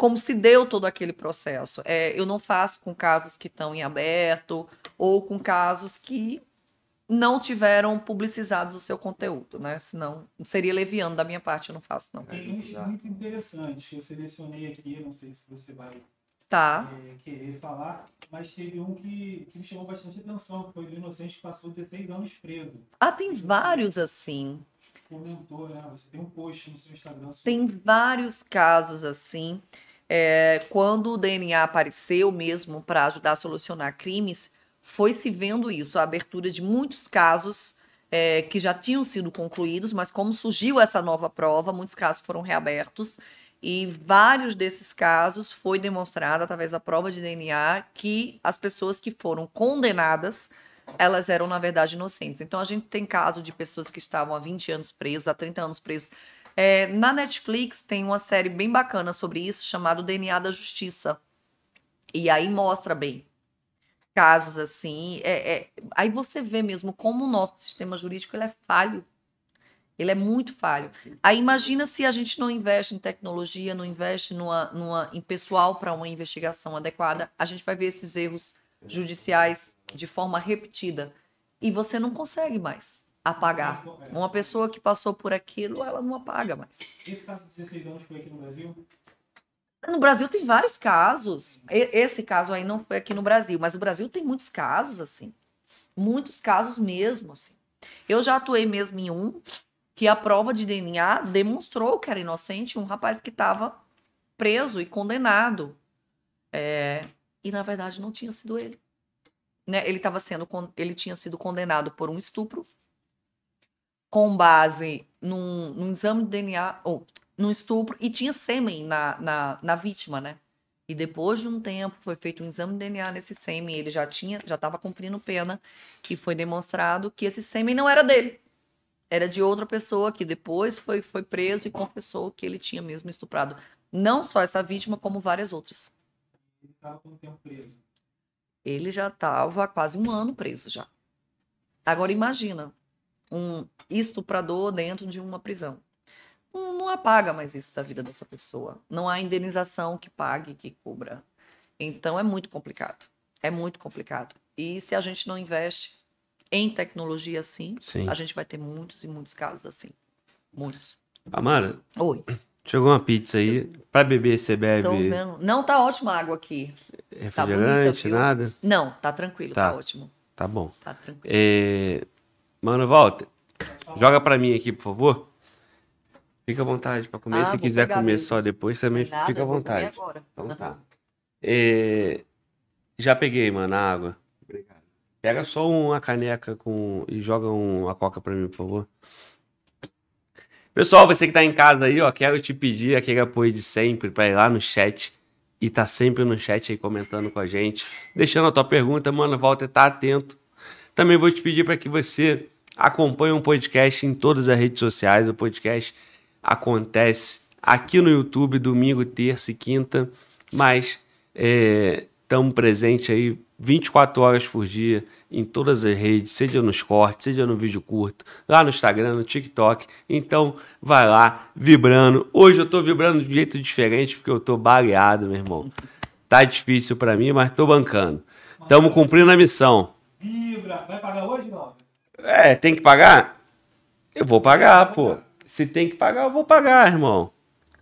Speaker 3: como se deu todo aquele processo. É, eu não faço com casos que estão em aberto ou com casos que não tiveram publicizados o seu conteúdo, né? Senão seria leviano da minha parte, eu não faço, não.
Speaker 2: Tem uns muito interessantes que eu selecionei aqui, não sei se você vai
Speaker 3: Tá.
Speaker 2: é, querer falar, mas teve um que, que me chamou bastante atenção, que foi o inocente que passou 16 anos preso.
Speaker 3: Ah, tem vários assim.
Speaker 2: Comentou, né? Você tem um post no seu Instagram sobre
Speaker 3: Tem vários casos assim. É, quando o DNA apareceu mesmo para ajudar a solucionar crimes, foi se vendo isso, a abertura de muitos casos é, que já tinham sido concluídos, mas como surgiu essa nova prova, muitos casos foram reabertos e vários desses casos foi demonstrado através da prova de DNA que as pessoas que foram condenadas elas eram na verdade inocentes. Então a gente tem caso de pessoas que estavam há 20 anos presos, há 30 anos presos. É, na Netflix tem uma série bem bacana sobre isso, chamado DNA da Justiça. E aí mostra bem casos assim. é- é- aí você vê mesmo como o nosso sistema jurídico ele é falho. Ele é muito falho. Aí imagina se a gente não investe em tecnologia, não investe numa, numa, em pessoal para uma investigação adequada, a gente vai ver esses erros judiciais de forma repetida. E você não consegue mais apagar. Uma pessoa que passou por aquilo, ela não apaga mais.
Speaker 2: Esse caso de 16 anos foi aqui no Brasil?
Speaker 3: No Brasil tem vários casos. Esse caso aí não foi aqui no Brasil, mas o Brasil tem muitos casos assim. Muitos casos mesmo assim. Eu já atuei mesmo em um que a prova de DNA demonstrou que era inocente, um rapaz que estava preso e condenado. É, e na verdade não tinha sido ele. Né? Ele estava sendo ele tinha sido condenado por um estupro com base num, num exame de DNA ou num estupro e tinha sêmen na, na, na vítima, né? E depois de um tempo foi feito um exame de DNA nesse sêmen, ele já tinha, já estava cumprindo pena e foi demonstrado que esse sêmen não era dele. Era de outra pessoa que depois foi, foi preso e confessou que ele tinha mesmo estuprado não só essa vítima, como várias outras.
Speaker 2: Ele estava com o tempo preso.
Speaker 3: Ele já estava quase um ano preso já. Agora imagina um estuprador dentro de uma prisão. Não, não apaga mais isso da vida dessa pessoa. Não há indenização que pague, que cubra. Então é muito complicado. É muito complicado. E se a gente não investe em tecnologia assim,
Speaker 1: Sim.
Speaker 3: a gente vai ter muitos e muitos casos assim. Muitos.
Speaker 1: Amara,
Speaker 3: Oi.
Speaker 1: chegou uma pizza aí. Pra beber, você bebe
Speaker 3: vendo? Não, tá ótima a água aqui.
Speaker 1: refrigerante,
Speaker 3: viu?
Speaker 1: nada?
Speaker 3: Não, tá tranquilo,
Speaker 1: Tá.
Speaker 3: tá, ótimo.
Speaker 1: Tá bom.
Speaker 3: Tá tranquilo.
Speaker 1: É... Mano, Walter, joga pra mim aqui, por favor. Fica à vontade pra comer.
Speaker 3: Ah,
Speaker 1: Se quiser comer
Speaker 3: mesmo.
Speaker 1: só depois, também
Speaker 3: Nada,
Speaker 1: fica à vontade. Então tá. É, Já peguei, mano, a água. Obrigado. Pega só uma caneca com e joga um- uma coca pra mim, por favor. Pessoal, você que tá em casa aí, ó, quero te pedir aquele apoio de sempre pra ir lá no chat e tá sempre no chat aí comentando com a gente, deixando a tua pergunta, mano, Walter, tá atento. Também vou te pedir para que você acompanhe um podcast em todas as redes sociais. O podcast acontece aqui no YouTube, domingo, terça e quinta, mas estamos presentes aí 24 horas por dia em todas as redes, seja nos cortes, seja no vídeo curto, lá no Instagram, no TikTok. Então, vai lá, vibrando. Hoje eu tô vibrando de um jeito diferente porque eu tô baleado, meu irmão. Tá difícil para mim, mas tô bancando. Estamos cumprindo a missão.
Speaker 2: Vibra. Vai pagar hoje, não?
Speaker 1: É, tem que pagar? Eu vou pagar, pô. Se tem que pagar, eu vou pagar, irmão.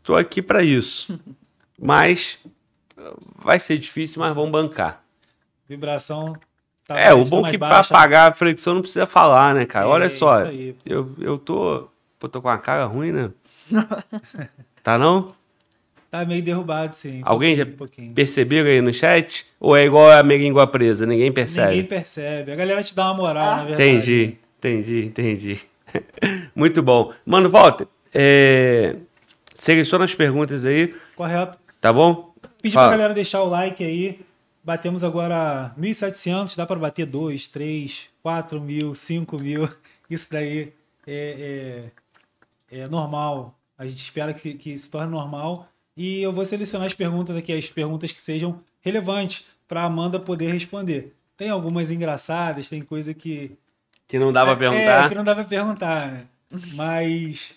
Speaker 1: Tô aqui pra isso. Mas vai ser difícil, mas vamos bancar.
Speaker 2: Vibração. Tá
Speaker 1: é, o bom
Speaker 2: mais
Speaker 1: que pra
Speaker 2: baixa.
Speaker 1: pagar a flexão não precisa falar, né, cara?
Speaker 2: É,
Speaker 1: Olha só,
Speaker 2: aí.
Speaker 1: eu, eu tô, pô, tô com uma cara ruim, né? tá não?
Speaker 2: Tá meio derrubado, sim.
Speaker 1: Alguém já
Speaker 2: Um
Speaker 1: perceberam aí no chat? Ou é igual a meríngua presa, ninguém percebe?
Speaker 2: Ninguém percebe. A galera te dá uma moral, na verdade.
Speaker 1: Entendi, entendi, entendi. Muito bom. Mano, Walter, é... seleciona as perguntas aí,
Speaker 2: Correto.
Speaker 1: tá bom?
Speaker 2: Pedir
Speaker 1: Fala.
Speaker 2: pra galera deixar o like aí. Batemos agora 1.700. Dá pra bater 2, 3, 4 mil, 5 mil. Isso daí é, é, é normal. A gente espera que, que se torne normal. E eu vou selecionar as perguntas aqui, as perguntas que sejam relevantes para Amanda poder responder. Tem algumas engraçadas, tem coisa que.
Speaker 1: Que não dá pra
Speaker 2: É,
Speaker 1: perguntar.
Speaker 2: que não pra perguntar, né? Mas.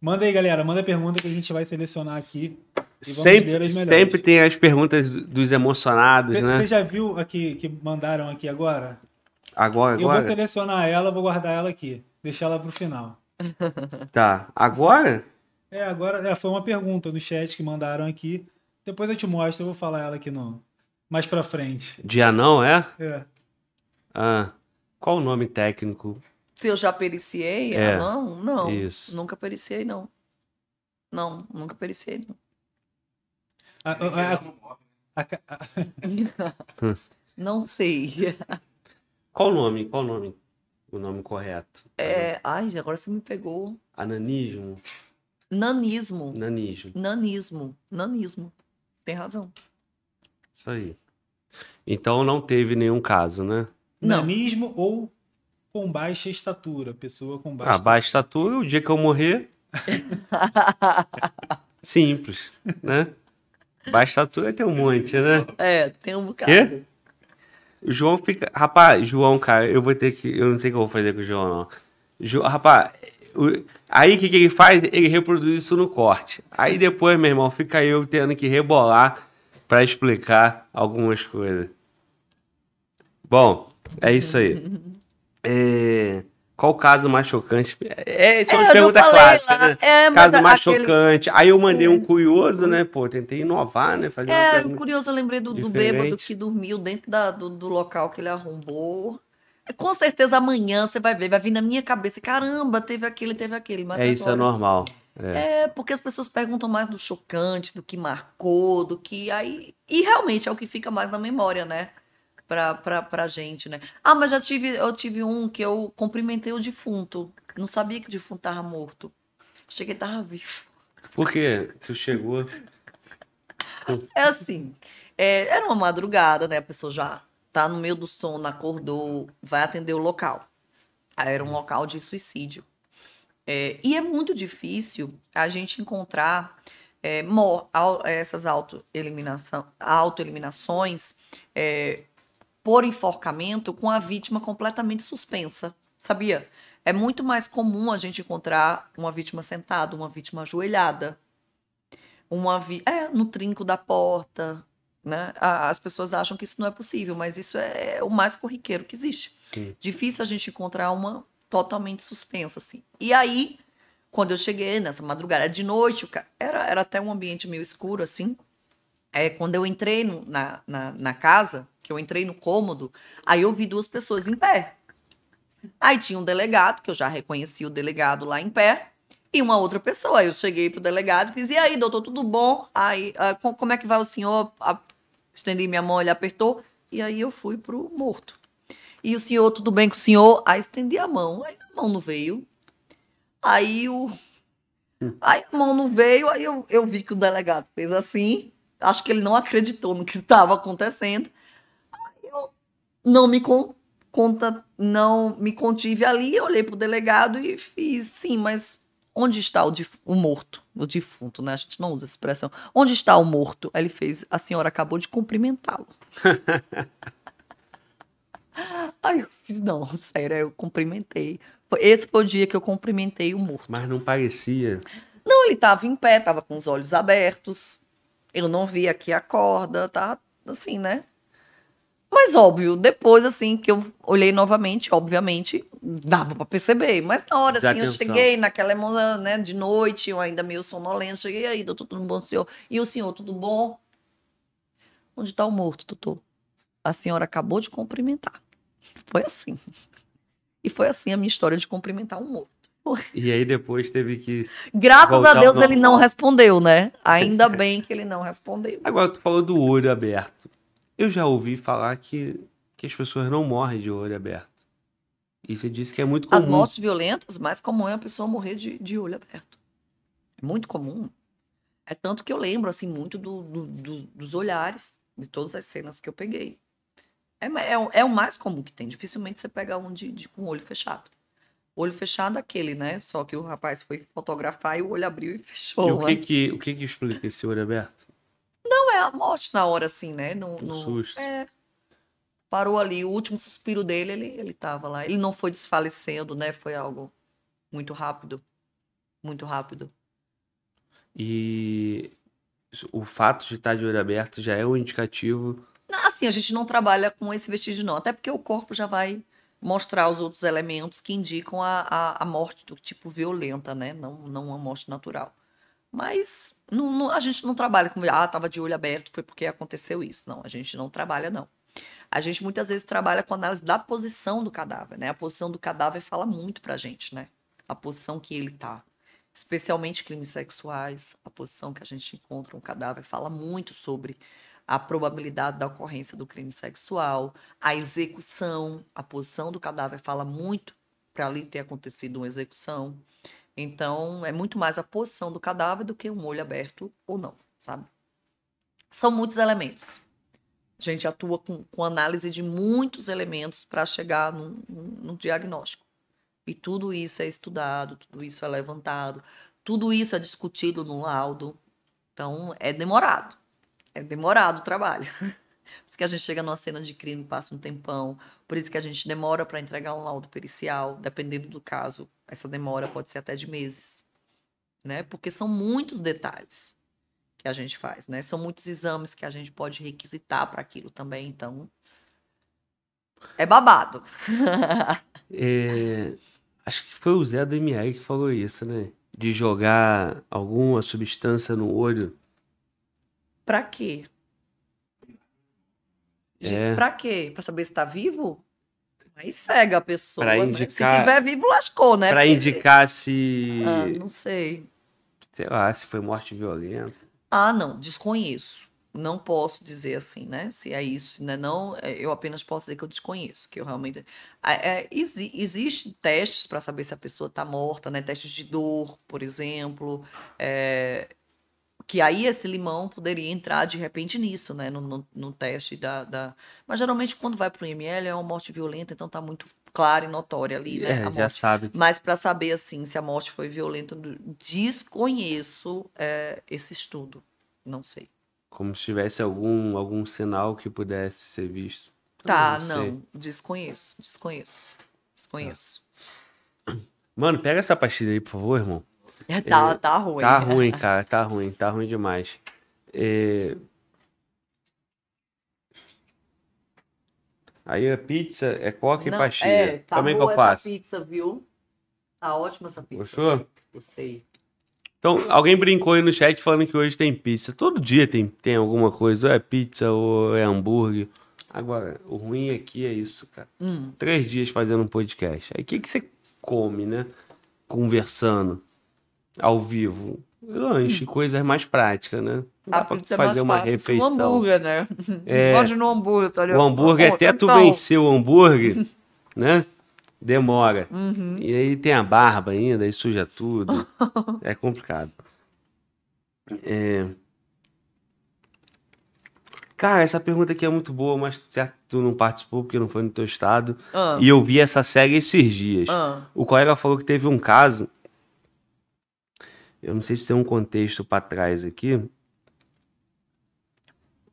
Speaker 2: Manda aí, galera. Manda a pergunta que a gente vai selecionar aqui.
Speaker 1: Sempre, sempre tem as perguntas dos emocionados,
Speaker 2: Você
Speaker 1: né?
Speaker 2: você já viu aqui que mandaram aqui agora?
Speaker 1: Agora,
Speaker 2: Eu vou
Speaker 1: agora.
Speaker 2: selecionar ela, vou guardar ela aqui. Deixar ela pro final.
Speaker 1: Tá. Agora?
Speaker 2: É, agora é, foi uma pergunta do chat que mandaram aqui. Depois eu te mostro, eu vou falar ela aqui no mais pra frente.
Speaker 1: Dia não, é?
Speaker 2: É.
Speaker 1: Ah. Qual o nome técnico?
Speaker 3: Se eu já periciei?
Speaker 1: É,
Speaker 3: Ah, não, não.
Speaker 1: isso.
Speaker 3: Nunca periciei, não. Não, nunca periciei, não.
Speaker 2: A- a- a- a- a-
Speaker 3: Não sei.
Speaker 1: Qual o nome? Qual o nome? O nome correto?
Speaker 3: É, ai, agora você me pegou.
Speaker 1: Ananismo?
Speaker 3: Nanismo.
Speaker 1: Nanismo.
Speaker 3: Nanismo. Nanismo. Tem razão.
Speaker 1: Isso aí. Então não teve nenhum caso, né?
Speaker 3: Não.
Speaker 2: nanismo ou com baixa estatura. Pessoa com baixa
Speaker 1: Ah, baixa estatura, o dia que eu morrer. Simples, né? Baixa estatura tem um monte, né?
Speaker 3: É, tem um bocado.
Speaker 1: Quê? O João fica. Rapaz, João, cara, eu vou ter que. Eu não sei o que eu vou fazer com o João, não. Jo... Rapaz, aí o que, que ele faz? Ele reproduz isso no corte. Aí depois, meu irmão, fica eu tendo que rebolar pra explicar algumas coisas. Bom, é isso aí. É, Qual o caso mais chocante? É, é
Speaker 3: É,
Speaker 1: uma
Speaker 3: já
Speaker 1: pergunta clássica,
Speaker 3: lá.
Speaker 1: né?
Speaker 3: É,
Speaker 1: caso mais
Speaker 3: aquele-
Speaker 1: chocante. Aí eu mandei um curioso, né? Pô, tentei inovar, né? Fazer
Speaker 3: É,
Speaker 1: pergunta.
Speaker 3: curioso, eu lembrei do, do bêbado que dormiu dentro da- do, do local que ele arrombou. Com certeza amanhã você vai ver, vai vir na minha cabeça, caramba, teve aquele, teve aquele. Mas
Speaker 1: É, isso é
Speaker 3: agora-
Speaker 1: normal. É.
Speaker 3: É, porque as pessoas perguntam mais do chocante, do que marcou, do que aí. E realmente é o que fica mais na memória, né? Pra, pra, pra gente, né? Ah, mas já tive, eu tive um que eu cumprimentei o defunto. Não sabia que o defunto tava morto. Achei que ele tava vivo.
Speaker 1: Por quê? Tu chegou.
Speaker 3: É assim, é, era uma madrugada, né? A pessoa já tá no meio do sono, acordou, vai atender o local. Era um local de suicídio. É, e é muito difícil a gente encontrar é, au- essas auto-eliminações é, por enforcamento com a vítima completamente suspensa, sabia? É muito mais comum a gente encontrar uma vítima sentada, uma vítima ajoelhada, uma vi é, no trinco da porta, né? As pessoas acham que isso não é possível, mas isso é o mais corriqueiro que existe.
Speaker 1: Sim.
Speaker 3: Difícil a gente encontrar uma totalmente suspensa, assim. E aí, quando eu cheguei nessa madrugada, de noite, era, era até um ambiente meio escuro, assim. É, quando eu entrei no, na, na, na casa, que eu entrei no cômodo, aí eu vi duas pessoas em pé. Aí tinha um delegado, que eu já reconheci o delegado lá em pé, e uma outra pessoa. Aí eu cheguei pro delegado e fiz, e aí, doutor, tudo bom? Aí, uh, como é que vai o senhor? Estendi minha mão, ele apertou, e aí eu fui pro morto. E o senhor, tudo bem com o senhor? Aí estendi a mão, aí a mão não veio. Aí o. Aí a mão não veio, aí eu, eu vi que o delegado fez assim. Acho que ele não acreditou no que estava acontecendo. Aí eu não me con conta, não me contive ali, olhei pro delegado e fiz, sim, mas onde está o, o, morto? O defunto, né? A gente não usa essa expressão. Onde está o morto? Aí ele fez, a senhora acabou de cumprimentá-lo. Aí eu fiz, não, sério, eu cumprimentei. Esse foi o dia que eu cumprimentei o morto.
Speaker 1: Mas não parecia.
Speaker 3: Não, ele estava em pé, estava com os olhos abertos. Eu não vi aqui a corda, tá assim, né? Mas óbvio, depois assim que eu olhei novamente, obviamente, dava para perceber. Mas na hora assim, eu cheguei naquela emoção, né, de noite, eu ainda meio sonolento, cheguei aí, doutor, tudo bom, senhor? E o senhor, tudo bom? Onde está o morto, doutor? A senhora acabou de cumprimentar. Foi assim. E foi assim a minha história de cumprimentar um morto.
Speaker 1: E aí depois teve que.
Speaker 3: Graças a Deus ele não respondeu, né? Ainda bem que ele não respondeu.
Speaker 1: Agora tu falou do olho aberto. Eu já ouvi falar que, que as pessoas não morrem de olho aberto. E você disse que é muito comum.
Speaker 3: As mortes violentas, mais comum é a pessoa morrer de, de olho aberto. É muito comum. É tanto que eu lembro, assim, muito do, do, do, dos olhares de todas as cenas que eu peguei. É, é, é, o mais comum que tem. Dificilmente você pega um de, de, com o olho fechado. O olho fechado é aquele, né? Só que o rapaz foi fotografar e o olho abriu e fechou. E
Speaker 1: o que, que, o que, que explica esse olho aberto?
Speaker 3: Não, é a morte na hora, assim, né? No,
Speaker 1: no, susto.
Speaker 3: É. Parou ali, o último suspiro dele, ele, ele tava lá. Ele não foi desfalecendo, né? Foi algo muito rápido. Muito rápido.
Speaker 1: E o fato de estar de olho aberto já é um indicativo.
Speaker 3: Assim, a gente não trabalha com esse vestígio, não. Até porque o corpo já vai mostrar os outros elementos que indicam a, a, a morte do tipo violenta, né? Não, não uma morte natural. Mas não, não, a gente não trabalha com, ah, tava de olho aberto, foi porque aconteceu isso. Não, a gente não trabalha, não. A gente muitas vezes trabalha com análise da posição do cadáver, né? A posição do cadáver fala muito pra gente, né? A posição que ele tá. Especialmente crimes sexuais, a posição que a gente encontra um cadáver fala muito sobre a probabilidade da ocorrência do crime sexual, a execução, a posição do cadáver fala muito para ali ter acontecido uma execução. Então, é muito mais a posição do cadáver do que um olho aberto ou não, sabe? São muitos elementos. A gente atua com, com análise de muitos elementos para chegar num, num diagnóstico. E tudo isso é estudado, tudo isso é levantado, tudo isso é discutido no laudo. Então, é demorado. É demorado o trabalho. Que a gente chega numa cena de crime, passa um tempão. Por isso que a gente demora para entregar um laudo pericial, dependendo do caso. Essa demora pode ser até de meses, né? Porque são muitos detalhes que a gente faz, né? São muitos exames que a gente pode requisitar para aquilo também, então é babado.
Speaker 1: é, acho que foi o Zé do MR que falou isso, né? De jogar alguma substância no olho.
Speaker 3: Pra quê? É. Pra quê? Pra saber se tá vivo? Aí cega a pessoa.
Speaker 1: Pra indicar,
Speaker 3: né? Se tiver vivo, lascou, né?
Speaker 1: Pra Porque... indicar se.
Speaker 3: Ah, não sei.
Speaker 1: Sei lá, se foi morte violenta.
Speaker 3: Ah, não, desconheço. Não posso dizer assim, né? Se é isso, se não é não, é, eu apenas posso dizer que eu desconheço, que eu realmente. É, é, exi Existem testes para saber se a pessoa está morta, né? Testes de dor, por exemplo. É, que aí esse limão poderia entrar de repente nisso, né? No, no, no teste da, da, Mas geralmente quando vai para o IML é uma morte violenta, então tá muito clara e notória ali, né?
Speaker 1: É, já sabe.
Speaker 3: Mas para saber assim se a morte foi violenta, desconheço é, esse estudo. Não sei.
Speaker 1: Como se tivesse algum, algum sinal que pudesse ser visto.
Speaker 3: Tá,
Speaker 1: não
Speaker 3: não. Desconheço, desconheço. Desconheço.
Speaker 1: Mano, pega essa pastilha aí, por favor, irmão.
Speaker 3: Tá, tá ruim.
Speaker 1: Tá ruim, cara. Tá ruim. Tá ruim demais. É... Aí a pizza é coca e pastilha.
Speaker 3: É, tá
Speaker 1: Como é que
Speaker 3: boa
Speaker 1: eu faço?
Speaker 3: essa pizza, viu? Tá ótima essa pizza.
Speaker 1: Gostou?
Speaker 3: Gostei.
Speaker 1: Então, alguém brincou aí no chat falando que hoje tem pizza. Todo dia tem, tem alguma coisa. Ou é pizza ou é hambúrguer. Agora, o ruim aqui é isso, cara.
Speaker 3: Hum.
Speaker 1: Três dias fazendo um podcast. Aí o que, que você come, né? Conversando ao vivo. Lanche, coisas mais práticas, né? Dá
Speaker 3: A
Speaker 1: pra
Speaker 3: é mais
Speaker 1: fazer uma
Speaker 3: fácil.
Speaker 1: refeição.
Speaker 3: Um hambúrguer, né?
Speaker 1: É.
Speaker 3: Pode no hambúrguer, tá ligado?
Speaker 1: O hambúrguer, até tu
Speaker 3: então,
Speaker 1: vencer o hambúrguer, né? Demora.
Speaker 3: Uhum.
Speaker 1: E aí tem a barba ainda, aí suja tudo. É complicado. É... Cara, essa pergunta aqui é muito boa, mas certo tu não participou porque não foi no teu estado.
Speaker 3: Ah,
Speaker 1: E eu vi essa série esses dias.
Speaker 3: ah.
Speaker 1: O colega falou que teve um caso. Eu não sei se tem um contexto pra trás aqui.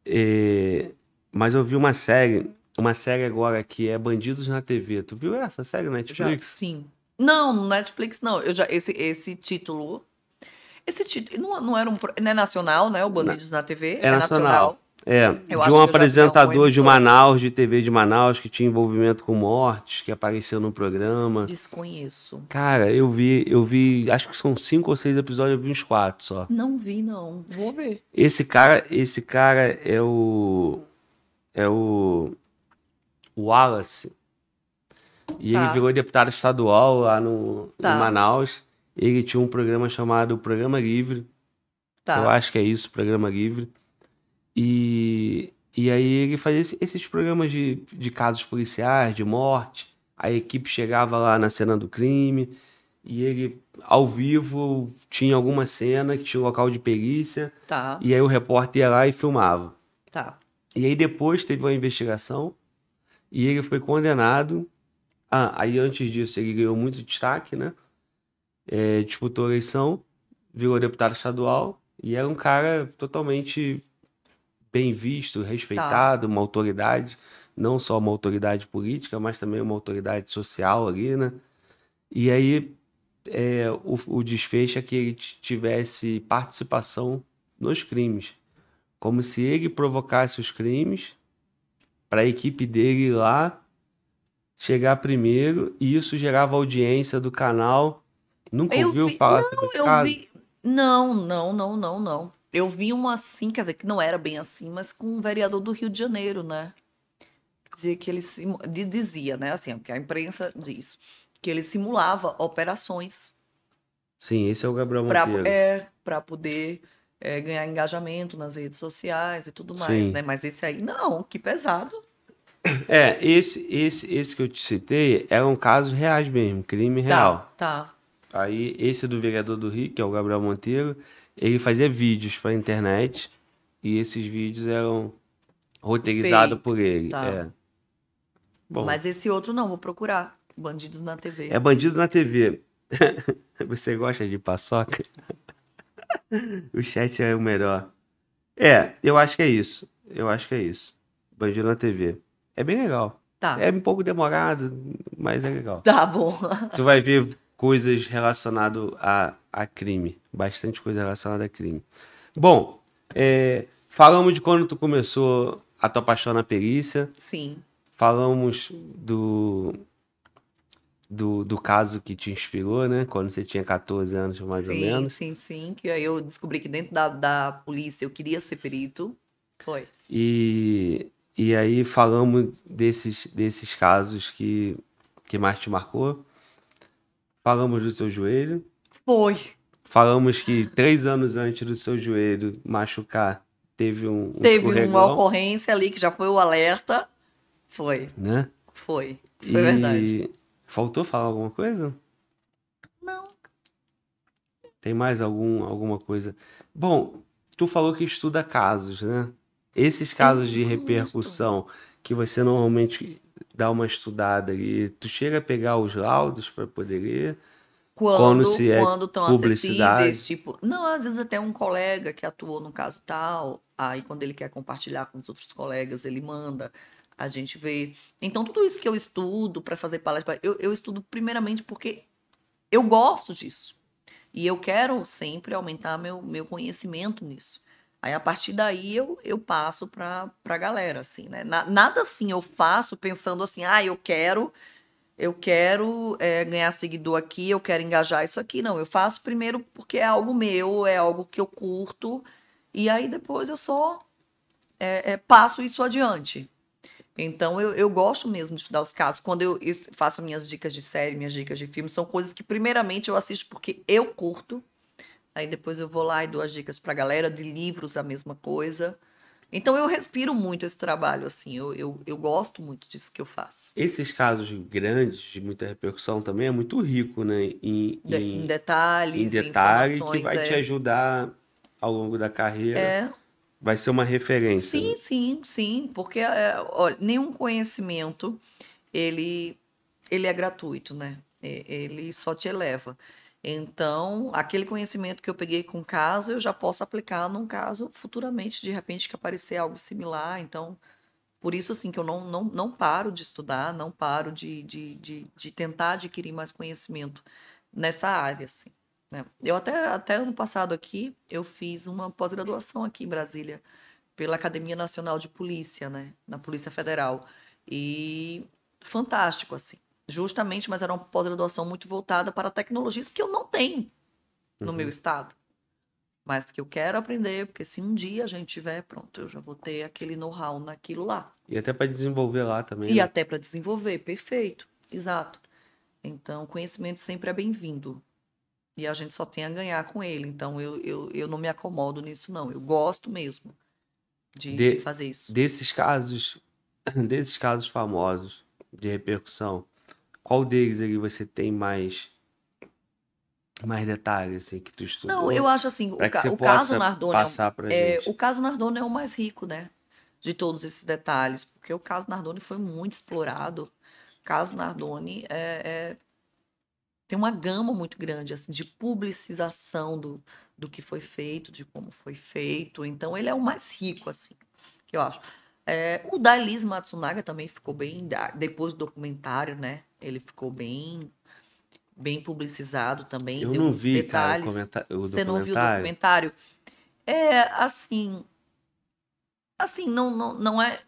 Speaker 1: É, Mas eu vi uma série. Uma série agora que é Bandidos na TV. Tu viu essa série na
Speaker 3: Já,
Speaker 1: Netflix?
Speaker 3: sim. Não, no Netflix não. Eu já, esse, esse título. Esse título. Não, não era um. Não é nacional, né? O Bandidos na TV.
Speaker 1: É nacional. É,
Speaker 3: Eu
Speaker 1: de um apresentador de. Manaus, de TV de Manaus, que tinha envolvimento com mortes, que apareceu no programa.
Speaker 3: Desconheço.
Speaker 1: Cara, eu vi, eu vi, acho que são cinco ou seis episódios, eu vi uns quatro só.
Speaker 3: Não vi, não. Vou ver.
Speaker 1: Esse cara, esse cara é o é o Wallace. E
Speaker 3: Tá.
Speaker 1: ele virou deputado estadual lá no
Speaker 3: Tá.
Speaker 1: em Manaus. Ele tinha um programa chamado Programa Livre.
Speaker 3: Tá.
Speaker 1: Eu acho que é isso, Programa Livre. E, e aí ele fazia esse- esses programas de, de casos policiais, de morte. A equipe chegava lá na cena do crime e ele, ao vivo, tinha alguma cena que tinha um local de perícia.
Speaker 3: Tá.
Speaker 1: E aí o repórter ia lá e filmava.
Speaker 3: Tá.
Speaker 1: E aí depois teve uma investigação e ele foi condenado. Ah, aí antes disso ele ganhou muito destaque, né? É, disputou a eleição, virou deputado estadual e era um cara totalmente bem visto, respeitado, uma autoridade, não só uma autoridade política, mas também uma autoridade social ali, né? E aí é, o, o desfecho é que ele tivesse participação nos crimes como se ele provocasse os crimes para a equipe dele lá chegar primeiro e isso gerava audiência do canal. Nunca
Speaker 3: Eu
Speaker 1: ouviu
Speaker 3: vi-
Speaker 1: falar sobre esse
Speaker 3: Eu
Speaker 1: caso?
Speaker 3: vi. Não, não, não, não, não. Eu vi uma assim, quer dizer, que não era bem assim, mas com um vereador do Rio de Janeiro, né? Dizia que ele dizia, né? Assim, porque a imprensa diz que ele simulava operações
Speaker 1: Sim, esse é o Gabriel Monteiro.
Speaker 3: é, para poder é, ganhar engajamento nas redes sociais e tudo mais,
Speaker 1: Sim.
Speaker 3: né? Mas esse aí, não, que pesado.
Speaker 1: É, esse, esse, esse que eu te citei eram casos reais mesmo, crime real.
Speaker 3: Tá,
Speaker 1: Aí, esse do vereador do Rio, que é o Gabriel Monteiro, ele fazia vídeos para internet e esses vídeos eram roteirizados por ele.
Speaker 3: tá.
Speaker 1: É. Bom,
Speaker 3: Mas esse outro não, vou procurar. Bandidos na TV.
Speaker 1: É bandido na TV. Você gosta de paçoca? o chat é o melhor. É, eu acho que é isso. Eu acho que é isso. Bandido na TV. É bem legal.
Speaker 3: Tá.
Speaker 1: É um pouco demorado, mas é legal.
Speaker 3: Tá bom.
Speaker 1: Tu vai ver coisas relacionadas a, a crime. Bastante coisa relacionada a crime. Bom, é, falamos de quando tu começou a tua paixão na perícia.
Speaker 3: Sim.
Speaker 1: Falamos do, do, do caso que te inspirou, né? Quando você tinha 14 anos, mais ou
Speaker 3: Sim,
Speaker 1: menos.
Speaker 3: sim, sim. Que aí eu descobri que dentro da, da polícia eu queria ser perito. Foi.
Speaker 1: E, e aí falamos desses, desses casos que, que mais te marcou. Falamos do seu joelho.
Speaker 3: Foi.
Speaker 1: Falamos que três anos antes do seu joelho machucar, teve um, um
Speaker 3: Teve uma
Speaker 1: escorregão,
Speaker 3: ocorrência ali que já foi o alerta. Foi,
Speaker 1: né?
Speaker 3: foi. Foi
Speaker 1: e
Speaker 3: verdade.
Speaker 1: faltou falar alguma coisa?
Speaker 3: Não.
Speaker 1: Tem mais algum, alguma coisa? Bom, tu falou que estuda casos, né? Esses casos de repercussão que você normalmente dá uma estudada e tu chega a pegar os laudos para poder ler.
Speaker 3: Quando,
Speaker 1: Quando se é
Speaker 3: quando estão
Speaker 1: publicidade.
Speaker 3: tipo, não, às vezes até um colega que atuou no caso tal, aí quando ele quer compartilhar com os outros colegas, ele manda. A gente vê. Então, tudo isso que eu estudo para fazer palestra, eu, eu estudo primeiramente porque eu gosto disso. E eu quero sempre aumentar meu, meu conhecimento nisso. Aí, a partir daí, eu, eu passo para a galera, assim, né? Na, nada assim eu faço pensando assim, ah, eu quero eu quero é, ganhar seguidor aqui, eu quero engajar isso aqui. Não, eu faço primeiro porque é algo meu, é algo que eu curto, e aí depois eu só é, é, passo isso adiante. Então eu, eu gosto mesmo de estudar os casos. Quando eu faço minhas dicas de série, minhas dicas de filme, são coisas que primeiramente eu assisto porque eu curto. Aí depois eu vou lá e dou as dicas pra galera, de livros a mesma coisa. Então eu respiro muito esse trabalho, assim, eu, eu, eu gosto muito disso que eu faço.
Speaker 1: Esses casos grandes, de muita repercussão, também é muito rico, né? Em,
Speaker 3: de, em, em detalhes,
Speaker 1: em detalhes que vai é... te ajudar ao longo da carreira. É. Vai ser uma referência.
Speaker 3: Sim, né? sim, sim, porque é, olha, nenhum conhecimento ele, ele é gratuito, né? Ele só te eleva. Então, aquele conhecimento que eu peguei com o caso, eu já posso aplicar num caso futuramente, de repente, que aparecer algo similar. Então, por isso, assim, que eu não, não, não paro de estudar, não paro de, de, de, de tentar adquirir mais conhecimento nessa área, assim. Né? Eu até, até ano passado aqui, eu fiz uma pós-graduação aqui em Brasília, pela Academia Nacional de Polícia, né? Na Polícia Federal. E fantástico, assim justamente, mas era uma pós-graduação muito voltada para tecnologias que eu não tenho no uhum. meu estado. Mas que eu quero aprender, porque se um dia a gente tiver, pronto, eu já vou ter aquele know-how naquilo lá.
Speaker 1: E até para desenvolver lá também.
Speaker 3: E
Speaker 1: né?
Speaker 3: até para desenvolver, perfeito, exato. Então, conhecimento sempre é bem-vindo. E a gente só tem a ganhar com ele. Então, eu, eu, eu não me acomodo nisso, não. Eu gosto mesmo de, de, de fazer isso.
Speaker 1: Desses casos, desses casos famosos de repercussão, qual deles aí você tem mais mais detalhes assim que tu estudou?
Speaker 3: Não, eu acho assim, o, ca o caso Nardone é, é o caso Nardone é o mais rico, né? De todos esses detalhes, porque o caso Nardone foi muito explorado. O caso Nardone é, é, tem uma gama muito grande assim de publicização do, do que foi feito, de como foi feito. Então ele é o mais rico assim, que eu acho. É, o da Elise Matsunaga também ficou bem depois do documentário, né? Ele ficou bem bem publicizado também.
Speaker 1: Eu não vi, detalhes. Cara, o,
Speaker 3: o Você não viu o documentário? É, assim... Assim, não, não, não é...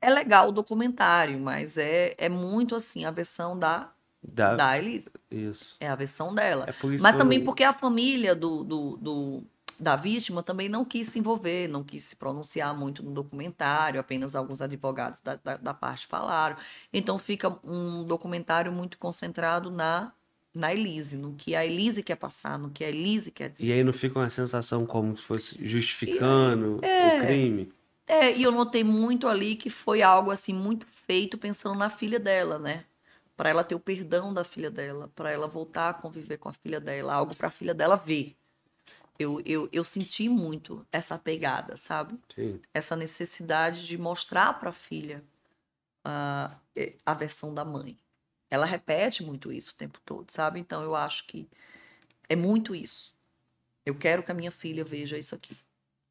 Speaker 3: É, legal o documentário, mas é, é muito, assim, a versão da da, da Elise.
Speaker 1: Isso.
Speaker 3: É a versão dela. É Mas também eu... porque a família do, do, do, da vítima também não quis se envolver, não quis se pronunciar muito no documentário, apenas alguns advogados da, da, da parte falaram. Então fica um documentário muito concentrado na na Elise, no que a Elise quer passar, no que a Elise quer dizer.
Speaker 1: E aí não fica uma sensação como se fosse justificando é, o crime?
Speaker 3: É, e eu notei muito ali que foi algo assim muito feito pensando na filha dela, né? Para ela ter o perdão da filha dela, para ela voltar a conviver com a filha dela, algo para a filha dela ver eu, eu, eu senti muito essa pegada, sabe?
Speaker 1: Sim.
Speaker 3: Essa necessidade de mostrar para a filha uh, a versão da mãe. Ela repete muito isso o tempo todo, sabe? Então eu acho que é muito isso. Eu quero que a minha filha veja isso aqui.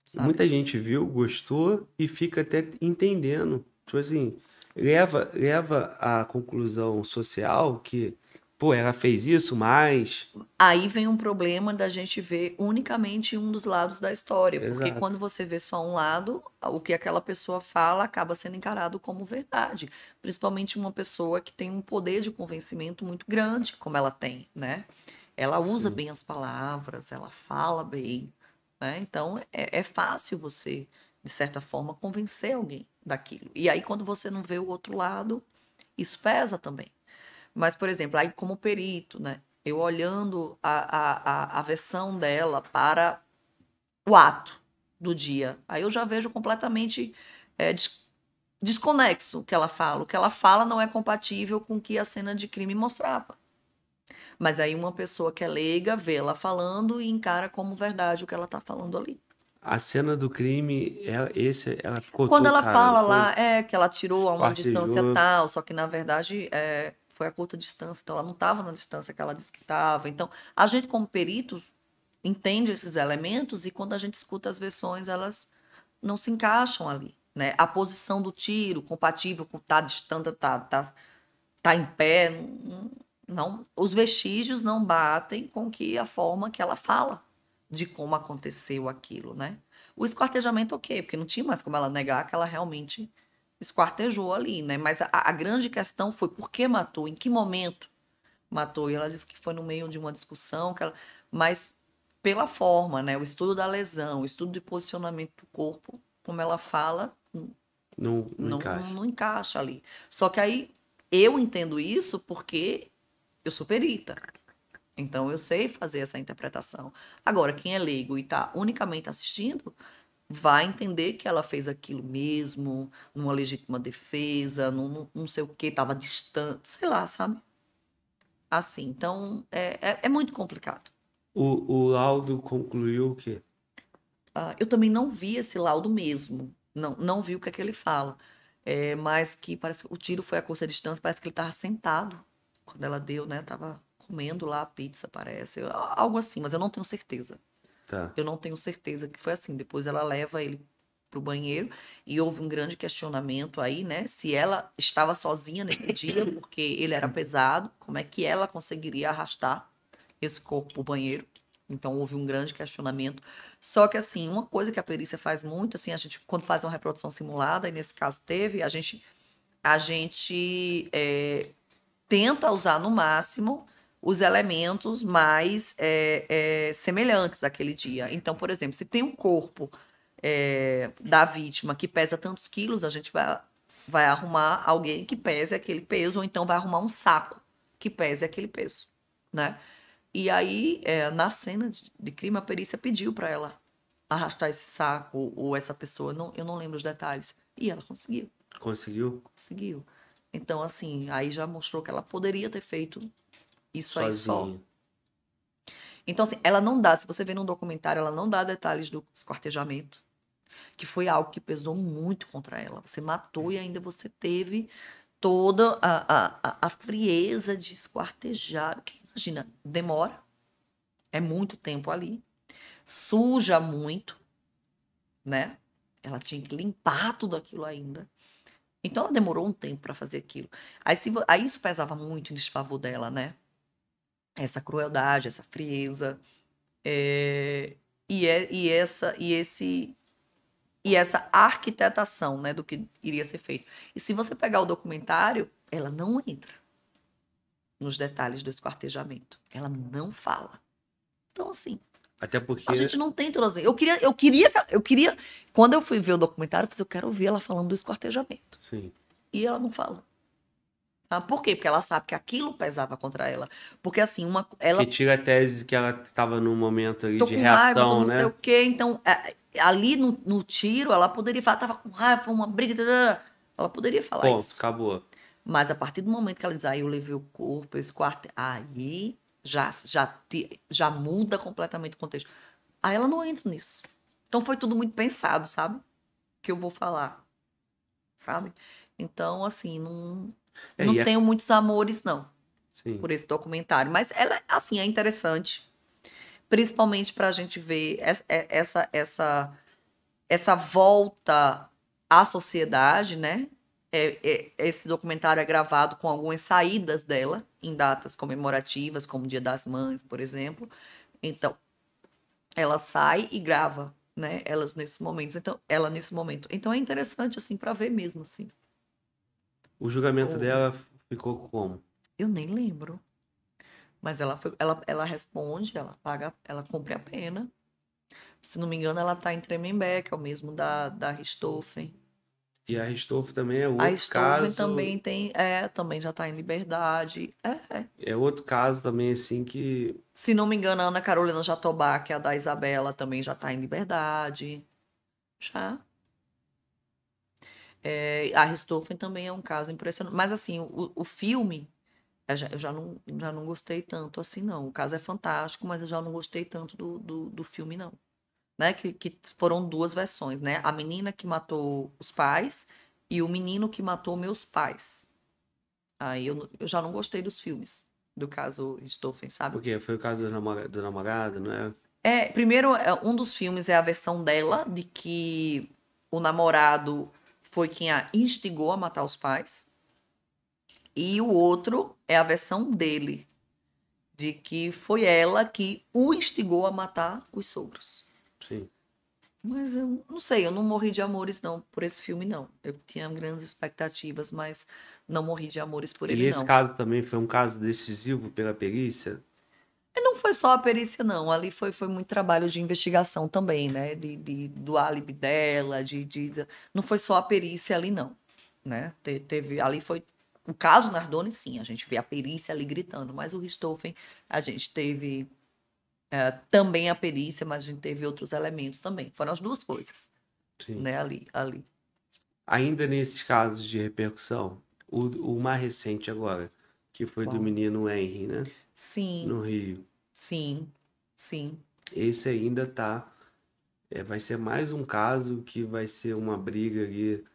Speaker 3: Sabe?
Speaker 1: Muita gente viu, gostou e fica até entendendo. Tipo assim, leva, leva à conclusão social que pô, ela fez isso, mas.
Speaker 3: Aí vem um problema da gente ver unicamente um dos lados da história. Exato. Porque quando você vê só um lado, o que aquela pessoa fala acaba sendo encarado como verdade. Principalmente uma pessoa que tem um poder de convencimento muito grande, como ela tem, né? Ela usa Sim. bem as palavras, ela fala bem. Né? Então é, é fácil você, de certa forma, convencer alguém daquilo. E aí, quando você não vê o outro lado, isso pesa também. Mas, por exemplo, aí como perito, né? Eu olhando a, a, a versão dela para o ato do dia, aí eu já vejo completamente é, des, desconexo o que ela fala. O que ela fala não é compatível com o que a cena de crime mostrava. Mas aí uma pessoa que é leiga vê ela falando e encara como verdade o que ela está falando ali.
Speaker 1: A cena do crime, ela, esse, ela
Speaker 3: Quando ela cara, fala lá, é que ela tirou a uma distância tal, só que na verdade é, foi a curta distância, então ela não estava na distância que ela disse que estava. Então, a gente, como perito, entende esses elementos e quando a gente escuta as versões, elas não se encaixam ali. né? A posição do tiro, compatível com tá distante, tá, tá, tá em pé, não, não, os vestígios não batem com que a forma que ela fala de como aconteceu aquilo, né? O esquartejamento, ok, porque não tinha mais como ela negar que ela realmente esquartejou ali, né? Mas a, a grande questão foi por que matou, em que momento matou. E ela disse que foi no meio de uma discussão, que ela... mas pela forma, né? O estudo da lesão, o estudo de posicionamento do corpo, como ela fala,
Speaker 1: não, não,
Speaker 3: não,
Speaker 1: encaixa.
Speaker 3: não encaixa ali. Só que aí eu entendo isso porque eu sou perita. Então eu sei fazer essa interpretação. Agora, quem é leigo e está unicamente assistindo, vai entender que ela fez aquilo mesmo, numa legítima defesa, num, não sei o que, estava distante, sei lá, sabe? Assim, então é, é, é muito complicado.
Speaker 1: O, o laudo concluiu o quê?
Speaker 3: Uh, eu também não vi esse laudo mesmo, não, não vi o que é que ele fala, é, mas que parece que o tiro foi a curta distância, parece que ele estava sentado quando ela deu, né? Tava comendo lá a pizza, parece. Algo assim, mas eu não tenho certeza.
Speaker 1: Tá.
Speaker 3: Eu não tenho certeza que foi assim. Depois ela leva ele pro banheiro e houve um grande questionamento aí, né? Se ela estava sozinha nesse dia, porque ele era pesado, como é que ela conseguiria arrastar esse corpo pro banheiro? Então houve um grande questionamento. Só que assim, uma coisa que a perícia faz muito, assim, a gente quando faz uma reprodução simulada, e nesse caso teve, a gente a gente é, tenta usar no máximo os elementos mais é, é, semelhantes àquele dia. Então, por exemplo, se tem um corpo é, da vítima que pesa tantos quilos, a gente vai, vai arrumar alguém que pese aquele peso, ou então vai arrumar um saco que pese aquele peso, né? E aí, é, na cena de, de, crime, a perícia pediu para ela arrastar esse saco ou, ou essa pessoa, não, eu não lembro os detalhes, e ela conseguiu.
Speaker 1: Conseguiu?
Speaker 3: Conseguiu. Então, assim, aí já mostrou que ela poderia ter feito isso
Speaker 1: Sozinha.
Speaker 3: aí só. Então, assim, ela não dá, se você vê num documentário, ela não dá detalhes do esquartejamento, que foi algo que pesou muito contra ela. Você matou e ainda você teve toda a, a, a frieza de esquartejar. Imagina, demora, é muito tempo ali, suja muito, né? Ela tinha que limpar tudo aquilo ainda. Então ela demorou um tempo para fazer aquilo. Aí, se, aí isso pesava muito em desfavor dela, né? Essa crueldade, essa frieza. É, e, é, e, essa, e, esse, e essa arquitetação né, do que iria ser feito. E se você pegar o documentário, ela não entra nos detalhes do esquartejamento. Ela não fala. Então, assim,
Speaker 1: até porque.
Speaker 3: A gente não tem todas. Eu queria, eu queria, eu queria. Quando eu fui ver o documentário, eu falei, eu quero ouvir ela falando do esquartejamento.
Speaker 1: Sim.
Speaker 3: E ela não fala. Ah, por quê? Porque ela sabe que aquilo pesava contra ela. Porque assim, uma. Ela...
Speaker 1: Que tira a tese que ela estava num momento ali de reação, raiva,
Speaker 3: não
Speaker 1: né?
Speaker 3: sei o quê. Então, é, ali no, no, tiro, ela poderia falar, tava com raiva, foi uma briga. Ela poderia falar
Speaker 1: Ponto,
Speaker 3: isso.
Speaker 1: acabou.
Speaker 3: Mas a partir do momento que ela diz, aí ah, eu levei o corpo, esse quarto. Aí já, já, já muda completamente o contexto. Aí ela não entra nisso. Então foi tudo muito pensado, sabe? Que eu vou falar. Sabe? Então, assim, não, é, não tenho muitos amores, não.
Speaker 1: Sim.
Speaker 3: Por esse documentário. Mas ela, assim, é interessante. Principalmente para a gente ver essa, essa, essa, essa volta à sociedade, né? É, é, esse documentário é gravado com algumas saídas dela em datas comemorativas, como Dia das Mães, por exemplo. Então, ela sai e grava, né? Elas nesses momentos. Então, ela nesse momento. Então é interessante assim para ver mesmo assim.
Speaker 1: O julgamento dela ficou como?
Speaker 3: Eu nem lembro. Mas ela foi, ela, ela responde, ela paga, ela cumpre a pena. Se não me engano, ela tá em Tremembé, que é o mesmo da da Richthofen.
Speaker 1: E a Ristoff também é outro a caso.
Speaker 3: também tem, é, também já está em liberdade. É,
Speaker 1: é. É outro caso também, assim, que.
Speaker 3: Se não me engano, a Ana Carolina Jatobá, que é a da Isabela, também já está em liberdade. Já. É, a Ristoffen também é um caso impressionante. Mas, assim, o, o filme, eu já, eu já, não, já não gostei tanto assim, não. O caso é fantástico, mas eu já não gostei tanto do, do, do filme, não né? Que, que foram duas versões, né? A menina que matou os pais e o menino que matou meus pais. Aí eu, eu já não gostei dos filmes, do caso Stoffen, sabe?
Speaker 1: Porque foi o caso do namorado, do namorado, não é?
Speaker 3: É, primeiro, é, um dos filmes é a versão dela, de que o namorado foi quem a instigou a matar os pais. E o outro é a versão dele, de que foi ela que o instigou a matar os sogros.
Speaker 1: Sim.
Speaker 3: Mas eu não sei, eu não morri de amores não por esse filme não. Eu tinha grandes expectativas, mas não morri de amores por
Speaker 1: E
Speaker 3: ele
Speaker 1: esse
Speaker 3: não.
Speaker 1: caso também foi um caso decisivo pela perícia?
Speaker 3: Não foi só a perícia, não. Ali foi, foi muito trabalho de investigação também, né? De, de- do álibi dela, de, de- Não foi só a perícia ali, não. Né? Te- teve, ali foi. O caso Nardoni, sim, a gente vê a perícia ali gritando, mas o Richthofen, a gente teve eh, também a perícia, mas a gente teve outros elementos também. Foram as duas coisas,
Speaker 1: Sim.
Speaker 3: né? Ali, ali.
Speaker 1: Ainda nesses casos de repercussão, o, o mais recente agora, que foi do
Speaker 3: Qual?
Speaker 1: menino Henry, né?
Speaker 3: Sim,
Speaker 1: No Rio.
Speaker 3: Sim, sim.
Speaker 1: Esse ainda tá. é, vai ser mais um caso que vai ser uma briga ali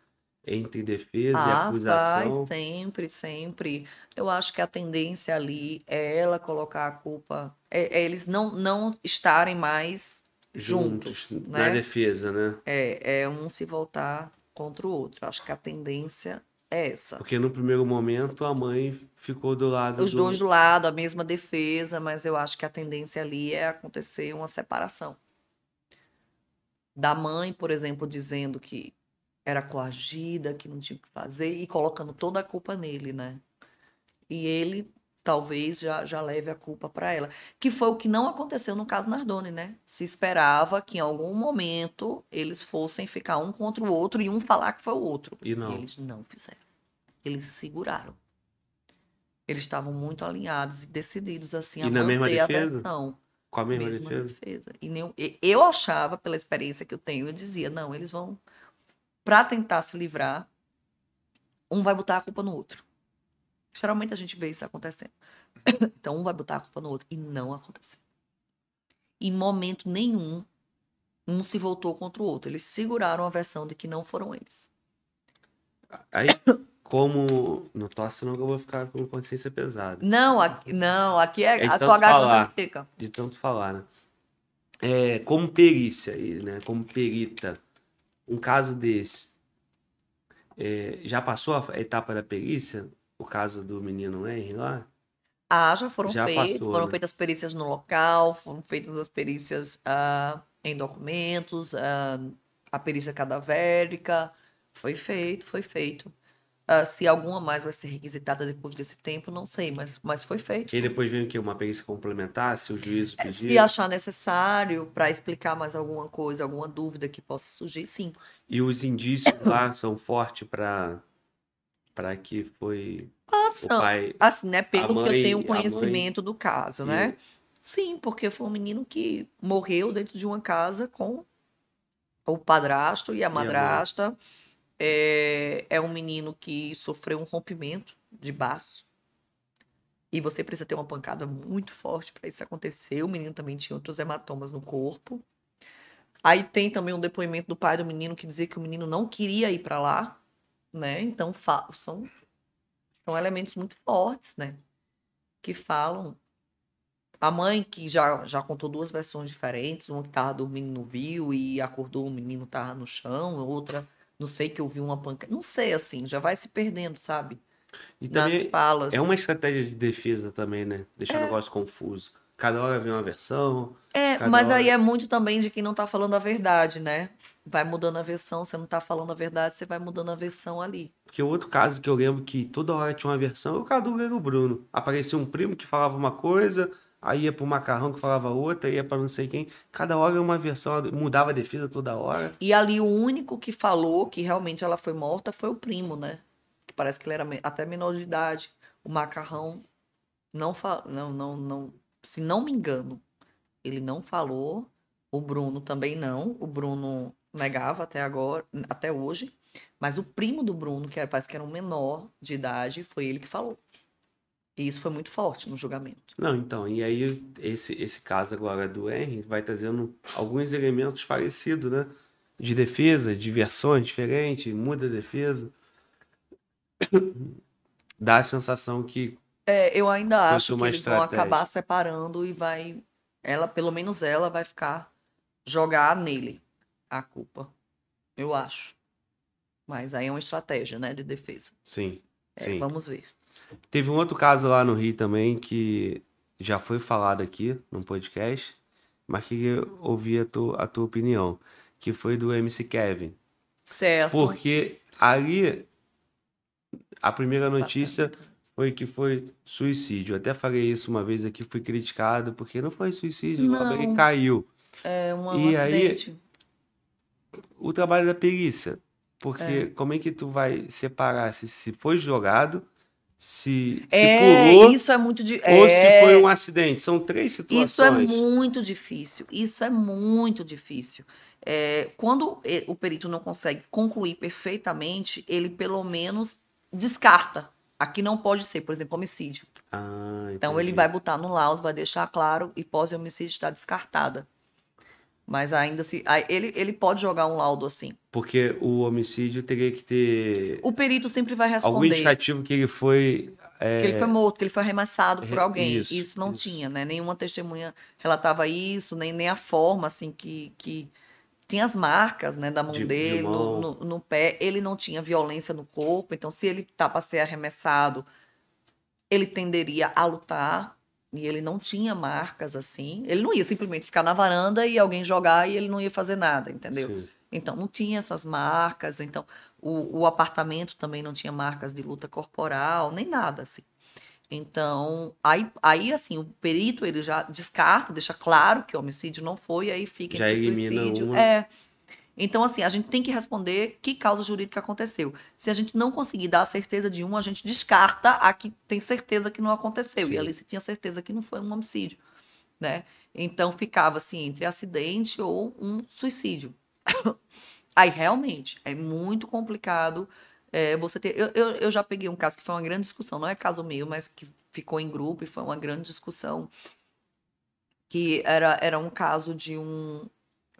Speaker 1: entre defesa e
Speaker 3: Ah,
Speaker 1: acusação.
Speaker 3: faz, sempre, sempre. Eu acho que a tendência ali é ela colocar a culpa, é, é eles não, não estarem mais juntos,
Speaker 1: na
Speaker 3: né?
Speaker 1: defesa, né?
Speaker 3: É, é um se voltar contra o outro. Eu Acho que a tendência é essa.
Speaker 1: Porque no primeiro momento a mãe ficou do lado
Speaker 3: Os
Speaker 1: do...
Speaker 3: dois do lado, a mesma defesa, mas eu acho que a tendência ali é acontecer uma separação. Da mãe, por exemplo, dizendo que era coagida, que não tinha o que fazer, e colocando toda a culpa nele, né? E ele talvez já, já leve a culpa para ela. Que foi o que não aconteceu no caso Nardoni, né? Se esperava que em algum momento eles fossem ficar um contra o outro e um falar que foi o outro.
Speaker 1: E não.
Speaker 3: eles não fizeram. Eles se seguraram. Eles estavam muito alinhados e decididos assim a
Speaker 1: E mesma
Speaker 3: manter a versão.
Speaker 1: Com a mesma
Speaker 3: Mesma
Speaker 1: defesa.
Speaker 3: defesa. E nenhum- eu achava, pela experiência que eu tenho, eu dizia, não, eles vão, para tentar se livrar, um vai botar a culpa no outro. Geralmente a gente vê isso acontecendo. Então, um vai botar a culpa no outro. E não aconteceu. Em momento nenhum, um se voltou contra o outro. Eles seguraram a versão de que não foram eles.
Speaker 1: Aí, como... Não tosse não que eu vou ficar com consciência pesada.
Speaker 3: Não, aqui, não, aqui é,
Speaker 1: É
Speaker 3: a sua garganta seca.
Speaker 1: de tanto falar, né? É, como perícia, né? Como perita, um caso desse, é, já passou a etapa da perícia? O caso do menino Henry lá?
Speaker 3: Ah, já foram
Speaker 1: passou,
Speaker 3: foram
Speaker 1: né?
Speaker 3: feitas perícias no local, foram feitas as perícias ah, em documentos, ah, a perícia cadavérica, foi feito, foi feito. Ah, se alguma mais vai ser requisitada depois desse tempo, não sei, mas, mas foi feito.
Speaker 1: E depois veio o quê? Uma perícia complementar, se o juiz
Speaker 3: É, Se
Speaker 1: pedir.
Speaker 3: achar necessário para explicar mais alguma coisa, alguma dúvida que possa surgir, sim.
Speaker 1: E os indícios lá são fortes para para que foi o
Speaker 3: Passam.
Speaker 1: pai.
Speaker 3: Assim, né? Pelo que
Speaker 1: mãe-
Speaker 3: eu tenho
Speaker 1: a mãe-
Speaker 3: conhecimento do caso,
Speaker 1: e
Speaker 3: né? Sim, porque foi um menino que morreu dentro de uma casa com o padrasto e a madrasta. É, é um menino que sofreu um rompimento de baço. E você precisa ter uma pancada muito forte para isso acontecer. O menino também tinha outros hematomas no corpo. Aí tem também um depoimento do pai do menino que dizia que o menino não queria ir para lá, né? Então são são elementos muito fortes, né? Que falam. A mãe que já, já contou duas versões diferentes, uma que tava dormindo no viu e acordou, o menino tava no chão, outra, não sei que ouviu uma panca. Não sei, assim, já vai se perdendo, sabe?
Speaker 1: E
Speaker 3: Nas falas.
Speaker 1: é uma estratégia de defesa também, né? Deixar o negócio confuso. Cada hora vem uma versão.
Speaker 3: É, mas
Speaker 1: hora-
Speaker 3: aí é muito também de quem não tá falando a verdade, né? Vai mudando a versão, você não tá falando a verdade, você vai mudando a versão ali.
Speaker 1: Porque o outro caso que eu lembro que toda hora tinha uma versão, o Cadu era o Bruno. Aparecia um primo que falava uma coisa, aí ia pro macarrão que falava outra, ia pra não sei quem. Cada hora uma versão, mudava a defesa toda hora.
Speaker 3: E ali o único que falou que realmente ela foi morta foi o primo, né? Que parece que ele era até menor de idade. O macarrão não fa... não, não, não, se não me engano, ele não falou. O Bruno também não. O Bruno negava até agora, até hoje. Mas o primo do Bruno, que era- parece que era um menor de idade, foi ele que falou. E isso foi muito forte no julgamento.
Speaker 1: Não, então, e aí esse, esse caso agora do Henry vai trazendo alguns elementos parecidos, né? De defesa, de versões diferentes, muda a defesa. Dá a sensação que
Speaker 3: É, eu ainda acho que eles vão
Speaker 1: estratégia.
Speaker 3: acabar separando e vai. Ela, pelo menos ela, vai ficar. jogar nele a culpa. Eu acho. Mas aí é uma estratégia, né, de defesa.
Speaker 1: Sim.
Speaker 3: É,
Speaker 1: sim.
Speaker 3: vamos ver.
Speaker 1: Teve um outro caso lá no Rio também que já foi falado aqui no podcast, mas que eu ouvi a tua, a tua opinião, que foi do MC Kevin.
Speaker 3: Certo.
Speaker 1: Porque ali a primeira notícia foi que foi suicídio. Eu até falei isso uma vez aqui, fui criticado, porque não foi suicídio,
Speaker 3: Não.
Speaker 1: ele caiu.
Speaker 3: É uma,
Speaker 1: E
Speaker 3: um
Speaker 1: aí-
Speaker 3: acidente.
Speaker 1: O trabalho da perícia, porque
Speaker 3: É.
Speaker 1: como é que tu vai separar se, se foi jogado, se, se
Speaker 3: É,
Speaker 1: pulou,
Speaker 3: isso é muito
Speaker 1: ou
Speaker 3: é...
Speaker 1: se foi um acidente? São três situações.
Speaker 3: Isso é muito difícil. Isso é muito difícil. É, quando e- o perito não consegue concluir perfeitamente, ele pelo menos descarta. Aqui não pode ser, por exemplo, homicídio.
Speaker 1: Ah,
Speaker 3: Então ele vai botar no laudo, vai deixar claro, hipótese de homicídio está descartada. Mas ainda se. aí Ele, ele pode jogar um laudo assim.
Speaker 1: Porque o homicídio teria que ter
Speaker 3: O perito sempre vai
Speaker 1: algum
Speaker 3: responder
Speaker 1: indicativo que ele foi. é,
Speaker 3: que ele foi morto, que ele foi arremessado por alguém.
Speaker 1: isso,
Speaker 3: Isso, não
Speaker 1: isso.
Speaker 3: tinha, né? Nenhuma testemunha relatava isso, nem, nem a forma, assim, que, que tinha as marcas, né, da mão
Speaker 1: De- de
Speaker 3: dele,
Speaker 1: mão.
Speaker 3: no, no, no pé. Ele não tinha violência no corpo, então se ele tá para ser arremessado, ele tenderia a lutar. E ele não tinha marcas assim. Ele não ia simplesmente ficar na varanda e alguém jogar e ele não ia fazer nada, entendeu?
Speaker 1: sim.
Speaker 3: Então, não tinha essas marcas. Então, o, o apartamento também não tinha marcas de luta corporal, nem nada, assim. Então, aí, aí, assim, o perito, ele já descarta, deixa claro que o homicídio não foi, aí fica
Speaker 1: Já
Speaker 3: entre
Speaker 1: elimina
Speaker 3: suicídio.
Speaker 1: uma.
Speaker 3: É. Então, assim, a gente tem que responder que causa jurídica aconteceu. Se a gente não conseguir dar a certeza de um, a gente descarta a que tem certeza que não aconteceu.
Speaker 1: Sim.
Speaker 3: E ali se tinha certeza que não foi um homicídio, né? Então, ficava, assim, entre acidente ou um suicídio. Aí, realmente, é muito complicado é, você ter. Eu, eu, eu já peguei um caso que foi uma grande discussão, não é caso meu, mas que ficou em grupo e foi uma grande discussão. Que era, era um caso de um.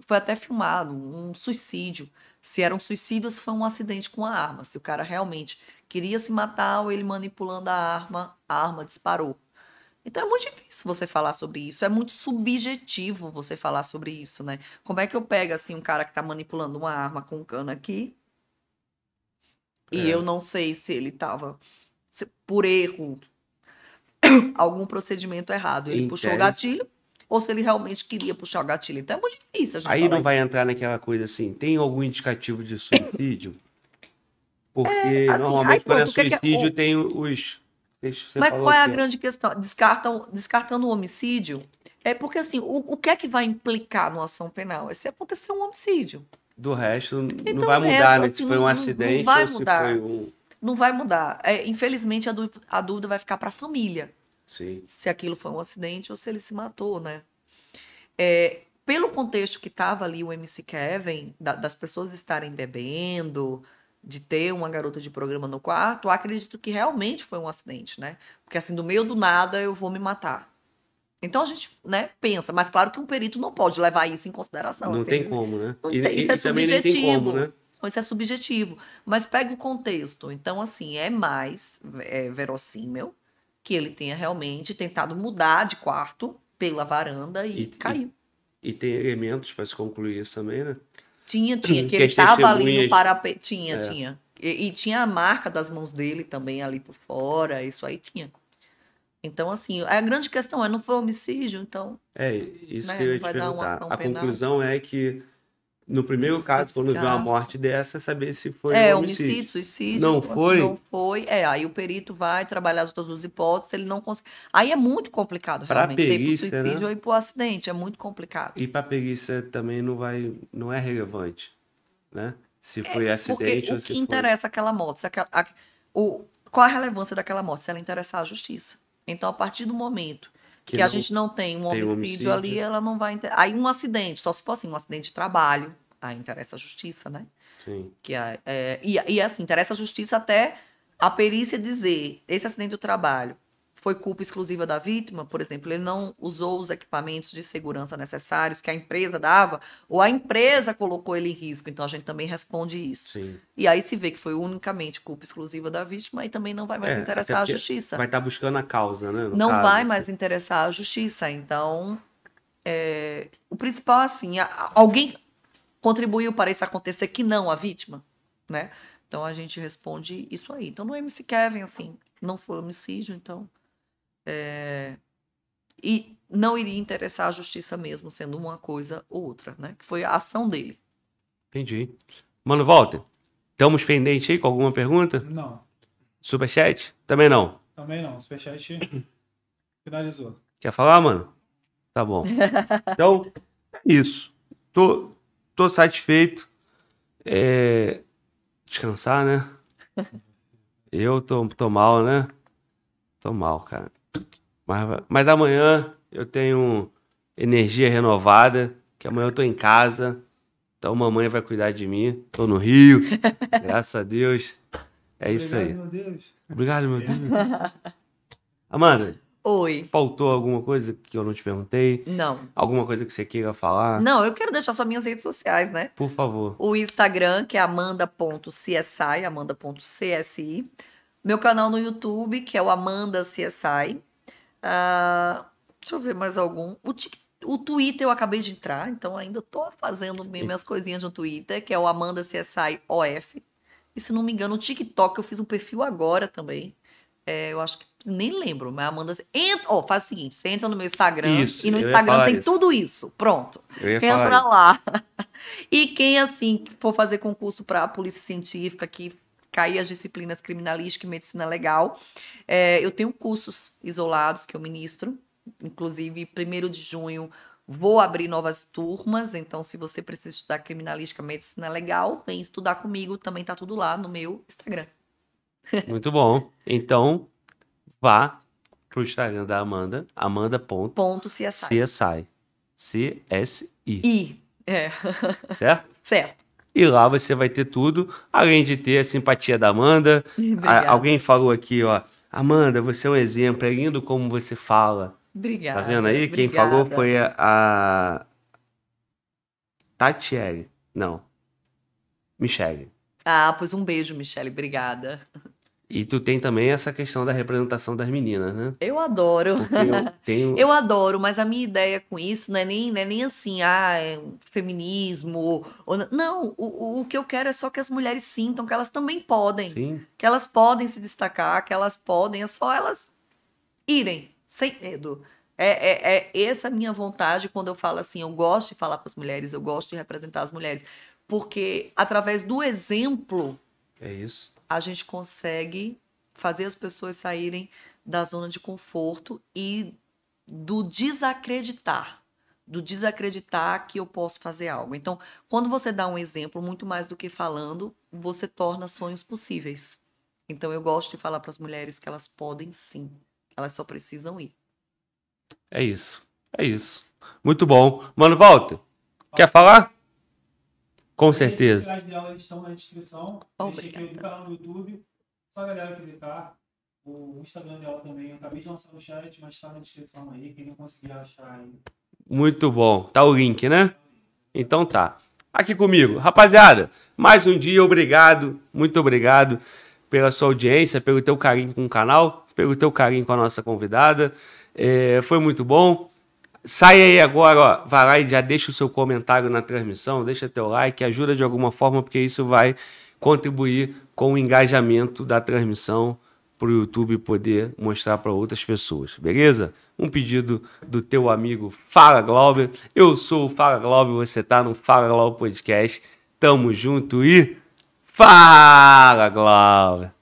Speaker 3: Foi até filmado, um suicídio. Se era um suicídio se foi um acidente com a arma. Se o cara realmente queria se matar ou ele manipulando a arma, a arma disparou. Então é muito difícil você falar sobre isso, é muito subjetivo você falar sobre isso, né? Como é que eu pego assim um cara que tá manipulando uma arma com um cano aqui e
Speaker 1: É.
Speaker 3: eu não sei se ele tava se- por erro algum procedimento errado, ele
Speaker 1: Em
Speaker 3: puxou o
Speaker 1: tese.
Speaker 3: gatilho ou se ele realmente queria puxar o gatilho. Então é muito difícil a gente
Speaker 1: Aí não
Speaker 3: isso.
Speaker 1: vai entrar naquela coisa assim, tem algum indicativo de suicídio? Porque
Speaker 3: assim,
Speaker 1: normalmente
Speaker 3: aí
Speaker 1: quando é
Speaker 3: pronto, que que é-
Speaker 1: suicídio
Speaker 3: o-
Speaker 1: tem os.
Speaker 3: Mas qual é a
Speaker 1: que-
Speaker 3: grande questão? Descartam, descartando o homicídio, é porque assim, o, o que é que vai implicar numa ação penal? É se acontecer um homicídio.
Speaker 1: Do resto, não
Speaker 3: Então,
Speaker 1: vai
Speaker 3: é,
Speaker 1: mudar, né?
Speaker 3: assim,
Speaker 1: Se foi um
Speaker 3: não- não
Speaker 1: acidente
Speaker 3: vai
Speaker 1: ou se
Speaker 3: mudar.
Speaker 1: foi um.
Speaker 3: Não vai mudar. É, infelizmente, a, dú- a dúvida vai ficar para a família.
Speaker 1: Sim.
Speaker 3: se aquilo foi um acidente ou se ele se matou, né? É, pelo contexto que estava ali o MC Kevin, da- das pessoas estarem bebendo, de ter uma garota de programa no quarto, acredito que realmente foi um acidente, né? Porque assim, do meio do nada eu vou me matar. Então a gente, né, pensa, mas claro que um perito não pode levar isso em consideração.
Speaker 1: Não
Speaker 3: assim,
Speaker 1: tem como, né?
Speaker 3: Isso
Speaker 1: E,
Speaker 3: é-
Speaker 1: e-
Speaker 3: isso é
Speaker 1: e tem
Speaker 3: subjetivo.
Speaker 1: como, né?
Speaker 3: Então, Isso é subjetivo. Mas pega o contexto. Então, assim, é mais é, verossímil que ele tenha realmente tentado mudar de quarto pela varanda e,
Speaker 1: E-
Speaker 3: caiu.
Speaker 1: E tem elementos para se concluir isso também, né?
Speaker 3: Tinha, tinha, que ele estava ali no parapeito. Tinha,
Speaker 1: É.
Speaker 3: tinha. E, e tinha a marca das mãos dele também ali por fora, isso aí tinha. Então, assim, a grande questão é, não foi homicídio, então.
Speaker 1: É, isso
Speaker 3: Né,
Speaker 1: que eu ia te perguntar. A
Speaker 3: penal.
Speaker 1: conclusão é que, no primeiro caso, quando vê uma morte dessa, é saber se foi
Speaker 3: é,
Speaker 1: um
Speaker 3: homicídio,
Speaker 1: homicídio.
Speaker 3: suicídio.
Speaker 1: Não foi?
Speaker 3: Não foi. É, aí o perito vai trabalhar as outras duas hipóteses, ele não consegue. Aí é muito complicado,
Speaker 1: Pra
Speaker 3: realmente,
Speaker 1: perícia,
Speaker 3: pro suicídio
Speaker 1: né?
Speaker 3: ou ir pro acidente, é muito complicado.
Speaker 1: E para perícia também não vai, não é relevante, né? Se foi
Speaker 3: Porque
Speaker 1: acidente
Speaker 3: o
Speaker 1: ou se
Speaker 3: que
Speaker 1: foi...
Speaker 3: interessa aquela morte, se aquela- a- o, qual a relevância daquela morte? Se ela interessar à justiça. Então, a partir do momento que, a
Speaker 1: não-
Speaker 3: gente não tem um
Speaker 1: tem
Speaker 3: homicídio,
Speaker 1: homicídio.
Speaker 3: ali, ela não vai. inter- Aí um acidente, só se for assim, um acidente de trabalho, aí interessa a justiça, né?
Speaker 1: Sim.
Speaker 3: Que é, é, e, e assim, interessa a justiça até a perícia dizer esse acidente do trabalho foi culpa exclusiva da vítima, por exemplo, ele não usou os equipamentos de segurança necessários que a empresa dava, ou a empresa colocou ele em risco, então a gente também responde isso.
Speaker 1: Sim.
Speaker 3: E aí se vê que foi unicamente culpa exclusiva da vítima, aí também não vai mais
Speaker 1: É,
Speaker 3: interessar a justiça.
Speaker 1: Vai estar buscando a causa, né?
Speaker 3: não
Speaker 1: caso,
Speaker 3: vai
Speaker 1: assim.
Speaker 3: mais interessar a justiça. Então, é, o principal, assim, alguém contribuiu para isso acontecer que não a vítima, né? Então a gente responde isso aí. Então no MC Kevin, assim, não foi homicídio, então. É, E não iria interessar a justiça mesmo, sendo uma coisa ou outra, né? Que foi a ação dele.
Speaker 1: Entendi. Mano, Walter, estamos pendentes aí com alguma pergunta?
Speaker 2: Não,
Speaker 1: Superchat? Também não.
Speaker 2: também não. Superchat finalizou.
Speaker 1: Quer falar, mano? Tá bom. Então, é isso. Tô, tô satisfeito. É... Descansar, né? Eu tô, tô mal, né? Tô mal, cara. Mas, mas amanhã eu tenho energia renovada, que amanhã eu tô em casa. Então mamãe vai cuidar de mim. Tô no Rio. graças a Deus. É isso aí.
Speaker 2: Obrigado, meu Deus.
Speaker 1: Obrigado, meu Deus. Amanda,
Speaker 3: Oi.
Speaker 1: faltou alguma coisa que eu não te perguntei?
Speaker 3: Não.
Speaker 1: Alguma coisa que você queira falar?
Speaker 3: Não, eu quero deixar só minhas redes sociais, né?
Speaker 1: Por favor.
Speaker 3: O Instagram, que é amanda.csi, amanda.csi. Meu canal no YouTube, que é o Amanda CSI. Ah, deixa eu ver mais algum. O, Tik- o Twitter eu acabei de entrar, então ainda tô fazendo mi- minhas coisinhas no Twitter, que é o Amanda CSI OF. E se não me engano, o TikTok eu fiz um perfil agora também. É, eu acho que nem lembro, mas Amanda. Entra, ó, faz o seguinte: você entra no meu Instagram
Speaker 1: Isso,
Speaker 3: e no Instagram tem
Speaker 1: isso.
Speaker 3: tudo isso. Pronto. Entra lá. E quem, assim, for fazer concurso para a Polícia Científica, que cair as disciplinas criminalística e medicina legal, é, eu tenho cursos isolados que eu ministro. Inclusive, 1 de junho vou abrir novas turmas. Então, se você precisa estudar criminalística, medicina legal, vem estudar comigo. Também tá tudo lá no meu Instagram.
Speaker 1: Muito bom. Então, vá pro Instagram da Amanda, amanda.csi.
Speaker 3: Ponto CSI.
Speaker 1: CSI,
Speaker 3: I. É,
Speaker 1: certo?
Speaker 3: certo.
Speaker 1: E lá você vai ter tudo, além de ter a simpatia da Amanda. A- alguém falou aqui, ó. Amanda, você é um exemplo, é lindo como você fala.
Speaker 3: Obrigada.
Speaker 1: Tá vendo aí? Quem
Speaker 3: obrigada.
Speaker 1: falou foi a, a Tatiele. Não. Michele.
Speaker 3: Ah, pois um beijo, Michele. Obrigada.
Speaker 1: E tu tem também essa questão da representação das meninas, né?
Speaker 3: Eu adoro.
Speaker 1: Eu tenho.
Speaker 3: Eu adoro, mas a minha ideia com isso não é nem, não é nem assim, ah, é um feminismo. Ou, não, o, o- que eu quero é só que as mulheres sintam que elas também podem.
Speaker 1: Sim,
Speaker 3: Que elas podem se destacar, que elas podem, é só elas irem, sem medo. É, é, é essa a minha vontade quando eu falo assim, eu gosto de falar com as mulheres, eu gosto de representar as mulheres. Porque através do exemplo,
Speaker 1: é isso.
Speaker 3: A gente consegue fazer as pessoas saírem da zona de conforto e do desacreditar. Do desacreditar que eu posso fazer algo. Então, quando você dá um exemplo, muito mais do que falando, você torna sonhos possíveis. Então, eu gosto de falar para as mulheres que elas podem sim, elas só precisam ir.
Speaker 1: É isso. É isso. Muito bom. Mano, Walter, quer falar? Com
Speaker 2: As redes
Speaker 1: certeza.
Speaker 2: sociais dela estão na descrição. Deixei aqui no canal do YouTube. Só a galera clicar. O Instagram dela também. Eu acabei de lançar no chat, mas está na descrição aí. Quem não conseguir achar aí.
Speaker 1: Muito bom. Tá o link, né? Então tá. Aqui comigo. Rapaziada, mais um dia, obrigado, muito obrigado pela sua audiência, pelo teu carinho com o canal, pelo teu carinho com a nossa convidada. É, foi muito bom. Sai aí agora, ó, vai lá e já deixa o seu comentário na transmissão, deixa teu like, ajuda de alguma forma, porque isso vai contribuir com o engajamento da transmissão para o YouTube poder mostrar para outras pessoas, beleza? Um pedido do teu amigo Fala Glauber. Eu sou o Fala Glauber, você tá no Fala Glauber Podcast. Tamo junto e Fala Glauber!